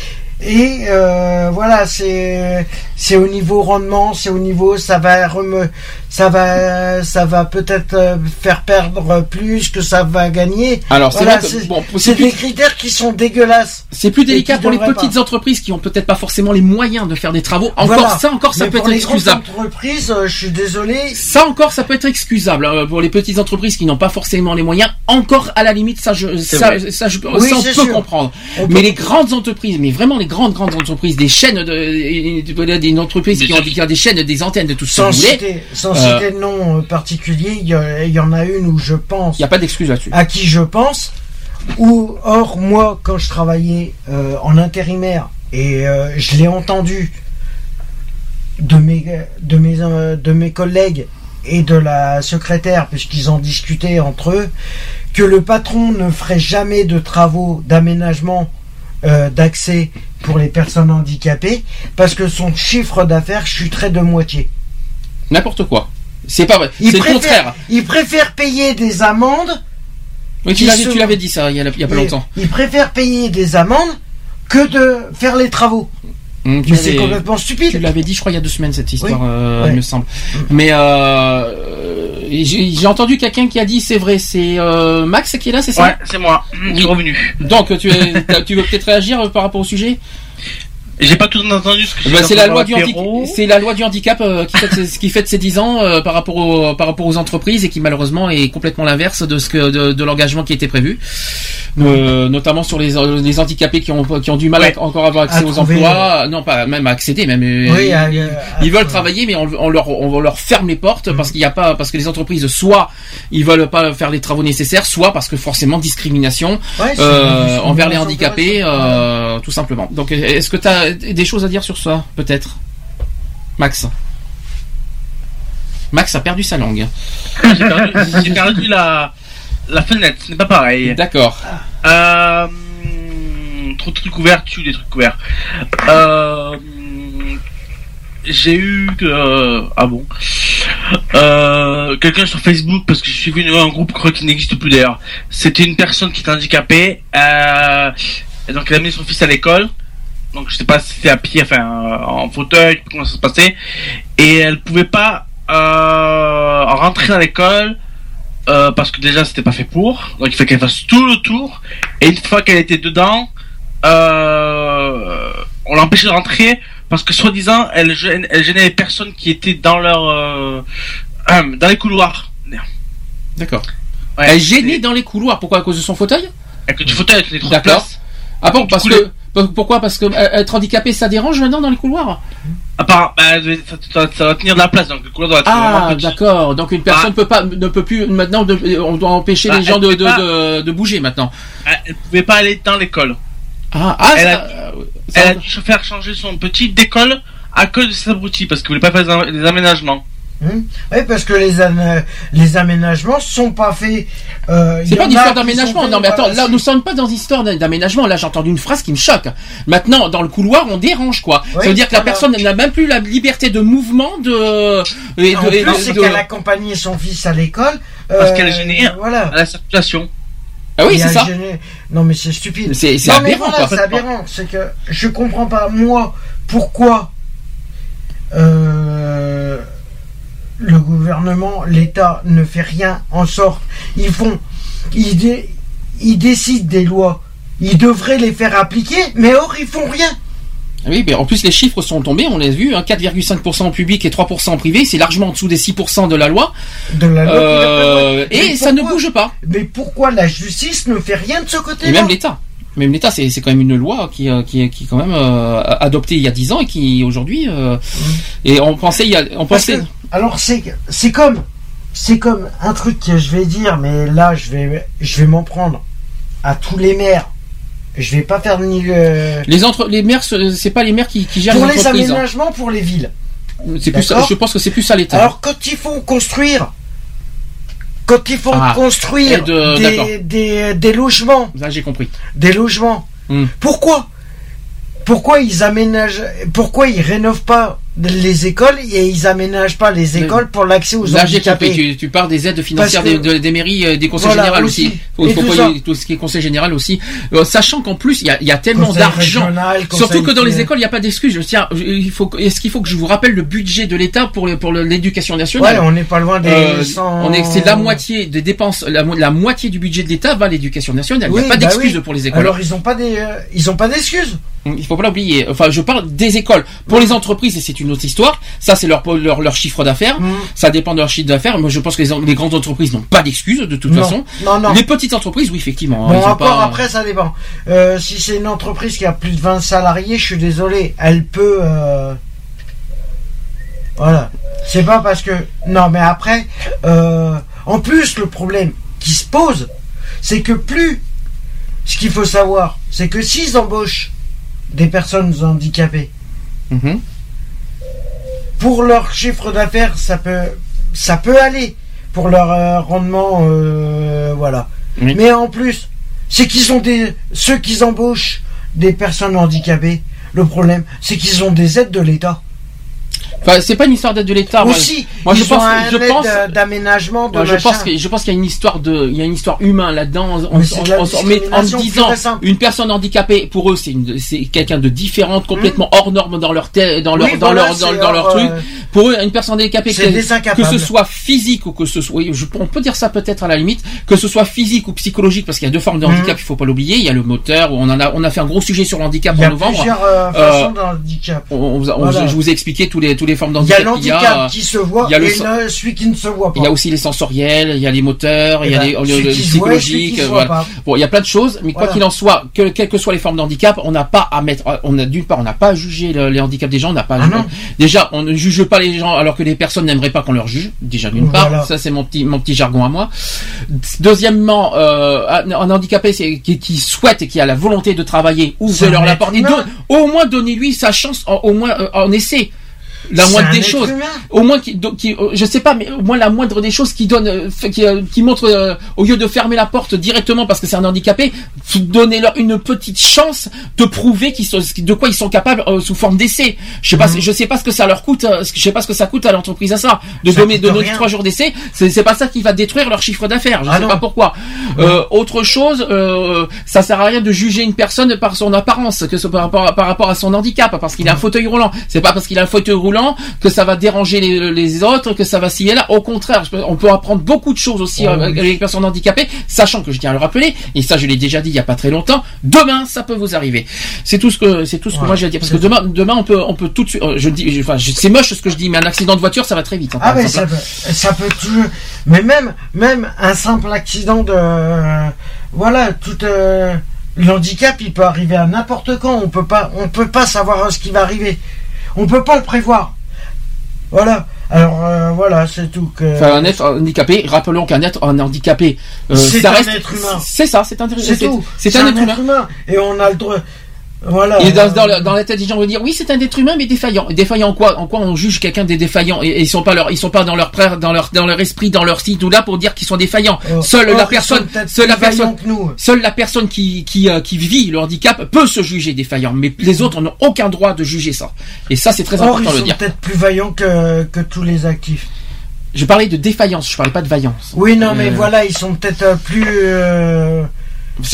et euh, voilà c'est c'est au niveau rendement c'est au niveau ça va reme- ça va ça va peut-être euh, faire perdre plus que ça va gagner Alors, c'est Voilà, bon, plus- des critères qui sont dégueulasses C'est plus délicat pour les petites pas. entreprises qui ont peut-être pas forcément les moyens de faire des travaux. Encore Voilà. ça, encore ça Mais peut pour être les grandes excusable. entreprises euh, je suis désolé Ça encore, ça peut être excusable euh, pour les petites entreprises qui n'ont pas forcément les moyens. Encore à la limite, ça, je, ça, ça, je, Oui, ça, on peut sûr. comprendre. On mais peut- les grandes entreprises, mais vraiment les grandes grandes entreprises, des chaînes de, de- des entreprises qui ont, qui ont des chaînes, des antennes, de tout ce que sans vous voulez. sans citer de nom euh, particulier, il y, en a une où je pense, Il n'y a pas d'excuse là-dessus. à qui je pense, ou or moi quand je travaillais euh, en intérimaire et euh, je l'ai entendu de mes de mes euh, de mes collègues et de la secrétaire puisqu'ils en discutaient entre eux que le patron ne ferait jamais de travaux d'aménagement euh, d'accès pour les personnes handicapées parce que son chiffre d'affaires chuterait de moitié. N'importe quoi. C'est pas vrai. Il C'est le préfère, contraire. il préfère payer des amendes. Oui, tu l'avais, se- tu l'avais dit ça il y a, il y a pas il- longtemps. Il préfère payer des amendes que de faire les travaux. Hum, tu Mais c'est l'avais- complètement stupide. Tu l'avais dit, je crois, il y a deux semaines cette histoire, Oui. euh, Ouais. il me semble. Mais euh, j'ai j'ai entendu quelqu'un qui a dit, c'est vrai, c'est euh, Max qui est là, c'est ça? Ouais, c'est moi. Je suis revenu. Donc, tu, es- tu veux peut-être réagir par rapport au sujet? J'ai pas tout entendu ce que Bah, c'est la loi du. C'est la loi du handicap euh, qui fête ses, qui fête ses 10 ans euh, par rapport au, par rapport aux entreprises et qui malheureusement est complètement l'inverse de ce que de, de l'engagement qui était prévu, Euh, notamment sur les, les handicapés qui ont qui ont du mal Ouais. à encore avoir accès À aux trouver, emplois, non pas même à accéder, même Oui, ils, à- ils- à- ils veulent travailler mais on, on leur on leur ferme les portes parce qu'il y a pas parce que les entreprises soit ils veulent pas faire les travaux nécessaires, soit parce que forcément discrimination Ouais, euh, envers les handicapés, euh, tout simplement. Donc, est-ce que tu as des choses à dire sur ça, peut-être Max Max a perdu sa langue. J'ai perdu, j'ai perdu la, la fenêtre, ce n'est pas pareil. D'accord. Euh, trop de trucs ouverts, tu des trucs ouverts. Euh, j'ai eu euh, ah bon euh, quelqu'un sur Facebook parce que je suis venu à un groupe crois qui n'existe plus d'ailleurs. C'était une personne qui était handicapée euh, et donc elle a amené son fils à l'école. Donc je sais pas si c'était à pied, enfin euh, en fauteuil, comment ça se passait. Et elle pouvait pas euh, rentrer dans l'école euh, parce que déjà c'était pas fait pour. Donc il faut qu'elle fasse tout le tour. Et une fois qu'elle était dedans, euh, on l'empêchait de rentrer parce que soi-disant elle, elle gênait les personnes qui étaient dans leur euh, euh, dans les couloirs. D'accord. Ouais, Elle gênée dans les couloirs. Pourquoi? À cause de son fauteuil? Avec du fauteuil, avec les D'accord. Ah bon, parce que. Pourquoi? Parce que euh, être handicapé, ça dérange maintenant dans les couloirs? Part, bah, ça, ça- va tenir de la place, donc le couloir doit être Ah, d'accord. Donc une personne peut pas, ne peut plus maintenant. de- on doit empêcher Bah, les gens de, de, pas. de, de bouger maintenant. Elle, elle pouvait pas aller dans l'école. Ah, ah, elle, ça- a, euh, ça- elle a dû faire changer son petit d'école à cause de cet abruti parce qu'il voulait pas faire des aménagements. Hmm? Oui, parce que les, an- les aménagements sont pas faits. euh, C'est pas une histoire d'aménagement. Non, mais attends, là, nous sommes pas dans une histoire d'aménagement. Là, j'ai entendu une phrase qui me choque. Maintenant, dans le couloir, on dérange, quoi. Oui, ça veut dire que la personne n'a même plus la liberté de mouvement de. Et En de, plus, de- c'est de- qu'elle accompagnait son fils à l'école. Parce euh, qu'elle génère voilà. à la circulation. Ah oui, c'est ça. génère- Non, mais c'est stupide. C'est- c'est Non, mais aberrant, voilà, quoi. C'est aberrant. C'est que je comprends pas, moi, pourquoi euh, le gouvernement, l'État ne fait rien en sorte. Ils font. Ils, dé- ils décident des lois. Ils devraient les faire appliquer, mais or, ils font rien. Oui, mais en plus les chiffres sont tombés, on l'a vu, hein, 4,5% en public et 3% en privé, c'est largement en dessous des 6% de la loi. De la loi. Euh, et ça ne bouge pas. Mais pourquoi la justice ne fait rien de ce côté-là Et même l'État. Même l'État, c'est quand même une loi qui, euh, qui, qui est quand même euh, adoptée il y a 10 ans et qui aujourd'hui. euh, et on pensait, il y a, on Parce pensait. Alors c'est c'est comme c'est comme un truc que je vais dire, mais là je vais je vais m'en prendre à tous les maires. Je vais pas faire ni le Les entre, les maires, ce- c'est pas les maires qui, qui gèrent pour les hein. aménagements pour les villes. C'est plus, ça- je pense que c'est plus ça l'État. Alors quand ils font construire, quand ils font Ah, construire des, des, des logements, Là, j'ai compris. des logements, Hmm. pourquoi? Pourquoi ils aménagent Pourquoi ils rénovent pas les écoles et ils aménagent pas les écoles pour l'accès aux handicapés Tu, tu parles des aides financières des, de- des mairies, euh, des conseils Voilà, généraux aussi. Faut, faut tout pas ce qui est conseil général aussi. Euh, sachant qu'en plus, il y a, il y a tellement d'argent. Surtout que dans les écoles, il n'y a pas d'excuses. Je tiens, il faut, est-ce qu'il faut que je vous rappelle le budget de l'État pour, le- pour l'éducation nationale? Ouais, on n'est pas loin des Euh, 100 on est, c'est la moitié des dépenses, la, mo- la moitié du budget de l'État va à l'éducation nationale. Il n'y Oui, a pas bah d'excuses oui. pour les écoles. Alors ils ont pas des, euh, ils ont pas d'excuses. Il faut pas l'oublier. Enfin, je parle des écoles. Pour les entreprises, c'est une autre histoire. Ça, c'est leur, leur, leur chiffre d'affaires. Mm. Ça dépend de leur chiffre d'affaires. Moi, je pense que les, grandes entreprises n'ont pas d'excuses, de toute Non. façon. Non, non. Les petites entreprises, oui, effectivement. hein, Bon, encore pas- après, ça dépend. Euh, si c'est une entreprise qui a plus de 20 salariés, je suis désolé, elle peut. euh, Voilà. C'est pas parce que. Non, mais après, euh, en plus, le problème qui se pose, c'est que plus. Ce qu'il faut savoir, c'est que s'ils embauchent des personnes handicapées, Mhm. Pour leur chiffre d'affaires, ça peut, ça peut aller. Pour leur euh, rendement, euh, voilà. Oui. Mais en plus, c'est qu'ils ont des, ceux qui embauchent des personnes handicapées. Le problème, c'est qu'ils ont des aides de l'État. Enfin, c'est pas une histoire d'aide de l'État. Aussi, moi, je pense, je d'aménagement, de je pense que je pense qu'il y a une histoire de il y a une histoire humaine là-dedans. En, de en- en- en- en disant une personne handicapée pour eux c'est quelqu'un de différente complètement hors norme dans leur dans leur dans leur dans, leur truc. euh, pour eux une personne handicapée que, ce soit physique ou que ce soit on peut dire ça peut-être à la limite que ce soit physique ou psychologique parce qu'il y a deux formes de Mmh. handicap il faut pas l'oublier. Il y a le moteur on en a on a fait un gros sujet sur le handicap Il y en a novembre. plusieurs euh, Euh, façons Voilà. je vous ai expliqué tous les tous les formes Il y a d'handicap qu'il y a, l'handicap qui se voit il y a le et le- celui qui ne se voit pas. il y a aussi les sensoriels, il y a les moteurs, il y a Eh les, ben, le- celui le qui se voit et celui psychologique. qui se voilà. voit pas. Bon, il y a plein de choses, mais quoi qu'il en soit, que, quelles que soient les formes de handicap, on n'a pas à mettre, on a d'une part, on n'a pas à juger le- les handicaps des gens, on n'a pas. à- Ah déjà, on ne juge pas les gens alors que les personnes n'aimeraient pas qu'on leur juge. Déjà d'une part, ça c'est mon petit mon petit jargon à moi. Deuxièmement, euh, un, handicapé qui, qui souhaite et qui a la volonté de travailler, C'est ouvrez-leur un la porte. Au moins donnez-lui sa chance, en- au moins euh, en essai. La moindre des choses. humain. au moins qui, euh, je sais pas mais au moins la moindre des choses qui donne euh, qui, euh, qui montre euh, au lieu de fermer la porte directement parce que c'est un handicapé donner leur une petite chance de prouver qu'ils sont de quoi ils sont capables euh, sous forme d'essai. Je sais pas Mhm. je sais pas ce que ça leur coûte je sais pas ce que ça coûte à l'entreprise à ça de Ça donner de trois jours d'essai. C'est pas ça qui va détruire leur chiffre d'affaires. Je Ah sais non. pas pourquoi. Euh, autre chose ça sert à rien de juger une personne par son apparence que ce par rapport par rapport à son handicap parce qu'il a un fauteuil roulant. C'est pas parce qu'il a un fauteuil roulant que ça va déranger les, les autres que ça va s'y là au contraire on peut apprendre beaucoup de choses aussi Oh, avec les personnes handicapées sachant que je tiens à le rappeler et ça je l'ai déjà dit il y a pas très longtemps demain ça peut vous arriver c'est tout ce que c'est tout ce que Ouais. moi j'ai dit parce que demain demain on peut on peut tout de suite euh, je dis je- enfin c'est moche ce que je dis mais un accident de voiture ça va très vite hein, Ah mais exemple, ça peut, ça peut toujours. Mais même, même un simple accident de, voilà, tout euh, l'handicap, il peut arriver à n'importe quand. On peut pas, on peut pas savoir ce qui va arriver. On peut pas le prévoir. Voilà. Alors euh, voilà, c'est tout. Que... Enfin, un être handicapé, rappelons qu'un être un handicapé, euh, C'est un reste, être humain. C'est ça, c'est un, C'est tout. C'est un, être humain. Et on a le droit. Voilà. Et dans, dans la- dans la tête des gens, on va dire oui, c'est un être humain, mais défaillant. Défaillant en quoi? En quoi on juge quelqu'un des défaillants? Et, et ils sont pas leur, ils sont pas dans leur dans leur, dans leur esprit, dans leur site ou là pour dire qu'ils sont défaillants. seule or, la ils personne, seule la personne, nous. seule la personne qui qui euh, qui vit le handicap peut se juger défaillant, mais les autres n'ont aucun droit de juger ça. Et ça, c'est très Or, important de le sont dire. peut-être plus vaillants que, que tous les actifs. Je parlais de défaillance, je parlais pas de vaillance. Oui, non, mais Euh, voilà, ils sont peut-être euh, plus.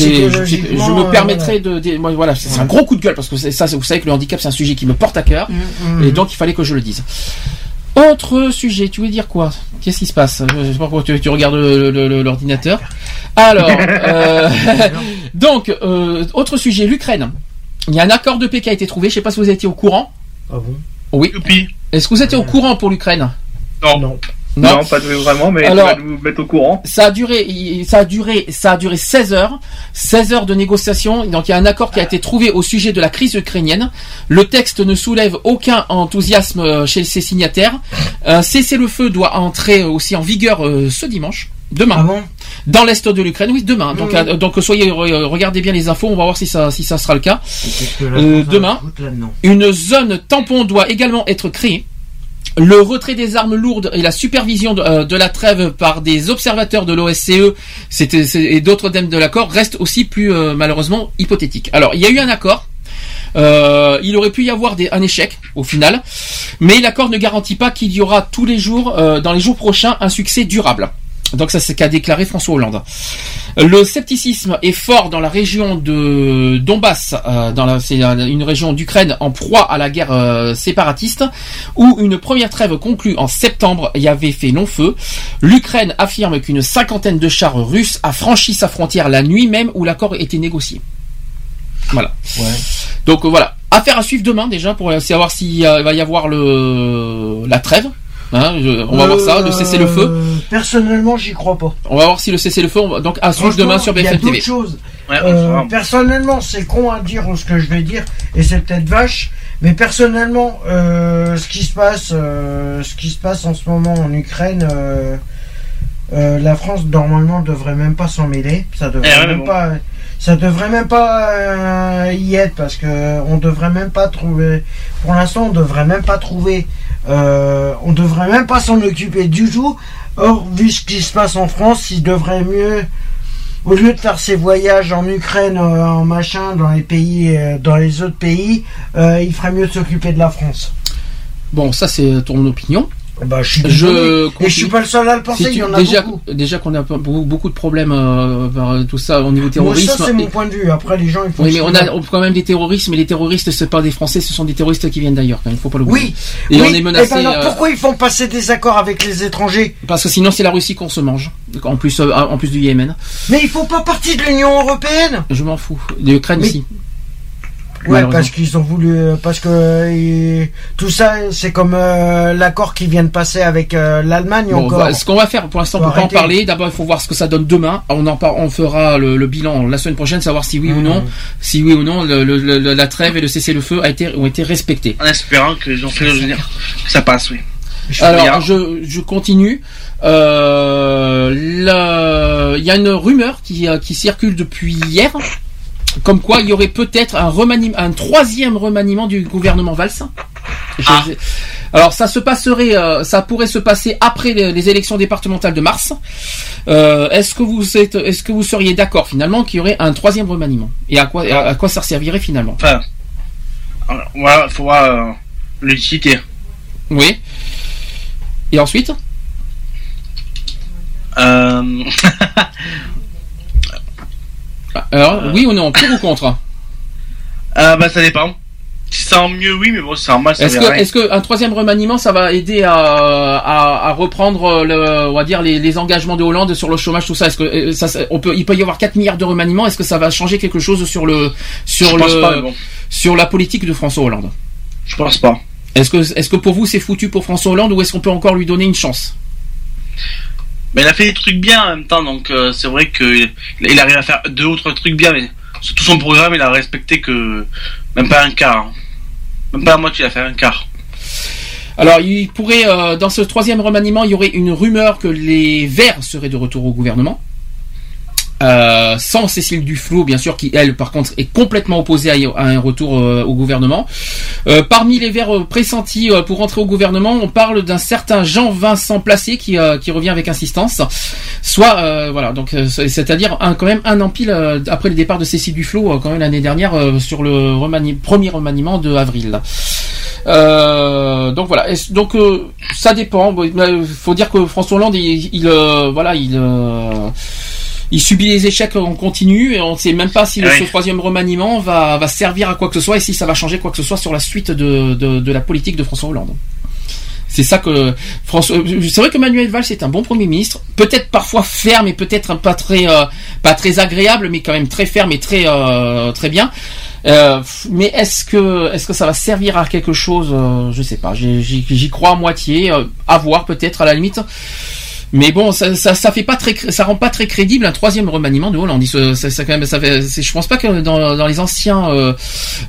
Euh, je, me euh, permettrais de, de- moi, voilà, c'est un gros coup de gueule parce que ça, vous savez que le handicap c'est un sujet qui me porte à cœur mm. et donc il fallait que je le dise. Autre sujet, tu voulais dire quoi? Qu'est-ce qui se passe? Je sais pas pourquoi tu, tu regardes l'ordinateur. Alors, euh, donc euh, autre sujet, l'Ukraine. Il y a un accord de paix qui a été trouvé. Je sais pas si vous étiez au courant. Ah bon? Oui. Est-ce que vous étiez au courant pour l'Ukraine? Non. Non. Non, pas de- vraiment, mais Alors- tu vas nous mettre au courant. Ça a duré, ça a duré, ça a duré 16 heures, 16 heures de négociations. Donc il y a un accord qui a été trouvé au sujet de la crise ukrainienne. Le texte ne soulève aucun enthousiasme euh, chez ses signataires. Un cessez-le-feu doit entrer aussi en vigueur euh, ce dimanche. Demain. dans l'est de l'Ukraine, oui, demain. Donc, Mhm. euh, donc soyez, re- regardez bien les infos. On va voir si ça, si ça sera le cas. Euh, demain, une zone tampon doit également être créée. Le retrait des armes lourdes et la supervision de, euh, la trêve par des observateurs de l'OSCE c'est- et d'autres thèmes de l'accord restent aussi plus euh, malheureusement hypothétiques. Alors, il y a eu un accord. Euh, il aurait pu y avoir un échec au final, mais l'accord ne garantit pas qu'il y aura tous les jours, dans les jours prochains, un succès durable. Donc ça c'est ce qu'a déclaré François Hollande. Le scepticisme est fort dans la région de Donbass, euh, dans la, c'est un- une région d'Ukraine en proie à la guerre euh, séparatiste, où une première trêve conclue en septembre y avait fait long feu. L'Ukraine affirme qu'une cinquantaine de chars russes a franchi sa frontière la nuit même où l'accord était négocié. Voilà. Donc euh, voilà, affaire à suivre demain déjà pour savoir s'il va y avoir le la trêve. Hein, je- on va voir ça, le cessez-le-feu. Euh, Personnellement, j'y crois pas. On va voir si le cessez-le-feu. on va- Donc à suivre demain sur il y a BFM TV. Ouais, Euh, personnellement, c'est con à dire ce que je vais dire, et c'est peut-être vache, mais personnellement, euh, ce qui se passe, euh, ce qui se passe en ce moment en Ukraine, euh, euh, la France normalement devrait même pas s'en mêler. Ça devrait Eh même bon. pas. Ça devrait même pas euh, y être parce que on devrait même pas trouver. Pour l'instant, on devrait même pas trouver. euh, on devrait même pas s'en occuper du tout. Or, vu ce qui se passe en France, il devrait mieux au lieu de faire ses voyages en Ukraine, euh, en machin, dans les pays, dans les autres pays, il ferait mieux de s'occuper de la France. Bon, ça c'est ton opinion. Bah, je suis Je désolé. Et je continue. suis pas le seul à le penser, Si il y en a déjà, beaucoup. déjà qu'on a beaucoup, de problèmes euh, par tout ça au niveau Moi, terrorisme. ça, c'est mon point de vue. Après, les gens, ils font Oui, mais on a quand même des terroristes, mais les terroristes, c'est pas des Français, ce sont des terroristes qui viennent d'ailleurs. Il faut pas l'oublier. Oui. Et Oui, on est eh menacé. ben alors, euh, pourquoi ils font passer des accords avec les étrangers? Parce que sinon, c'est la Russie qu'on se mange. En plus, euh, en plus du Yémen. Mais ils font pas partie de l'Union européenne? Je m'en fous. L'Ukraine, Mais- si. Ouais, parce qu'ils ont voulu, euh, parce que euh, ils- tout ça, c'est comme euh, l'accord qui vient de passer avec euh, l'Allemagne Bon, encore. voilà, ce qu'on va faire pour l'instant, on peut pas en parler. D'abord, il faut voir ce que ça donne demain. On en par- on fera le, le bilan la semaine prochaine, savoir si oui ou non, si oui ou non, le- le- le- la trêve et le cessez-le-feu a été, ont été respectés. En espérant qu'ils ont fait le génère. Que ça passe, oui. Alors, je, je continue. Euh, Il y a une rumeur qui, qui circule depuis hier, comme quoi il y aurait peut-être un, remaniement, un troisième remaniement du gouvernement Valls. Je- Alors ça se passerait, euh, ça pourrait se passer après les, les élections départementales de mars. Euh, est-ce que vous êtes, est-ce que vous seriez d'accord finalement qu'il y aurait un troisième remaniement? Et à quoi, à, à quoi ça servirait finalement? Enfin, voir euh, l'utilité. Oui. Et ensuite? Euh... Alors, oui ou non, pour ou contre Ah bah ça dépend. Si c'est en mieux, oui, mais bon, c'est en mal, ça Est-ce que, est-ce que un troisième remaniement, ça va aider à, à, à reprendre le, on va dire les, les engagements de Hollande sur le chômage, tout ça? Est-ce que euh, ça, on peut, il peut y avoir 4 milliards de remaniements Est-ce que ça va changer quelque chose sur le, sur Je le, pas, bon. sur la politique de François Hollande? Je pense pas. Est-ce que, est-ce que pour vous c'est foutu pour François Hollande ou est-ce qu'on peut encore lui donner une chance? Mais il a fait des trucs bien en même temps, donc euh, c'est vrai qu'il il arrive à faire deux autres trucs bien, mais sur tout son programme, il a respecté que même pas un quart. hein. Même pas la moitié, il a fait un quart. Alors, il pourrait, euh, dans ce troisième remaniement, il y aurait une rumeur que les Verts seraient de retour au gouvernement. Euh, sans Cécile Duflot, bien sûr, qui elle, par contre, est complètement opposée à, un retour euh, au gouvernement. Euh, parmi les verts euh, pressentis euh, pour rentrer au gouvernement, on parle d'un certain Jean-Vincent Placé qui, qui revient avec insistance. Soit, voilà, donc c'est- c'est-à-dire quand même un an pile euh, après le départ de Cécile Duflot, quand même l'année dernière, sur le premier remaniement de avril. Donc voilà. Donc ça dépend. Il faut dire que François Hollande, il, il, voilà, il, il subit les échecs en continu et on ne sait même pas si le, Ouais. ce troisième remaniement va, va servir à quoi que ce soit et si ça va changer quoi que ce soit sur la suite de, de, de la politique de François Hollande. C'est ça que François. C'est vrai que Manuel Valls est un bon premier ministre, peut-être parfois ferme et peut-être pas très euh, pas très agréable, mais quand même très ferme et très euh, très bien. Euh, mais est-ce que est-ce que ça va servir à quelque chose? Euh, Je sais pas. J'y crois à moitié. euh, à voir peut-être à la limite. Mais bon, ça, ça, ça fait pas très, ça rend pas très crédible un troisième remaniement de Hollande. Ça, ça quand même, ça fait, je pense pas que dans, dans les anciens, euh,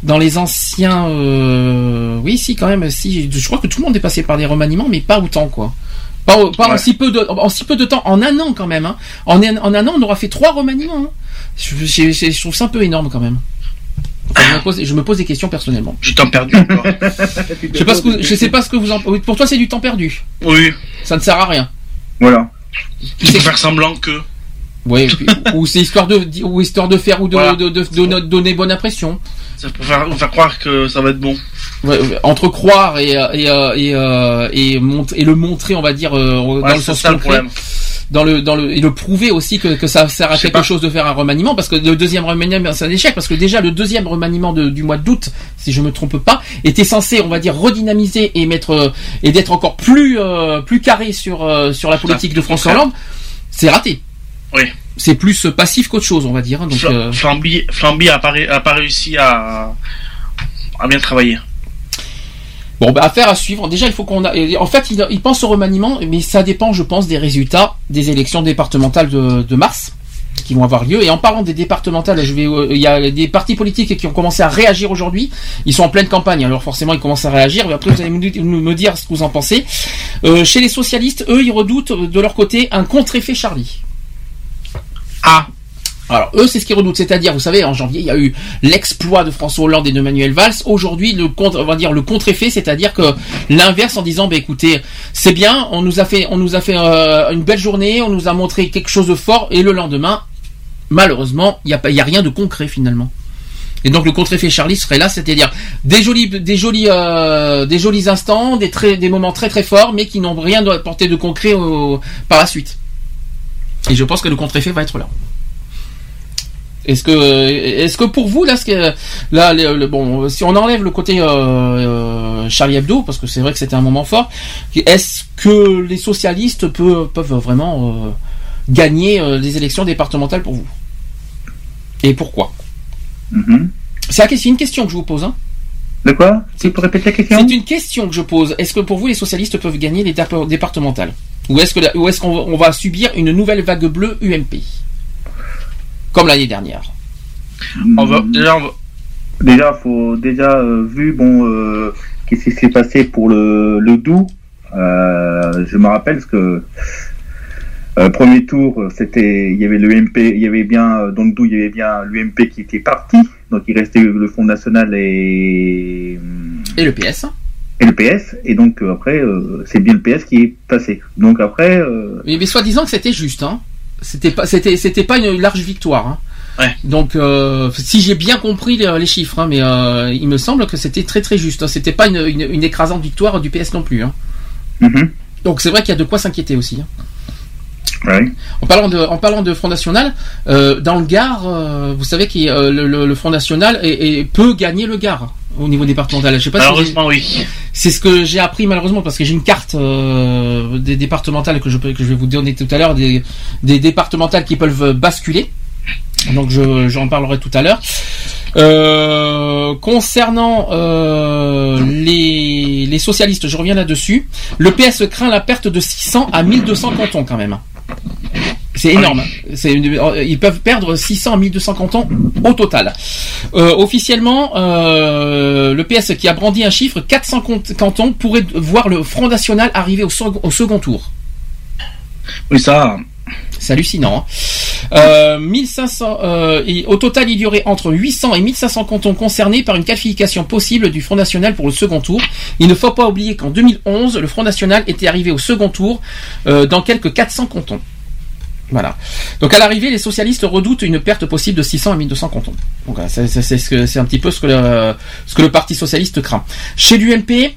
dans les anciens, euh, oui, si quand même, si, je crois que tout le monde est passé par des remaniements, mais pas autant quoi. Pas, pas en si peu de, en si peu de temps, en un an quand même. Hein. En, un- en un an, on aura fait trois remaniements. hein. Je, je- je- je trouve ça un peu énorme quand même. Je, me pose, je me pose des questions personnellement. Du temps perdu encore. Je sais pas ce que, je sais pas ce que vous en, pour toi c'est du temps perdu. Oui. Ça ne sert à rien. Voilà. Il faut faire semblant que. Oui, et puis- ou c'est histoire de, ou histoire de faire ou de, Voilà. de, de- de- de donner bonne impression. Ça pour faire, faire croire que ça va être bon. Ouais, ouais, entre croire et euh, et euh, et, euh, et, mont- et le montrer, on va dire dans Ouais, le c'est sens ça le concret, problème. Dans le dans le et le prouver aussi que, que ça sert à quelque pas. chose de faire un remaniement parce que le deuxième remaniement c'est un échec parce que déjà le deuxième remaniement de- du mois d'août, si je me trompe pas, était censé, on va dire, redynamiser et mettre euh, et d'être encore plus euh, plus carré sur euh, sur la politique de François Hollande. C'est raté. Oui. C'est plus passif qu'autre chose, on va dire. hein, Donc, euh, Flamby, Flamby a pas, a pas réussi à, à bien travailler. Bon, bah, affaire à suivre. Déjà, il faut qu'on a. En fait, il, il pense au remaniement, mais ça dépend, je pense, des résultats des élections départementales de, mars qui vont avoir lieu. Et en parlant des départementales, je vais, euh, il y a des partis politiques qui ont commencé à réagir aujourd'hui. Ils sont en pleine campagne, alors forcément, ils commencent à réagir. Mais après, vous allez me dire ce que vous en pensez. Euh, chez les socialistes, eux, ils redoutent euh, de leur côté un contre-effet Charlie. Ah. Alors eux, c'est ce qu'ils redoutent, c'est-à-dire, vous savez, en janvier, il y a eu l'exploit de François Hollande et de Manuel Valls. Aujourd'hui, le contre, on va dire le contre-effet, c'est-à-dire que l'inverse, en disant, bah écoutez, c'est bien, on nous a fait, euh, une belle journée, on nous a montré quelque chose de fort, et le lendemain, malheureusement, il y a rien de concret finalement. Et donc le contre-effet Charlie serait là, c'est-à-dire des jolis, euh, instants, des très, des moments très très forts, mais qui n'ont rien de porté de concret par la suite. Et je pense que le contre-effet va être là. Est-ce que, est-ce que pour vous là, ce que, là, le- le- bon, si on enlève le côté euh, euh, Charlie Hebdo, parce que c'est vrai que c'était un moment fort, est-ce que les socialistes peuvent, peuvent vraiment euh, gagner les élections départementales pour vous? Et pourquoi? Mhm. C'est une question que je vous pose. Hein. De quoi? Tu peux répéter la question? C'est une question que je pose. Est-ce que pour vous les socialistes peuvent gagner les départementales? Ou est-ce que la- ou est-ce qu'on va- on va subir une nouvelle vague bleue UMP comme l'année dernière On va, déjà, on va- Déjà, faut déjà euh, vu bon euh, qu'est-ce qui s'est passé pour le le Doubs. euh, je me rappelle parce que euh, premier tour, c'était il y avait le MP, il y avait bien euh, dans le Doubs, il y avait bien l'UMP qui était parti, donc il restait le Front National et Et le PS et le PS, et donc euh, après euh, c'est bien le PS qui est passé. Donc après, euh, Mais, mais soi-disant que c'était juste, hein. C'était pas, c'était, c'était pas une large victoire. Hein. Ouais. Donc, euh, si j'ai bien compris les, les chiffres, hein, mais euh, il me semble que c'était très très juste. hein. C'était pas une, une, une écrasante victoire du PS non plus. Hein. mhm, Donc c'est vrai qu'il y a de quoi s'inquiéter aussi. Ouais. En parlant de, en parlant de Front National, euh, dans le Gard, vous savez que le, le- le Front National est- est- peut gagner le Gard au niveau départemental. Je sais pas si oui. c'est ce que j'ai appris malheureusement parce que j'ai une carte euh, des départementales que je peux- que je vais vous donner tout à l'heure des, des départementales qui peuvent basculer. Donc je j'en parlerai tout à l'heure. Euh, concernant euh, les, les socialistes, je reviens là-dessus. Le PS craint la perte de 600 à 1200 cantons quand même. C'est énorme. Euh, ils peuvent perdre 600 à 1200 cantons au total. Euh, officiellement, euh, le PS qui a brandi un chiffre, 400 cont- cantons pourraient voir le Front National arriver au, second- au second tour. Oui, ça. C'est hallucinant. hein. Euh, 1500, et au total, il y aurait entre 800 et 1500 cantons concernés par une qualification possible du Front National pour le second tour. Il ne faut pas oublier qu'en 2011, le Front National était arrivé au second tour dans quelques 400 cantons. Voilà. Donc à l'arrivée, les socialistes redoutent une perte possible de 600 à 1200 cantons. Donc c'est un petit peu ce que le Parti socialiste craint. Chez l'UMP,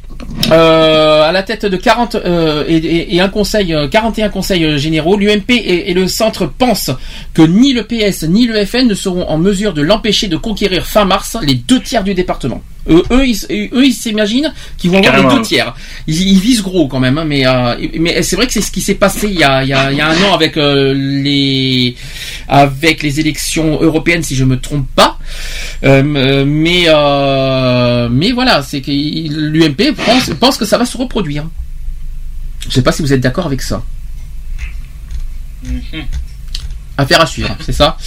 euh, à la tête de 40 euh, et, et- et un conseil, euh, 41 conseils euh, généraux, l'UMP et, et le centre pensent que ni le PS ni le FN ne seront en mesure de l'empêcher de conquérir fin mars les deux tiers du département. Eux, eux, ils eux, ils s'imaginent qu'ils vont avoir les deux tiers. Ils, ils visent gros quand même, hein, mais euh, mais c'est vrai que c'est ce qui s'est passé il y a, il y, a, il y a un an avec euh, les avec les élections européennes, si je me trompe pas. Euh, mais euh, mais voilà, c'est que l'UMP pense, pense que ça va se reproduire. Je sais pas si vous êtes d'accord avec ça. Affaire à suivre, c'est ça?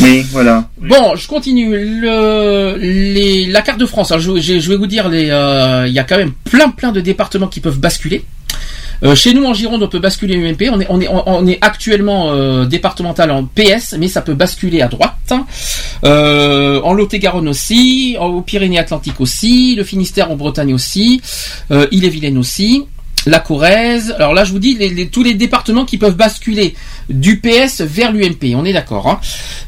Oui, voilà. Bon, je continue. Le, les, la carte de France. Alors, je, je- je vais vous dire, euh, il y a quand même plein, plein de départements qui peuvent basculer. Euh, chez nous en Gironde, on peut basculer UMP. On est, on est, actuellement euh, départemental en PS, mais ça peut basculer à droite. Euh, en Lot-et-Garonne aussi, aux Pyrénées-Atlantiques aussi, le Finistère en Bretagne aussi, Ille-et-Vilaine aussi. La Corrèze. Alors là, je vous dis tous les départements qui peuvent basculer du PS vers l'UMP. On est d'accord. Hein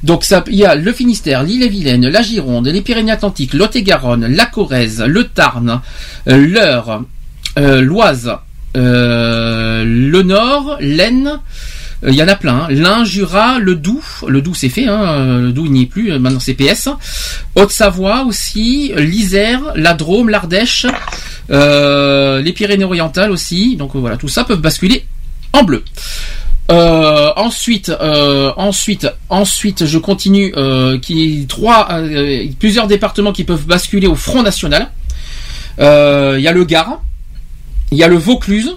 Donc il y a le Finistère, l'Ille-et-Vilaine, la Gironde, les Pyrénées-Atlantiques, Lot-et-Garonne, la Corrèze, le Tarn, l'Eure, l'Oise, le Nord, l'Aisne. Euh, Il y en a plein. hein. Le Doubs. Le Doubs c'est fait. Hein. euh, Le Doubs il n'y est plus. euh, Maintenant c'est PS. Haute-Savoie aussi. L'Isère, la Drôme, l'Ardèche. euh, les Pyrénées-Orientales aussi. Donc euh, voilà, tout ça peuvent basculer en bleu. Euh, ensuite, euh, ensuite, ensuite, je continue. Euh, qui trois, euh, plusieurs départements qui peuvent basculer au Front National. Euh, Il y a le Gard, il y a le Vaucluse,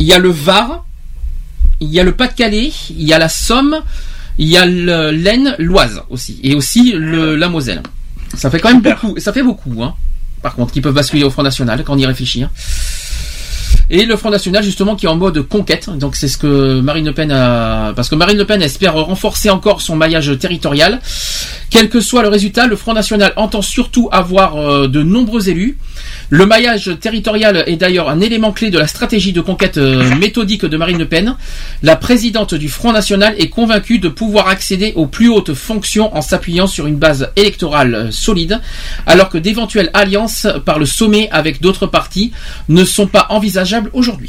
il y a le Var, il y a le Pas-de-Calais, il y a la Somme, il y a le- l'Aisne, l'Oise aussi, et aussi le, la Moselle. Ça fait quand même beaucoup. Ça fait beaucoup, hein. Par contre, qui peuvent basculer au Front National quand on y réfléchit. hein. Et le Front National justement qui est en mode conquête. Donc c'est ce que Marine Le Pen a, parce que Marine Le Pen espère renforcer encore son maillage territorial. Quel que soit le résultat, le Front National entend surtout avoir euh, de nombreux élus. Le maillage territorial est d'ailleurs un élément clé de la stratégie de conquête euh, méthodique de Marine Le Pen. La présidente du Front National est convaincue de pouvoir accéder aux plus hautes fonctions en s'appuyant sur une base électorale euh, solide, alors que d'éventuelles alliances par le sommet avec d'autres partis ne sont pas envisageables aujourd'hui.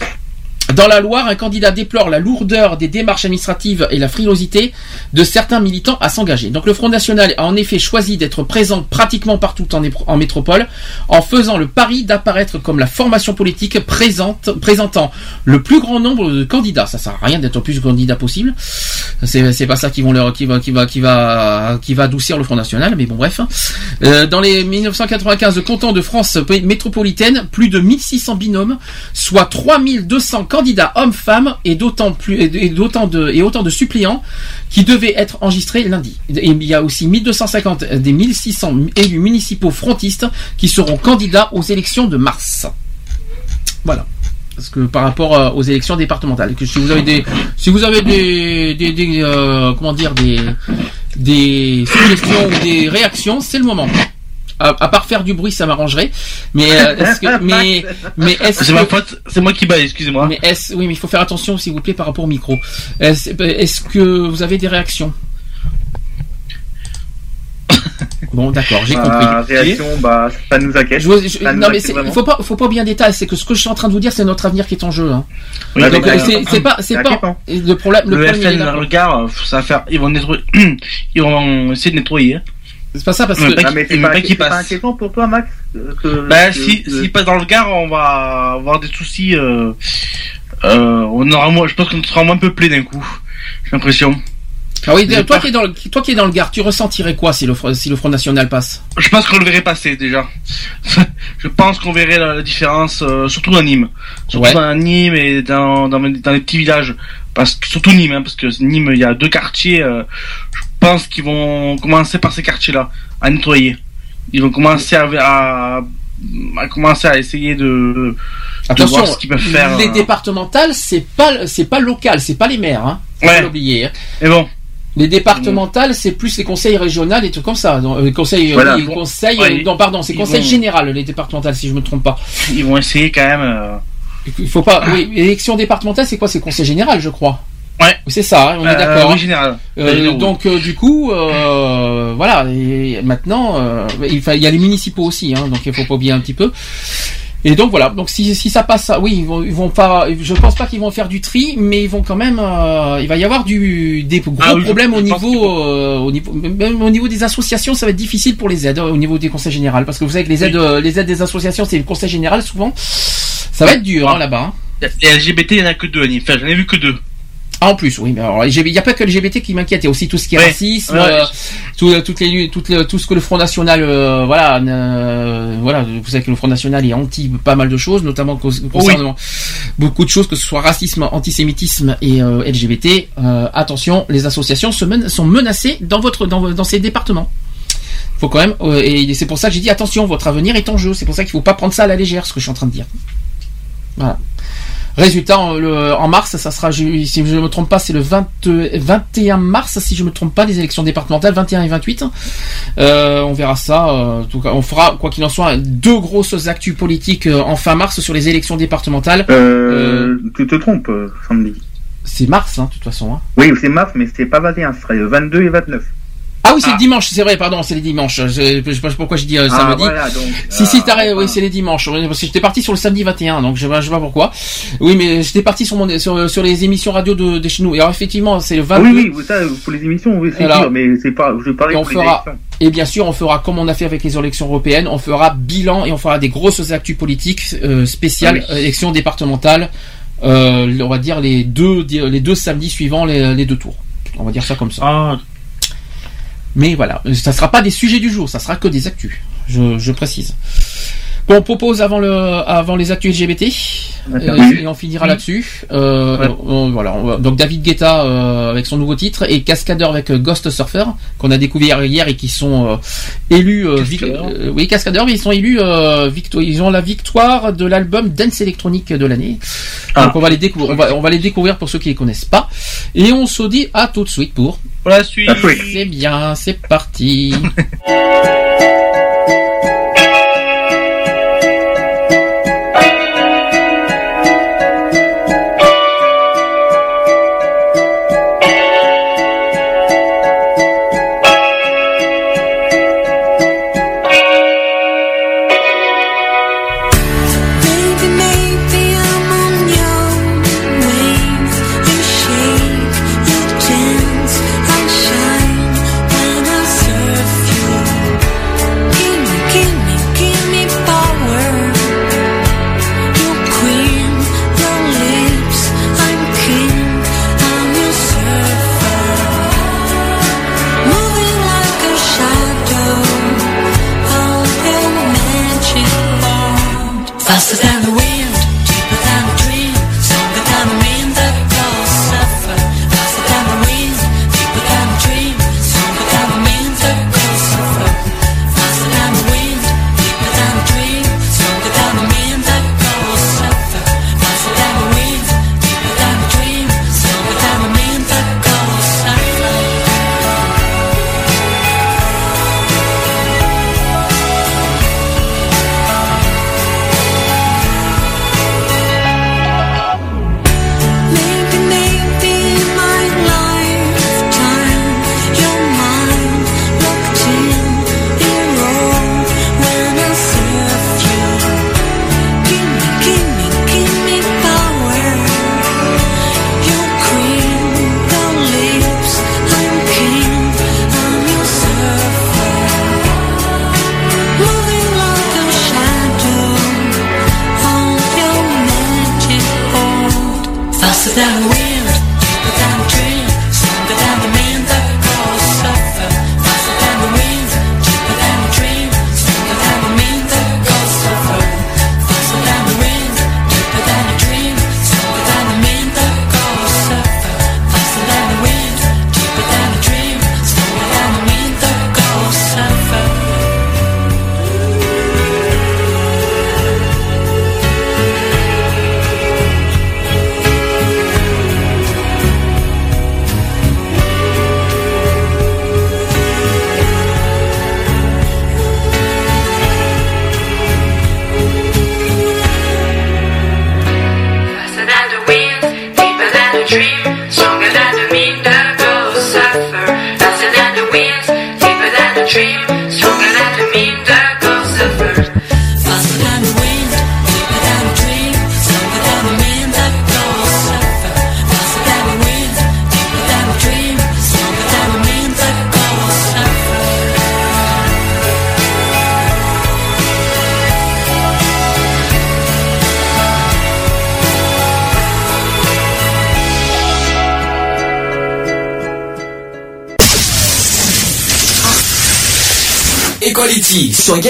Dans la Loire, un candidat déplore la lourdeur des démarches administratives et la frilosité de certains militants à s'engager. Donc le Front National a en effet choisi d'être présent pratiquement partout en, métropole, en faisant le pari d'apparaître comme la formation politique présente, présentant le plus grand nombre de candidats. Ça sert à rien d'être le plus de candidats possible. C'est pas ça qui va, qui va, qui va, qui va adoucir le Front National. Mais bon, bref. Euh, dans les 1995 cantons de France métropolitaine, plus de 1600 binômes, soit 3200 candidats hommes-femmes et d'autant plus et d'autant de et autant de suppléants qui devaient être enregistrés lundi. Et il y a aussi 1250 des 1600 élus municipaux frontistes qui seront candidats aux élections de mars. Voilà. Parce que par rapport euh, aux élections départementales, si vous avez des, si vous avez des, des, des, euh, comment dire, des, des suggestions ou des réactions, c'est le moment. À, à part faire du bruit, ça m'arrangerait. Mais euh, est-ce que, mais, mais est-ce C'est que- ma faute, c'est moi qui baille, excusez-moi. mais est-ce, oui, mais il faut faire attention, s'il vous plaît, par rapport au micro. Est-ce, est-ce que vous avez des réactions Bon, d'accord, j'ai Bah, compris. réaction, bah, ça nous inquiète. Je vous- je- Ça nous non mais il faut pas, faut pas bien détailler. C'est que ce que je suis en train de vous dire, c'est notre avenir qui est en jeu. Hein. Oui, Donc euh, bah, c'est, c'est pas, c'est c'est pas. et Le problème, le, Le, problème, il est FN là. vers le Gard, euh, ça va faire, ils vont nettoyer, ils vont essayer de nettoyer. C'est pas ça parce que. Ah, mais c'est pas, pas passe. inquiétant pour toi, Max euh, que- Bah, que- si, que- s'il passe dans le Gard, on va avoir des soucis, euh, euh, on aura moins, je pense qu'on sera moins peuplé d'un coup. J'ai l'impression. Ah oui, toi pas- qui es dans le, toi qui es dans le Gard, tu ressentirais quoi si le, Front- si le Front National passe? Je pense qu'on le verrait passer déjà. je pense qu'on verrait la, la différence, euh, surtout dans Nîmes, surtout Ouais. dans Nîmes et dans, dans, dans les petits villages. Parce que surtout Nîmes, hein, parce que Nîmes, il y a deux quartiers. euh, je pense qu'ils vont commencer par ces quartiers-là à nettoyer. Ils vont commencer à, à, à commencer à essayer de, voir ce qu'ils peuvent faire. les euh. départementales, c'est pas, c'est pas local, c'est pas les maires. Hein. Faut Ouais. pas l'oublier. hein. Mais bon, Les départementales, c'est plus les conseils régionaux et tout comme ça. Euh, conseils, Voilà. les conseils, Ouais, euh, non, pardon, c'est conseil vont- général, les départementales, si je me trompe pas. Ils vont essayer quand même. euh, Il faut pas. Oui, élection départementale, c'est quoi C'est conseil général, je crois. Ouais. C'est ça, hein, on est Euh, d'accord. hein. général. Euh, donc euh, du coup, euh, voilà. Et maintenant, il, y a les municipaux aussi, hein, donc il faut pas oublier un petit peu. Et donc voilà. Donc si, si ça passe, oui, ils vont, ils vont pas. Je pense pas qu'ils vont faire du tri, mais ils vont quand même. euh, il va y avoir du des gros Ah oui, problèmes au niveau, euh, au niveau, même au niveau des associations, ça va être difficile pour les aides, euh, au niveau des conseils généraux, parce que vous savez que les aides, les aides des associations, c'est le conseil général souvent. Ça va être dur hein, là-bas. hein. Les LGBT, il n'y en a que deux. Enfin, j'en ai vu que deux. Ah, en plus, oui, mais alors, il n'y a pas que le LGBT qui m'inquiète, il y a aussi tout ce qui est Ouais. racisme, Ouais. euh, tout, euh, toutes les, toutes tout ce que le Front National, euh, voilà, euh, voilà, vous savez que le Front National est anti pas mal de choses, notamment concernant beaucoup de choses, que ce soit racisme, antisémitisme et euh, LGBT. Attention, les associations se men- sont menacées dans votre, dans, dans ces départements. Faut quand même, euh, et c'est pour ça que j'ai dit attention, votre avenir est en jeu. C'est pour ça qu'il faut pas prendre ça à la légère, ce que je suis en train de dire. Voilà. Résultat, en, le- en mars, ça sera, je- si je ne me trompe pas, c'est le 20, euh, 21 mars, si je me trompe pas, les élections départementales, 21 et 28. Euh, on verra ça. euh, en tout cas, on fera, quoi qu'il en soit, deux grosses actus politiques euh, en fin mars sur les élections départementales. Euh, tu te trompes, samedi. C'est mars, hein, de toute façon. hein. Oui, c'est mars, mais c'est pas 21, ce serait le 22 et 29. Ah oui, c'est le dimanche, c'est vrai, pardon, c'est les dimanches. Je, je sais pas pourquoi je dis euh, Ah, samedi. voilà, donc, si, si, t'as raison, oui, c'est les dimanches. Parce que j'étais parti sur le samedi 21, donc je je sais pas pourquoi. Oui, mais j'étais parti sur, mon, sur, sur les émissions radio de, de chez nous. Et alors, effectivement, c'est le Ah 22. oui, oui, ça, pour les émissions, oui, c'est sûr, mais c'est pas, je parlais Et on pour les fera, élections. et bien sûr, on fera comme on a fait avec les élections européennes, on fera bilan et on fera des grosses actus politiques euh, spéciales, Ah oui. euh, élections départementales. Euh, on va dire les deux, les deux samedis suivants les, les deux tours. On va dire ça comme ça. Ah. Mais voilà, ça sera pas des sujets du jour, ça sera que des actus. Je, je précise. Bon, on propose avant le, avant les actus LGBT, euh, et on finira là-dessus. Euh, on- voilà, on donc David Guetta euh, avec son nouveau titre et Cascadeur avec euh, Ghost Surfer qu'on a découvert hier et qui sont euh, élus. euh, euh, oui, Cascadeur, mais ils sont élus. euh, victo- ils ont la victoire de l'album Dance électronique de l'année. Donc on va les découvrir. On va, on va les découvrir pour ceux qui les connaissent pas. Et on se dit à tout de suite pour. Pour la suite. C'est bien, c'est parti.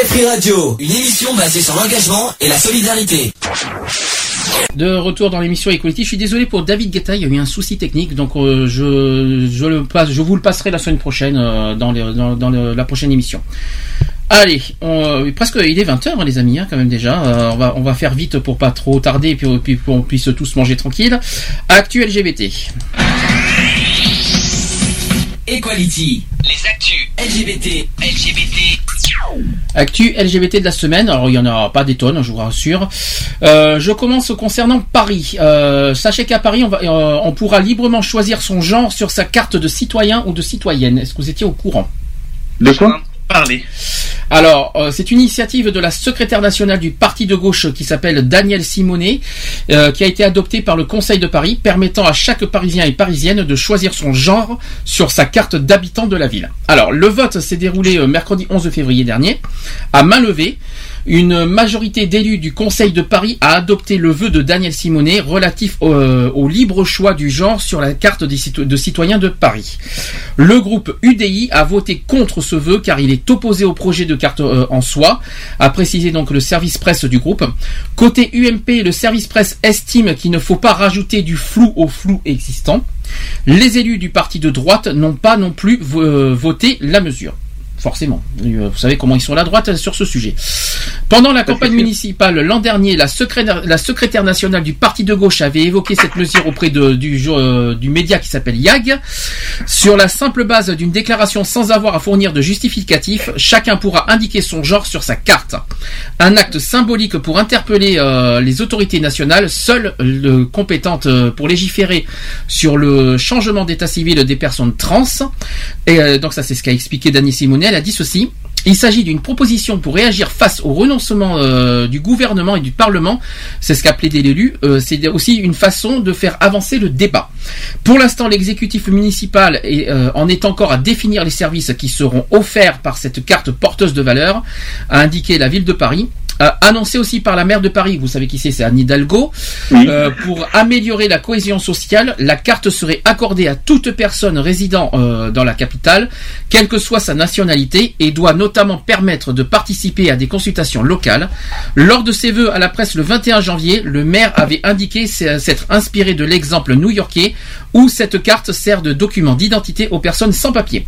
Free Radio, une émission basée sur l'engagement et la solidarité. De retour dans l'émission Equality, je suis désolé pour David Guetta, il y a eu un souci technique, donc euh, je, je, le passe, je vous le passerai la semaine prochaine euh, dans, les- dans, dans le- la prochaine émission. Allez, on, euh, presque il est 20h les amis, hein, quand même déjà. Euh, on, va, on va faire vite pour pas trop tarder et puis, puis pour qu'on puisse tous manger tranquille. Actu LGBT. Equality, Les actus LGBT, LGBT. Actu LGBT de la semaine, alors il y en a pas des tonnes, je vous rassure. Euh, je commence concernant Paris. Euh, sachez qu'à Paris, on, va, euh, on pourra librement choisir son genre sur sa carte de citoyen ou de citoyenne. Est-ce que vous étiez au courant? De quoi? Parler. Alors, euh, c'est une initiative de la secrétaire nationale du parti de gauche qui s'appelle Daniel Simonet, euh, qui a été adoptée par le Conseil de Paris, permettant à chaque Parisien et Parisienne de choisir son genre sur sa carte d'habitant de la ville. Alors, le vote s'est déroulé euh, mercredi 11 février dernier, à main levée. Une majorité d'élus du Conseil de Paris a adopté le vœu de Daniel Simonet relatif au, euh, libre choix du genre sur la carte de citoyens de Paris. Le groupe UDI a voté contre ce vœu car il est opposé au projet de carte euh, en soi, a précisé donc le service presse du groupe. Côté UMP, le service presse estime qu'il ne faut pas rajouter du flou au flou existant. Les élus du parti de droite n'ont pas non plus euh, voté la mesure. Forcément. Euh, Vous savez comment ils sont la droite sur ce sujet. Pendant la campagne municipale l'an dernier, la secrétaire, la secrétaire nationale du parti de gauche avait évoqué cette mesure auprès de- du, jo- euh, du média qui s'appelle YAG. Sur la simple base d'une déclaration sans avoir à fournir de justificatif, chacun pourra indiquer son genre sur sa carte. Un acte symbolique pour interpeller euh, les autorités nationales, seules le compétentes euh, pour légiférer sur le changement d'état civil des personnes trans. Et euh, donc ça c'est ce qu'a expliqué Dany Simonet. Elle a dit ceci. Il s'agit d'une proposition pour réagir face au renoncement euh, du gouvernement et du Parlement. C'est ce qu'a plaidé l'élu. Euh, c'est aussi une façon de faire avancer le débat. Pour l'instant, l'exécutif municipal euh, en est encore à définir les services qui seront offerts par cette carte porteuse de valeur, a indiqué la ville de Paris. Euh, annoncé aussi par la maire de Paris, vous savez qui c'est, c'est Anne Hidalgo. Euh, pour améliorer la cohésion sociale, la carte serait accordée à toute personne résidant euh, dans la capitale, quelle que soit sa nationalité, et doit notamment permettre de participer à des consultations locales. Lors de ses vœux à la presse le 21 janvier, le maire avait indiqué s'être inspiré de l'exemple new-yorkais où cette carte sert de document d'identité aux personnes sans papier.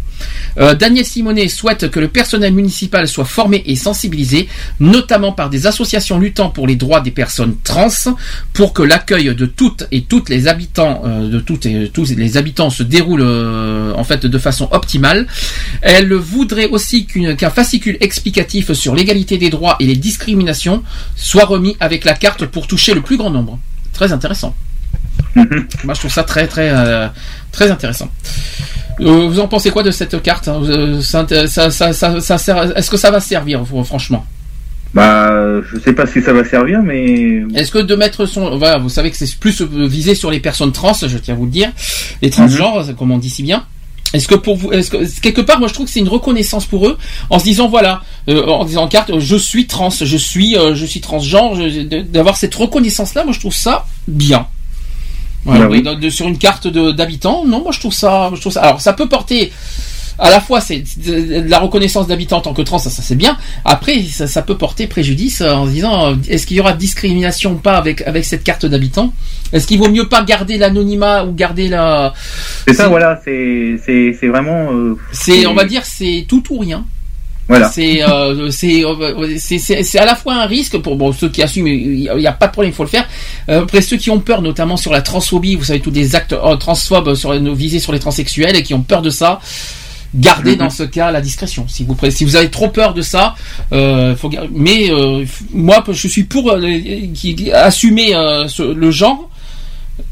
Euh, Daniel Simonet souhaite que le personnel municipal soit formé et sensibilisé, notamment par des associations luttant pour les droits des personnes trans, pour que l'accueil de toutes et toutes les habitants, euh, de toutes et tous les habitants se déroule euh, en fait de façon optimale. Elle voudrait aussi qu'un fascicule explicatif sur l'égalité des droits et les discriminations soit remis avec la carte pour toucher le plus grand nombre. Très intéressant. Moi, je trouve ça très, très, euh, très intéressant. Euh, vous en pensez quoi de cette carte hein? Ça, ça, ça, Est-ce que ça va servir, fr- franchement? Bah, je sais pas si ça va servir, mais Est-ce que de mettre son... Voilà, vous savez que c'est plus visé sur les personnes trans, je tiens à vous le dire, les transgenres, comme on dit si bien. Est-ce que pour vous, est-ce que quelque part, moi je trouve que c'est une reconnaissance pour eux, en se disant voilà, euh, en disant carte, je suis trans, je suis, euh, je suis transgenre, d'avoir cette reconnaissance-là, moi je trouve ça bien. Voilà, Bah oui. de- de- sur une carte d'habitants, non, moi je trouve ça, je trouve ça. Alors ça peut porter à la fois c'est de la reconnaissance d'habitants en tant que trans, ça, ça c'est bien. Après, ça, ça peut porter préjudice euh, en se disant euh, est-ce qu'il y aura discrimination ou pas avec avec cette carte d'habitant? Est-ce qu'il vaut mieux pas garder l'anonymat ou garder la c'est ça, voilà, c'est vraiment. euh, C'est on va dire c'est tout ou rien. Voilà. C'est euh, c'est à la fois un risque pour bon ceux qui assument il y a pas de problème il faut le faire. Après ceux qui ont peur notamment sur la transphobie, vous savez tous des actes transphobes sur visés sur les transsexuels et qui ont peur de ça. Gardez dans ce cas la discrétion. Si vous si vous avez trop peur de ça, euh, faut mais euh, moi je suis pour euh, qui, assumer euh, ce- le genre.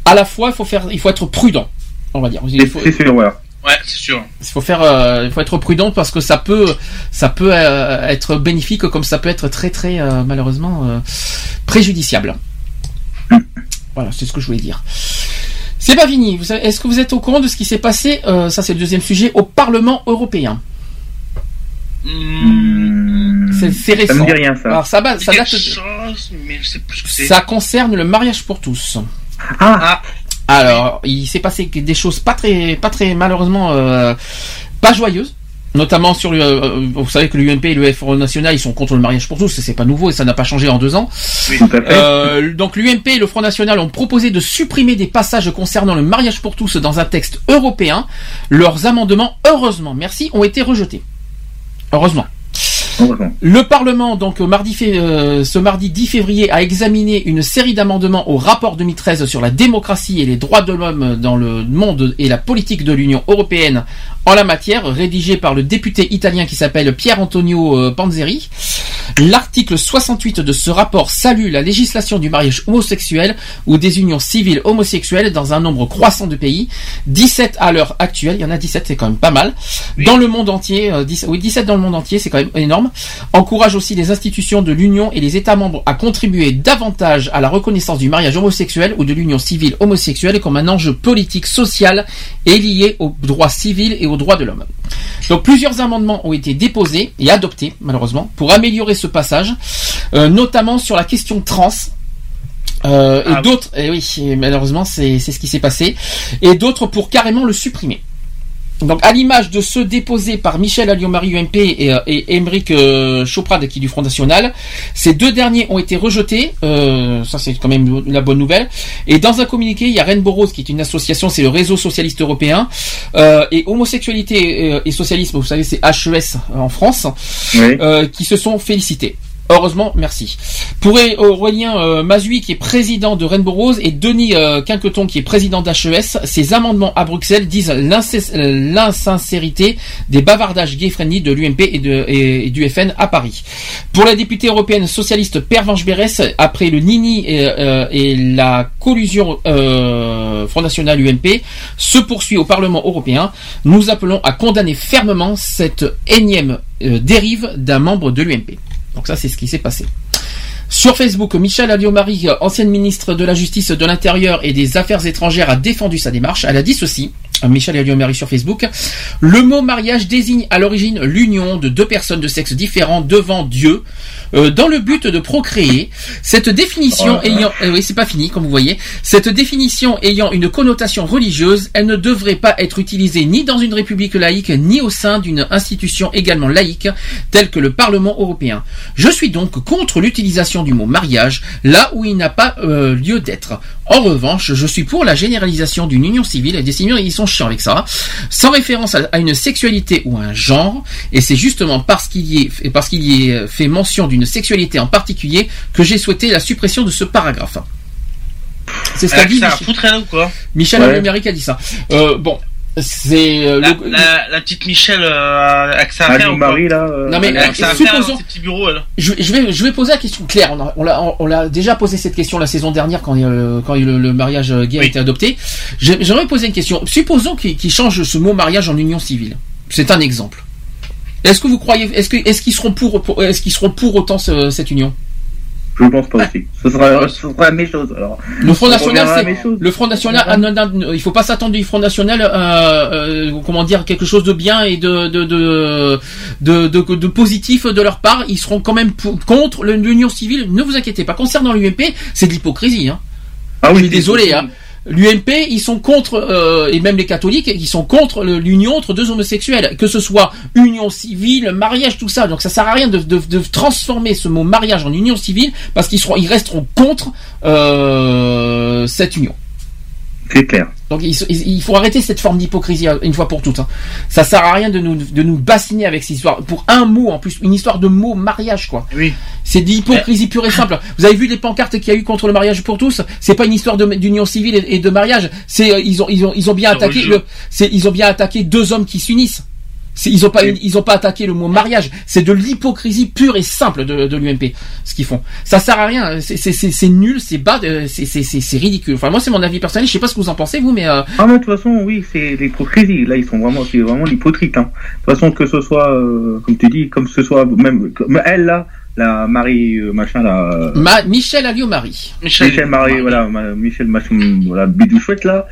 À la fois il faut faire il faut être prudent. On va dire. Il faut- C'est sûr, voilà. Ouais, c'est sûr. Il faut faire, euh, il faut être prudent parce que ça peut, ça peut euh, être bénéfique comme ça peut être très très euh, malheureusement euh, préjudiciable. Voilà, c'est ce que je voulais dire. C'est pas fini. Vous savez- Est-ce que vous êtes au courant de ce qui s'est passé euh, Ça, c'est le deuxième sujet au Parlement européen? C'est c'est récent. Ça me dit rien, ça. Alors ça, date. Quelque chose, mais je sais plus ce que c'est. Ça concerne le mariage pour tous. Ah. Alors, il s'est passé des choses pas très, pas très malheureusement euh, pas joyeuses. Notamment sur le, euh, vous savez que l'UMP et le Front National ils sont contre le mariage pour tous, c'est pas nouveau et ça n'a pas changé en deux ans. Euh, donc l'UMP et le Front National ont proposé de supprimer des passages concernant le mariage pour tous dans un texte européen. Leurs amendements, heureusement, merci, ont été rejetés. Heureusement. Le Parlement, donc mardi euh, ce mardi 10 février, a examiné une série d'amendements au rapport 2013 sur la démocratie et les droits de l'homme dans le monde et la politique de l'Union européenne en la matière, rédigé par le député italien qui s'appelle Pier Antonio euh, Panzeri. L'article 68 de ce rapport salue la législation du mariage homosexuel ou des unions civiles homosexuelles dans un nombre croissant de pays. 17 à l'heure actuelle, il y en a 17, c'est quand même pas mal. Dans le monde entier, euh, 10 oui 17 dans le monde entier, c'est quand même énorme. Encourage aussi les institutions de l'Union et les États membres à contribuer davantage à la reconnaissance du mariage homosexuel ou de l'union civile homosexuelle comme un enjeu politique, social et lié aux droits civils et aux droits de l'homme. Donc plusieurs amendements ont été déposés et adoptés, malheureusement, pour améliorer ce passage, euh, notamment sur la question trans. Euh, et d'autres, et oui, malheureusement, c'est ce qui s'est passé, et d'autres pour carrément le supprimer. Donc, à l'image de ceux déposés par Michel Alliot-Marie UMP et, euh, et Émeric euh, Choprade qui est du Front National, ces deux derniers ont été rejetés. Euh, ça, c'est quand même la bonne nouvelle. Et dans un communiqué, il y a Rainbow Rose qui est une association, c'est le réseau socialiste européen, euh, et homosexualité et socialisme, vous savez, c'est HES en France, euh, qui se sont félicités. Heureusement, merci. Pour Aurélien euh, Mazui, qui est président de Rainbow Rose, et Denis euh, Quinqueton, qui est président d'HES, ces amendements à Bruxelles disent euh, l'insincérité des bavardages gay-friendly de l'UMP et, du FN à Paris. Pour la députée européenne socialiste Pervenche Berès, après le Nini et, euh, et la collusion euh, Front National UMP se poursuit au Parlement européen, nous appelons à condamner fermement cette énième euh, dérive d'un membre de l'UMP. Donc ça, c'est ce qui s'est passé. Sur Facebook, Michel Alliot-Marie, ancienne ministre de la Justice, de l'Intérieur et des Affaires étrangères, a défendu sa démarche. Elle a dit ceci, Michel Alliot-Marie sur Facebook, le mot mariage désigne à l'origine l'union de deux personnes de sexe différent devant Dieu, euh, dans le but de procréer. Cette définition Oh ayant, eh oui, c'est pas fini, comme vous voyez, cette définition ayant une connotation religieuse, elle ne devrait pas être utilisée ni dans une république laïque, ni au sein d'une institution également laïque, telle que le Parlement européen. Je suis donc contre l'utilisation du mot mariage, là où il n'a pas euh, lieu d'être. En revanche, je suis pour la généralisation d'une union civile, et des seigneurs, ils sont chiants avec ça, sans référence à, à une sexualité ou un genre, et c'est justement parce qu'il y est, parce qu'il y est fait mention d'une sexualité en particulier que j'ai souhaité la suppression de ce paragraphe. C'est ce qu'a Avec dit ça, Michel, Michel Ouais. A dit ça. Euh, bon, c'est euh, la, le- la, la petite Michel euh, avec sa affaire ou quoi Alliot-Marie, là, euh, Non mais supposons, ses petits bureaux elle. je, je vais, je vais poser la question claire. On l'a, on l'a déjà posé cette question la saison dernière quand, euh, quand le, le mariage gay a été adopté. J'ai- J'aimerais poser une question. Supposons qu'il qu'il change ce mot mariage en union civile. C'est un exemple. Est-ce que vous croyez, est-ce que, est-ce qu'ils seront pour, pour- est-ce qu'ils seront pour autant ce- cette union? Je pense pas aussi. Ce sera, ce sera la même chose. Alors. Le Front On National, c'est le Front National. ah, non, non, il faut pas s'attendre du Front National, euh, euh, comment dire, quelque chose de bien et de de de de, de, de positif de leur part. Ils seront quand même pour- contre l'union civile. Ne vous inquiétez pas. Concernant l'UMP, c'est de l'hypocrisie. Hein. Ah Je suis désolé. Hein. L'UMP, ils sont contre, euh, et même les catholiques, ils sont contre l'union entre deux homosexuels, que ce soit union civile, mariage, tout ça. Donc ça sert à rien de, de, de transformer ce mot mariage en union civile, parce qu'ils seront, ils resteront contre euh, cette union. C'est clair. Donc il, faut arrêter cette forme d'hypocrisie euh, une fois pour toutes. hein. Ça sert à rien de nous de nous bassiner avec cette histoire pour un mot en plus, une histoire de mot mariage quoi. Oui. C'est de l'hypocrisie pure et simple. Vous avez vu les pancartes qu'il y a eu contre le mariage pour tous? C'est pas une histoire de- d'union civile et, et de mariage. C'est euh, ils ont ils ont ils ont bien attaqué le c'est ils ont bien attaqué deux hommes qui s'unissent. Ils ont pas, ils ont pas attaqué le mot mariage. C'est de l'hypocrisie pure et simple de, de l'UMP, ce qu'ils font. Ça sert à rien. C'est- nul, c'est bas, euh, c'est ridicule. Enfin, moi, c'est mon avis personnel. Je sais pas ce que vous en pensez, vous, mais euh, Ah mais de toute façon, oui, c'est l'hypocrisie. Là, ils sont vraiment, c'est vraiment l'hypocrite. Hein. De toute façon, que ce soit, euh, comme tu dis, comme ce soit même, comme elle là, la Marie euh, machin là, Ma- Michel Alliot-Marie. Michel, Marie, voilà, ma- Michel machin, voilà, bidou chouette là.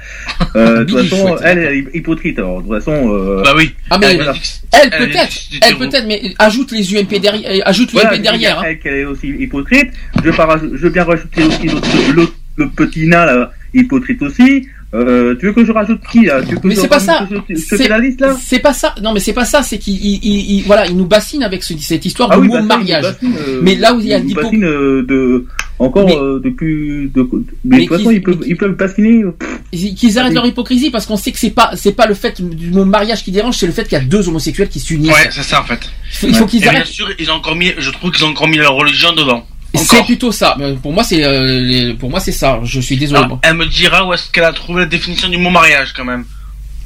Euh, de toute façon, chouette, elle, elle est hypocrite. Alors, de toute façon, euh, Bah oui. Ah mais voilà. elle peut-être, elle peut-être, mais ajoute les UMP derrière, euh, ajoute l'UMP Voilà, derrière. hein. Elle, qu'elle est aussi hypocrite. Je veux, pas raj- je veux bien rajouter aussi l'autre- le petit nain là, hypocrite aussi. Euh, tu veux que je rajoute qui là? Tu veux que Mais c'est pas ça. C'est- la liste là? C'est pas ça. Non, mais c'est pas ça. C'est qu'il, il, il- il- voilà, il nous bassine avec ce- cette histoire Ah de oui, mot bah mariage. bassine, euh, mais là où il y a l'hypo- bassine, euh, de encore Mais- euh, depuis de, mais de toute façon ils peuvent ils peuvent bassiner qu'ils arrêtent leur hypocrisie parce qu'on sait que c'est pas, c'est pas le fait du mot mariage qui dérange, c'est le fait qu'il y a deux homosexuels qui s'unissent. Ouais, c'est ça en fait. Il faut, faut qu'ils Et bien arrêtent. sûr, ils ont encore mis, je trouve qu'ils ont encore mis leur religion dedans. C'est plutôt ça. Pour moi, c'est, euh, pour moi, c'est ça. Je suis désolé. Alors, elle me dira où est-ce qu'elle a trouvé la définition du mot mariage quand même?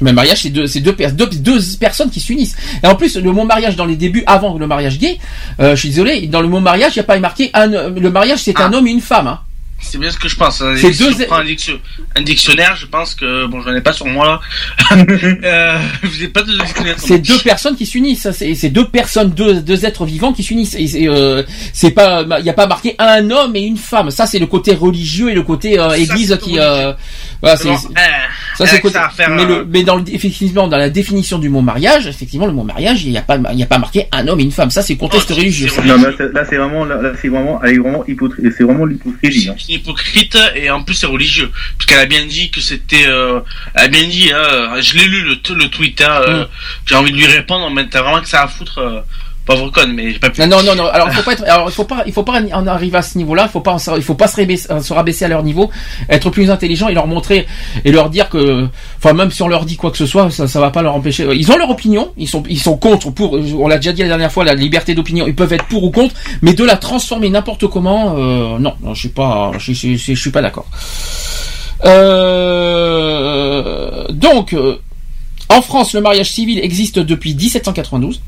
Mais mariage, c'est deux, c'est deux, per- deux, deux personnes qui s'unissent. Et en plus, le mot mariage dans les débuts, avant le mariage gay, euh, je suis désolé, dans le mot mariage, il n'y a pas marqué un, le mariage, c'est un homme et une femme. Hein. C'est bien ce que je pense. hein. C'est Si deux- on prend un, diction- un dictionnaire, je pense que bon, je n'en ai pas sur moi là. euh, vous n'avez pas de dictionnaire. C'est deux personnes qui s'unissent. ça, C'est deux personnes, deux, deux êtres vivants qui s'unissent. Et euh, c'est pas, il n'y a pas marqué un homme et une femme. Ça, c'est le côté religieux et le côté euh, église qui. Euh, voilà, c'est, Bon, euh, ça, c'est le côté. ça mais, le, mais dans le, effectivement, dans la définition du mot mariage, effectivement, le mot mariage, il n'y a pas, il n'y a pas marqué un homme et une femme. Ça, c'est contexte religieux. ça. non mais là, c'est- vraiment là, c'est vraiment elle est vraiment hypocrite c'est vraiment l'hypocrisie hein. Hypocrite et en plus c'est religieux puisqu'elle a bien dit que c'était euh, elle a bien dit hein, je l'ai lu le, le tweet hein, euh, Mm. j'ai envie de lui répondre mais t'as vraiment que ça à foutre pauvre conne mais j'ai pas pu Non, non, non. Alors, il faut pas être, alors, il faut pas, il faut pas en arriver à ce niveau-là. Il faut pas, il faut pas se rabaisser, se rabaisser à leur niveau, être plus intelligent et leur montrer et leur dire que, enfin, même si on leur dit quoi que ce soit, ça, ça va pas leur empêcher. Ils ont leur opinion. Ils sont, ils sont contre, pour. On l'a déjà dit la dernière fois, la liberté d'opinion. Ils peuvent être pour ou contre, mais de la transformer n'importe comment, euh, non, non, je suis pas, je, je, je, je suis pas d'accord. Euh, donc, euh, en France, le mariage civil existe depuis 1792.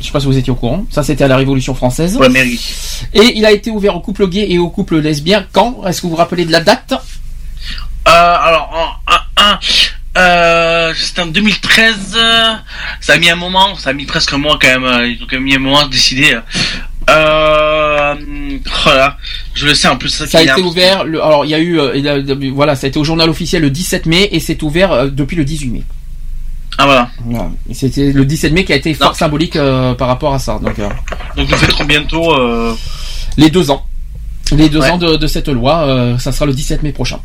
Je sais pas si vous étiez au courant. Ça, c'était à la Révolution française. Ouais, mais oui. Et il a été ouvert aux couples gays et aux couples lesbiens. Quand Est-ce que vous vous rappelez de la date? Euh, alors, en, en- en- euh, c'était en 2013. euh, ça a mis un moment, ça a mis presque un mois quand même. euh, Ils ont quand même mis un moment à décider. Euh, voilà, je le sais en plus. Ça a été ouvert. Le, alors, il y a eu, euh, voilà, ça a été au journal officiel le 17 mai et c'est ouvert euh, depuis le 18 mai. Ah voilà. Voilà. Et C'était le 17 mai qui a été fort symbolique euh, par rapport à ça. Donc, euh, Donc nous fêterons bientôt. Euh... les deux ans, les deux Ouais. ans de, de cette loi, euh, ça sera le 17 mai prochain.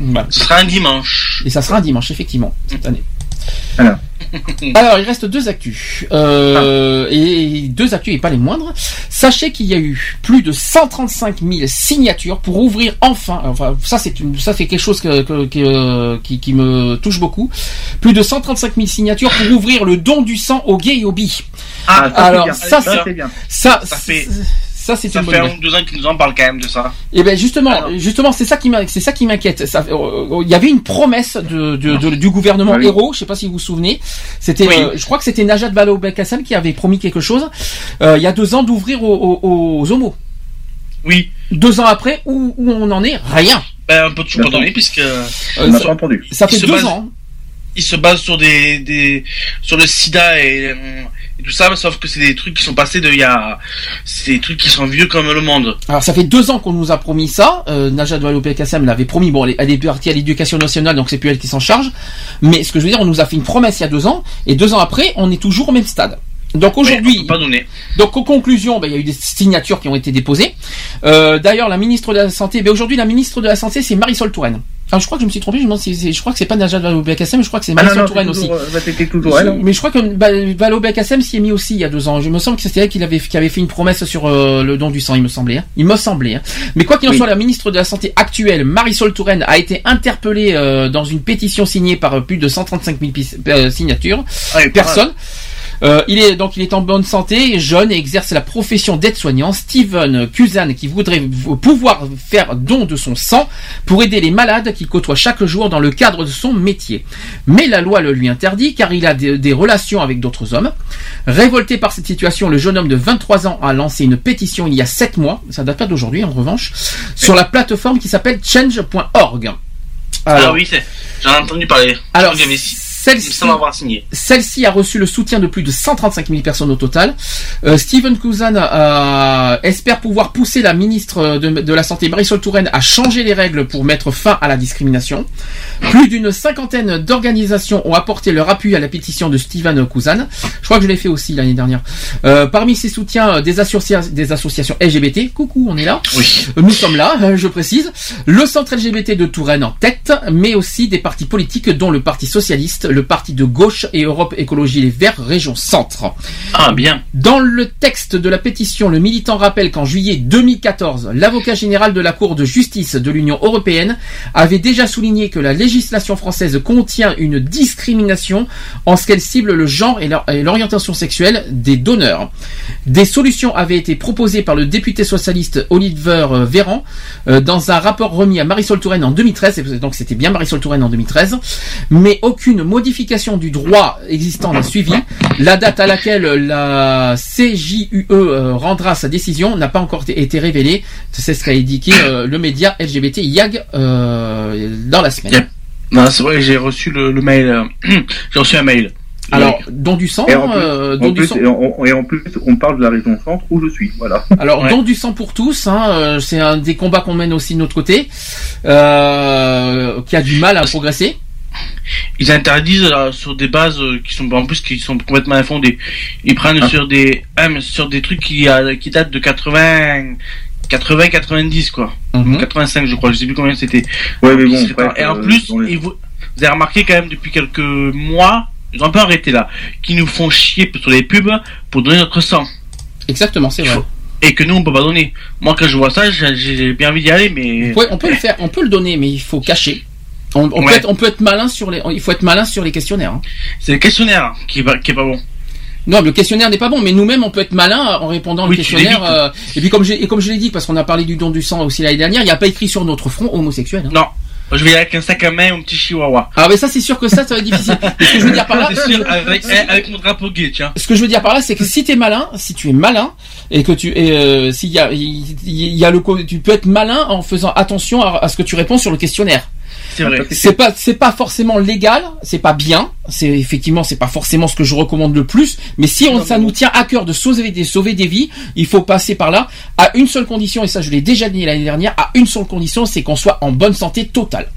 Voilà. Ce sera un dimanche. Et ça sera un dimanche, effectivement, cette année. Alors. Alors, il reste deux actus. Euh, et deux actus et pas les moindres. Sachez qu'il y a eu plus de 135 000 signatures pour ouvrir enfin, enfin, ça c'est une, ça c'est quelque chose que, que- que- euh, qui, qui me touche beaucoup. Plus de 135 000 signatures pour ouvrir le don du sang aux gays et aux bi. Ah, alors, ça, bien. Ça, Ça fait- ça, c'est Ça une bonne fait un ou deux ans qu'ils nous en parlent quand même de ça. Et ben justement, justement, c'est ça qui m'in- c'est ça qui m'inquiète. Ça- euh, Il y avait une promesse de, de- de- du gouvernement Ah oui. héros. Je sais pas si vous vous souvenez. C'était, Oui. euh, je crois que c'était Najat Vallaud Belkacem qui avait promis quelque chose euh, il y a deux ans d'ouvrir aux, aux- aux homos. Oui. Deux ans après, où, où on en est? Rien. Ben, un peu pas donné puisque. Euh, ça- ça fait il se deux base- ans. Il se base sur des, sur le SIDA et, euh, et tout ça, sauf que c'est des trucs qui sont passés de il y a, c'est des trucs qui sont vieux comme le monde. Alors ça fait deux ans qu'on nous a promis ça. Euh, Najat Vallaud-Belkacem l'avait promis. Bon, elle est partie à l'éducation nationale, donc c'est plus elle qui s'en charge. Mais ce que je veux dire, on nous a fait une promesse il y a deux ans, et deux ans après, on est toujours au même stade. Donc aujourd'hui, donc en conclusion, ben, il y a eu des signatures qui ont été déposées. Euh, D'ailleurs, la ministre de la santé, ben, aujourd'hui la ministre de la santé, c'est Marisol Touraine. Alors je crois que je me suis trompé, je, me demande si c'est- je crois que c'est pas Najat Vallaud-Belkacem, je crois que c'est Ah non, Marisol non, Touraine aussi. euh, bah, toujours hein. Mais je crois que Vallaud-Belkacem s'y est mis aussi il y a deux ans. Je me semble que c'était elle qui avait, qui avait fait une promesse sur euh, le don du sang, il me semblait. hein. Il me semblait. hein. Mais quoi qu'il en Oui. soit, la ministre de la Santé actuelle, Marisol Touraine, a été interpellée euh, dans une pétition signée par euh, plus de 135 000 pis- euh, signatures, Ah, personnes. Euh, il est donc il est en bonne santé, jeune et exerce la profession d'aide-soignant. Steven Kuzan qui voudrait pouvoir faire don de son sang pour aider les malades qu'il côtoie chaque jour dans le cadre de son métier. Mais la loi le lui interdit car il a des, des relations avec d'autres hommes. Révolté par cette situation, le jeune homme de 23 ans a lancé une pétition il y a 7 mois, ça date pas d'aujourd'hui en revanche, sur la plateforme qui s'appelle change.org. ah Alors- oui, c'est. J'en ai entendu parler. Alors, Celle-ci-. Celle-ci a reçu le soutien de plus de 135 000 personnes au total. Euh, Steven Kuzan euh, espère pouvoir pousser la ministre de, de la Santé Marisol Touraine à changer les règles pour mettre fin à la discrimination. Plus d'une cinquantaine d'organisations ont apporté leur appui à la pétition de Steven Kuzan. Je crois que je l'ai fait aussi l'année dernière. Euh, parmi ces soutiens, euh, des, associa- des associations LGBT. Coucou, on est là. Oui. Nous sommes là, euh, je précise. Le centre LGBT de Touraine en tête, mais aussi des partis politiques dont le Parti Socialiste, le Parti de Gauche et Europe Écologie Les Verts, région centre. Ah, bien. Dans le texte de la pétition, le militant rappelle qu'en juillet 2014, l'avocat général de la Cour de justice de l'Union européenne avait déjà souligné que la législation française contient une discrimination en ce qu'elle cible le genre et l'or- et l'orientation sexuelle des donneurs. Des solutions avaient été proposées par le député socialiste Oliver Véran euh, dans un rapport remis à Marisol Touraine en 2013, et donc c'était bien Marisol Touraine en 2013, mais aucune modification du droit existant n'a suivi. La date à laquelle la CJUE euh, rendra sa décision n'a pas encore été- révélée. C'est ce qu'a indiqué euh, le média LGBT YAG euh, dans la semaine. Non, c'est vrai, j'ai reçu le, le mail. j'ai reçu un mail. Alors, don du sang, Et en, plus, euh, en don du plus- sang. et en- et en plus, on parle de la région centre où je suis. Voilà. Alors, don du sang pour tous, hein, c'est un des combats qu'on mène aussi de notre côté, euh, qui a du mal à progresser. Ils interdisent sur des bases euh, qui sont en plus qui sont complètement infondées. Ils prennent Ah. sur des ah, mais sur des trucs qui euh, qui datent de 80 80 90 quoi. 85 je crois, je sais plus combien c'était. Ouais, mais bon, C'est bref, pas- et en euh, plus, les- vous, vous avez remarqué quand même depuis quelques mois, ils ont un peu arrêté là, qui nous font chier sur les pubs pour donner notre sang. Exactement, c'est vrai. Et que nous on peut pas donner. Moi quand je vois ça, j'ai- bien envie d'y aller, mais. On peut le faire, on peut le donner, mais il faut cacher. On, on peut être, on peut être malin sur les, il faut être malin sur les questionnaires. hein. C'est le questionnaire qui est pas, qui est pas bon. Non, le questionnaire n'est pas bon, mais nous-mêmes on peut être malin en répondant au Oui, questionnaire. euh, et puis comme et comme je l'ai dit, parce qu'on a parlé du don du sang aussi l'année dernière, il n'y a pas écrit sur notre front homosexuel. hein. Non. Je vais avec un sac à main ou un petit chihuahua. Ah, mais ça c'est sûr que ça, ça va être difficile. Mais ce que je veux dire par là, C'est sûr, avec, avec mon drapeau gay, tiens. ce que je veux dire par là, c'est que si t'es malin, si tu es malin et que tu, et, euh, s'il y a, il y a le, tu peux être malin en faisant attention à, à ce que tu réponds sur le questionnaire. C'est vrai. C'est pas, c'est pas forcément légal, c'est pas bien, c'est effectivement, c'est pas forcément ce que je recommande le plus, mais si on, ça nous tient à cœur de sauver des, sauver des vies, il faut passer par là à une seule condition, et ça je l'ai déjà dit l'année dernière, à une seule condition, c'est qu'on soit en bonne santé totale.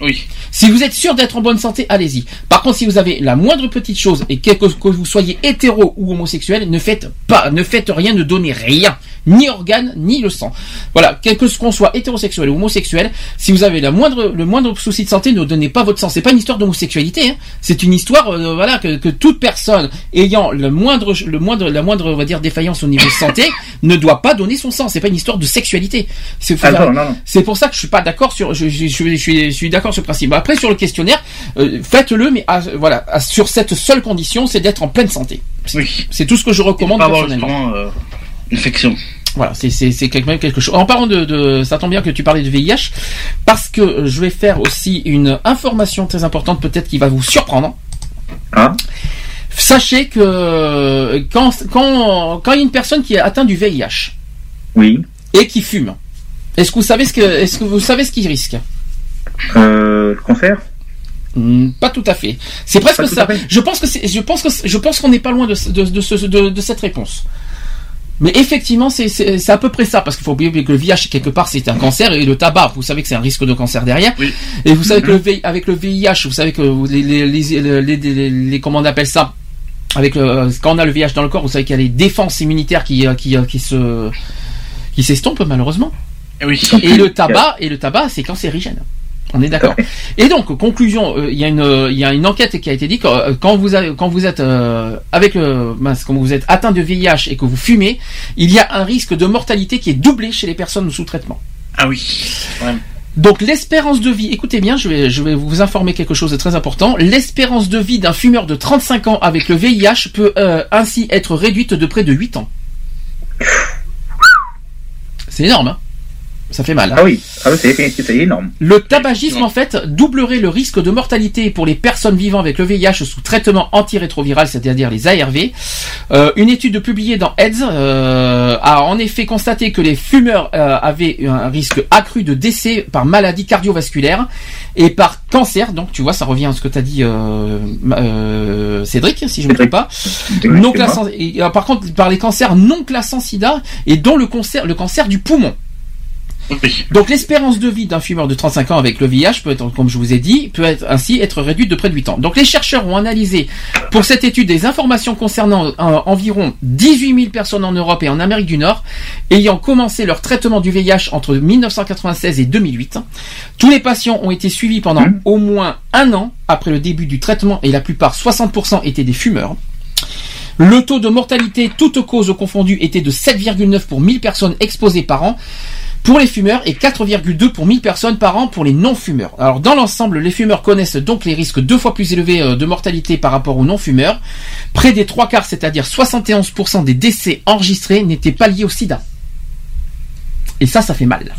Oui. Si vous êtes sûr d'être en bonne santé, allez-y. Par contre, si vous avez la moindre petite chose et que, que- que vous soyez hétéro ou homosexuel, ne faites pas, ne faites rien, ne donnez rien, ni organe, ni le sang. Voilà, quel que qu'on soit hétérosexuel ou homosexuel, si vous avez la moindre, le moindre souci de santé, ne donnez pas votre sang. C'est pas une histoire d'homosexualité, hein. c'est une histoire, euh, voilà, que, que toute personne ayant le moindre, le moindre, la moindre, on va dire, défaillance au niveau de santé, ne doit pas donner son sang. C'est pas une histoire de sexualité. C'est Ah, faire- pour ça que je suis pas d'accord sur, je, je, je, je suis, d'accord sur le principe. Après, sur le questionnaire, euh, faites-le, mais à- voilà, à- sur cette seule condition, c'est d'être en pleine santé. Oui. C'est tout ce que je recommande Pas avoir personnellement. justement, euh, infection. Voilà, c'est quand même quelque chose. En parlant de, de, ça tombe bien que tu parlais de VIH, parce que euh, je vais faire aussi une information très importante, peut-être qui va vous surprendre. Ah. Sachez que euh, quand quand quand il y a une personne qui est atteinte du VIH Oui. et qui fume, est-ce que vous savez ce que est-ce que vous savez ce qu'il risque? Euh, le cancer? Hmm, Pas tout à fait. C'est presque ça. Je pense que je pense que je pense qu'on n'est pas loin de, de, de cette réponse. Mais effectivement, c'est, à peu près ça, parce qu'il faut oublier que le VIH quelque part c'est un cancer et le tabac, vous savez que c'est un risque de cancer derrière. Et vous savez que le VIH, avec le VIH, vous savez que les les les, les, les, les- les- comment on appelle ça avec le, quand on a le VIH dans le corps, vous savez qu'il y a les défenses immunitaires qui qui qui se qui s'estompent malheureusement. Et oui. Et le tabac, et le tabac, c'est cancérigène. On est d'accord. Et donc, conclusion, euh, il y a une, euh, y a une enquête qui a été dit que euh, quand vous avez, quand vous êtes euh, avec le, mince, quand vous êtes atteint de VIH et que vous fumez, il y a un risque de mortalité qui est doublé chez les personnes sous traitement. Ah oui. Ouais. Donc l'espérance de vie, écoutez bien, je vais, je vais vous informer quelque chose de très important. L'espérance de vie d'un fumeur de 35 ans avec le VIH peut euh, ainsi être réduite de près de 8 ans. C'est énorme, hein ça fait mal. hein. Ah oui, ah oui, c'est énorme. Le tabagisme, en fait, doublerait le risque de mortalité pour les personnes vivant avec le VIH sous traitement antirétroviral, c'est-à-dire les ARV. Euh, une étude publiée dans AIDS euh, a en effet constaté que les fumeurs euh, avaient un risque accru de décès par maladie cardiovasculaire et par cancer. Donc, tu vois, ça revient à ce que tu as dit, euh, euh, Cédric, si je ne me trompe pas. Non classant, et, euh, par contre, par les cancers non classants SIDA et dont le cancer, le cancer du poumon. Donc l'espérance de vie d'un fumeur de 35 ans avec le VIH peut être, comme je vous ai dit, peut être ainsi être réduite de près de 8 ans. Donc les chercheurs ont analysé pour cette étude des informations concernant euh, environ 18 000 personnes en Europe et en Amérique du Nord ayant commencé leur traitement du VIH entre 1996 et 2008. Tous les patients ont été suivis pendant au moins un an après le début du traitement et la plupart, 60% étaient des fumeurs. Le taux de mortalité, toutes causes confondues, était de 7,9 pour 1000 personnes exposées par an pour les fumeurs et 4,2 pour 1000 personnes par an pour les non-fumeurs. Alors dans l'ensemble, les fumeurs connaissent donc les risques deux fois plus élevés euh, de mortalité par rapport aux non-fumeurs. Près des trois quarts, c'est-à-dire 71% des décès enregistrés n'étaient pas liés au sida. Et ça, ça fait mal.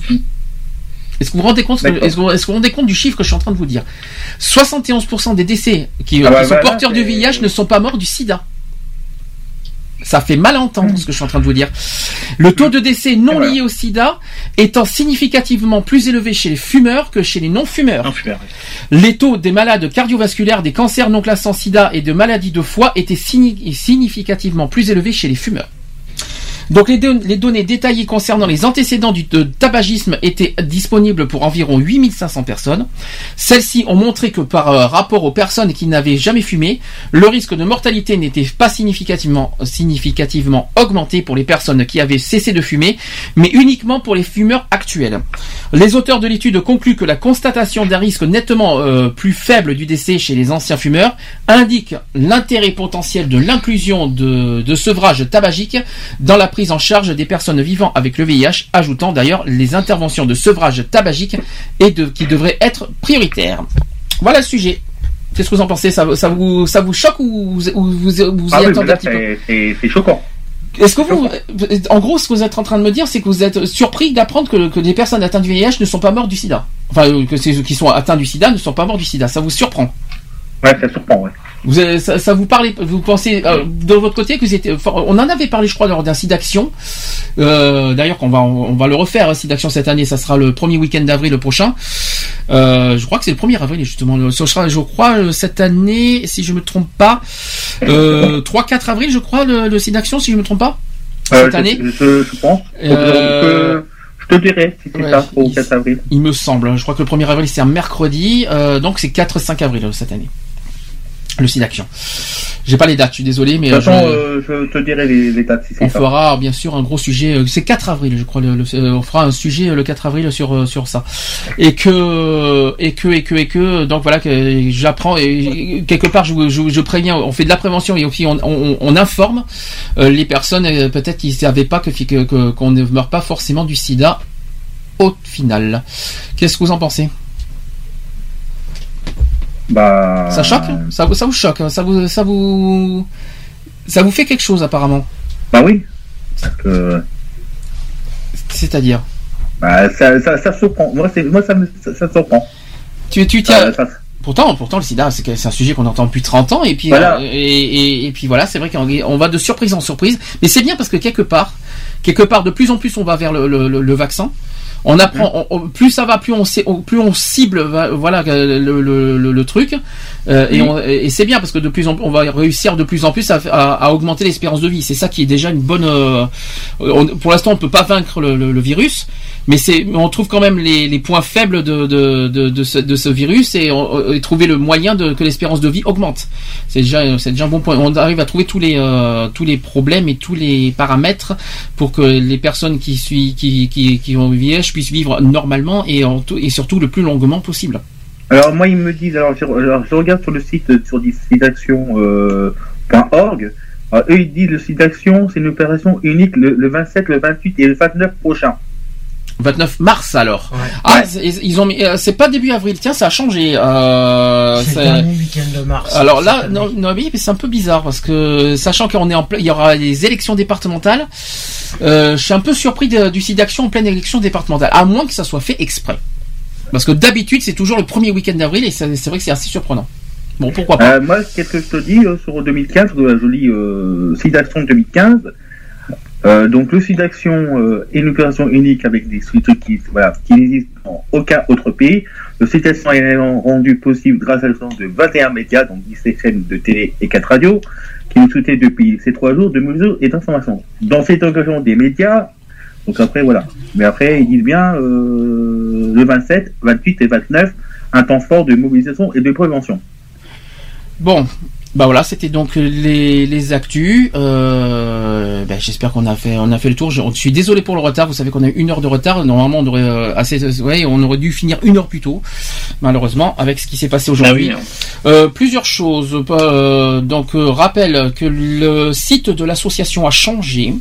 Est-ce que vous vous rendez compte, D'accord. est-ce que vous est-ce que vous vous rendez compte du chiffre que je suis en train de vous dire? 71% des décès qui, Ah bah qui sont porteurs du VIH ne sont pas morts du sida. Ça fait mal entendre ce que je suis en train de vous dire. Le taux de décès non voilà. lié au sida étant significativement plus élevé chez les fumeurs que chez les non-fumeurs. Les taux des malades cardiovasculaires, des cancers non classants sida et de maladies de foie étaient signi- significativement plus élevés chez les fumeurs. Donc les, don- les données détaillées concernant les antécédents du tabagisme étaient disponibles pour environ 8500 personnes. Celles-ci ont montré que par euh, rapport aux personnes qui n'avaient jamais fumé, le risque de mortalité n'était pas significativement, significativement augmenté pour les personnes qui avaient cessé de fumer, mais uniquement pour les fumeurs actuels. Les auteurs de l'étude concluent que la constatation d'un risque nettement euh, plus faible du décès chez les anciens fumeurs indique l'intérêt potentiel de l'inclusion de, de sevrage tabagique dans la prise en charge des personnes vivant avec le VIH, ajoutant d'ailleurs les interventions de sevrage tabagique et de, qui devraient être prioritaires. Voilà le sujet. Qu'est-ce que vous en pensez? Ça, ça vous, ça vous choque ou vous, ou vous, vous y Ah oui, attendez là, un petit peu? c'est choquant. est-ce que vous, en gros, ce que vous êtes en train de me dire, c'est que vous êtes surpris d'apprendre que, que des personnes atteintes du VIH ne sont pas mortes du SIDA. Enfin, euh, que ceux qui sont atteints du SIDA ne sont pas morts du SIDA. Ça vous surprend? Ouais, ça surprend, ouais. vous, avez- ça, ça vous parle, vous pensez euh, de votre côté que enfin, on en avait parlé, je crois, lors d'un SIDAction. Euh, D'ailleurs, qu'on va, on va le refaire, hein, SIDAction cette année. Ça sera le premier week-end d'avril le prochain. Euh, je crois que c'est le 1er avril, justement. Ce sera, je crois, cette année, si je me trompe pas, euh, 3-4 avril, je crois, le, le SIDAction, si je me trompe pas. Cette année. Je, je pense. Je te dirai si c'est Ouais, ça, au 4 avril. Il me semble. Je crois que le 1er avril, c'est un mercredi. euh, donc, c'est 4-5 avril cette année. Le SIDAction. J'ai pas les dates, je suis désolé, mais De toute façon, je- euh, je te dirai les, les dates si c'est on ça. fera bien sûr un gros sujet. euh, C'est 4 avril, je crois. le- le- euh, on fera un sujet euh, le 4 avril sur euh, sur ça. Et que et que et que et que donc voilà que j'apprends et quelque part je, je, je préviens. On fait de la prévention et aussi on, on, on informe euh, les personnes euh, peut-être qui savaient pas que- qu'on ne meurt pas forcément du SIDA au final. Qu'est-ce que vous en pensez? Bah. Ça choque ça, vous- ça vous choque hein Ça vous ça vous ça vous fait quelque chose apparemment Bah oui. Que, C'est-à-dire bah, ça, ça, ça surprend. Moi, ça, me, ça, ça surprend. Tu, tu tiens. Euh, Pourtant, pourtant, le sida, c'est un sujet qu'on entend depuis 30 ans, et puis, Voilà. euh, et, et, et puis voilà, c'est vrai qu'on on va de surprise en surprise, mais c'est bien parce que quelque part, quelque part, de plus en plus, on va vers le, le, le- le vaccin. On apprend, on- on- plus ça va, plus on, sait- on- plus on cible, voilà, le, le, le- le truc, euh, et, c'est bien parce que de plus en plus, on va réussir de plus en plus à, à- à augmenter l'espérance de vie. C'est ça qui est déjà une bonne. euh, on- pour l'instant, on peut pas vaincre le, virus, mais c'est, on trouve quand même les, les points faibles de, de, de, de ce, de ce virus et, trouver le moyen de que l'espérance de vie augmente. C'est déjà, c'est déjà un bon point. On arrive à trouver tous les, euh, tous les problèmes et tous les paramètres pour que les personnes qui, qui, qui, qui ont le VIH puissent vivre normalement et, surtout le plus longuement possible. Alors moi ils me disent, alors je, regarde sur le site euh, sur siteaction.org, alors, eux ils disent le site d'action c'est une opération unique le, le 27, le 28 et le 29 prochain. 29 mars alors. Ah, c'est- ils ont mis. euh, C'est pas début avril. Tiens, ça a changé. Euh, C'est c'est- le dernier week-end de mars. alors là, non, non, oui, mais c'est un peu bizarre parce que sachant qu'on est en plein, il y aura les élections départementales. euh, je suis un peu surpris de- du site d'action en pleine élection départementale, à moins que ça soit fait exprès. Parce que d'habitude, c'est toujours le premier week-end d'avril et c'est vrai que c'est assez surprenant. Bon, pourquoi pas Euh, moi, qu'est-ce que je te dis euh, sur 2015, euh, je lis euh, site d'action 2015. Euh, donc le site d'action euh, est une opération unique avec des trucs qui, voilà, qui n'existent dans aucun autre pays. Le site d'action est rendu possible grâce à l'assistance de 21 médias, donc 17 chaînes de télé et 4 radios, qui nous soutiennent depuis ces trois jours de mesures et d'informations. Dans cette occasion des médias, donc après voilà. Mais après ils disent bien euh, le 27, 28 et 29, un temps fort de mobilisation et de prévention. Bon, bah voilà, c'était donc les, les actus. Euh, ben, J'espère qu'on a fait on a fait le tour. Je, suis désolé pour le retard. Vous savez qu'on a eu une heure de retard. Normalement, on aurait euh, assez, ouais, on aurait dû finir une heure plus tôt. Malheureusement, avec ce qui s'est passé aujourd'hui. Bah oui, Euh, plusieurs choses. Euh, donc, euh, rappelle que le site de l'association a changé.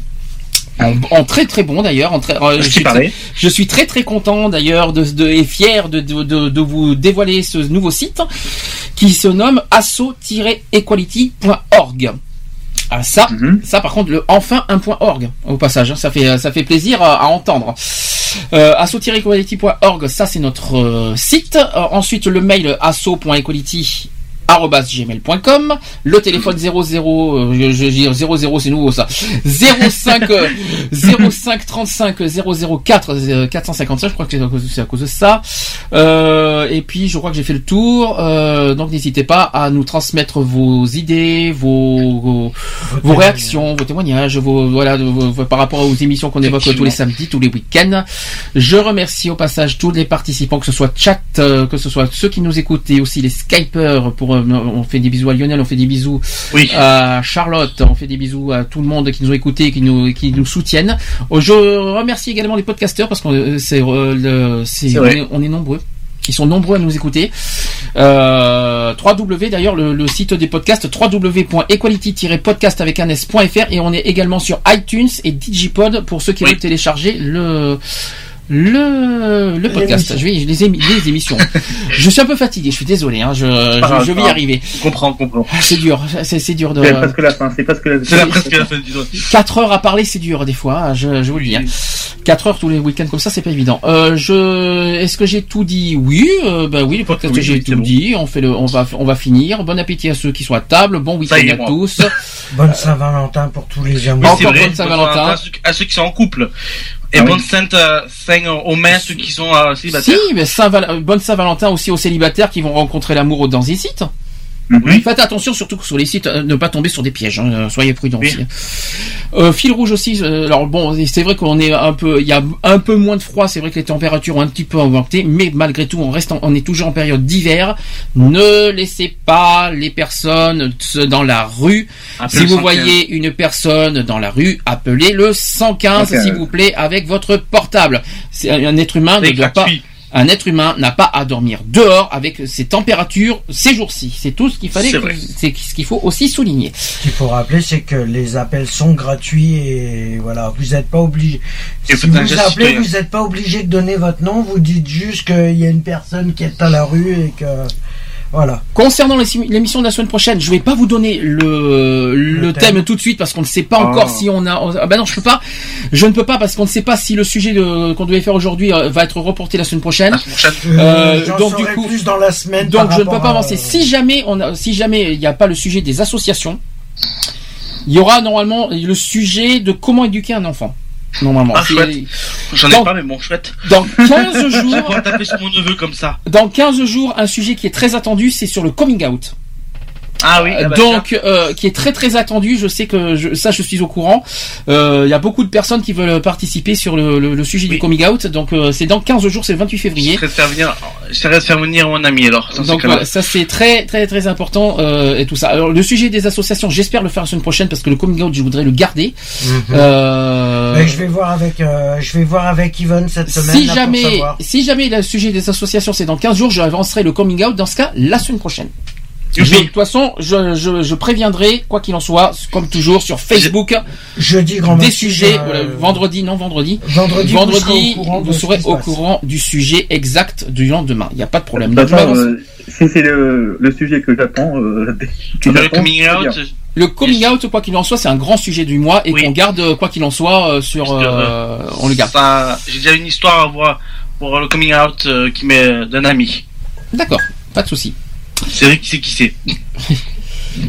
En, en très très bon d'ailleurs. En très, euh, je, suis très, je suis très très content d'ailleurs de, de- et fier de, de, de, de vous dévoiler ce nouveau site qui se nomme asso-equality.org. Ah, ça, ça par contre le enfin un point org au passage, hein, ça fait ça fait plaisir à, à entendre. Euh, asso-equality.org, ça c'est notre euh, site. Euh, ensuite le mail asso.equality gmail.com le téléphone 00 euh, je, je dis 00 c'est nouveau ça. 05 euh, 05 35 004 euh, 455 je crois que c'est à cause- de ça. Euh, et puis je crois que j'ai fait le tour Euh, donc n'hésitez pas à nous transmettre vos idées vos vos, vos réactions vos témoignages vos voilà vos- vos- par rapport aux émissions qu'on évoque tous les samedis tous les week-ends. Je remercie au passage tous les participants que ce soit chat euh, que ce soit ceux qui nous écoutent et aussi les skypers pour euh, on fait des bisous à Lionel on fait des bisous à Charlotte on fait des bisous à tout le monde qui nous ont écoutés et qui nous qui nous soutiennent Oh, je remercie également les podcasteurs parce c'est euh, le- c'est- C'est on, vrai. est, on est nombreux ils sont nombreux à nous écouter. Euh, 3W d'ailleurs le, le site des podcasts www.equality-podcast avec un s.fr et on est également sur iTunes et Digipod pour ceux qui veulent télécharger le le, le podcast. Je vais les, émi- les émissions. je suis un peu fatigué. Je suis désolé. Hein, je, je, je vais y arriver. Je comprends, je comprends. Ah, C'est dur. C'est c'est dur de. C'est presque la fin, c'est presque la C'est la presque la fin du doigt. 4 heures à parler, c'est dur des fois, hein, je, je vous le dis. hein. 4 heures tous les week-ends comme ça, c'est pas évident. Euh, je, est-ce que j'ai tout dit? Oui, euh, bah oui, le podcast Oui, j'ai oui, tout bon. dit. On fait le, on va, on va finir. Bon appétit à ceux qui sont à table. Bon week-end à moi. tous. Bonne Saint-Valentin pour tous les amoureux. Oui, Encore vrai. bonne Saint-Valentin. À ceux qui sont en couple. Et Ah bonne oui. sainte, euh, saint aux mains, ceux qui sont euh, célibataires. Si, mais Saint-Val- euh, bonne Saint-Valentin aussi aux célibataires qui vont rencontrer l'amour dans des sites. Mhm. Faites attention surtout que sur les sites, euh, ne pas tomber sur des pièges. hein, euh, soyez prudents aussi. Euh, fil rouge aussi. euh, alors bon, c'est vrai qu'on est un peu, il y a un peu moins de froid. C'est vrai que les températures ont un petit peu augmenté, mais malgré tout, on reste, en- on est toujours en période d'hiver. Ne laissez pas les personnes dans la rue. Appelez si vous 115. voyez une personne dans la rue, appelez le 115 115. s'il vous plaît avec votre portable. C'est un être humain ne doit pas. Un être humain n'a pas à dormir dehors avec ces températures ces jours-ci. C'est tout ce qu'il fallait, C'est que- vrai. c'est ce qu'il faut aussi souligner. Ce qu'il faut rappeler, c'est que les appels sont gratuits et voilà, vous n'êtes pas obligé. Si vous appelez, vous n'êtes pas obligé de donner votre nom. Vous dites juste qu'il y a une personne qui est à la rue et que voilà. Concernant l'émission de la semaine prochaine, je vais pas vous donner le, le, thème. thème. tout de suite parce qu'on ne sait pas encore Ah. si on a. Ah ben non, je peux pas. Je ne peux pas parce qu'on ne sait pas si le sujet de- qu'on devait faire aujourd'hui euh, va être reporté la semaine prochaine. Euh, J'en donc du coup, plus dans la semaine. donc je ne peux pas à- avancer. Si jamais on a, si jamais il n'y a pas le sujet des associations, il y aura normalement le sujet de comment éduquer un enfant. Normalement. Ah, chouette. J'en ai Dans- pas, mais bon, chouette. Dans 15 Je jours. pourrais taper sur mon neveu comme ça. Dans 15 jours, un sujet qui est très attendu, c'est sur le coming out. Ah oui, ah bah donc euh, qui est très très attendu. Je sais que je, ça, je suis au courant. Euh, Il y a beaucoup de personnes qui veulent participer sur le, le- le sujet du coming out. Donc euh, c'est dans 15 jours, c'est le 28 février. Je faire venir, faire venir mon ami alors. dans ce Donc cas-là. voilà, ça c'est très très très important euh, et tout ça. Alors le sujet des associations, j'espère le faire la semaine prochaine parce que le coming out, je voudrais le garder. Euh, Mais je vais voir avec, euh, je vais voir avec Yvonne cette semaine. si là, jamais, si jamais le sujet des associations c'est dans 15 jours, j'avancerai le coming out dans ce cas la semaine prochaine. Je- de toute façon, je, je, je préviendrai, quoi qu'il en soit, comme toujours sur Facebook, Jeudi, grand des sujets. euh, vendredi, non, vendredi. Vendredi, vous vendredi, serez au courant de vous serez au courant du sujet exact du lendemain. Il n'y a pas de problème. De euh, si c'est le, le sujet que j'attends, euh, Le coming out. Le coming out, quoi qu'il en soit, c'est un grand sujet du mois et qu'on garde, euh, quoi qu'il en soit, euh, sur, euh, on le garde. J'ai déjà une histoire à voir pour le coming out euh, qui m'est d'un ami. D'accord, pas de souci. C'est vrai qui c'est qui c'est.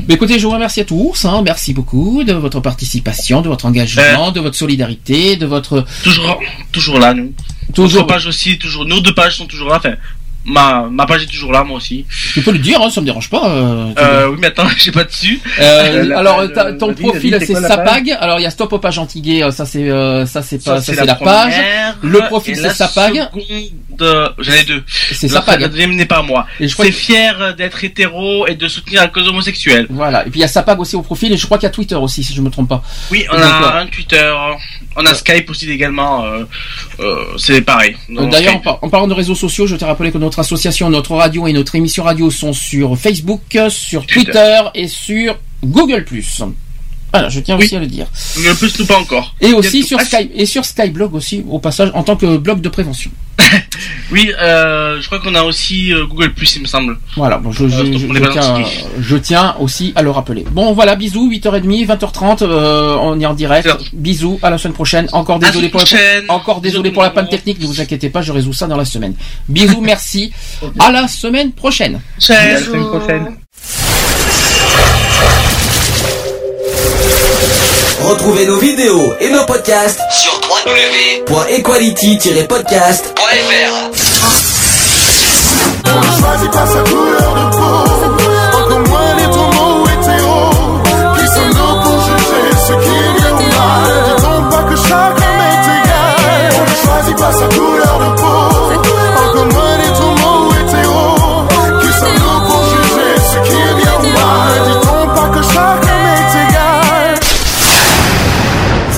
Mais écoutez, je vous remercie à tous. Hein, merci beaucoup de votre participation, de votre engagement, de votre solidarité, de votre Toujours, toujours là, nous. Toujours. Notre page aussi, toujours. Nos deux pages sont toujours là. Enfin, ma, ma page est toujours là, moi aussi. Tu peux le dire, hein, ça me dérange pas. euh, Euh, oui, mais attends, j'ai pas dessus. Euh, La alors page, ta- ton profil c'est Sapag. Alors il y a Stop au page antigué, ça c'est euh, ça c'est pas ça, c'est c'est la, la page. Le profil c'est Sapag. seconde, J'en ai deux. C'est Sapag. La deuxième n'est pas moi. Et je crois C'est que- fier d'être hétéro et de soutenir la cause homosexuelle. Voilà. Et puis il y a Sapag aussi au profil et je crois qu'il y a Twitter aussi si je me trompe pas. Oui, on Donc, a un Twitter, on a Skype aussi également. c'est pareil. D'ailleurs, en, par- en parlant de réseaux sociaux, je t'ai rappelé que notre association, notre radio et notre émission radio sont sur Facebook, sur Twitter et sur Google+. Voilà, je tiens aussi à le dire. Le plus nous pas encore. Et aussi sur Ah, Skype et sur Skyblog aussi au passage en tant que blog de prévention. Oui, euh, je crois qu'on a aussi euh, Google Plus, il me semble. Voilà, bon, je, je, Euh, je- tiens, qui- je tiens aussi à le rappeler. Bon, voilà, bisous, 8h30, 20h30, euh, on est en direct. Bisous, à la semaine prochaine. Encore À désolé pour, la, encore désolé pour la panne technique, ne vous inquiétez pas, je résous ça dans la semaine. Bisous, merci. À la semaine prochaine. À la semaine prochaine. Retrouvez nos vidéos et nos podcasts Sur www.equality-podcast.fr On ne choisit pas sa couleur de peau,